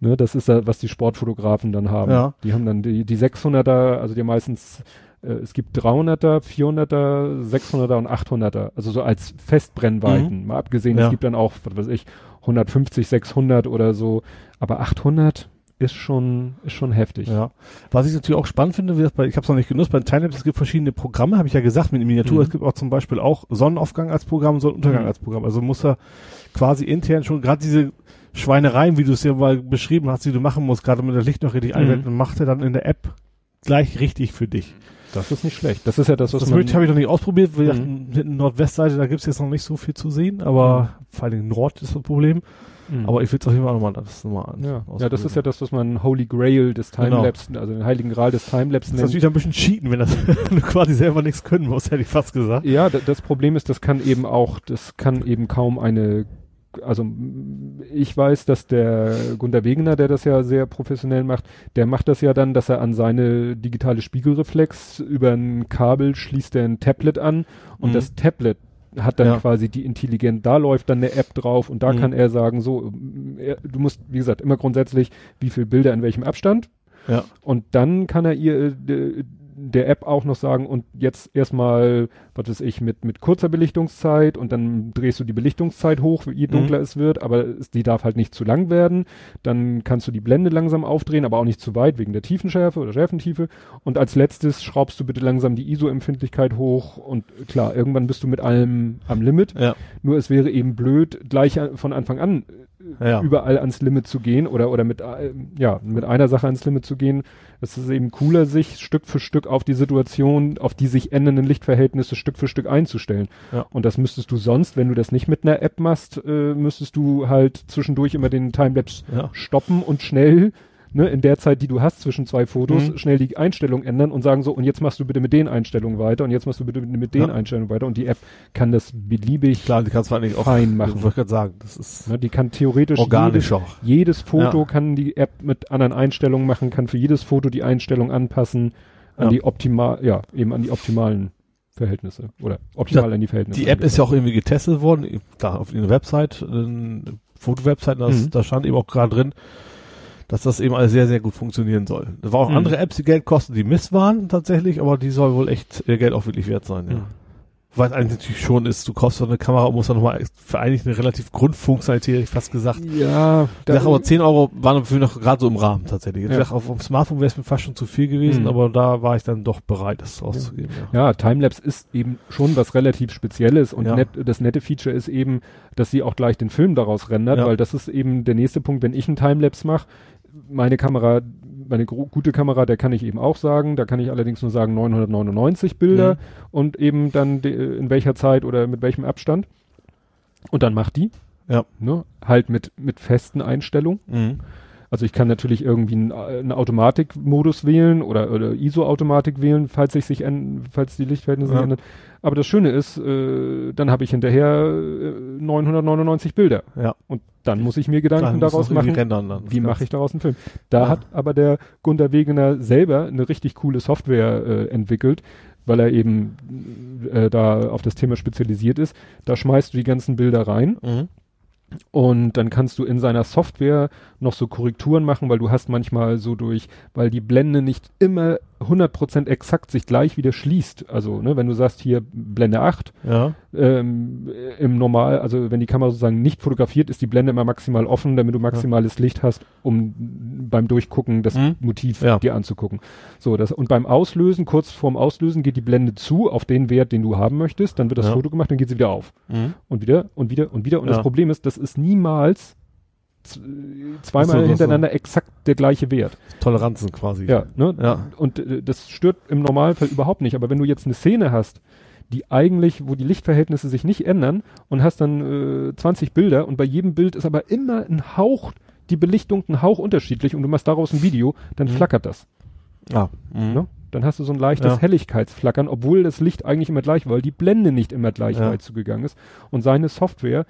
ne, das ist ja, was die Sportfotografen dann haben. Ja. Die haben dann die, die 600er, also die meistens äh, es gibt 300er, 400er, 600er und 800er, also so als Festbrennweiten. Mal abgesehen, Ja. es gibt dann auch, was weiß ich, 150, 600 oder so, aber 800 ist schon, ist schon heftig. Ja. Was ich natürlich auch spannend finde, das ich habe es noch nicht genutzt, bei Timelapse, es gibt verschiedene Programme, habe ich ja gesagt, mit Miniatur. Mhm. Es gibt auch zum Beispiel auch Sonnenaufgang als Programm, Sonnenuntergang Mhm. als Programm. Also muss er quasi intern schon gerade diese Schweinereien, wie du es ja mal beschrieben hast, die du machen musst, gerade mit der Licht noch richtig Mhm. einwenden, macht er dann in der App gleich richtig für dich. Das ist nicht schlecht. Das ist ja das, was Das man, möchte habe ich noch nicht ausprobiert, weil Mhm. mhm. in Nordwestseite, da gibt's jetzt noch nicht so viel zu sehen, aber vor allem Nord ist das Problem. Mhm. Aber ich will es auf jeden Fall nochmal das nochmal an. ja. ja, das ist ja das, was man Holy Grail des Genau. Timelapse, also den Heiligen Gral des Timelapse Das ist nennt. natürlich ein bisschen cheaten, wenn das du quasi selber nichts können musst, hätte ich fast gesagt. Ja, da- das Problem ist, das kann eben auch, das kann eben kaum eine, also ich weiß, dass der Gunter Wegener, der das ja sehr professionell macht, der macht das ja dann, dass er an seine digitale Spiegelreflex über ein Kabel schließt er ein Tablet an und Mhm. das Tablet hat dann Ja. quasi die intelligent, da läuft dann eine App drauf und da Mhm. kann er sagen, so, er, du musst, wie gesagt, immer grundsätzlich, wie viel Bilder in welchem Abstand Ja. und dann kann er ihr äh, der App auch noch sagen, und jetzt erstmal, was weiß ich, mit, mit kurzer Belichtungszeit und dann drehst du die Belichtungszeit hoch, je Mhm. dunkler es wird, aber es, die darf halt nicht zu lang werden. Dann kannst du die Blende langsam aufdrehen, aber auch nicht zu weit wegen der Tiefenschärfe oder Schärfentiefe. Und als letztes schraubst du bitte langsam die ISO-Empfindlichkeit hoch und klar, irgendwann bist du mit allem am Limit. Ja. Nur es wäre eben blöd, gleich von Anfang an Ja. überall ans Limit zu gehen oder, oder mit, äh, ja, mit einer Sache ans Limit zu gehen. Es ist eben cooler, sich Stück für Stück auf die Situation, auf die sich ändernden Lichtverhältnisse Stück für Stück einzustellen. Ja. Und das müsstest du sonst, wenn du das nicht mit einer App machst, äh, müsstest du halt zwischendurch immer den Timelapse Ja. stoppen und schnell, ne, in der Zeit, die du hast zwischen zwei Fotos, Mhm. schnell die Einstellung ändern und sagen so, und jetzt machst du bitte mit den Einstellungen weiter und jetzt machst du bitte mit, den Ja. Einstellungen weiter und die App kann das beliebig Klar, die kannst du eigentlich auch fein machen. Wollte ich gerade sagen, das ist Ne, die kann theoretisch organisch jedes, auch. jedes Foto Ja. kann die App mit anderen Einstellungen machen, kann für jedes Foto die Einstellung anpassen an Ja. die optimal, ja, eben an die optimalen Verhältnisse oder optimal an die Verhältnisse. Die App ist ja auch irgendwie getestet worden, da auf ihrer Website, äh, Fotowebsite, Mhm. da stand eben auch gerade drin, dass das eben alles sehr, sehr gut funktionieren soll. Da waren auch Mhm. andere Apps, die Geld kosten, die Mist waren tatsächlich, aber die soll wohl echt ihr Geld auch wirklich wert sein, ja. Mhm. Weil es eigentlich natürlich schon ist, du kaufst so eine Kamera und musst dann nochmal für eigentlich eine relativ Grundfunktionalität, hätte ich fast gesagt. Ja, Ich sag aber 10 Euro waren für mich noch gerade so im Rahmen tatsächlich. Ich Ja. sag, auf, auf dem Smartphone wäre es mir fast schon zu viel gewesen, Mhm. aber da war ich dann doch bereit, das auszugeben. Ja. Ja, Timelapse ist eben schon was relativ Spezielles und Ja. net, das nette Feature ist eben, dass sie auch gleich den Film daraus rendert, weil das ist eben der nächste Punkt, wenn ich einen Timelapse mache, meine Kamera, meine gute Kamera, der kann ich eben auch sagen, da kann ich allerdings nur sagen 999 Bilder Mhm. und eben dann in welcher Zeit oder mit welchem Abstand und dann macht die, Ja. ne, halt mit, mit festen Einstellungen. Mhm. Also ich kann natürlich irgendwie einen, einen Automatikmodus wählen oder, oder ISO-Automatik wählen, falls sich sich änd- falls die Lichtverhältnisse Ja. ändern. Aber das Schöne ist, äh, dann habe ich hinterher äh, 999 Bilder Ja. und dann muss ich mir Gedanken daraus machen, rendern wie mache ich daraus einen Film. Da Ja. hat aber der Gunter Wegener selber eine richtig coole Software äh, entwickelt, weil er eben äh, da auf das Thema spezialisiert ist. Da schmeißt du die ganzen Bilder rein Mhm. und dann kannst du in seiner Software noch so Korrekturen machen, weil du hast manchmal so durch, weil die Blende nicht immer 100% exakt sich gleich wieder schließt. Also, ne, wenn du sagst hier Blende 8, Ja. ähm, im Normal, also wenn die Kamera sozusagen nicht fotografiert, ist die Blende immer maximal offen, damit du maximales Licht hast, um beim Durchgucken das Mhm. Motiv Ja. dir anzugucken. So, das, und beim Auslösen, kurz vorm Auslösen geht die Blende zu auf den Wert, den du haben möchtest, dann wird das Ja. Foto gemacht, dann geht sie wieder auf. Mhm. Und wieder, und wieder, und wieder. Und Ja. das Problem ist, das ist niemals zweimal so, ach so. hintereinander exakt der gleiche Wert. Toleranzen quasi. Ja, ne? Ja. Und äh, das stört im Normalfall überhaupt nicht. Aber wenn du jetzt eine Szene hast, die eigentlich, wo die Lichtverhältnisse sich nicht ändern und hast dann äh, 20 Bilder und bei jedem Bild ist aber immer ein Hauch, die Belichtung ein Hauch unterschiedlich und du machst daraus ein Video, dann Mhm. flackert das. Ah. Mhm. Ne? Dann hast du so ein leichtes Ja. Helligkeitsflackern, obwohl das Licht eigentlich immer gleich war, weil die Blende nicht immer gleich Ja. weit zugegangen ist. Und seine Software,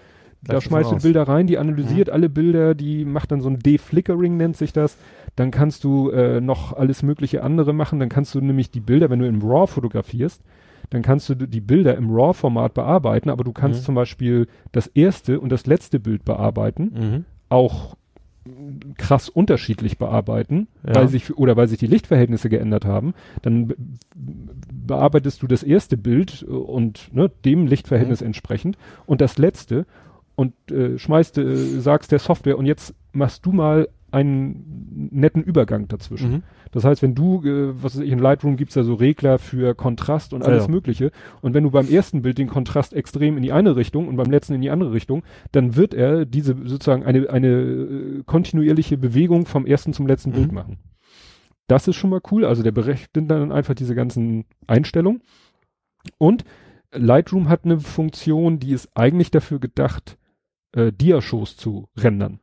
da schmeißt du. Bilder rein, die analysiert alle Bilder, die macht dann so ein Deflickering nennt sich das. Dann kannst du äh, noch alles mögliche andere machen. Dann kannst du nämlich die Bilder, wenn du im RAW fotografierst, dann kannst du die Bilder im RAW-Format bearbeiten, aber du kannst Mhm. zum Beispiel das erste und das letzte Bild bearbeiten Mhm. auch krass unterschiedlich bearbeiten, Ja. weil sich oder weil sich die Lichtverhältnisse geändert haben, dann be bearbeitest du das erste Bild äh, und ne, dem Lichtverhältnis Mhm. entsprechend und das letzte und äh, schmeißt, äh, sagst der Software und jetzt machst du mal einen netten Übergang dazwischen. Mhm. Das heißt, wenn du, äh, was weiß ich, in Lightroom gibt's ja so Regler für Kontrast und alles ja. Mögliche. Und wenn du beim ersten Bild den Kontrast extrem in die eine Richtung und beim letzten in die andere Richtung, dann wird er diese sozusagen eine, eine äh, kontinuierliche Bewegung vom ersten zum letzten Mhm. Bild machen. Das ist schon mal cool. Also der berechnet dann einfach diese ganzen Einstellungen. Und Lightroom hat eine Funktion, die ist eigentlich dafür gedacht, äh, Diashows zu rendern.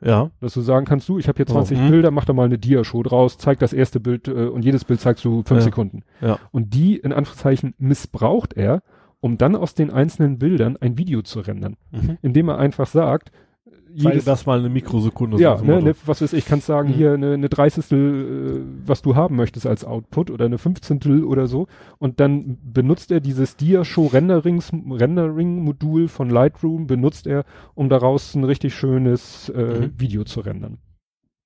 Ja. Dass du sagen kannst, du, ich habe hier 20 Oh, hm. Bilder, mach da mal eine Dia-Show draus, zeig das erste Bild äh, und jedes Bild zeigst du fünf Ja. Sekunden. Ja. Und die, in Anführungszeichen, missbraucht er, um dann aus den einzelnen Bildern ein Video zu rendern. Mhm. Indem er einfach sagt, Jedes, das mal eine Mikrosekunde. ja, dem ne, ne, was weiß ich, kannst sagen, Mhm. hier eine, eine Dreißigstel, äh, was du haben möchtest als Output oder eine Fünfzehntel oder so. Und dann benutzt er dieses Dia-Show Renderings, Rendering-Modul von Lightroom, benutzt er, um daraus ein richtig schönes äh, Mhm. Video zu rendern.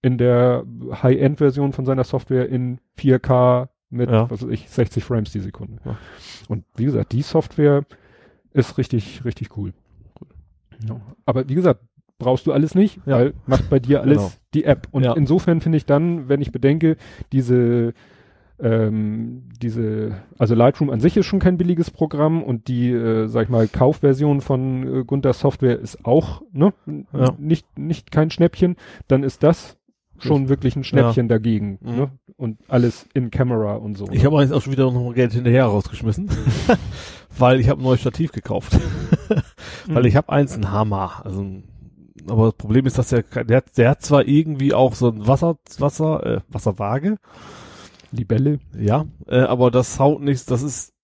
In der High-End-Version von seiner Software in 4K mit, Ja. was weiß ich, 60 Frames die Sekunde. Ja. Und wie gesagt, die Software ist richtig, richtig cool. Ja. Aber wie gesagt, brauchst du alles nicht, Ja. weil macht bei dir alles Genau. die App. Und Ja. insofern finde ich dann, wenn ich bedenke, diese ähm, diese, also Lightroom an sich ist schon kein billiges Programm und die, äh, sag ich mal, Kaufversion von äh, Gunther Software ist auch, ne, Ja. nicht, nicht kein Schnäppchen, dann ist das schon wirklich ein Schnäppchen dagegen, Mhm. ne, und alles in Camera und so. Ich habe jetzt auch schon wieder noch mal Geld hinterher rausgeschmissen, weil ich habe ein neues Stativ gekauft. weil ich habe eins, ein Hammer. Also, ein- aber das Problem ist, dass der, der, hat- der hat zwar irgendwie auch so ein Wasser, Wasser, äh, Wasserwaage, Libelle. ja, äh, aber das haut nichts, das ist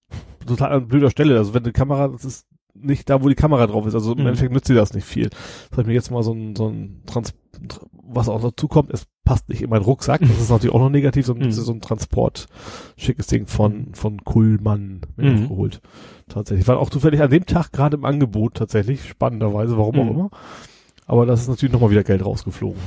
total an blöder Stelle. Also wenn die Kamera, das ist nicht da, wo die Kamera drauf ist. Also im Mhm. Endeffekt nützt sie das nicht viel. Das ich mir jetzt mal so ein, so ein Trans was auch dazu kommt, es passt nicht in meinen Rucksack. Das ist natürlich auch noch negativ, sondern Mhm. so ein Transport, schickes Ding von, von Kuhlmann mir Mhm. geholt. Tatsächlich. War auch zufällig an dem Tag gerade im Angebot tatsächlich, spannenderweise, warum auch Mhm. immer. Aber das ist natürlich nochmal wieder Geld rausgeflogen.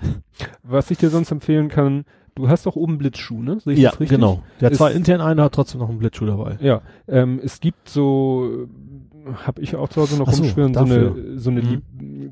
Was ich dir sonst empfehlen kann, du hast doch oben Blitzschuh, ne? Sehe ich das richtig? genau. Der hat zwar intern einen, hat trotzdem noch einen Blitzschuh dabei. Ja, ähm, es gibt so, habe ich auch zu Hause noch Ach so, rumschwirren, so, dafür. eine, so eine, Mhm.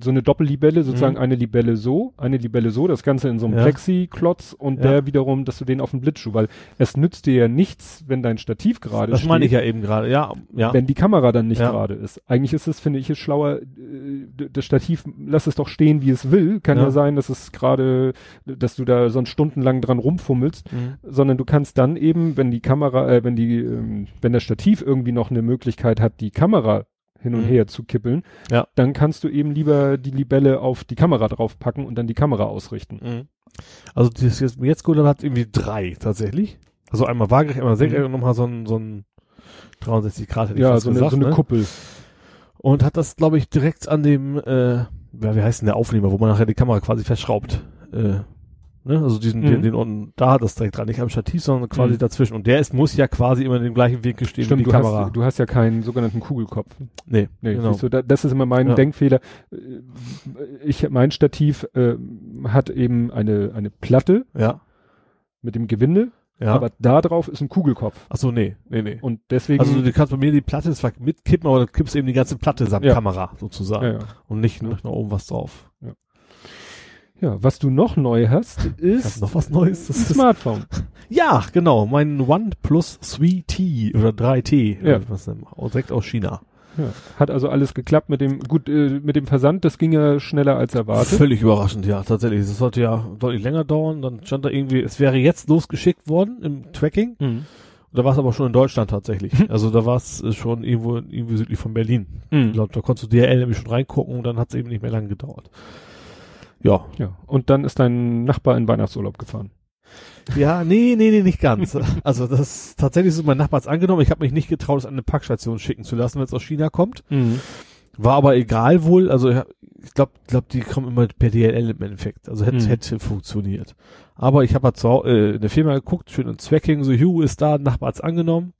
So eine Doppellibelle, sozusagen Mhm. eine Libelle so, eine Libelle so, das Ganze in so einem Ja. Plexi-Klotz und Ja. der wiederum, dass du den auf den Blitzschuh, weil es nützt dir ja nichts, wenn dein Stativ gerade Das steht, meine ich ja eben gerade. Ja, ja. wenn die Kamera dann nicht Ja. gerade ist. Eigentlich ist es, finde ich, es schlauer, äh, das Stativ, lass es doch stehen, wie es will. Kann ja, Ja. sein, dass es gerade, dass du da sonst stundenlang dran rumfummelst Mhm. sondern du kannst dann eben, wenn die Kamera, äh, wenn die, ähm, wenn das Stativ irgendwie noch eine Möglichkeit hat, die Kamera hin und Mhm. her zu kippeln, Ja. dann kannst du eben lieber die Libelle auf die Kamera draufpacken und dann die Kamera ausrichten. Mhm. Also das jetzt, jetzt gut, hat irgendwie drei tatsächlich. Also einmal waagerecht, einmal senkrecht Mhm. und nochmal so ein, so ein 63 Grad hätte ich Ja, fast so eine, gesagt, so eine ne? Kuppel. Und hat das, glaube ich, direkt an dem, äh, ja, wie heißt denn der Aufnehmer, wo man nachher die Kamera quasi verschraubt. Äh, ne? Also diesen, Mhm. den, den unten, da hat das direkt dran, nicht am Stativ, sondern quasi Mhm. dazwischen. Und der ist, muss ja quasi immer in dem gleichen Winkel stehen Stimmt, wie die du Kamera. hast, du hast ja keinen sogenannten Kugelkopf. nee, Nee, genau. du, da, das ist immer mein Ja. Denkfehler. Ich, mein Stativ äh, hat eben eine, eine Platte Ja, mit dem Gewinde Ja. aber da drauf ist ein Kugelkopf. Ach so, nee, nee, nee. Und deswegen. Also du kannst bei mir die Platte zwar mitkippen, aber du kippst eben die ganze Platte samt Ja. Kamera sozusagen. ja, ja. Und nicht noch nach oben was drauf. ja, was du noch neu hast, Ich ist noch was Neues. Das Smartphone. ja, genau. Mein OnePlus 3T oder 3T. Ja. oder Was denn? Direkt aus China. Ja. Hat also alles geklappt mit dem, gut, äh, mit dem Versand, das ging ja schneller als erwartet. Völlig überraschend, ja, tatsächlich. Es sollte ja deutlich länger dauern. Dann stand da irgendwie, es wäre jetzt losgeschickt worden im Tracking. Mhm. Da war es aber schon in Deutschland tatsächlich. Also da war es äh, schon irgendwo, irgendwie südlich von Berlin. Ich Mhm. glaube, da konntest du DRL nämlich schon reingucken und dann hat es eben nicht mehr lange gedauert. Ja. Ja, und dann ist dein Nachbar in Weihnachtsurlaub gefahren. Ja, nee, nee, nee, nicht ganz. Also das tatsächlich ist mein Nachbar angenommen. Ich habe mich nicht getraut, es an eine Packstation schicken zu lassen, wenn es aus China kommt. Mhm. War aber egal wohl. Also ich glaube, glaub, die kommen immer per DLL im Endeffekt. Also hätte, Mhm. hätte funktioniert. Aber ich habe halt zu, äh, in der Firma geguckt, schön in Zwecking, so Hugh ist da, Nachbar hat's angenommen.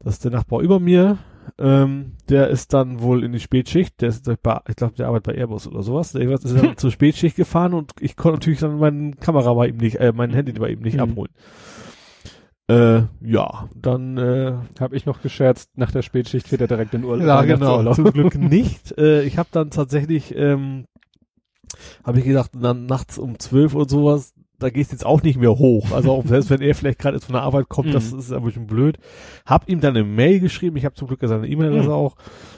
Das ist der Nachbar über mir. Ähm, der ist dann wohl in die Spätschicht. Der ist bei, ich glaube, der arbeitet bei Airbus oder sowas. Der ist dann zur Spätschicht gefahren und ich konnte natürlich dann meine Kamera bei ihm nicht, äh, mein Handy bei ihm nicht Mhm. abholen. Äh, ja, dann äh, Habe ich noch gescherzt, nach der Spätschicht fährt er direkt in Urlaub. ja, genau. Zum Glück nicht. Äh, ich habe dann tatsächlich, ähm, habe ich gedacht, dann nachts um zwölf und sowas, da gehst jetzt auch nicht mehr hoch. Also auch selbst wenn er vielleicht gerade jetzt von der Arbeit kommt, das Mhm. ist ein bisschen blöd. Hab ihm dann eine Mail geschrieben. Ich habe zum Glück seine E-Mail-Adresse Mhm. auch.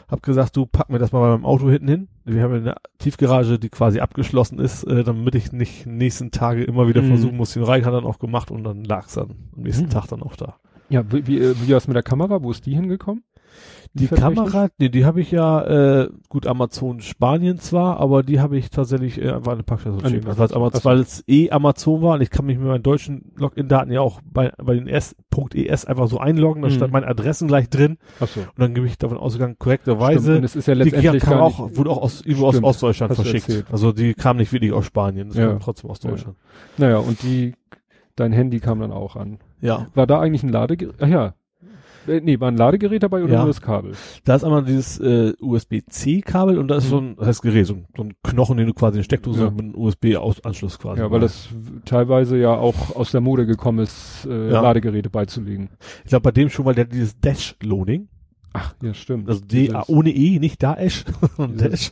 Hab gesagt, du pack mir das mal bei meinem Auto hinten hin. Wir haben eine Tiefgarage, die quasi abgeschlossen ist, äh, damit ich nicht nächsten Tage immer wieder Mhm. versuchen muss. Den Reich hat dann auch gemacht und dann lag's dann am nächsten Mhm. Tag dann auch da. Ja, wie, wie, äh, wie war's mit der Kamera? Wo ist die hingekommen? Die? Kamera, nee, die habe ich ja, äh, gut, Amazon Spanien zwar, aber die habe ich tatsächlich äh, einfach an eine Packstation die schicken. lassen, weil es Amazon, Ach so. weil es eh Amazon war und ich kann mich mit meinen deutschen Login-Daten ja auch bei, bei den S.ES einfach so einloggen, da Mhm. stand meine Adressen gleich drin Achso. und dann gebe ich davon ausgegangen, korrekterweise, es ist ja die letztendlich kam gar auch, wurde auch aus, irgendwo aus Ostdeutschland verschickt. erzählt. Also die kam nicht wirklich aus Spanien, das Ja. kam trotzdem aus Ja. Deutschland. Naja, und die, dein Handy kam dann auch an. Ja. War da eigentlich ein Ladegerät? Ach ja. Äh, nee, war ein Ladegerät dabei oder Ja. nur das Kabel? Da ist einmal dieses äh, USB-C-Kabel und da ist Mhm. so ein, das heißt Gerät, so ein, so ein Knochen, den du quasi in Steckdose Ja. mit einem USB-Anschluss quasi. Ja, weil das teilweise ja auch aus der Mode gekommen ist, äh, Ja. Ladegeräte beizulegen. Ich glaube bei dem schon, weil der dieses Dash-Loading, Ach, ja, stimmt. also D Dieses- ohne E, nicht Daesh, Dash.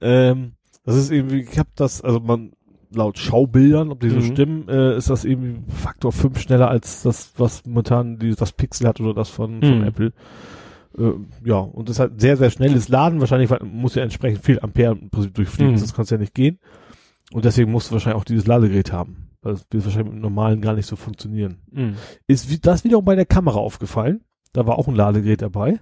Ähm, das ist irgendwie, ich habe das, also man laut Schaubildern, ob die so Mhm. stimmen, äh, ist das irgendwie Faktor 5 schneller als das, was momentan die, das Pixel hat oder das von, von Mhm. Apple. Äh, ja, und das hat sehr, sehr schnelles Laden, wahrscheinlich weil, muss ja entsprechend viel Ampere im Prinzip durchfliegen, Mhm. das kann ja nicht gehen. Und deswegen musst du wahrscheinlich auch dieses Ladegerät haben. Weil das wird wahrscheinlich mit dem normalen gar nicht so funktionieren. Mhm. Ist das wiederum bei der Kamera aufgefallen. Da war auch ein Ladegerät dabei.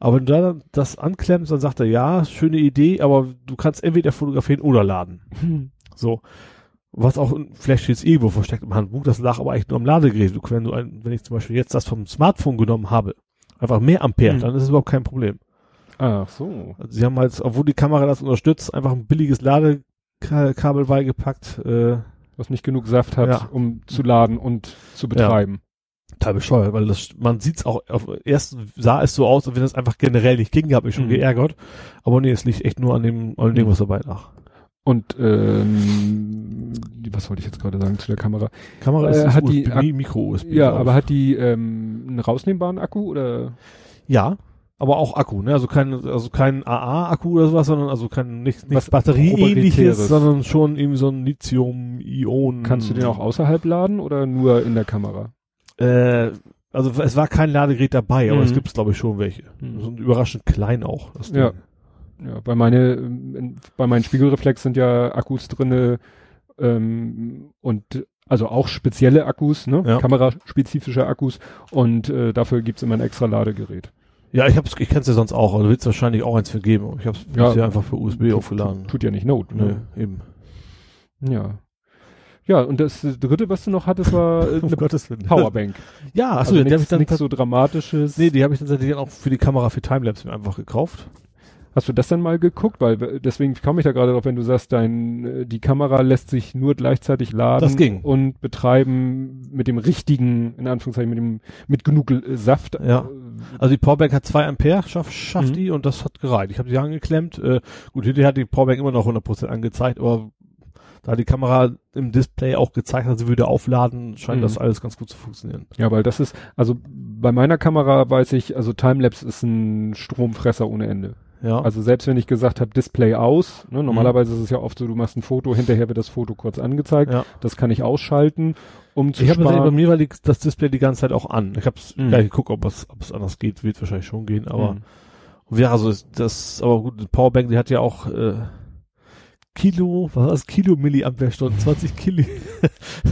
Aber wenn du da das anklemmst, dann sagt er, ja, schöne Idee, aber du kannst entweder fotografieren oder laden. So. Was auch, in- vielleicht steht es irgendwo versteckt im Handbuch, das lag aber eigentlich nur am Ladegerät. Du, wenn du ein, wenn ich zum Beispiel jetzt das vom Smartphone genommen habe, einfach mehr Ampere, Mhm. dann ist es überhaupt kein Problem. Ach so. Also sie haben halt, obwohl die Kamera das unterstützt, einfach ein billiges Ladekabel beigepackt, äh, Was nicht genug Saft hat, Ja. um zu laden und zu betreiben. total bescheuert, weil das, man sieht's auch, auf, erst sah es so aus, als wenn es einfach generell nicht ging, habe ich schon Mhm. geärgert. Aber nee, es liegt echt nur an dem, an dem Mhm. was dabei lag. Und ähm, was wollte ich jetzt gerade sagen zu der Kamera? Kamera Äh, ist hat die USB, Micro-USB. Ja, glaub aber hat die ähm, einen rausnehmbaren Akku oder? ja, aber auch Akku, ne? Also kein, also kein AA-Akku oder sowas, sondern also kein nicht, Was nichts Batterieähnliches, sondern schon irgendwie so ein Lithium-Ionen. Kannst du den auch außerhalb laden oder nur in der Kamera? Äh, also es war kein Ladegerät dabei, aber Mhm. es gibt glaube ich schon welche. Mhm. So ein überraschend klein auch. Das. Ding. Ja, bei meine, ähm, bei meinen Spiegelreflex sind ja Akkus drinne ähm, und also auch spezielle Akkus, ne? Ja. Kameraspezifische Akkus und äh, dafür gibt's immer ein extra Ladegerät. Ja, ich hab's, ich kenn's ja sonst auch, aber du willst wahrscheinlich auch eins für geben. aber Ich hab's Ja. bisher einfach für USB aufgeladen. Tut, tut ja nicht Not. Ne? eben. Ja. Ja, und das dritte, was du noch hattest, war äh, eine Willen. Powerbank. Ja, achso, also die hab nichts, ich dann nichts so Dramatisches. Nee, die habe ich dann tatsächlich auch für die Kamera für Timelapse mir einfach gekauft. Hast du das denn mal geguckt? Weil äh, deswegen komme ich da gerade drauf, wenn du sagst, dein äh, die Kamera lässt sich nur gleichzeitig laden Das ging. und betreiben mit dem richtigen, in Anführungszeichen, mit dem mit genug äh, Saft. Ja. Also die Powerbank hat zwei Ampere, schafft schafft Mhm. die und das hat gereicht. Ich habe sie angeklemmt. Äh, gut, hinterher hat die Powerbank immer noch 100% angezeigt, aber da die Kamera im Display auch gezeigt hat, sie würde aufladen, scheint Mhm. das alles ganz gut zu funktionieren. Ja, weil das ist, also bei meiner Kamera weiß ich, also Timelapse ist ein Stromfresser ohne Ende. Ja. Also selbst wenn ich gesagt habe, Display aus, ne, normalerweise ist es ja oft so, du machst ein Foto, hinterher wird das Foto kurz angezeigt. ja. Das kann ich ausschalten, um zu Ich habe bei mir war die, das Display die ganze Zeit auch an. Ich habe Mhm. gleich geguckt, ob es, ob es anders geht, wird wahrscheinlich schon gehen, aber Mhm. ja, also ist das, aber gut, die Powerbank, die hat ja auch äh, Kilo, was war das? Kilo Milliampere-Stunden, 20 Kilo.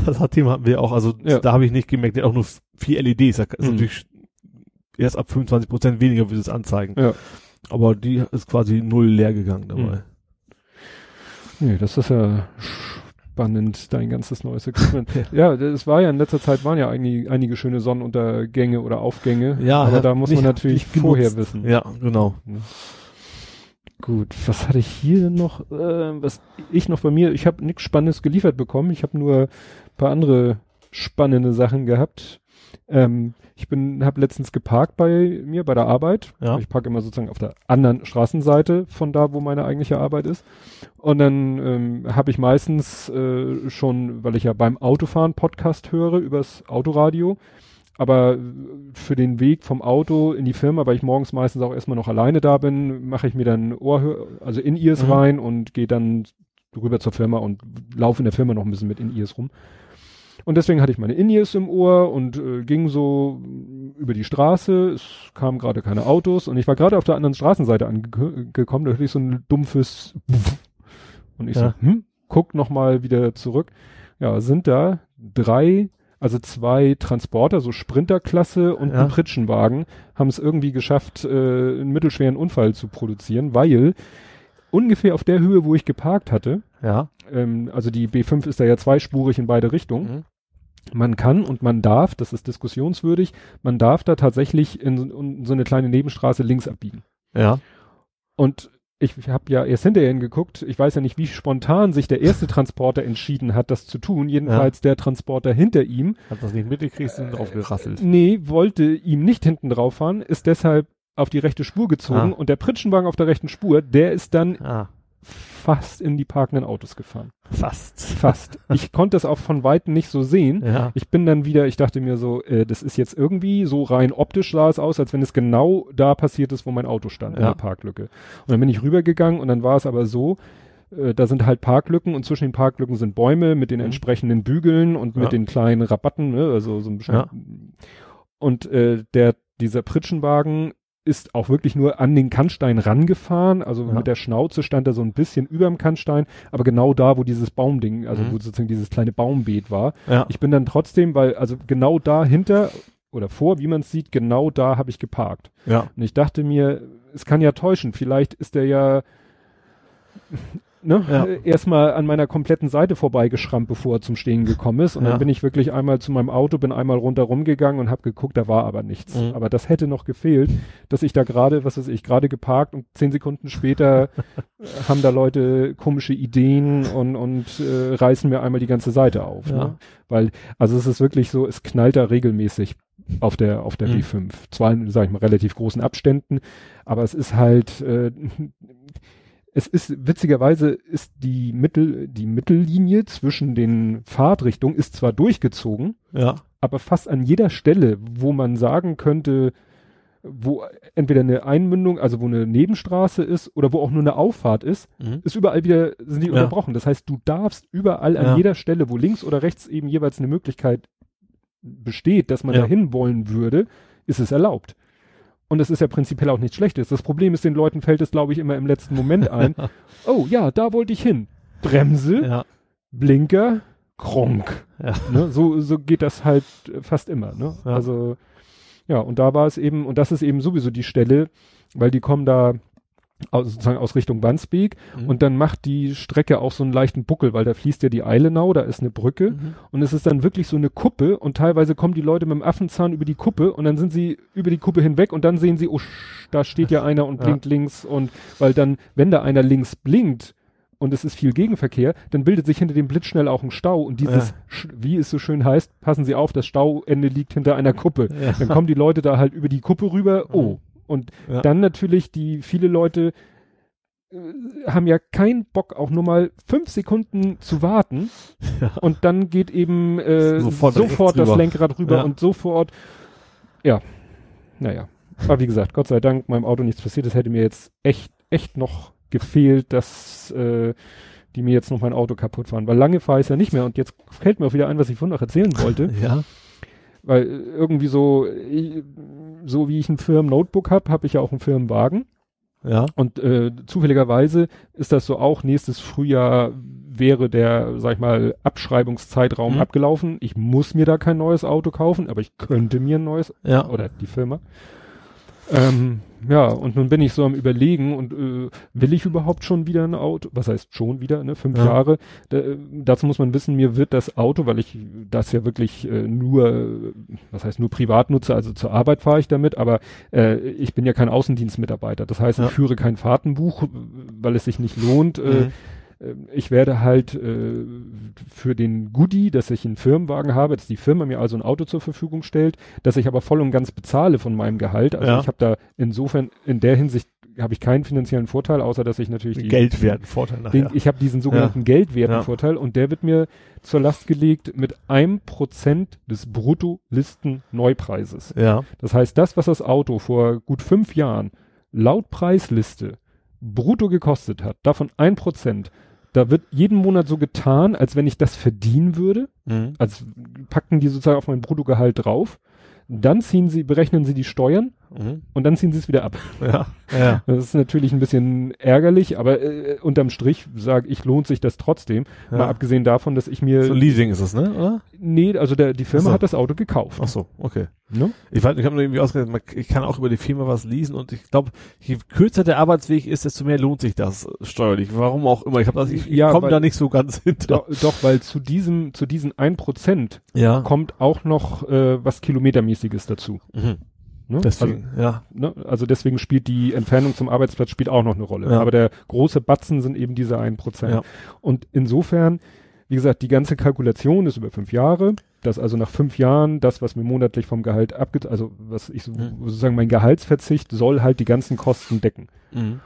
das hat Thema hatten wir auch, also Ja. da habe ich nicht gemerkt, der hat auch nur vier LEDs, das ist Mhm. natürlich erst ab 25 Prozent weniger würde es anzeigen. Ja. Aber die ist quasi null leer gegangen dabei. Mhm. Nee, das ist ja spannend, dein ganzes neues Equipment. ja, es war ja in letzter Zeit waren ja einige, einige schöne Sonnenuntergänge oder Aufgänge. Ja, aber ja, da muss man natürlich vorher wissen. Ja, genau. Gut, was hatte ich hier noch? Äh, was ich noch bei mir, ich habe nichts Spannendes geliefert bekommen. Ich habe nur ein paar andere spannende Sachen gehabt. Ähm, ich bin, habe letztens geparkt bei mir bei der Arbeit. Ja. Ich parke immer sozusagen auf der anderen Straßenseite von da, wo meine eigentliche Arbeit ist. Und dann ähm, habe ich meistens äh, schon, weil ich ja beim Autofahren Podcast höre übers Autoradio, aber für den Weg vom Auto in die Firma, weil ich morgens meistens auch erstmal noch alleine da bin, mache ich mir dann Ohrhör, also in ears Mhm. rein und gehe dann rüber zur Firma und laufe in der Firma noch ein bisschen mit in ears rum. Und deswegen hatte ich meine In-Ears im Ohr und äh, ging so über die Straße. Es kamen gerade keine Autos und ich war gerade auf der anderen Straßenseite angekommen. Da hörte ich so ein dumpfes und ich Ja. so, hm, guck noch mal wieder zurück. Ja, sind da drei, also zwei Transporter, so Sprinterklasse und Ja. ein Pritschenwagen, haben es irgendwie geschafft, äh, einen mittelschweren Unfall zu produzieren, weil ungefähr auf der Höhe, wo ich geparkt hatte, Ja. ähm, also die B5 ist da ja zweispurig in beide Richtungen. Mhm. Man kann und man darf, das ist diskussionswürdig, man darf da tatsächlich in, so- in so eine kleine Nebenstraße links abbiegen. Ja. Und ich habe ja erst hinterher hingeguckt, ich weiß ja nicht, wie spontan sich der erste Transporter entschieden hat, das zu tun. Jedenfalls der Transporter hinter ihm, Hat das nicht mitgekriegt, sind drauf gerasselt. nee, wollte ihm nicht hinten drauf fahren, ist deshalb auf die rechte Spur gezogen Ah. und der Pritschenwagen auf der rechten Spur, der ist dann Ah, fast in die parkenden Autos gefahren. fast. Fast. ich konnte es auch von Weitem nicht so sehen. Ja. Ich bin dann wieder, ich dachte mir so, äh, das ist jetzt irgendwie so rein optisch sah es aus, als wenn es genau da passiert ist, wo mein Auto stand, in Ja. der Parklücke. Und dann bin ich rübergegangen und dann war es aber so, äh, da sind halt Parklücken und zwischen den Parklücken sind Bäume mit den Mhm. entsprechenden Bügeln und mit Ja. den kleinen Rabatten, ne, also so ein bisschen. Und äh, der, dieser Pritschenwagen ist auch wirklich nur an den Kannstein rangefahren, also Ja. mit der Schnauze stand er so ein bisschen überm Kannstein, aber genau da, wo dieses Baumding, also Mhm. wo sozusagen dieses kleine Baumbeet war. Ja. Ich bin dann trotzdem, weil, also genau dahinter oder vor, wie man es sieht, genau da habe ich geparkt. Ja. Und ich dachte mir, es kann ja täuschen, vielleicht ist der ja ne, Ja. erstmal an meiner kompletten Seite vorbeigeschrammt, bevor er zum Stehen gekommen ist. Und Ja. dann bin ich wirklich einmal zu meinem Auto, bin einmal rundherum gegangen und habe geguckt, da war aber nichts. Mhm. Aber das hätte noch gefehlt, dass ich da gerade, was weiß ich, gerade geparkt und zehn Sekunden später äh, haben da Leute komische Ideen und, und äh, reißen mir einmal die ganze Seite auf. Ja. Ne? Weil, also es ist wirklich so, es knallt da regelmäßig auf der, auf der Mhm. B5. Zwar in, sag ich mal, relativ großen Abständen, aber es ist halt, äh, es ist, witzigerweise ist die Mittel, die Mittellinie zwischen den Fahrtrichtungen ist zwar durchgezogen, Ja. aber fast an jeder Stelle, wo man sagen könnte, wo entweder eine Einmündung, also wo eine Nebenstraße ist oder wo auch nur eine Auffahrt ist, Mhm. ist überall wieder, sind die Ja. unterbrochen. Das heißt, du darfst überall an Ja. jeder Stelle, wo links oder rechts eben jeweils eine Möglichkeit besteht, dass man Ja. dahin wollen würde, ist es erlaubt. Und es ist ja prinzipiell auch nichts Schlechtes. Das Problem ist, den Leuten fällt es, glaube ich, immer im letzten Moment ein. oh ja, da wollte ich hin. Bremse, Ja. Blinker, Kronk. Ja. Ne? So, so geht das halt fast immer. Ne? Ja. Also ja, und da war es eben, und das ist eben sowieso die Stelle, weil die kommen da aus, sozusagen aus Richtung Wandsbek Mhm. und dann macht die Strecke auch so einen leichten Buckel, weil da fließt ja die Eilenau, da ist eine Brücke Mhm. und es ist dann wirklich so eine Kuppe und teilweise kommen die Leute mit dem Affenzahn über die Kuppe und dann sind sie über die Kuppe hinweg und dann sehen sie, oh, da steht ja einer und Ja. blinkt links und weil dann, wenn da einer links blinkt und es ist viel Gegenverkehr, dann bildet sich hinter dem Blitzschnell auch ein Stau und dieses, Ja. Wie es so schön heißt, passen Sie auf, das Stauende liegt hinter einer Kuppe. Ja. Dann kommen die Leute da halt über die Kuppe rüber, oh. Und Ja. dann natürlich die viele Leute äh, haben ja keinen Bock, auch nur mal fünf Sekunden zu warten. Ja. Und dann geht eben äh, Sofort sofort, das rüber. Lenkrad rüber Ja. und sofort. Ja, naja. Aber wie gesagt, Gott sei Dank, meinem Auto nichts passiert. Es hätte mir jetzt echt, echt noch gefehlt, dass äh, die mir jetzt noch mein Auto kaputt fahren. Weil lange fahre ich ja nicht mehr. Und jetzt fällt mir auch wieder ein, was ich vorhin noch erzählen wollte. Ja. Weil irgendwie so, ich, so wie ich ein Firmen-Notebook habe, habe ich ja auch einen Firmenwagen. Ja. Und äh, zufälligerweise ist das so auch, nächstes Frühjahr wäre der, sag ich mal, Abschreibungszeitraum Mhm. abgelaufen. Ich muss mir da kein neues Auto kaufen, aber ich könnte mir ein neues, Ja. oder die Firma. Ähm, ja, und nun bin ich so am überlegen und äh, will ich überhaupt schon wieder ein Auto? Was heißt schon wieder, ne? Fünf Ja. Jahre. Da, äh, dazu muss man wissen, mir wird das Auto, weil ich das ja wirklich äh, nur, was heißt nur privat nutze, also zur Arbeit fahre ich damit, aber äh, ich bin ja kein Außendienstmitarbeiter. Das heißt, Ja. ich führe kein Fahrtenbuch, weil es sich nicht lohnt. Äh, Mhm. Äh, ich werde halt äh, für den Goodie, dass ich einen Firmenwagen habe, dass die Firma mir also ein Auto zur Verfügung stellt, dass ich aber voll und ganz bezahle von meinem Gehalt. Also Ja. ich habe da insofern in der Hinsicht habe ich keinen finanziellen Vorteil, außer dass ich natürlich die, Geldwerten Vorteil den, ich habe diesen sogenannten Geldwertenvorteil und der wird mir zur Last gelegt mit einem Prozent des Brutto-Listen-Neupreises. Ja. Das heißt, das, was das Auto vor gut fünf Jahren laut Preisliste brutto gekostet hat, davon ein Prozent, da wird jeden Monat so getan, als wenn ich das verdienen würde. Mhm. als packen die sozusagen auf mein Bruttogehalt drauf. Dann ziehen sie, berechnen sie die Steuern Mhm. und dann ziehen sie es wieder ab. Ja. Ja. Das ist natürlich ein bisschen ärgerlich, aber äh, unterm Strich sage ich, lohnt sich das trotzdem. Ja. Mal abgesehen davon, dass ich mir, So Leasing ist es, ne? Oder? nee, also der, die Firma so. hat das Auto gekauft. Ach so, okay. Ne? Ich weiß, ich habe nur irgendwie ausgerechnet, ich kann auch über die Firma was leasen und ich glaube, je kürzer der Arbeitsweg ist, desto mehr lohnt sich das steuerlich. Warum auch immer. Ich habe das, ich, ich Ja, komme da nicht so ganz hinter. Doch, doch, weil zu diesem, zu diesen ein Prozent Ja. kommt auch noch äh, was Kilometermäßiges dazu. Mhm. Ne? Deswegen, ja. Also, ne? also deswegen spielt die Entfernung zum Arbeitsplatz spielt auch noch eine Rolle. Ja. Aber der große Batzen sind eben diese ein Prozent. Ja. Und insofern, wie gesagt, die ganze Kalkulation ist über fünf Jahre. Dass also nach fünf Jahren das, was mir monatlich vom Gehalt abgeht, also was ich so, Mhm. sozusagen mein Gehaltsverzicht soll halt die ganzen Kosten decken. Mhm.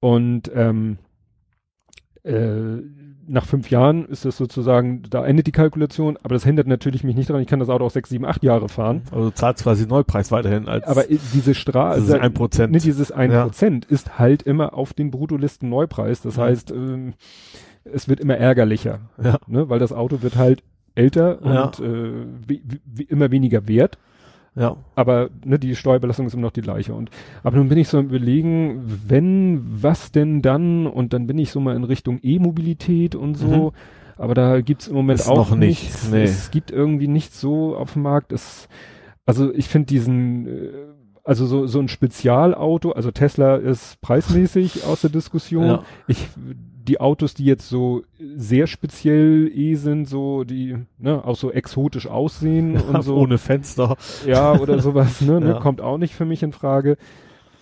Und ähm, äh, nach fünf Jahren ist das sozusagen, da endet die Kalkulation, aber das hindert natürlich mich nicht daran, ich kann das Auto auch sechs, sieben, acht Jahre fahren. Also du zahlst quasi Neupreis weiterhin als Aber i- diese Straße, das ist ein Prozent. Ne, dieses ein Ja. Prozent ist halt immer auf den Bruttolisten Neupreis. Das Mhm. heißt, ähm, es wird immer ärgerlicher, Ja. ne? weil das Auto wird halt älter Ja. und äh, wie, wie, immer weniger wert. Ja. Aber ne, die Steuerbelastung ist immer noch die gleiche. Und aber nun bin ich so am überlegen, wenn, was denn dann? Und dann bin ich so mal in Richtung E-Mobilität und so. Aber da gibt's im Moment Ist auch noch nicht, nichts. nee. Es gibt irgendwie nichts so auf dem Markt. Es, also ich finde diesen, äh, also so, so ein Spezialauto, also Tesla ist preismäßig aus der Diskussion. Ja. Ich, die Autos, die jetzt so sehr speziell eh sind, so die, ne, auch so exotisch aussehen und so. Ohne Fenster. Ja, oder sowas, ne, ne, Ja. kommt auch nicht für mich in Frage.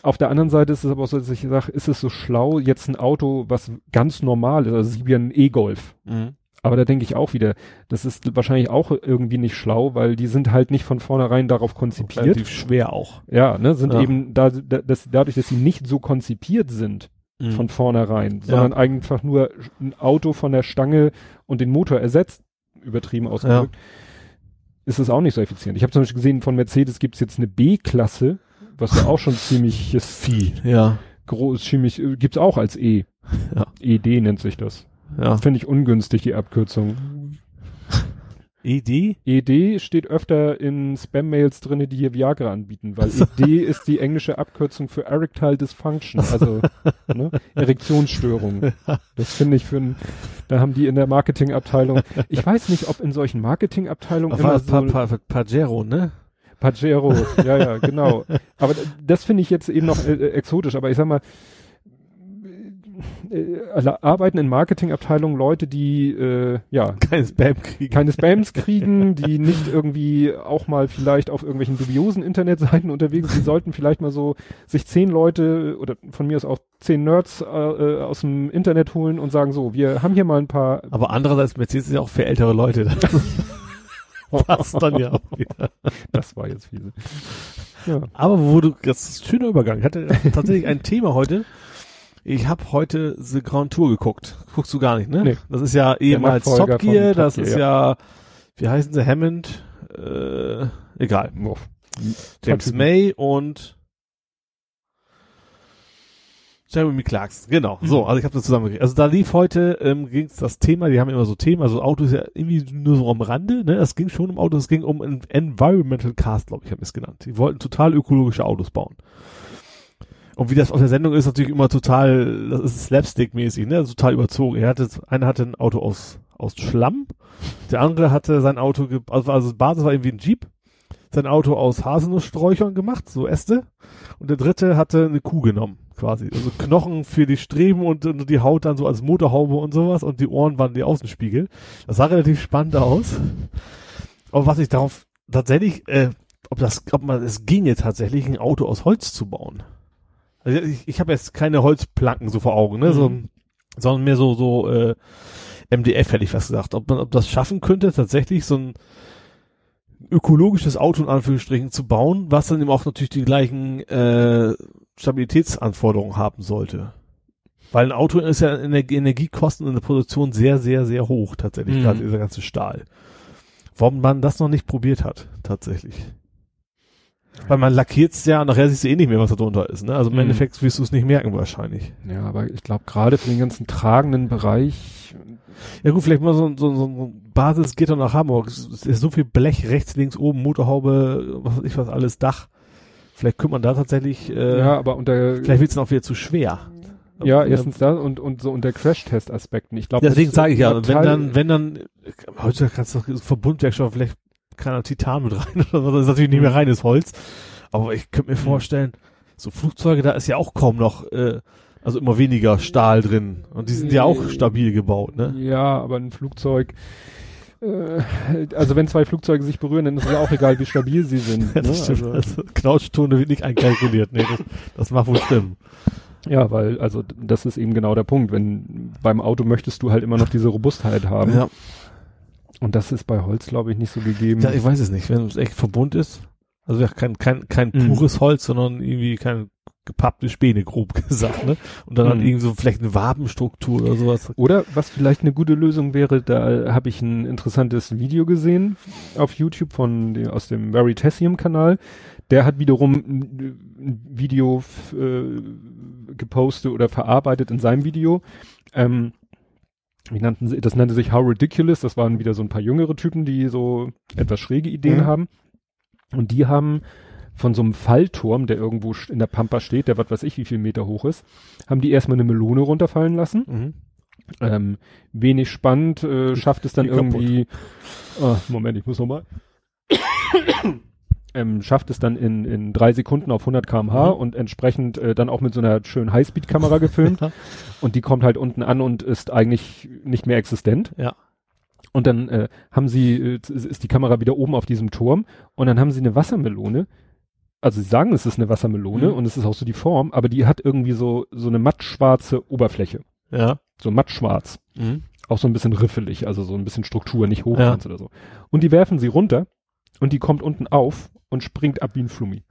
Auf der anderen Seite ist es aber auch so, dass ich sage, ist es so schlau, jetzt ein Auto, was ganz normal ist, also ja einen E-Golf. Mhm. Aber da denke ich auch wieder, das ist wahrscheinlich auch irgendwie nicht schlau, weil die sind halt nicht von vornherein darauf konzipiert. Relativ schwer auch. Ja, ne, sind Ja. eben da, da das, dadurch, dass sie nicht so konzipiert sind Mhm. von vornherein, sondern einfach nur ein Auto von der Stange und den Motor ersetzt, übertrieben ausgedrückt, ist es auch nicht so effizient. Ich habe zum Beispiel gesehen, von Mercedes gibt's jetzt eine B-Klasse, was ja auch schon ziemlich Vieh. Ja. groß, ziemlich, äh, gibt's auch als E. Ja. ED nennt sich das. Ja. Finde ich ungünstig, die Abkürzung. ED? ED steht öfter in Spam-Mails drinne, die hier Viagra anbieten, weil ED ist die englische Abkürzung für Erectile Dysfunction, also ne, Erektionsstörung. Das finde ich für ein, da haben die in der Marketingabteilung, ich weiß nicht, ob in solchen Marketingabteilungen immer so pa pa Pajero, ne? Pajero, ja, ja, genau. Aber das finde ich jetzt eben noch äh, äh, exotisch, aber ich sag mal, äh, arbeiten in Marketingabteilungen Leute, die äh, ja Kein Spam kriegen. keine Spams kriegen, die nicht irgendwie auch mal vielleicht auf irgendwelchen dubiosen Internetseiten unterwegs sind. Die sollten vielleicht mal so sich zehn Leute oder von mir aus auch zehn Nerds äh, äh, aus dem Internet holen und sagen so, wir haben hier mal ein paar. Aber andererseits, Mercedes ist ja auch für ältere Leute. Passt dann ja auch wieder. Das war jetzt fiese. Ja. Aber wo du, das ist ein schöner Übergang. Ich hatte tatsächlich ein Thema heute, Ich habe heute The Grand Tour geguckt. Guckst du gar nicht, ne? Nee. Das ist ja ehemals Top Gear, von Top das Gear, ist ja. wie heißen sie, Hammond, äh, egal. James Typen. May und Jeremy Clarkson, genau. So, also ich habe das zusammengekriegt. Also da lief heute, ähm, ging das Thema, die haben immer so Themen, also Auto ist ja irgendwie nur so am Rande, ne? Es ging schon um Autos, es ging um Environmental Cars, glaube ich, haben es genannt. Die wollten total ökologische Autos bauen. Und wie das auf der Sendung ist, natürlich immer total, das ist Slapstick-mäßig, ne? Total überzogen. Er hatte, einer hatte ein Auto aus, aus Schlamm, der andere hatte sein Auto, also, also Basis war irgendwie ein Jeep, sein Auto aus Haselnusssträuchern gemacht, so Äste. Und der dritte hatte eine Kuh genommen, quasi. Also Knochen für die Streben und, und die Haut dann so als Motorhaube und sowas und die Ohren waren die Außenspiegel. Das sah relativ spannend aus. Aber was ich darauf tatsächlich, äh, ob das, ob man es ginge tatsächlich, ein Auto aus Holz zu bauen. Also ich, ich habe jetzt keine Holzplanken so vor Augen, ne? So, Mhm. sondern mehr so, so, äh, MDF hätte ich fast gesagt. Ob man, ob das schaffen könnte, tatsächlich so ein ökologisches Auto in Anführungsstrichen zu bauen, was dann eben auch natürlich die gleichen äh, Stabilitätsanforderungen haben sollte. Weil ein Auto ist ja Energie Energiekosten in der Produktion sehr, sehr, sehr hoch, tatsächlich, Mhm. gerade dieser ganze Stahl. Warum man das noch nicht probiert hat, tatsächlich. Weil man lackiert's ja, nachher siehst du eh nicht mehr, was da drunter ist, ne? Also im Mhm. Endeffekt wirst du es nicht merken wahrscheinlich. Ja, aber ich glaube gerade für den ganzen tragenden Bereich, Ja gut, vielleicht mal so, so, so ein Basisgitter nach Hamburg. Es ist so viel Blech rechts, links, oben, Motorhaube, was weiß ich was alles, Dach. Vielleicht könnte man da tatsächlich, äh, ja, aber unter vielleicht wird's dann auch wieder zu schwer. ja, erstens das und und so unter Crash-Test-Aspekten. Ich glaube, Deswegen sage ich ja, wenn dann, wenn dann, heute kannst du Verbundwerkstoff, vielleicht da Titan mit rein oder so, das ist natürlich nicht mehr reines Holz. Aber ich könnte mir Mhm. vorstellen, so Flugzeuge, da ist ja auch kaum noch, äh, also immer weniger Stahl drin. Und die sind ja auch stabil gebaut, ne? Ja, aber ein Flugzeug, äh, also wenn zwei Flugzeuge sich berühren, dann ist es ja auch egal, wie stabil sie sind. Ja, ne? das stimmt. also, Also, Knautschtone wird nicht einkalkuliert. Nee, das, das mag wohl stimmen. ja, weil, also das ist eben genau der Punkt. Wenn beim Auto möchtest du halt immer noch diese Robustheit haben. Ja. Und das ist bei Holz, glaube ich, nicht so gegeben. ja, ich weiß es nicht. Wenn es echt Verbund ist, also ja, kein, kein, kein Mhm. pures Holz, sondern irgendwie keine gepappte Späne, grob gesagt, ne? Und dann, dann Mhm. irgendwie so vielleicht eine Wabenstruktur oder sowas. Oder was vielleicht eine gute Lösung wäre, da habe ich ein interessantes Video gesehen auf YouTube von aus dem Veritasium-Kanal. Der hat wiederum ein, Video äh, gepostet oder verarbeitet in seinem Video. Ähm, wie nannten sie, das nannte sich How Ridiculous. Das waren wieder so ein paar jüngere Typen, die so etwas schräge Ideen Mhm. haben. Und die haben von so einem Fallturm, der irgendwo in der Pampa steht, der was weiß ich wie viel Meter hoch ist, haben die erstmal eine Melone runterfallen lassen. Mhm. Ähm, wenig spannend, äh, schafft es dann irgendwie, ah, Moment, ich muss nochmal, ähm, schafft es dann in, in drei Sekunden auf 100 kmh Mhm. und entsprechend äh, dann auch mit so einer schönen Highspeed-Kamera gefilmt Ja. und die kommt halt unten an und ist eigentlich nicht mehr existent. Ja. Und dann äh, haben sie, äh, ist die Kamera wieder oben auf diesem Turm und dann haben sie eine Wassermelone. Also sie sagen, es ist eine Wassermelone Mhm. und es ist auch so die Form, aber die hat irgendwie so, so eine mattschwarze Oberfläche. Ja. So mattschwarz Mhm. auch so ein bisschen riffelig, also so ein bisschen Struktur, nicht Ja. hochkant oder so. Und die werfen sie runter und die kommt unten auf und springt ab wie ein Flummi.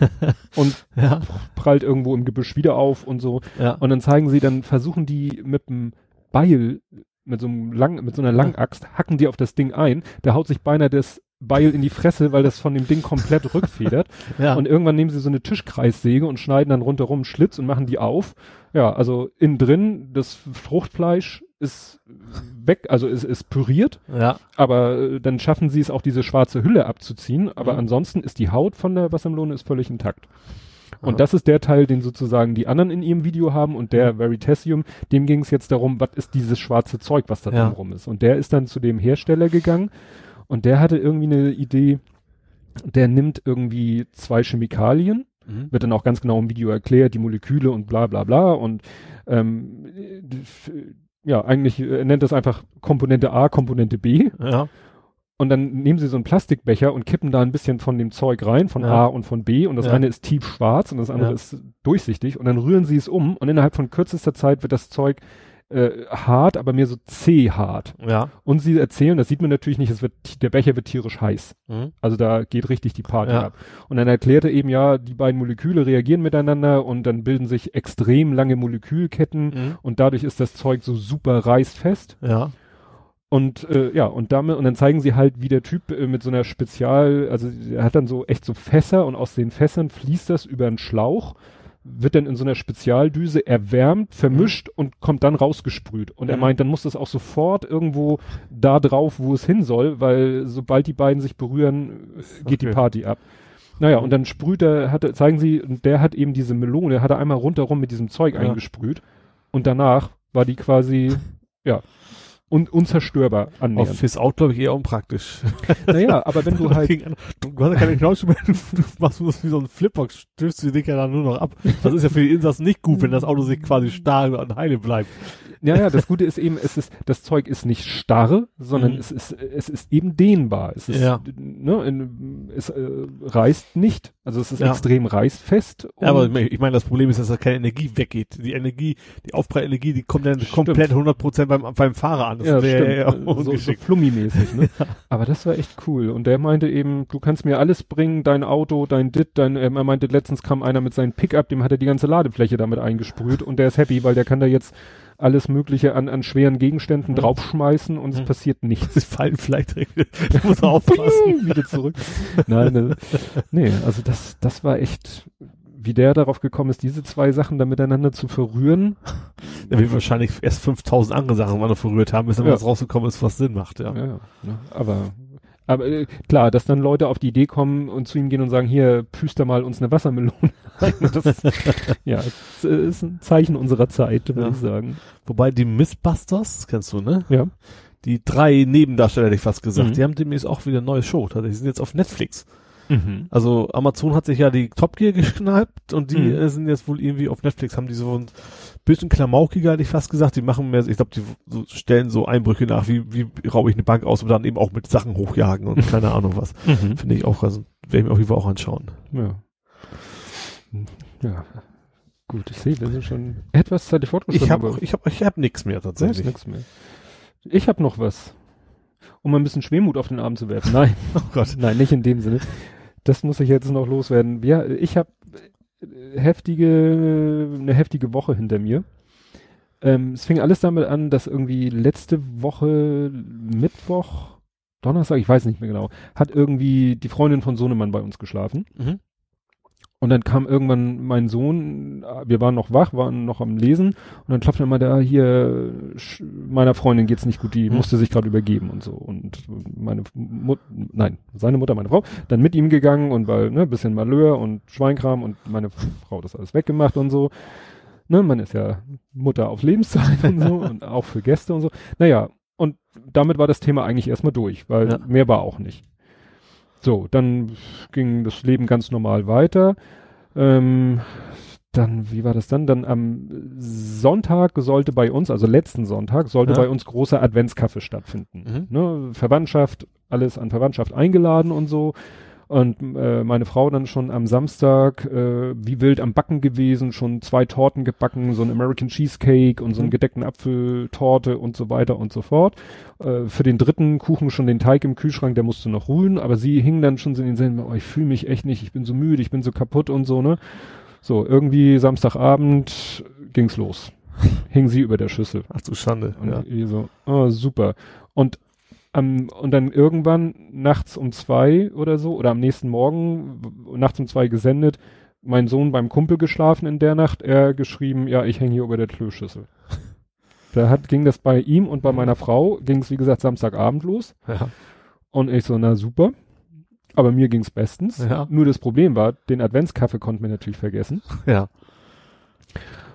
und Ja. prallt irgendwo im Gebüsch wieder auf und so. Ja. Und dann zeigen sie, dann versuchen die mit dem Beil, mit so einem lang, mit so einer Langaxt, hacken die auf das Ding ein. Der haut sich beinahe das Beil in die Fresse, weil das von dem Ding komplett rückfedert. ja. Und irgendwann nehmen sie so eine Tischkreissäge und schneiden dann rundherum einen Schlitz und machen die auf. Ja, also innen drin, das Fruchtfleisch ist weg, also ist, ist püriert, ja. aber äh, dann schaffen sie es auch, diese schwarze Hülle abzuziehen. Aber Mhm. ansonsten ist die Haut von der Wassermelone ist völlig intakt. Und Aha. das ist der Teil, den sozusagen die anderen in ihrem Video haben und der Veritasium, dem ging es jetzt darum, was ist dieses schwarze Zeug, was da Ja. drumrum ist. Und der ist dann zu dem Hersteller gegangen und der hatte irgendwie eine Idee, der nimmt irgendwie zwei Chemikalien, Mhm. wird dann auch ganz genau im Video erklärt, die Moleküle und bla bla bla und ähm, äh, ja, eigentlich äh, er nennt das einfach Komponente A, Komponente B Ja. und dann nehmen sie so einen Plastikbecher und kippen da ein bisschen von dem Zeug rein, von Ja. A und von B und das Ja. eine ist tiefschwarz und das andere Ja. ist durchsichtig und dann rühren sie es um und innerhalb von kürzester Zeit wird das Zeug äh, hart, aber mehr so zäh-hart. Ja. Und sie erzählen, das sieht man natürlich nicht, es wird, der Becher wird tierisch heiß. Mhm. Also da geht richtig die Party Ja. ab. Und dann erklärt er eben, ja, die beiden Moleküle reagieren miteinander und dann bilden sich extrem lange Molekülketten Mhm. und dadurch ist das Zeug so super reißfest. Ja. Und äh, ja, und damit, und dann zeigen sie halt, wie der Typ äh, mit so einer Spezial, also er hat dann so echt so Fässer und aus den Fässern fließt das über einen Schlauch, wird dann in so einer Spezialdüse erwärmt, vermischt und kommt dann rausgesprüht. Und er Mhm. meint, dann muss das auch sofort irgendwo da drauf, wo es hin soll, weil sobald die beiden sich berühren, äh, geht die Okay. Party ab. Naja, und dann sprüht er, hat, er- zeigen sie, und der hat eben diese Melone, hat er einmal rundherum mit diesem Zeug Ja. eingesprüht. Und danach war die quasi, ja, un unzerstörbar Auf annähernd. Fizz Out, glaube ich, eher unpraktisch. Naja, aber wenn du halt, du, du hast ja keine Knautsch mehr, du, du machst nur wie so ein Flipbox, stößt die Dinger dann nur noch ab. Das ist ja für die Insassen nicht gut, wenn das Auto sich quasi starr und heile bleibt. ja, ja, das Gute ist eben, es ist, das Zeug ist nicht starr, sondern Mhm. es ist, es ist eben dehnbar. Es ist, Ja. ne, in, es äh, reißt nicht, also es ist Ja. extrem reißfest. Ja, aber und- ich meine, das Problem ist, dass da keine Energie weggeht. Die Energie, die Aufprallenergie, die kommt dann Stimmt. komplett 100% beim, beim Fahrer an. Das ja, wäre stimmt. ja so, so ungeschickt. Flummi-mäßig, ne? Aber das war echt cool. Und der meinte eben, du kannst mir alles bringen, dein Auto, dein Dit, dein, ähm, er meinte, letztens kam einer mit seinem Pickup, dem hat er die ganze Ladefläche damit eingesprüht und der ist happy, weil der kann da jetzt alles mögliche an, an schweren Gegenständen Mhm. draufschmeißen und es Mhm. passiert nichts. Sie fallen vielleicht direkt. Da muss er aufpassen. wieder zurück. Nein, ne, nee, also das, das war echt, wie der darauf gekommen ist, diese zwei Sachen da miteinander zu verrühren. Er wird wahrscheinlich erst 5000 andere Sachen mal noch verrührt haben, bis dann Ja. was rausgekommen ist, was Sinn macht, ja. Ja, ja ne, aber, aber äh, klar, dass dann Leute auf die Idee kommen und zu ihm gehen und sagen, hier, püster mal uns eine Wassermelone. Das, ja, das ist ein Zeichen unserer Zeit, würde Ja. ich sagen. Wobei die Mythbusters, kennst du, ne? Ja. Die drei Nebendarsteller, hätte ich fast gesagt, Mhm. die haben demnächst auch wieder eine neue Show. Tatsächlich, Die sind jetzt auf Netflix. Mhm. Also Amazon hat sich ja die Top Gear geschnappt und die Mhm. sind jetzt wohl irgendwie auf Netflix, haben die so ein bisschen klamaukiger, hätte ich fast gesagt. Die machen mehr, ich glaube, die so, stellen so Einbrüche nach, wie, wie raube ich eine Bank aus und dann eben auch mit Sachen hochjagen und keine Ahnung was. Mhm. Finde ich auch, also werde ich mir auf jeden Fall auch anschauen. Ja. Ja. Gut, ich sehe, wir sind schon etwas Zeit fortgeschritten. Ich habe ich hab, ich hab nix mehr tatsächlich. nichts mehr. Ich habe noch was. Um ein bisschen Schwermut auf den Arm zu werfen. Nein, Oh Gott. nein, nicht in dem Sinne. Das muss ich jetzt noch loswerden. Ja, ich habe heftige, eine heftige Woche hinter mir. Ähm, es fing alles damit an, dass irgendwie letzte Woche Mittwoch, Donnerstag, ich weiß nicht mehr genau, hat irgendwie die Freundin von Sohnemann bei uns geschlafen. Mhm. Und dann kam irgendwann mein Sohn, äh, wir waren noch wach, waren noch am Lesen und dann klopfte mal da hier, meiner Freundin geht's nicht gut, die Hm. musste sich gerade übergeben und so. Und meine Mut, nein, seine Mutter, meine Frau, dann mit ihm gegangen und weil, ne, bisschen Malheur und Schweinkram und meine Frau das alles weggemacht und so. Ne, man ist ja Mutter auf Lebenszeit und so und auch für Gäste und so. Naja, und damit war das Thema eigentlich erstmal durch, weil Ja. mehr war auch nicht. So, dann ging das Leben ganz normal weiter. Ähm, dann, wie war das dann? Dann am Sonntag sollte bei uns, also letzten Sonntag, sollte Ja. bei uns großer Adventskaffee stattfinden. Mhm. Ne? Verwandtschaft, alles an Verwandtschaft eingeladen und so. Und äh, meine Frau dann schon am Samstag äh, wie wild am Backen gewesen, schon zwei Torten gebacken, so ein American Cheesecake und so einen Mhm. gedeckten Apfeltorte und so weiter und so fort. Äh, für den dritten Kuchen schon den Teig im Kühlschrank, der musste noch ruhen, aber sie hing dann schon so in den Sinn, oh, ich fühle mich echt nicht, ich bin so müde, ich bin so kaputt und so, ne? So, irgendwie Samstagabend ging's los. hing sie über der Schüssel. Ach du Schande. Und Ja. so, oh, super. Und am, und dann irgendwann nachts um zwei oder so, oder am nächsten Morgen, nachts um zwei gesendet, mein Sohn beim Kumpel geschlafen in der Nacht, er geschrieben, ja, ich hänge hier über der Klöschüssel. Da hat, ging das bei ihm und bei meiner Frau, ging es wie gesagt Samstagabend los. Ja. Und ich so, na super. Aber mir ging's bestens. Ja. Nur das Problem war, den Adventskaffee konnten wir natürlich vergessen. ja.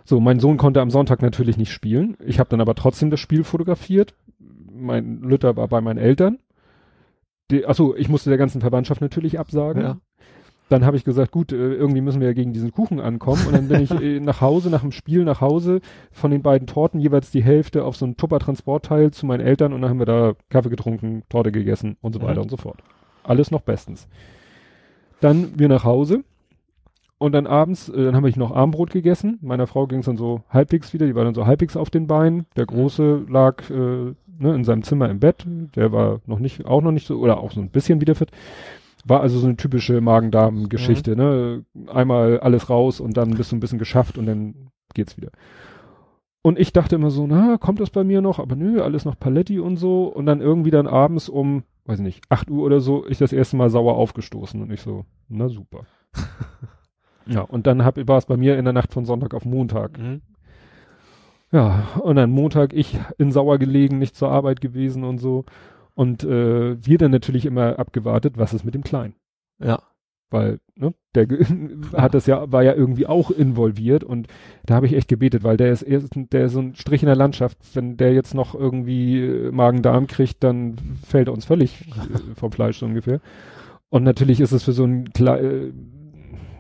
So, mein Sohn konnte am Sonntag natürlich nicht spielen. Ich habe dann aber trotzdem das Spiel fotografiert. Mein Lütter war bei meinen Eltern. Die, achso, ich musste der ganzen Verwandtschaft natürlich absagen. Ja. Dann habe ich gesagt, gut, äh, irgendwie müssen wir ja gegen diesen Kuchen ankommen. Und dann bin ich äh, nach Hause, nach dem Spiel nach Hause, von den beiden Torten jeweils die Hälfte auf so ein Tupper-Transportteil zu meinen Eltern und dann haben wir da Kaffee getrunken, Torte gegessen und so Mhm. weiter und so fort. Alles noch bestens. Dann wir nach Hause Und dann abends, äh, dann habe ich noch Armbrot gegessen. Meiner Frau ging es dann so halbwegs wieder, die war dann so halbwegs auf den Beinen. Der Große lag äh, ne, in seinem Zimmer im Bett. Der war noch nicht, auch noch nicht so, oder auch so ein bisschen wieder fit. War also so eine typische Magen-Darm-Geschichte, mhm. ne? Einmal alles raus und dann bist du ein bisschen geschafft und dann geht's wieder. Und ich dachte immer so, na, kommt das bei mir noch? Aber nö, alles noch Paletti und so. Und dann irgendwie dann abends um, weiß nicht, 8 Uhr oder so, ich das erste Mal sauer aufgestoßen und ich so, na super. Ja, und dann hab, war es bei mir in der Nacht von Sonntag auf Montag. Mhm. Ja, und dann Montag ich in Sauer gelegen, nicht zur Arbeit gewesen und so. Und äh, wir dann natürlich immer abgewartet, was ist mit dem Kleinen. Ja. Weil, ne, der hat das ja, war ja irgendwie auch involviert und da habe ich echt gebetet, weil der ist, der ist so ein Strich in der Landschaft. Wenn der jetzt noch irgendwie äh, Magen-Darm kriegt, dann fällt er uns völlig äh, vom Fleisch so ungefähr. Und natürlich ist es für so ein Kle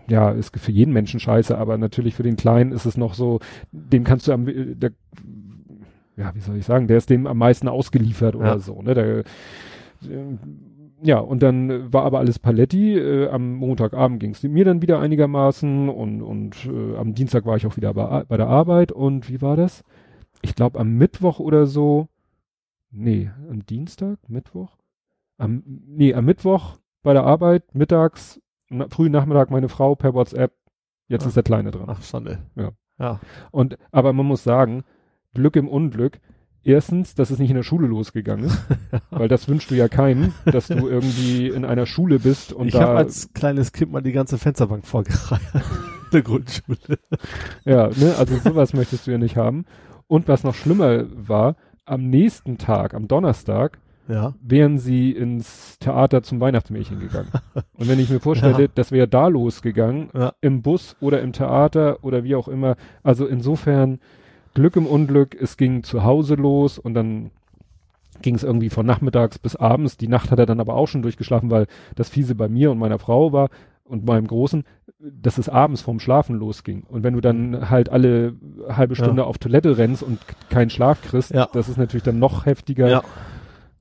ja, ist für jeden Menschen scheiße, aber natürlich für den Kleinen ist es noch so, dem kannst du am, der, ja, wie soll ich sagen, der ist dem am meisten ausgeliefert oder ja. so, ne, der, äh, ja, und dann war aber alles Paletti. Äh, am Montagabend ging es mir dann wieder einigermaßen und, und äh, am Dienstag war ich auch wieder bei, bei der Arbeit und wie war das? Ich glaube am Mittwoch oder so. Nee, am Dienstag, Mittwoch? Am, nee, am Mittwoch bei der Arbeit, mittags na, frühen Nachmittag meine Frau per WhatsApp, jetzt Ach. ist der Kleine dran. Ach, Schande. Ja. ja. Und, aber man muss sagen, Glück im Unglück. Erstens, dass es nicht in der Schule losgegangen ist, weil das wünschst du ja keinen, dass du irgendwie in einer Schule bist und ich da. Ich habe als kleines Kind mal die ganze Fensterbank vorgereiht. der Grundschule. Ja, ne, also sowas möchtest du ja nicht haben. Und was noch schlimmer war, am nächsten Tag, am Donnerstag, ja. wären sie ins Theater zum Weihnachtsmärchen gegangen. Und wenn ich mir vorstelle, ja. das wäre da losgegangen, ja. im Bus oder im Theater oder wie auch immer, also insofern Glück im Unglück, es ging zu Hause los und dann ging es irgendwie von nachmittags bis abends. Die Nacht hat er dann aber auch schon durchgeschlafen, weil das Fiese bei mir und meiner Frau war und meinem Großen, dass es abends vorm Schlafen losging. Und wenn du dann halt alle halbe Stunde ja. auf Toilette rennst und keinen Schlaf kriegst, das ist natürlich dann noch heftiger.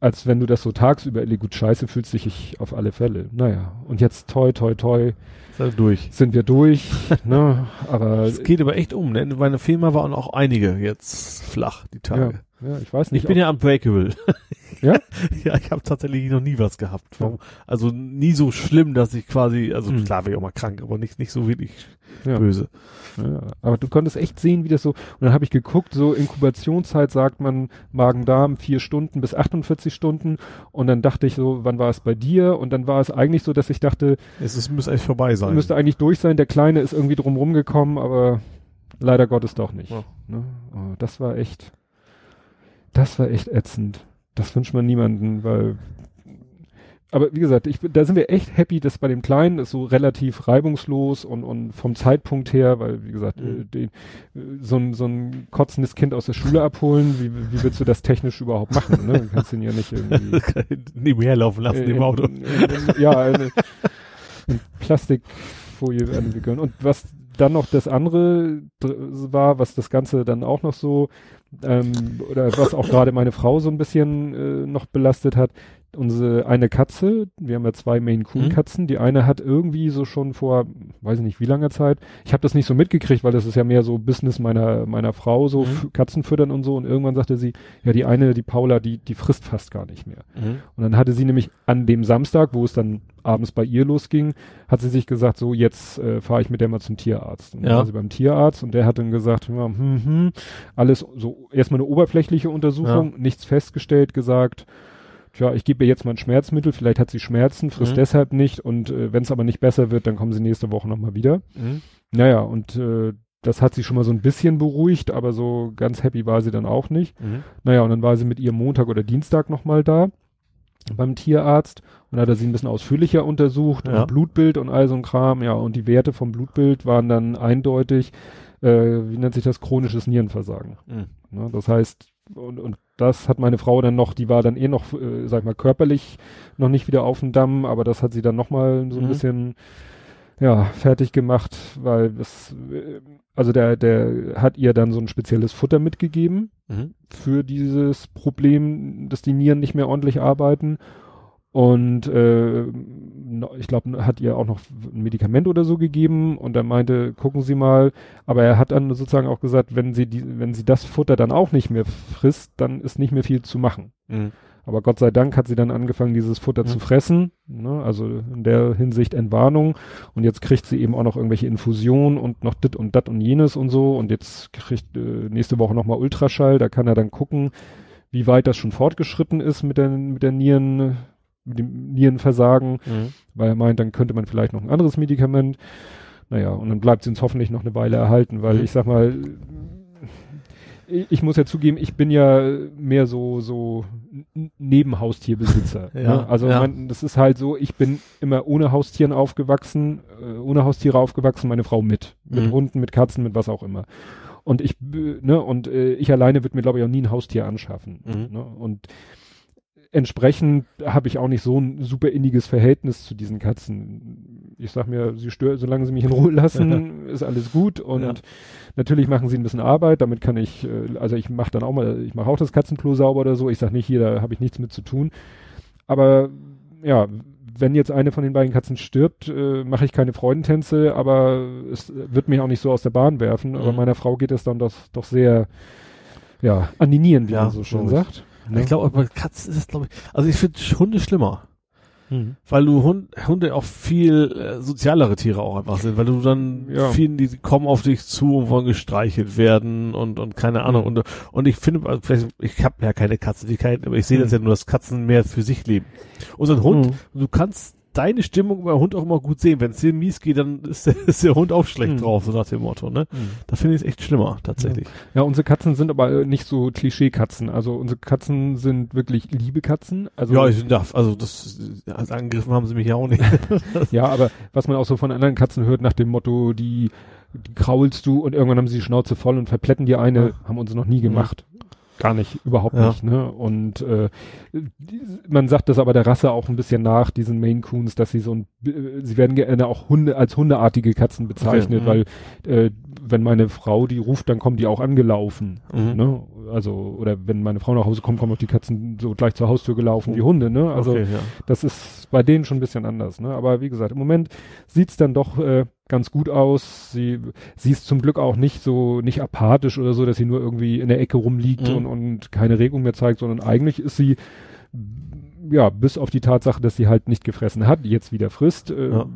Als wenn du das so tagsüber, gut, scheiße fühlt sich ich auf alle Fälle. Naja, und jetzt toi, toi, toi. Sind durch. Sind wir durch, ne, aber. Es geht aber echt um, ne? Meine Firma waren auch einige jetzt flach, die Tage. Ja, ja ich weiß nicht. Ich bin ja unbreakable. Ja? ja, ich habe tatsächlich noch nie was gehabt. Ja. Also nie so schlimm, dass ich quasi, also hm. klar wäre ich auch mal krank, aber nicht, nicht so wirklich ja. böse. Ja, aber du konntest echt sehen, wie das so, und dann habe ich geguckt, so Inkubationszeit sagt man Magen-Darm vier Stunden bis 48 Stunden und dann dachte ich so, wann war es bei dir? Und dann war es eigentlich so, dass ich dachte, es ist, müsste eigentlich vorbei sein. Müsste eigentlich durch sein, der Kleine ist irgendwie drumrum gekommen, aber leider Gottes doch nicht. Ne? Oh, das war echt, das war echt ätzend. Das wünscht man niemanden, weil aber wie gesagt, ich, da sind wir echt happy, dass bei dem Kleinen ist so relativ reibungslos und, und vom Zeitpunkt her, weil wie gesagt, mhm. äh, den, äh, so, ein, so ein kotzendes Kind aus der Schule abholen, wie, wie willst du das technisch überhaupt machen? Ne? Du kannst ihn ja nicht irgendwie nebenher laufen lassen äh, im Auto. In, in, ja, eine, in Plastikfolie entwickeln. Und was dann noch das andere war, was das Ganze dann auch noch so, ähm, oder was auch gerade meine Frau so ein bisschen äh, noch belastet hat, unsere eine Katze, wir haben ja zwei Main Coon Katzen, mhm. die eine hat irgendwie so schon vor, weiß ich nicht wie langer Zeit, ich habe das nicht so mitgekriegt, weil das ist ja mehr so Business meiner meiner Frau, so mhm. Katzen füttern und so und irgendwann sagte sie, ja die eine, die Paula, die die frisst fast gar nicht mehr. Mhm. Und dann hatte sie nämlich an dem Samstag, wo es dann abends bei ihr losging, hat sie sich gesagt, so jetzt äh, fahre ich mit der mal zum Tierarzt. Und ja. dann war sie beim Tierarzt und der hat dann gesagt, ja, hm, hm, alles so erstmal eine oberflächliche Untersuchung, ja. nichts festgestellt, gesagt, tja, ich gebe ihr jetzt mal ein Schmerzmittel, vielleicht hat sie Schmerzen, frisst mhm. deshalb nicht und äh, wenn es aber nicht besser wird, dann kommen sie nächste Woche nochmal wieder. Mhm. Naja, und äh, das hat sie schon mal so ein bisschen beruhigt, aber so ganz happy war sie dann auch nicht. Mhm. Naja, und dann war sie mit ihr Montag oder Dienstag nochmal da beim Tierarzt und hat er sie ein bisschen ausführlicher untersucht ja. und Blutbild und all so ein Kram, ja, und die Werte vom Blutbild waren dann eindeutig, äh, wie nennt sich das, chronisches Nierenversagen. Mhm. Ne, das heißt, und, und das hat meine Frau dann noch, die war dann eh noch, äh, sag ich mal, körperlich noch nicht wieder auf dem Damm, aber das hat sie dann nochmal so ein mhm. bisschen, ja, fertig gemacht, weil das, äh, also der, der hat ihr dann so ein spezielles Futter mitgegeben mhm. für dieses Problem, dass die Nieren nicht mehr ordentlich arbeiten. Und äh, ich glaube, hat ihr auch noch ein Medikament oder so gegeben und er meinte, gucken Sie mal, aber er hat dann sozusagen auch gesagt, wenn sie die, wenn sie das Futter dann auch nicht mehr frisst, dann ist nicht mehr viel zu machen. Mhm. Aber Gott sei Dank hat sie dann angefangen, dieses Futter Mhm. zu fressen. Ne? Also in der Hinsicht Entwarnung. Und jetzt kriegt sie eben auch noch irgendwelche Infusionen und noch dit und dat und jenes und so. Und jetzt kriegt äh, nächste Woche nochmal Ultraschall. Da kann er dann gucken, wie weit das schon fortgeschritten ist mit der, mit der Nieren, mit dem Nierenversagen. Mhm. Weil er meint, dann könnte man vielleicht noch ein anderes Medikament. Naja, und dann bleibt sie uns hoffentlich noch eine Weile erhalten, weil Mhm. ich sag mal, ich, muss ja zugeben, ich bin ja mehr so, so Nebenhaustierbesitzer. Ja, ne? Also ja. man, das ist halt so, ich bin immer ohne Haustieren aufgewachsen, äh, ohne Haustiere aufgewachsen, meine Frau mit. Mit Mhm. Hunden, mit Katzen, mit was auch immer. Und ich, äh, ne, und äh, ich alleine würde mir, glaube ich, auch nie ein Haustier anschaffen. Mhm. Ne? Und entsprechend habe ich auch nicht so ein super inniges Verhältnis zu diesen Katzen. Ich sag mir, sie stört, solange sie mich in Ruhe lassen, ist alles gut. Und Ja. natürlich machen sie ein bisschen Arbeit, damit kann ich, äh, also ich mache dann auch mal, ich mache auch das Katzenklo sauber oder so. Ich sag nicht, hier, da habe ich nichts mit zu tun. Aber ja, wenn jetzt eine von den beiden Katzen stirbt, äh, mache ich keine Freudentänze, aber es wird mich auch nicht so aus der Bahn werfen. Aber Mhm. meiner Frau geht es dann doch, doch sehr, ja, an die Nieren, wie Ja, man so schön glaub sagt. Ich glaube, bei Katzen ist es, glaube ich, also ich finde Hunde schlimmer. Mhm. Weil du Hund, Hunde auch viel äh, sozialere Tiere auch einfach sind, weil du dann Ja. vielen, die kommen auf dich zu und wollen gestreichelt werden und und keine Ahnung Mhm. und und ich finde, also vielleicht, ich habe ja keine Katze, die kein, aber ich sehe das Mhm. ja nur, dass Katzen mehr für sich leben. Unseren Hund, Mhm. du kannst deine Stimmung beim Hund auch immer gut sehen. Wenn es dir mies geht, dann ist der, ist der Hund auch schlecht Mhm. drauf, so nach dem Motto, ne? Mhm. Da finde ich es echt schlimmer, tatsächlich. Ja, unsere Katzen sind aber äh, nicht so Klischee-Katzen. Also unsere Katzen sind wirklich liebe Katzen. Also Ja, ich darf, also das, als angegriffen haben sie mich ja auch nicht. Ja, aber was man auch so von anderen Katzen hört nach dem Motto, die, die kraulst du und irgendwann haben sie die Schnauze voll und verpletten die eine, Ja. haben unsere noch nie gemacht. Gar nicht, überhaupt Ja. nicht, ne? Und äh, man sagt das aber der Rasse auch ein bisschen nach, diesen Maine Coons, dass sie so ein, äh, sie werden gerne auch Hunde als hundeartige Katzen bezeichnet, Okay, mhm. weil äh, wenn meine Frau die ruft, dann kommen die auch angelaufen. Mhm. Ne? Also, oder wenn meine Frau nach Hause kommt, kommen auch die Katzen so gleich zur Haustür gelaufen wie Hunde, ne? Also okay, ja. das ist bei denen schon ein bisschen anders, ne? Aber wie gesagt, im Moment sieht's dann doch äh, ganz gut aus. Sie, sie ist zum Glück auch nicht so, nicht apathisch oder so, dass sie nur irgendwie in der Ecke rumliegt Mhm. und, und keine Regung mehr zeigt, sondern eigentlich ist sie, ja, bis auf die Tatsache, dass sie halt nicht gefressen hat, jetzt wieder frisst, äh, Ja.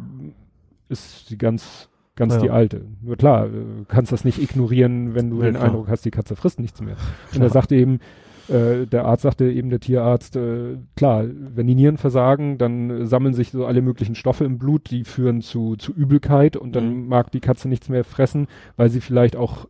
ist sie ganz, ganz Ja. die alte. Nur klar, du kannst das nicht ignorieren, wenn du Ja, den klar. Eindruck hast, die Katze frisst nichts mehr. Und er sagte eben, äh, der Arzt sagte eben, der Tierarzt, äh, klar, wenn die Nieren versagen, dann sammeln sich so alle möglichen Stoffe im Blut, die führen zu, zu Übelkeit und dann Mhm. mag die Katze nichts mehr fressen, weil sie vielleicht auch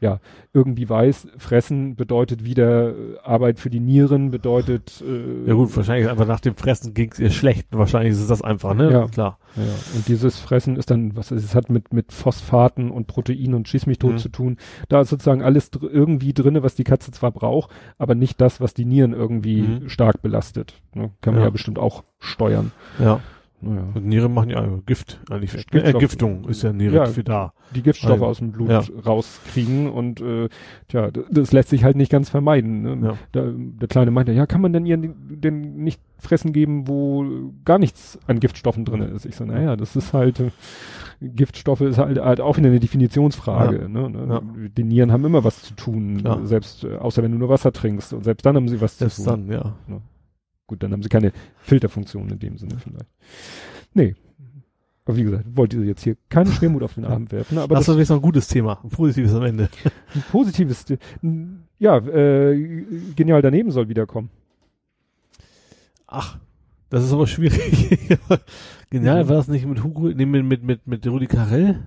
ja, irgendwie weiß, fressen bedeutet wieder äh, Arbeit für die Nieren, bedeutet äh, Ja gut, wahrscheinlich einfach nach dem Fressen ging es ihr schlecht. Wahrscheinlich ist es das einfach, ne? Ja. Klar. Ja, und dieses Fressen ist dann, was es hat mit, mit Phosphaten und Protein und Schieß mich tot Mhm. zu tun. Da ist sozusagen alles dr irgendwie drinne, was die Katze zwar braucht, aber nicht das, was die Nieren irgendwie Mhm. stark belastet. Ne? Kann man Ja. ja. bestimmt auch steuern. Ja. Naja. Und Nieren machen ja Gift eigentlich. weg. Giftstoff- Entgiftung ist ja Niere Ja. für da. Die Giftstoffe ja. aus dem Blut Ja. rauskriegen und äh, tja, das lässt sich halt nicht ganz vermeiden. Ne? Ja. Da, der Kleine meinte, ja, kann man denn ihr denn nicht fressen geben, wo gar nichts an Giftstoffen drin ist? Ich so, naja, das ist halt, äh, Giftstoffe ist halt, halt auch wieder eine Definitionsfrage. Ne? ne? Ja. Die Nieren haben immer was zu tun, selbst, äh, außer wenn du nur Wasser trinkst und selbst dann haben sie was Selbst zu tun. dann, ja. Gut, dann haben sie keine Filterfunktion in dem Sinne vielleicht. Nee. Aber wie gesagt, wollte jetzt hier keine Schwermut auf den Abend werfen, aber das das ist noch ein gutes Thema. Ein positives am Ende. ein positives, äh, ja, äh, genial daneben soll wiederkommen. Ach, das ist aber schwierig. Genial, war das nicht mit Hugo, nee, mit, mit, mit, mit Rudi Carell?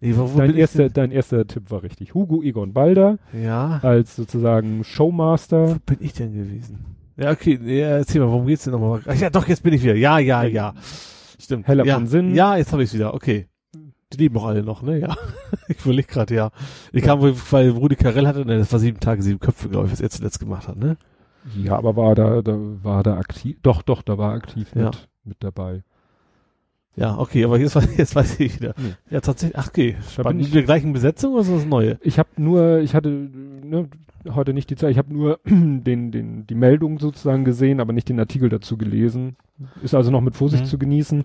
Nee, Dein erster, dein erster Tipp war richtig. Hugo Egon Balder? Ja, als sozusagen Showmaster. wo bin ich denn gewesen? Ja, okay, nee, erzähl mal, worum geht's denn nochmal? Ach ja, doch, jetzt bin ich wieder. Ja, ja, ja. Stimmt. Heller ja, von Sinn. Ja, jetzt habe ich's wieder, okay. Die leben doch alle noch, ne? Ja. ich überleg gerade, ja. Ich kam, weil Rudi Carell hatte, ne, das war sieben Tage, sieben Köpfe, glaube ich, was er zuletzt gemacht hat, ne? Ja, aber war da, da war da aktiv. Doch, doch, da war aktiv Ja. mit, mit dabei. Ja, okay, aber jetzt, weiß- jetzt weiß ich wieder. Nee. Ja, tatsächlich, ach okay. Da bin Spannend. ich- Mit der gleichen Besetzung oder ist das Neue? Ich habe nur, ich hatte, ne, heute nicht die Zeit. Ich habe nur den, den, die Meldung sozusagen gesehen, aber nicht den Artikel dazu gelesen. Ist also noch mit Vorsicht Mhm. zu genießen.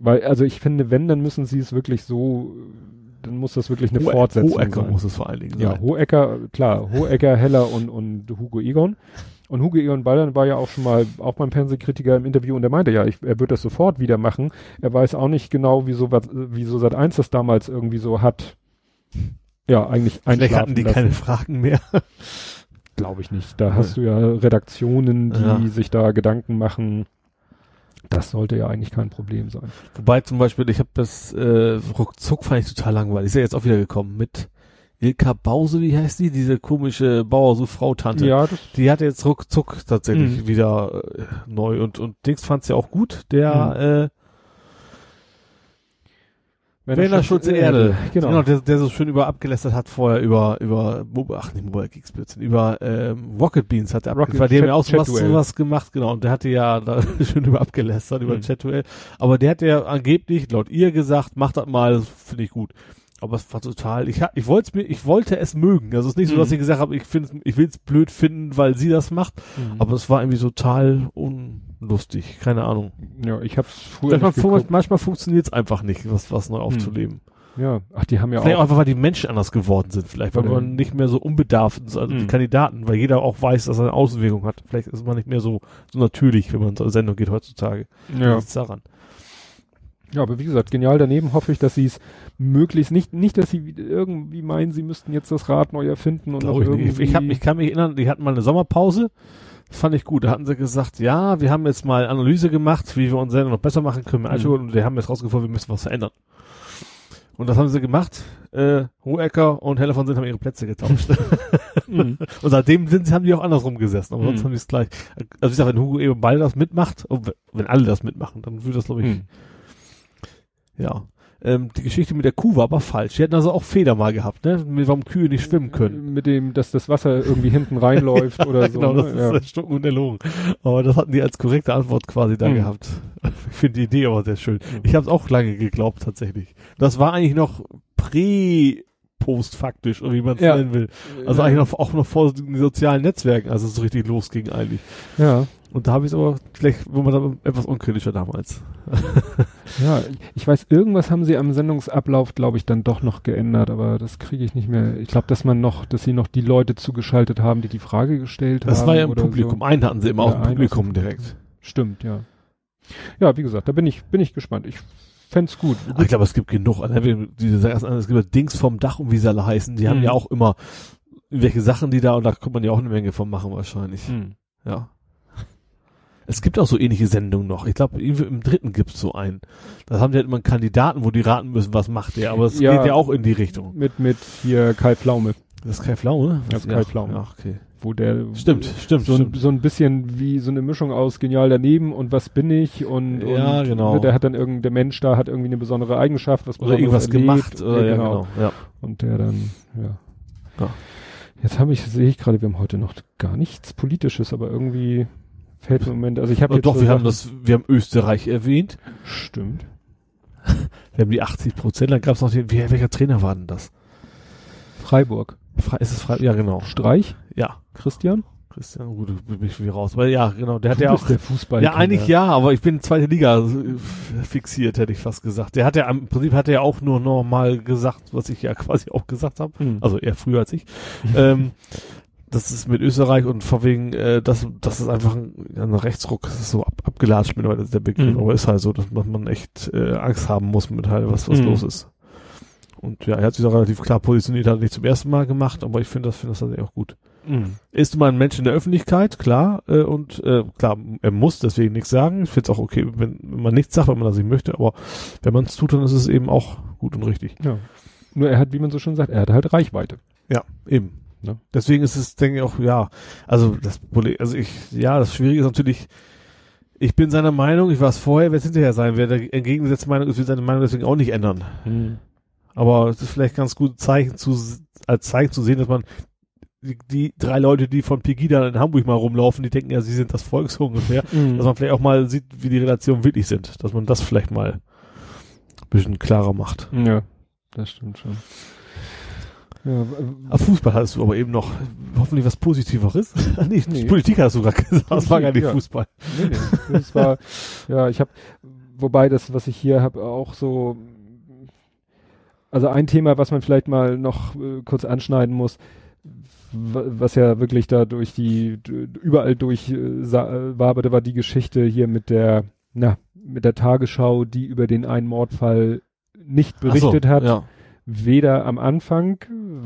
Weil, also ich finde, wenn, dann müssen sie es wirklich so, dann muss das wirklich eine Hohe- Fortsetzung Hohecker sein. muss es vor allen Dingen Ja, sein. Hohecker, klar, Hohecker, Heller und, und Hugo Egon. Und Hugo Egon Ballern war ja auch schon mal, auch beim Fernsehkritiker im Interview und der meinte ja, ich, er wird das sofort wieder machen. Er weiß auch nicht genau, wieso, wieso Sat 1 das damals irgendwie so hat. Ja, eigentlich Vielleicht einschlafen hatten die lassen. keine Fragen mehr. Glaube ich nicht. Da hast du ja Redaktionen, die Ja. sich da Gedanken machen. Das sollte ja eigentlich kein Problem sein. Wobei zum Beispiel, ich habe das äh, ruckzuck fand ich total langweilig. Ist ja jetzt auch wieder gekommen mit Ilka Bause, wie heißt die? Diese komische Bauer-Frau-Tante. Ja, das, Die hatte jetzt ruckzuck tatsächlich Mhm. wieder äh, neu und und Dings fand's ja auch gut. Der äh, Werner Schulze Erde, Genau. genau, der, der so schön über abgelästert hat vorher über über ach nicht Mobile Geeks Blödsinn, über ähm, Rocket Beans hat er abgelästert, bei dem Chat- ja auch sowas, sowas gemacht, genau, und der hatte ja da schön über abgelästert über Mhm. Chat-Duell, aber der hat ja angeblich laut ihr gesagt, macht das mal, das finde ich gut. Aber es war total, ich, ich wollte mir, ich wollte es mögen. Also es ist nicht so, dass Mhm. ich gesagt habe, ich finde, ich will es blöd finden, weil sie das macht. Mhm. Aber es war irgendwie total unlustig, keine Ahnung. ja, ich hab's früher Manchmal, nicht fu- geguckt. manchmal funktioniert es einfach nicht, was, was neu aufzuleben. Ja, ach, die haben ja Vielleicht auch auch. einfach, weil die Menschen anders geworden sind, vielleicht, weil Oder- man nicht mehr so unbedarft ist, also die Mhm. Kandidaten, weil jeder auch weiß, dass er eine Außenwirkung hat. Vielleicht ist man nicht mehr so, so natürlich, wenn man zur Sendung geht heutzutage. Ja. Liegt's daran. ja, aber wie gesagt, genial daneben hoffe ich, dass sie es möglichst nicht, nicht, dass sie irgendwie meinen, sie müssten jetzt das Rad neu erfinden und nicht. irgendwie. ich, hab, ich kann mich erinnern, die hatten mal eine Sommerpause. Das fand ich gut. Da hatten sie gesagt, ja, wir haben jetzt mal Analyse gemacht, wie wir unsere Sendung noch besser machen können. Mhm. Mhm. Und wir haben jetzt rausgefunden, wir müssen was verändern. Und das haben sie gemacht. Äh, Hohecker und Heller von Sinn haben ihre Plätze getauscht. Mhm. und seitdem sind sie, haben die auch andersrum gesessen. Aber sonst Mhm. haben die es gleich. Also ich sag, wenn Hugo eben Ball das mitmacht, wenn alle das mitmachen, dann würde das, glaube ich, Mhm. ja. Ähm, die Geschichte mit der Kuh war aber falsch. Die hatten also auch Feder mal gehabt, ne? Mit warum Kühe nicht schwimmen können. Mit dem, dass das Wasser irgendwie hinten reinläuft oder so. genau, ne? das ja. ist der Stucken und erlogen. Aber das hatten die als korrekte Antwort quasi da Mhm. gehabt. Ich finde die Idee aber sehr schön. Mhm. Ich habe es auch lange geglaubt tatsächlich. Das war eigentlich noch prä post faktisch, oder wie man es Ja. nennen will. Also eigentlich noch, auch noch vor den sozialen Netzwerken, als es so richtig losging eigentlich. Ja. Und da habe ich es aber vielleicht, wo man da etwas unkritischer damals. Ja, ich weiß, irgendwas haben sie am Sendungsablauf, glaube ich, dann doch noch geändert, aber das kriege ich nicht mehr. Ich glaube, dass man noch, dass sie noch die Leute zugeschaltet haben, die die Frage gestellt Das haben. war ja im Publikum. So. Einen hatten sie immer Ja, aus dem Publikum direkt. Stimmt, ja. Ja, wie gesagt, da bin ich, bin ich gespannt. Ich fänd's gut. Aber ich glaube, es gibt genug. Also, diese ersten, es gibt Dings vom Dach und wie sie alle heißen. Die haben Mhm. ja auch immer welche Sachen, die da, und da kann man ja auch eine Menge von machen wahrscheinlich. Hm. Ja. Es gibt auch so ähnliche Sendungen noch. Ich glaube, im dritten gibt's so einen. Da haben die halt immer einen Kandidaten, wo die raten müssen, was macht der. Aber es Ja. geht ja auch in die Richtung. Mit, mit hier Kai Pflaume, Das ist Kai Pflaume? Das ist ja. Kai Pflaume. Ja, okay. wo der Stimmt, stimmt, so ein, stimmt. so ein bisschen wie so eine Mischung aus genial daneben und was bin ich und, Ja, und genau. der hat dann irgendein, der Mensch da hat irgendwie eine besondere Eigenschaft, was Oder Besonderes irgendwas erlebt. gemacht. Oder, ja, genau. Ja. Und der dann, ja. Ja. Jetzt habe ich, sehe ich gerade, wir haben heute noch gar nichts Politisches, aber irgendwie fällt im Moment, also ich habe jetzt doch, so wir haben das, wir haben Österreich erwähnt. Stimmt. Wir haben die 80 Prozent. Dann gab's noch den, wie, welcher Trainer war denn das? Freiburg. Fre ist es frei? Ja, genau. Streich? Ja. Christian? Christian, gut, bin ich wieder raus. Weil ja, genau, der hat ja auch. der Fußball. Ja, eigentlich ja, aber ich bin zweite Liga äh, fixiert, hätte ich fast gesagt. Der hat ja im Prinzip hat er ja auch nur noch mal gesagt, was ich ja quasi auch gesagt habe. Hm. Also eher früher als ich. ähm, das ist mit Österreich und vor wegen, äh, das, das ist einfach ein, ein Rechtsruck, das ist so ab, abgelatscht mittlerweile der Begriff, Mhm. aber ist halt so, dass man echt äh, Angst haben muss mit halt, was, was Mhm. los ist. Und ja, er hat sich da relativ klar positioniert, hat er nicht zum ersten Mal gemacht, aber ich finde das, finde das tatsächlich auch gut. Mhm. Ist immer ein Mensch in der Öffentlichkeit, klar, äh, und äh, klar, er muss deswegen nichts sagen. Ich finde es auch okay, wenn, wenn man nichts sagt, wenn man das nicht möchte, aber wenn man es tut, dann ist es eben auch gut und richtig. Ja. Nur er hat, wie man so schön sagt, er hat halt Reichweite. Ja, eben. Ne? Deswegen ist es, denke ich auch, ja, also das Problem, also ich, ja, das Schwierige ist natürlich, ich bin seiner Meinung, ich war es vorher, wer es hinterher sein, wer der entgegengesetzte Meinung ist, will seine Meinung deswegen auch nicht ändern. Aber es ist vielleicht ganz gut Zeichen zu, als Zeichen zu sehen, dass man die, die drei Leute, die von Pegida in Hamburg mal rumlaufen, die denken ja, sie sind das Volk so ungefähr, Mhm. dass man vielleicht auch mal sieht, wie die Relationen wirklich sind, dass man das vielleicht mal ein bisschen klarer macht. Ja, das stimmt schon. Ja, Ah, Fußball hattest du aber eben noch hoffentlich was Positiveres. nee, Nee. Politik hast du gerade gesagt. Das war gar nicht Ja. Fußball. Nee, nee. Das war, ja, ich habe, wobei das, was ich hier habe, auch so, also ein Thema, was man vielleicht mal noch äh, kurz anschneiden muss, wa- was ja wirklich da durch die, überall durch äh, äh, waberte, war die Geschichte hier mit der, na, mit der Tagesschau, die über den einen Mordfall nicht berichtet so, hat. Ja. Weder am Anfang,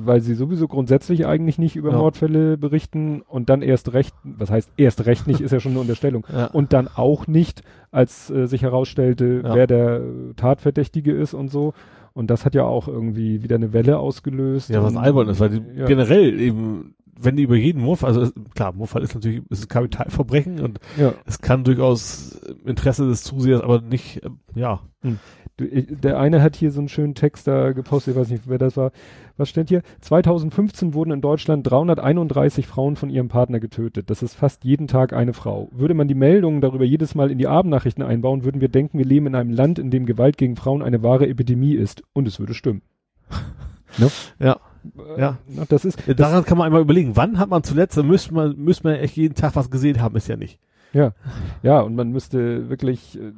weil sie sowieso grundsätzlich eigentlich nicht über Ja. Mordfälle berichten und dann erst recht, was heißt erst recht nicht, ist ja schon eine Unterstellung. Ja. Und dann auch nicht, als äh, sich herausstellte, Ja. wer der Tatverdächtige ist und so. Und das hat ja auch irgendwie wieder eine Welle ausgelöst. Ja, was albern ist, weil die ja. generell eben, wenn die über jeden Mordfall, also es- klar, Mordfall ist natürlich, ist ein Kapitalverbrechen und Ja, es kann durchaus im Interesse des Zusehers, aber nicht, äh, ja. ich, der eine hat hier so einen schönen Text da gepostet, ich weiß nicht, wer das war. Was steht hier? 2015 wurden in Deutschland 331 Frauen von ihrem Partner getötet. Das ist fast jeden Tag eine Frau. Würde man die Meldungen darüber jedes Mal in die Abendnachrichten einbauen, würden wir denken, wir leben in einem Land, in dem Gewalt gegen Frauen eine wahre Epidemie ist. Und es würde stimmen. ne? Ja. Äh, Ja. Das ist, Äh, Daran kann man einmal überlegen, wann hat man zuletzt, da müsste man, müsste man echt jeden Tag was gesehen haben, ist ja nicht. Ja, ja, und man müsste wirklich, äh,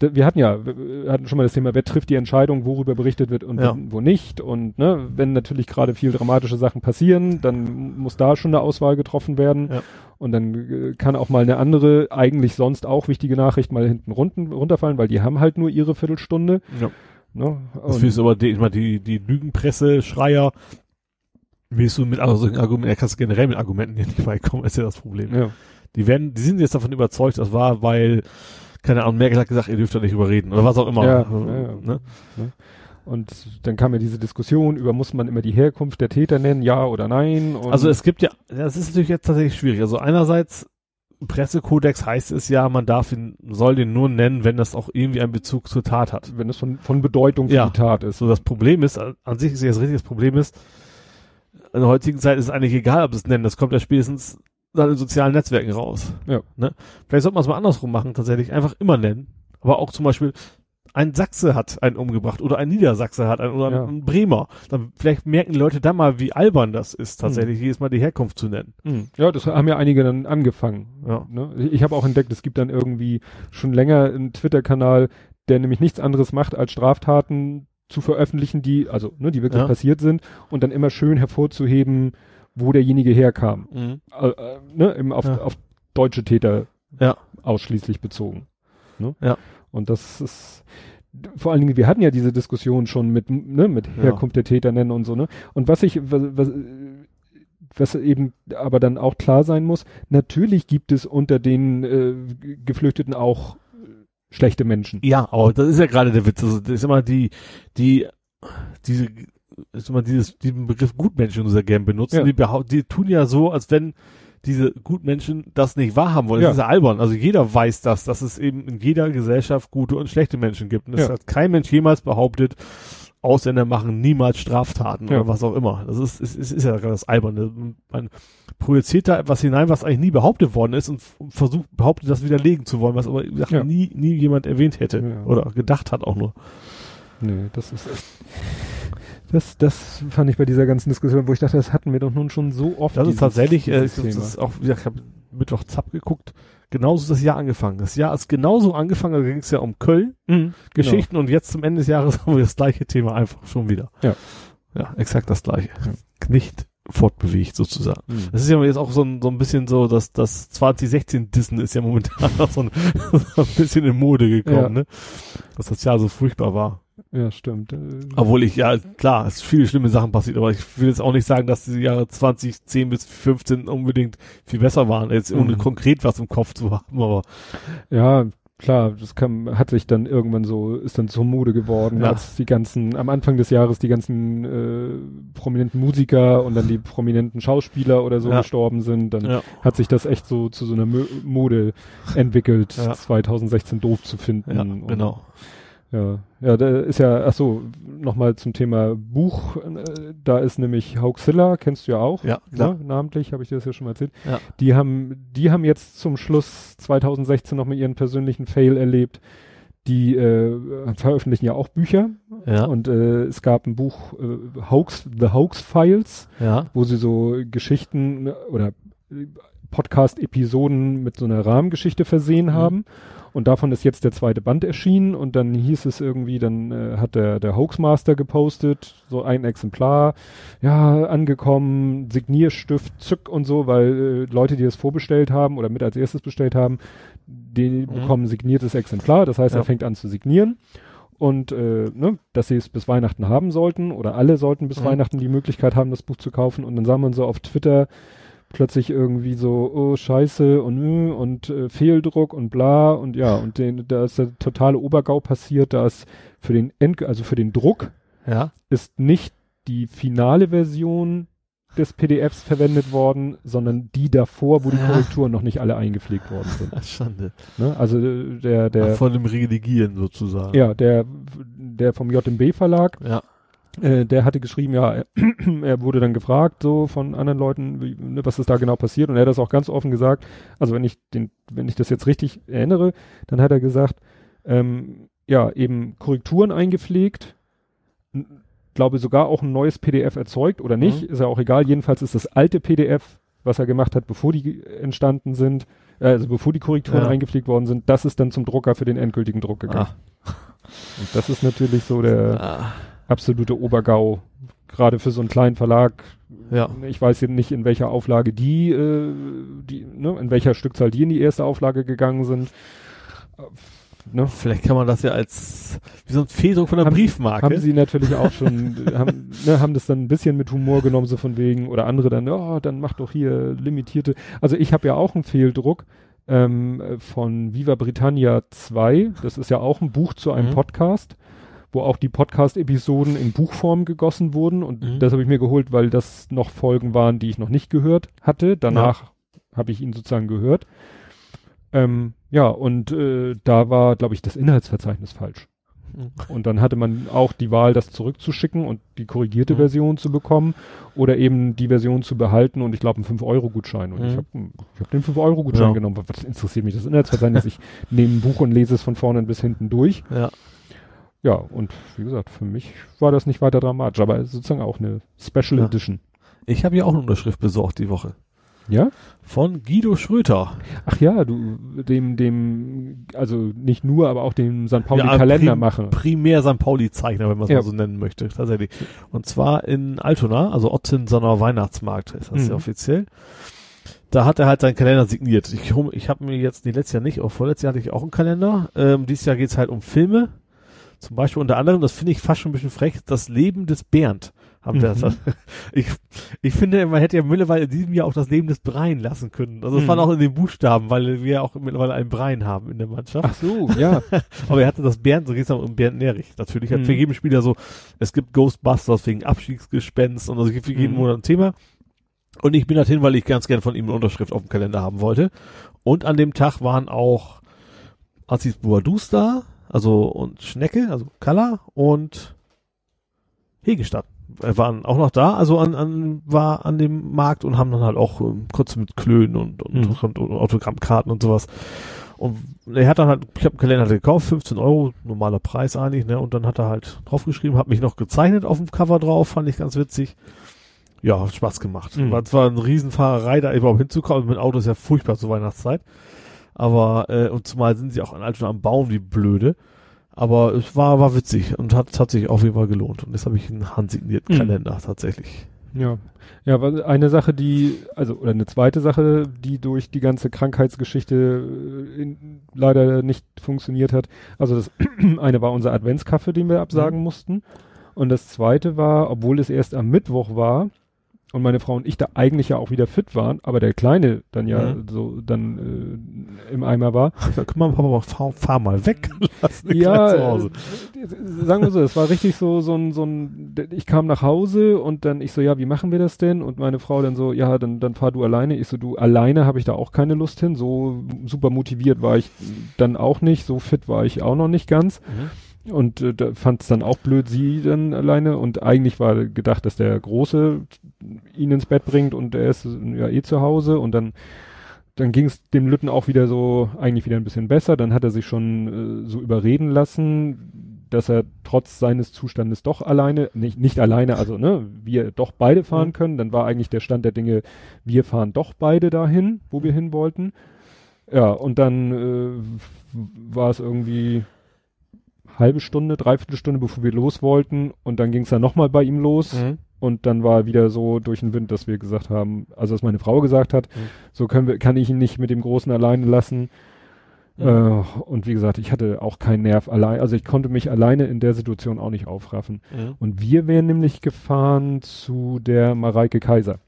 wir hatten ja, wir hatten schon mal das Thema, wer trifft die Entscheidung, worüber berichtet wird und Ja. wo nicht. Und ne, wenn natürlich gerade viel dramatische Sachen passieren, dann muss da schon eine Auswahl getroffen werden. Ja. Und dann äh, kann auch mal eine andere, eigentlich sonst auch wichtige Nachricht mal hinten runten, runterfallen, weil die haben halt nur ihre Viertelstunde. Ja. Ne? Das du aber, die, ich meine, die, die Lügenpresse, Schreier, willst du mit also solchen Argumenten, er kannst du generell mit Argumenten hier nicht beikommen, ist ja das Problem. ja. Die werden, die sind jetzt davon überzeugt, das war, weil, keine Ahnung, Merkel hat gesagt, ihr dürft da nicht überreden, oder was auch immer. Ja, Äh, ja, ja. Ne? Und dann kam ja diese Diskussion über, muss man immer die Herkunft der Täter nennen, ja oder nein? Also es gibt ja, das ist natürlich jetzt tatsächlich schwierig. Also einerseits, Pressekodex heißt es ja, man darf ihn, soll den nur nennen, wenn das auch irgendwie einen Bezug zur Tat hat. wenn es von, von Bedeutung für Ja. die Tat ist. So, das Problem ist, an an sich ist ja das richtige Problem ist, in der heutigen Zeit ist es eigentlich egal, ob es nennen, das kommt ja spätestens dann in sozialen Netzwerken raus. Ja. Ne? Vielleicht sollte man es mal andersrum machen, tatsächlich einfach immer nennen. Aber auch zum Beispiel, ein Sachse hat einen umgebracht oder ein Niedersachse hat einen oder Ja. ein Bremer. Dann vielleicht merken die Leute dann mal, wie albern das ist, Hm. tatsächlich jedes Mal die Herkunft zu nennen. Ja, das haben ja einige dann angefangen. Ja. Ne? Ich habe auch entdeckt, es gibt dann irgendwie schon länger einen Twitter-Kanal, der nämlich nichts anderes macht, als Straftaten zu veröffentlichen, die, also, ne, die wirklich Ja. passiert sind und dann immer schön hervorzuheben, wo derjenige herkam. Äh, äh, ne, eben auf, Ja. auf deutsche Täter Ja. ausschließlich bezogen. Ne? Ja. Und das ist vor allen Dingen, wir hatten ja diese Diskussion schon mit, ne, mit Ja. Herkunft der Täter nennen und so, ne? Und was ich, was, was, was eben aber dann auch klar sein muss, natürlich gibt es unter den äh, Geflüchteten auch schlechte Menschen. Ja, aber das ist ja gerade der Witz. Also, das ist immer die, die, diese, ist immer dieses, diesen Begriff Gutmenschen, den sie gerne benutzen. Ja. Die, die tun ja so, als wenn diese Gutmenschen das nicht wahrhaben wollen. Das Ja. ist ja albern. Also jeder weiß das, dass es eben in jeder Gesellschaft gute und schlechte Menschen gibt. Und es Ja. hat kein Mensch jemals behauptet, Ausländer machen niemals Straftaten Ja. oder was auch immer. Das ist, ist, ist, ist ja gerade das Alberne. Man projiziert da etwas hinein, was eigentlich nie behauptet worden ist und versucht, behauptet, das widerlegen zu wollen, was aber gesagt, Ja. nie, nie jemand erwähnt hätte Ja. oder gedacht hat auch nur. Nee, das ist echt. Das, das fand ich bei dieser ganzen Diskussion, wo ich dachte, das hatten wir doch nun schon so oft. Das ist tatsächlich, äh, das ist auch, gesagt, ich habe Mittwoch Zapp geguckt, genauso ist das Jahr angefangen. Das Jahr ist genauso angefangen, da ging es ja um Köln, Mhm, Geschichten und jetzt zum Ende des Jahres haben wir das gleiche Thema einfach schon wieder. Ja. Ja, exakt das gleiche. Ja. Nicht fortbewegt sozusagen. Genau. Mhm. Das ist ja jetzt auch so ein, so ein bisschen so, dass das 2016 Dissen ist ja momentan auch so ein, so ein bisschen in Mode gekommen, Ja. ne? Dass das Jahr so furchtbar war. Ja, stimmt. Äh, Obwohl ich, ja, klar, es viele schlimme Sachen passiert, aber ich will jetzt auch nicht sagen, dass die Jahre 2010 bis 15 unbedingt viel besser waren, jetzt ohne Mhm. konkret was im Kopf zu haben, aber Ja, klar, das kam, hat sich dann irgendwann so, ist dann zur Mode geworden, Ja. als die ganzen, am Anfang des Jahres die ganzen äh, prominenten Musiker und dann die prominenten Schauspieler oder so Ja. gestorben sind, dann ja, hat sich das echt so zu so einer Mode entwickelt, Ja. 2016 doof zu finden. genau. Ja, ja, da ist ja, ach so, nochmal zum Thema Buch, äh, da ist nämlich Hoaxilla, kennst du ja auch, Ja, klar. ne? namentlich, habe ich dir das ja schon mal erzählt. Ja. Die haben, die haben jetzt zum Schluss 2016 nochmal ihren persönlichen Fail erlebt. die äh, veröffentlichen ja auch Bücher. Ja. Und äh, es gab ein Buch äh, Hoax, The Hoax Files, Ja. wo sie so Geschichten äh, oder äh, Podcast-Episoden mit so einer Rahmengeschichte versehen Mhm. haben. Und davon ist jetzt der zweite Band erschienen und dann hieß es irgendwie, dann äh, hat der, der Hoaxmaster gepostet, so ein Exemplar, ja, angekommen, Signierstift, Zück und so, weil äh, Leute, die das vorbestellt haben oder mit als erstes bestellt haben, die bekommen ein signiertes Exemplar, das heißt, Mhm. Ja. er fängt an zu signieren und äh, ne, dass sie es bis Weihnachten haben sollten oder alle sollten bis Mhm. Weihnachten die Möglichkeit haben, das Buch zu kaufen und dann sah man so auf Twitter plötzlich irgendwie so, oh Scheiße und äh, und äh, Fehldruck und bla und ja und den, da ist der totale Obergau passiert, da ist für den End, also für den Druck Ja. ist nicht die finale Version des PDFs verwendet worden, sondern die davor, wo die Ja. Korrekturen noch nicht alle eingepflegt worden sind. Schande. Ne? Also äh, der, der, Ach, von dem Redigieren sozusagen. ja, der, der vom JMB Verlag, Ja. Äh, der hatte geschrieben, ja, er, er wurde dann gefragt, so von anderen Leuten, wie, ne, was ist da genau passiert, und er hat das auch ganz offen gesagt. Also wenn ich den, wenn ich das jetzt richtig erinnere, dann hat er gesagt, ähm, ja, eben Korrekturen eingepflegt, glaube sogar auch ein neues PDF erzeugt oder nicht, Mhm. ist ja auch egal. Jedenfalls ist das alte PDF, was er gemacht hat, bevor die entstanden sind, äh, also bevor die Korrekturen Ja. eingepflegt worden sind, das ist dann zum Drucker für den endgültigen Druck gegangen. Ah. Und das ist natürlich so der Ah. Absolute Obergau, gerade für so einen kleinen Verlag. Ja. Ich weiß jetzt nicht, in welcher Auflage die, äh, die, ne, in welcher Stückzahl die in die erste Auflage gegangen sind. Äh, Ne? Vielleicht kann man das ja als wie so ein Fehldruck von einer Haben- Briefmarke. Haben sie natürlich auch schon, haben, ne, haben das dann ein bisschen mit Humor genommen, so von wegen, oder andere dann, oh, dann mach doch hier limitierte. Also ich habe ja auch einen Fehldruck ähm, von Viva Britannia 2. Das ist ja auch ein Buch zu einem Mhm. Podcast, wo auch die Podcast-Episoden in Buchform gegossen wurden. Und Mhm. das habe ich mir geholt, weil das noch Folgen waren, die ich noch nicht gehört hatte. Danach habe ich ihn sozusagen gehört. Ähm, ja, und äh, da war, glaube ich, das Inhaltsverzeichnis falsch. Mhm. Und dann hatte man auch die Wahl, das zurückzuschicken und die korrigierte Mhm. Version zu bekommen oder eben die Version zu behalten und ich glaube einen 5-Euro-Gutschein. Und ich Mhm. habe ich hab den 5-Euro-Gutschein Ja. genommen. Was interessiert mich das Inhaltsverzeichnis? ich nehme ein Buch und lese es von vorne bis hinten durch. Ja. Ja, und wie gesagt, für mich war das nicht weiter dramatisch, aber sozusagen auch eine Special Ja. Edition. Ich habe ja auch eine Unterschrift besorgt die Woche. Ja? Von Guido Schröter. Ach ja, du, dem, dem, also nicht nur, aber auch dem St. Pauli Ja, Kalender prim- mache. Primär St. Pauli-Zeichner, wenn man es Ja. mal so nennen möchte, tatsächlich. Und zwar in Altona, also Ottensener Weihnachtsmarkt ist das Mhm. ja offiziell. Da hat er halt seinen Kalender signiert. Ich, ich habe mir jetzt, nee, letztes Jahr nicht, aber vorletztes Jahr hatte ich auch einen Kalender. Ähm, dieses Jahr geht's halt um Filme. Zum Beispiel unter anderem, das finde ich fast schon ein bisschen frech, das Leben des Bernd. Haben wir Mhm. das. Ich, ich finde, man hätte ja mittlerweile in diesem Jahr auch das Leben des Brein lassen können. Also es Mhm. waren auch in den Buchstaben, weil wir auch mittlerweile einen Brein haben in der Mannschaft. Ach so, ja. Aber er hatte das Bernd, so geht's auch um Bernd Nerich. Natürlich hat Mhm. für jeden Spieler so, es gibt Ghostbusters wegen Abstiegsgespenst und also es gibt für jeden Mhm. Monat ein Thema. Und ich bin dorthin, weil ich ganz gern von ihm eine Unterschrift auf dem Kalender haben wollte. Und an dem Tag waren auch Aziz Bouadouz da, also und Schnecke, also Kalla und Hegestadt. äh, waren auch noch da, also an, an war an dem Markt und haben dann halt auch ähm, kurz mit Klönen und, und, Mhm. und, und Autogrammkarten und sowas. Und er hat dann halt, ich habe einen Kalender gekauft, 15 Euro, normaler Preis eigentlich, ne? Und dann hat er halt draufgeschrieben, hat mich noch gezeichnet auf dem Cover drauf, fand ich ganz witzig. Ja, hat Spaß gemacht. Mhm. War zwar eine Riesenfahrerei, da überhaupt hinzukommen, mit dem Auto ist ja furchtbar zur Weihnachtszeit. Aber, äh, und zumal sind sie auch an Altona am Baum, wie blöde. Aber es war, war witzig und hat, hat sich auf jeden Fall gelohnt. Und jetzt habe ich einen handsignierten Mhm. Kalender tatsächlich. Ja. Ja, aber eine Sache, die, also, oder eine zweite Sache, die durch die ganze Krankheitsgeschichte äh, in, leider nicht funktioniert hat. Also das eine war unser Adventskaffee, den wir absagen Mhm. mussten. Und das zweite war, obwohl es erst am Mittwoch war und meine Frau und ich da eigentlich ja auch wieder fit waren, aber der Kleine dann ja Mhm. so dann äh, im Eimer war. Da kann man Papa mal, fahr, fahr mal weg. Lass Ja, zu Hause. äh, sagen wir so, es war richtig so, so ein, so ein, ich kam nach Hause und dann ich so, ja, wie machen wir das denn? Und meine Frau dann so, ja, dann, dann fahr du alleine. Ich so, du, alleine habe ich da auch keine Lust hin. So super motiviert war ich dann auch nicht, so fit war ich auch noch nicht ganz. Und äh, da fand es dann auch blöd, sie dann alleine. Und eigentlich war gedacht, dass der Große ihn ins Bett bringt und er ist ja eh zu Hause und dann dann ging es dem Lütten auch wieder so, eigentlich wieder ein bisschen besser. Dann hat er sich schon äh, so überreden lassen, dass er trotz seines Zustandes doch alleine, nicht, nicht alleine, also ne, wir doch beide fahren mhm. können. Dann war eigentlich der Stand der Dinge, wir fahren doch beide dahin, wo wir hin wollten. Ja, und dann äh, war es irgendwie halbe Stunde, dreiviertel Stunde, bevor wir los wollten. Und dann ging es dann nochmal bei ihm los. Mhm. Und dann war wieder so durch den Wind, dass wir gesagt haben, also dass meine Frau gesagt hat, mhm. so können wir, kann ich ihn nicht mit dem Großen alleine lassen. Ja. Äh, und wie gesagt, ich hatte auch keinen Nerv allein, also ich konnte mich alleine in der Situation auch nicht aufraffen. Mhm. Und wir wären nämlich gefahren zu der Mareike Kaiser.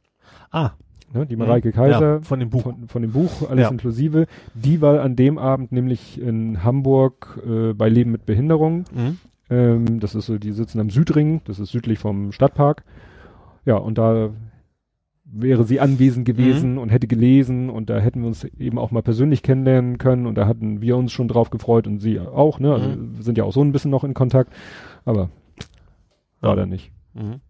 Ah. Ne, die Mareike Kaiser ja, von dem Buch. Von, von dem Buch, alles ja. inklusive. Die war an dem Abend nämlich in Hamburg äh, bei Leben mit Behinderung. Mhm. Ähm, das ist so, die sitzen am Südring, das ist südlich vom Stadtpark. Ja, und da wäre sie anwesend gewesen mhm. und hätte gelesen und da hätten wir uns eben auch mal persönlich kennenlernen können und da hatten wir uns schon drauf gefreut und sie auch, ne? Also mhm. wir sind ja auch so ein bisschen noch in Kontakt, aber ja. war da nicht. Mhm.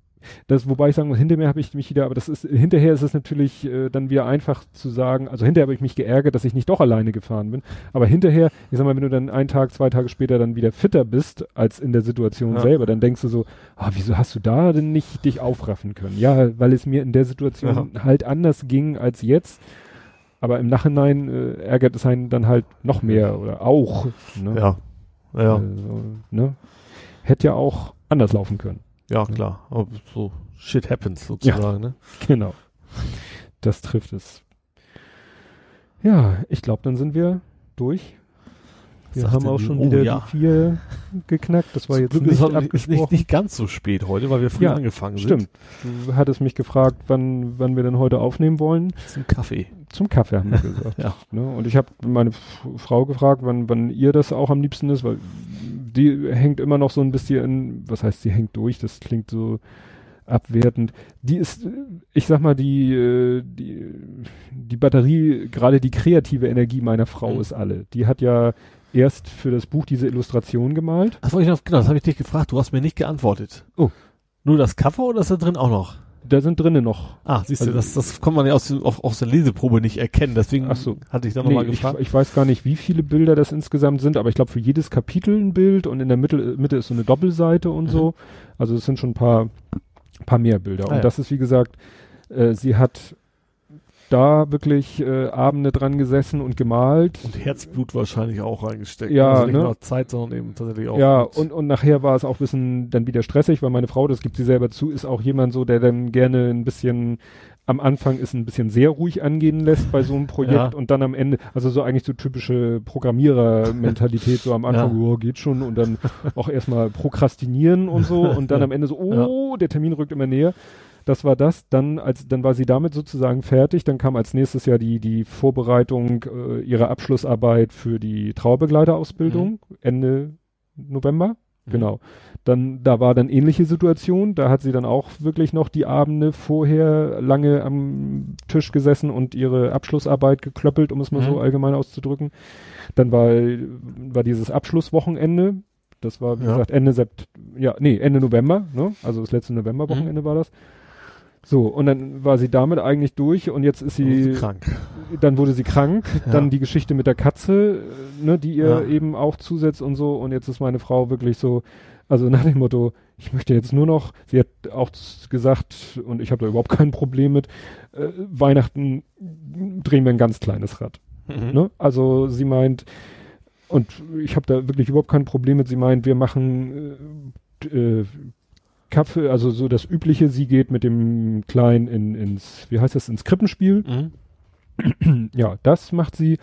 Das, wobei ich sagen muss, hinterher habe ich mich wieder, aber das ist, hinterher ist es natürlich äh, dann wieder einfach zu sagen, also hinterher habe ich mich geärgert, dass ich nicht doch alleine gefahren bin. Aber hinterher, ich sag mal, wenn du dann einen Tag, zwei Tage später dann wieder fitter bist als in der Situation ja. selber, dann denkst du so, ah, wieso hast du da denn nicht dich aufraffen können? Ja, weil es mir in der Situation ja. halt anders ging als jetzt. Aber im Nachhinein äh, ärgert es einen dann halt noch mehr oder auch. Ne? Ja. Ja. Also, ne? Hätte ja auch anders laufen können. Ja, klar. Aber so shit happens sozusagen, ja, ne? Genau. Das trifft es. Ja, ich glaube, dann sind wir durch. Wir haben auch schon oh, wieder ja. die vier geknackt. Das war jetzt nicht abgesprochen. Nicht, nicht ganz so spät heute, weil wir früh ja, angefangen stimmt. sind. Stimmt. Du hattest mich gefragt, wann, wann wir denn heute aufnehmen wollen. Zum Kaffee. Zum Kaffee haben wir gesagt. ja. Ne? Und ich habe meine Frau gefragt, wann, wann ihr das auch am liebsten ist, weil die hängt immer noch so ein bisschen, was heißt, sie hängt durch, das klingt so abwertend. Die ist, ich sag mal, die, äh, die, die Batterie, gerade die kreative Energie meiner Frau mhm. ist alle. Die hat ja erst für das Buch diese Illustration gemalt. Ach, ich noch, genau, das habe ich dich gefragt. Du hast mir nicht geantwortet. Oh. Nur das Cover oder ist da drin auch noch? Da sind drinnen noch. Ah, siehst also, du, das, das kann man ja aus, aus, aus der Leseprobe nicht erkennen. Deswegen ach so. hatte ich da nochmal nee, gefragt. Ich, ich, weiß gar nicht, wie viele Bilder das insgesamt sind, aber ich glaube für jedes Kapitel ein Bild und in der Mitte, Mitte ist so eine Doppelseite und mhm. so. Also es sind schon ein paar, paar mehr Bilder. Ah, und ja. das ist wie gesagt, äh, sie hat da wirklich äh, Abende dran gesessen und gemalt. Und Herzblut wahrscheinlich auch reingesteckt. Ja, also nicht ne? nur Zeit, sondern eben tatsächlich auch. Ja, und, und nachher war es auch ein bisschen dann wieder stressig, weil meine Frau, das gibt sie selber zu, ist auch jemand so, der dann gerne ein bisschen am Anfang ist ein bisschen sehr ruhig angehen lässt bei so einem Projekt ja. und dann am Ende, also so eigentlich so typische Programmierer-Mentalität, so am Anfang, ja. oh, geht schon und dann auch erstmal prokrastinieren und so und dann am Ende so, oh, ja. der Termin rückt immer näher das war das. Dann, als, dann war sie damit sozusagen fertig. Dann kam als nächstes Jahr die, die Vorbereitung äh, ihrer Abschlussarbeit für die Trauerbegleiterausbildung mhm. Ende November. Mhm. Genau. Dann, da war dann ähnliche Situation. Da hat sie dann auch wirklich noch die Abende vorher lange am Tisch gesessen und ihre Abschlussarbeit geklöppelt, um es mal mhm. so allgemein auszudrücken. Dann war, war dieses Abschlusswochenende. Das war, wie ja. gesagt, Ende Sept, ja, nee, Ende November, ne? Also das letzte Novemberwochenende mhm. war das. So, und dann war sie damit eigentlich durch und jetzt ist sie, sie krank. Dann wurde sie krank, ja. dann die Geschichte mit der Katze, ne, die ihr ja. eben auch zusetzt und so und jetzt ist meine Frau wirklich so, also nach dem Motto, ich möchte jetzt nur noch, sie hat auch gesagt und ich habe da überhaupt kein Problem mit, äh, Weihnachten drehen wir ein ganz kleines Rad. Mhm. Ne? Also sie meint, und ich habe da wirklich überhaupt kein Problem mit, sie meint, wir machen äh, äh, Kaffee, also so das Übliche, sie geht mit dem Kleinen in, ins, wie heißt das, ins Krippenspiel. Mhm. Ja, das macht sie.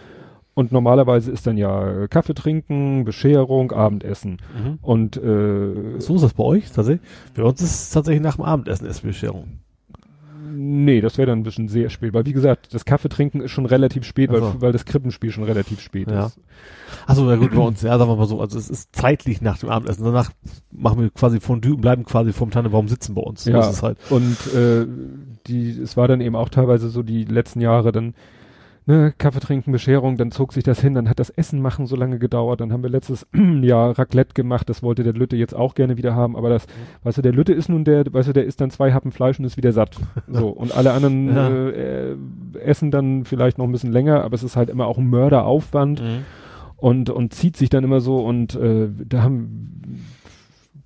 Und normalerweise ist dann ja Kaffee trinken, Bescherung, Abendessen. Mhm. Und äh, so ist das bei euch tatsächlich? Bei uns ist es tatsächlich nach dem Abendessen erst Bescherung. Nee, das wäre dann ein bisschen sehr spät, weil wie gesagt, das Kaffeetrinken ist schon relativ spät, weil, weil das Krippenspiel schon relativ spät ja. ist. Achso, ja gut, bei uns, ja, sagen wir mal so, also es ist zeitlich nach dem Abendessen. Danach machen wir quasi Fondue und bleiben quasi vom Tannenbaum sitzen bei uns. So ja, halt. und äh, die, es war dann eben auch teilweise so die letzten Jahre dann, ne, Kaffee trinken, Bescherung, dann zog sich das hin, dann hat das Essen machen so lange gedauert, dann haben wir letztes Jahr Raclette gemacht, das wollte der Lütte jetzt auch gerne wieder haben, aber das, weißt du, der Lütte ist nun der, weißt du, der isst dann zwei Happen Fleisch und ist wieder satt. So, und alle anderen Ja. äh, äh, essen dann vielleicht noch ein bisschen länger, aber es ist halt immer auch ein Mörderaufwand Mhm. und, und zieht sich dann immer so und äh, da haben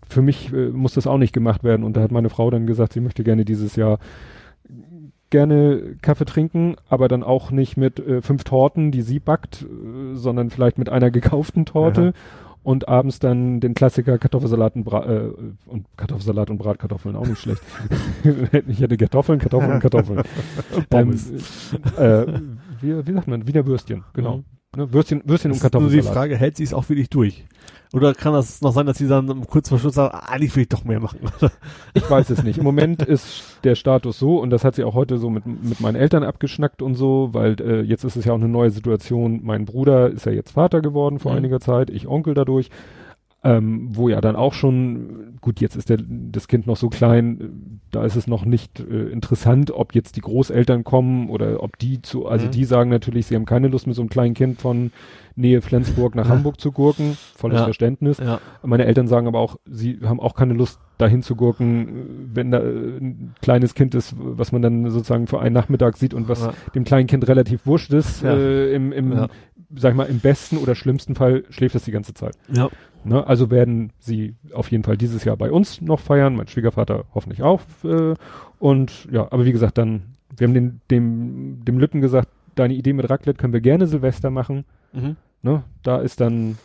für mich äh, muss das auch nicht gemacht werden und da hat meine Frau dann gesagt, sie möchte gerne dieses Jahr gerne Kaffee trinken, aber dann auch nicht mit äh, fünf Torten, die sie backt, äh, sondern vielleicht mit einer gekauften Torte Aha. und abends dann den Klassiker Kartoffelsalat und, Bra äh, und Kartoffelsalat und Bratkartoffeln auch nicht schlecht. ich hätte Kartoffeln, Kartoffeln, Kartoffeln. ähm, äh, wie, wie sagt man? Wiener Würstchen, genau. Mhm. Ne, Würstchen, Würstchen und ist nur die Kartoffelsalat. Frage, hält sie es auch wirklich durch? Oder kann das noch sein, dass sie dann kurz vor Schluss sagt, ah, eigentlich will ich doch mehr machen? Ich weiß es nicht. Im Moment ist der Status so, und das hat sie auch heute so mit, mit meinen Eltern abgeschnackt und so, weil äh, jetzt ist es ja auch eine neue Situation. Mein Bruder ist ja jetzt Vater geworden vor Mhm. einiger Zeit, ich Onkel dadurch, ähm, wo ja dann auch schon, gut, jetzt ist der, das Kind noch so klein, da ist es noch nicht äh, interessant, ob jetzt die Großeltern kommen oder ob die zu, also Mhm. die sagen natürlich, sie haben keine Lust mit so einem kleinen Kind von Nähe Flensburg nach Hamburg zu gurken, volles Ja. Verständnis. ja. Meine Eltern sagen aber auch, sie haben auch keine Lust, dahin zu gurken, wenn da äh, ein kleines Kind ist, was man dann sozusagen für einen Nachmittag sieht und was dem kleinen Kind relativ wurscht ist. Äh, Im, im. Sag ich mal, im besten oder schlimmsten Fall schläft es die ganze Zeit. Ja. Ne? Also werden sie auf jeden Fall dieses Jahr bei uns noch feiern, mein Schwiegervater hoffentlich auch. Äh, und ja, aber wie gesagt, dann, wir haben den, dem, dem Lütten gesagt, deine Idee mit Raclette können wir gerne Silvester machen. Mhm. Ne? Da ist dann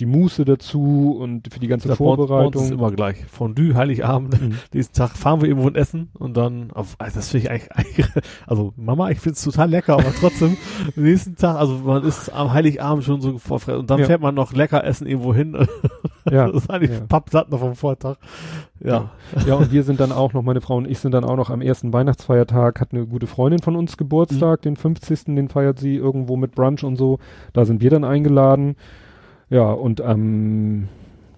die Muße dazu und für die ganze Der Bei uns ist Vorbereitung. immer gleich. Fondue, Heiligabend. Mhm. Nächsten Tag fahren wir irgendwo und essen und dann auf, also das finde ich eigentlich, also Mama, ich finde es total lecker, aber trotzdem, nächsten Tag, also man ist am Heiligabend schon so vorfrei und dann Ja. fährt man noch lecker essen irgendwo hin. Ja. das ist eigentlich Ja. pappsatt noch vom Vortag. Ja. Ja, und wir sind dann auch noch, meine Frau und ich sind dann auch noch am ersten Weihnachtsfeiertag, hat eine gute Freundin von uns Geburtstag, den 50. Den feiert sie irgendwo mit Brunch und so. Da sind wir dann eingeladen. Ja, und am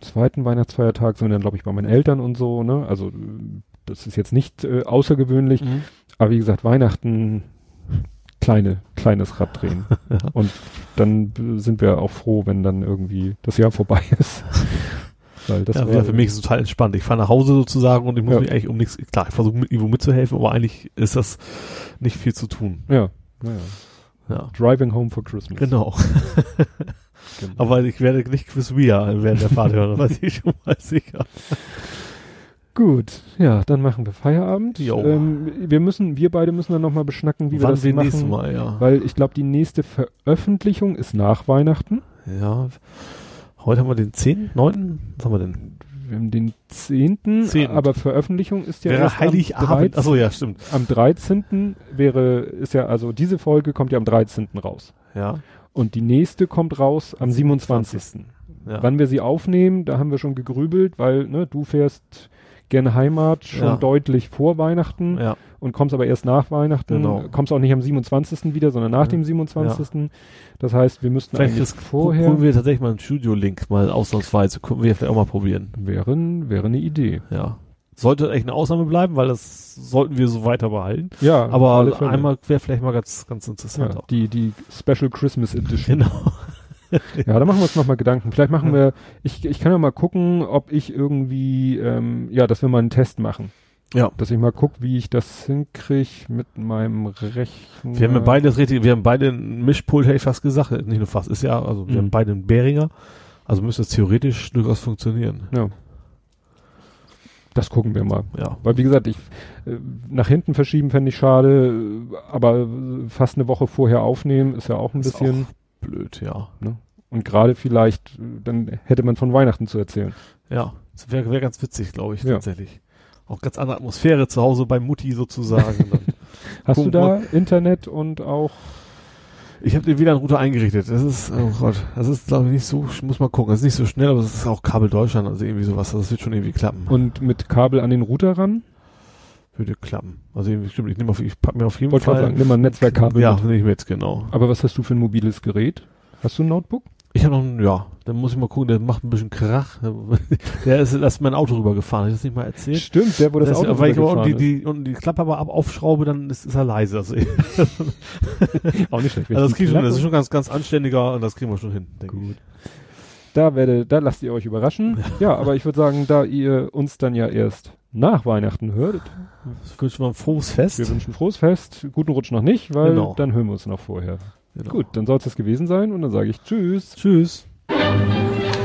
zweiten Weihnachtsfeiertag sind wir dann, glaube ich, bei meinen Eltern und so, ne? Also, das ist jetzt nicht äh, außergewöhnlich, Mhm. aber wie gesagt, Weihnachten, kleine, kleines Rad drehen. Ja. Und dann sind wir auch froh, wenn dann irgendwie das Jahr vorbei ist. Weil das ja, war für mich ist es total entspannt. Ich fahre nach Hause sozusagen und ich muss Ja. mich eigentlich um nichts, klar, ich versuche mit irgendwo mitzuhelfen, aber eigentlich ist das nicht viel zu tun. Ja, naja. Ja. Driving Home for Christmas. Genau. Genau. Aber ich werde nicht Chris Ria während der Fahrt hören, weiß ich schon mal sicher. Gut, ja, dann machen wir Feierabend. Ähm, wir müssen, wir beide müssen dann nochmal beschnacken, wie wir Wann das wir machen. nächstes Mal, ja. Weil ich glaube, die nächste Veröffentlichung ist nach Weihnachten. Ja. Heute haben wir den 10., 9., was haben wir denn? Wir haben den 10., Zehnten. aber Veröffentlichung ist ja Wäre erst Heiligabend. am 13. Achso, ja, stimmt. Am 13. wäre, ist ja, also diese Folge kommt ja am 13. raus. Ja. Und die nächste kommt raus am 27. ja. Wann wir sie aufnehmen, da haben wir schon gegrübelt, weil ne, du fährst gerne Heimat schon Ja. deutlich vor Weihnachten Ja. und kommst aber erst nach Weihnachten. Genau. Kommst auch nicht am 27. wieder, sondern nach dem 27. Das heißt, wir müssten Vielleicht eigentlich vorher, holen wir tatsächlich mal einen Studio-Link mal ausnahmsweise. Können wir vielleicht auch mal probieren. wäre, wäre eine Idee. Ja. Sollte echt eine Ausnahme bleiben, weil das sollten wir so weiter behalten. Ja, Aber einmal wäre vielleicht mal ganz, ganz interessant ja, auch. die, die Special Christmas Edition. Genau. Ja, da machen wir uns nochmal Gedanken. Vielleicht machen Ja. wir, ich, ich kann ja mal gucken, ob ich irgendwie, ähm, ja, dass wir mal einen Test machen. Ja. Dass ich mal gucke, wie ich das hinkriege mit meinem Rechner. Wir haben ja beide das richtig, wir haben beide einen Mischpult, hätte ich fast gesagt. Nicht nur fast, ist ja, also wir Mhm. haben beide einen Behringer. Also müsste es theoretisch durchaus funktionieren. Ja. Das gucken wir mal. Ja. Weil wie gesagt, ich äh, nach hinten verschieben fände ich schade, aber fast eine Woche vorher aufnehmen ist ja auch ein Ist bisschen. Blöd, ja. Und gerade vielleicht, dann hätte man von Weihnachten zu erzählen. Ja. Das wäre wär ganz witzig, glaube ich, Ja. tatsächlich. Auch ganz andere Atmosphäre zu Hause bei Mutti sozusagen. Hast du da Internet und auch ich habe den WLAN-Router eingerichtet. Das ist, oh Gott, das ist glaube ich nicht so, ich muss mal gucken, das ist nicht so schnell, aber das ist auch Kabel Deutschland, also irgendwie sowas, das wird schon irgendwie klappen. und mit Kabel an den Router ran? Würde klappen. Also irgendwie, stimmt, ich nehme auf, ich pack mir auf jeden Wollte Fall. sagen, nimm mal ein Netzwerkkabel Ja, mit. nehme ich mit, genau. Aber was hast du für ein mobiles Gerät? Hast du ein Notebook? Ich habe noch, einen, ja, dann muss ich mal gucken, der macht ein bisschen Krach. Der ist, da ist mein Auto rübergefahren, hab ich das nicht mal erzählt? Stimmt, der, wo das, Das Auto weil ich aber die, die, unten die Klappe aber ab aufschraube, dann ist, ist er leise. Also, also ist. Auch nicht schlecht. wenn das wir schon, das ist schon ganz, ganz anständiger und das kriegen wir schon hin, denke Gut. ich. Da werde, da lasst ihr euch überraschen. Ja, aber ich würde sagen, da ihr uns dann ja erst nach Weihnachten hört, Ich wünsche mal ein frohes Fest. wir wünschen frohes Fest, guten Rutsch noch nicht, weil Genau. dann hören wir uns noch vorher. Genau. Gut, dann soll es das gewesen sein und dann sage ich Tschüss. Tschüss. ハハ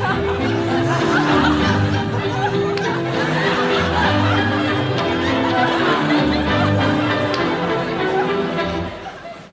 ハハ!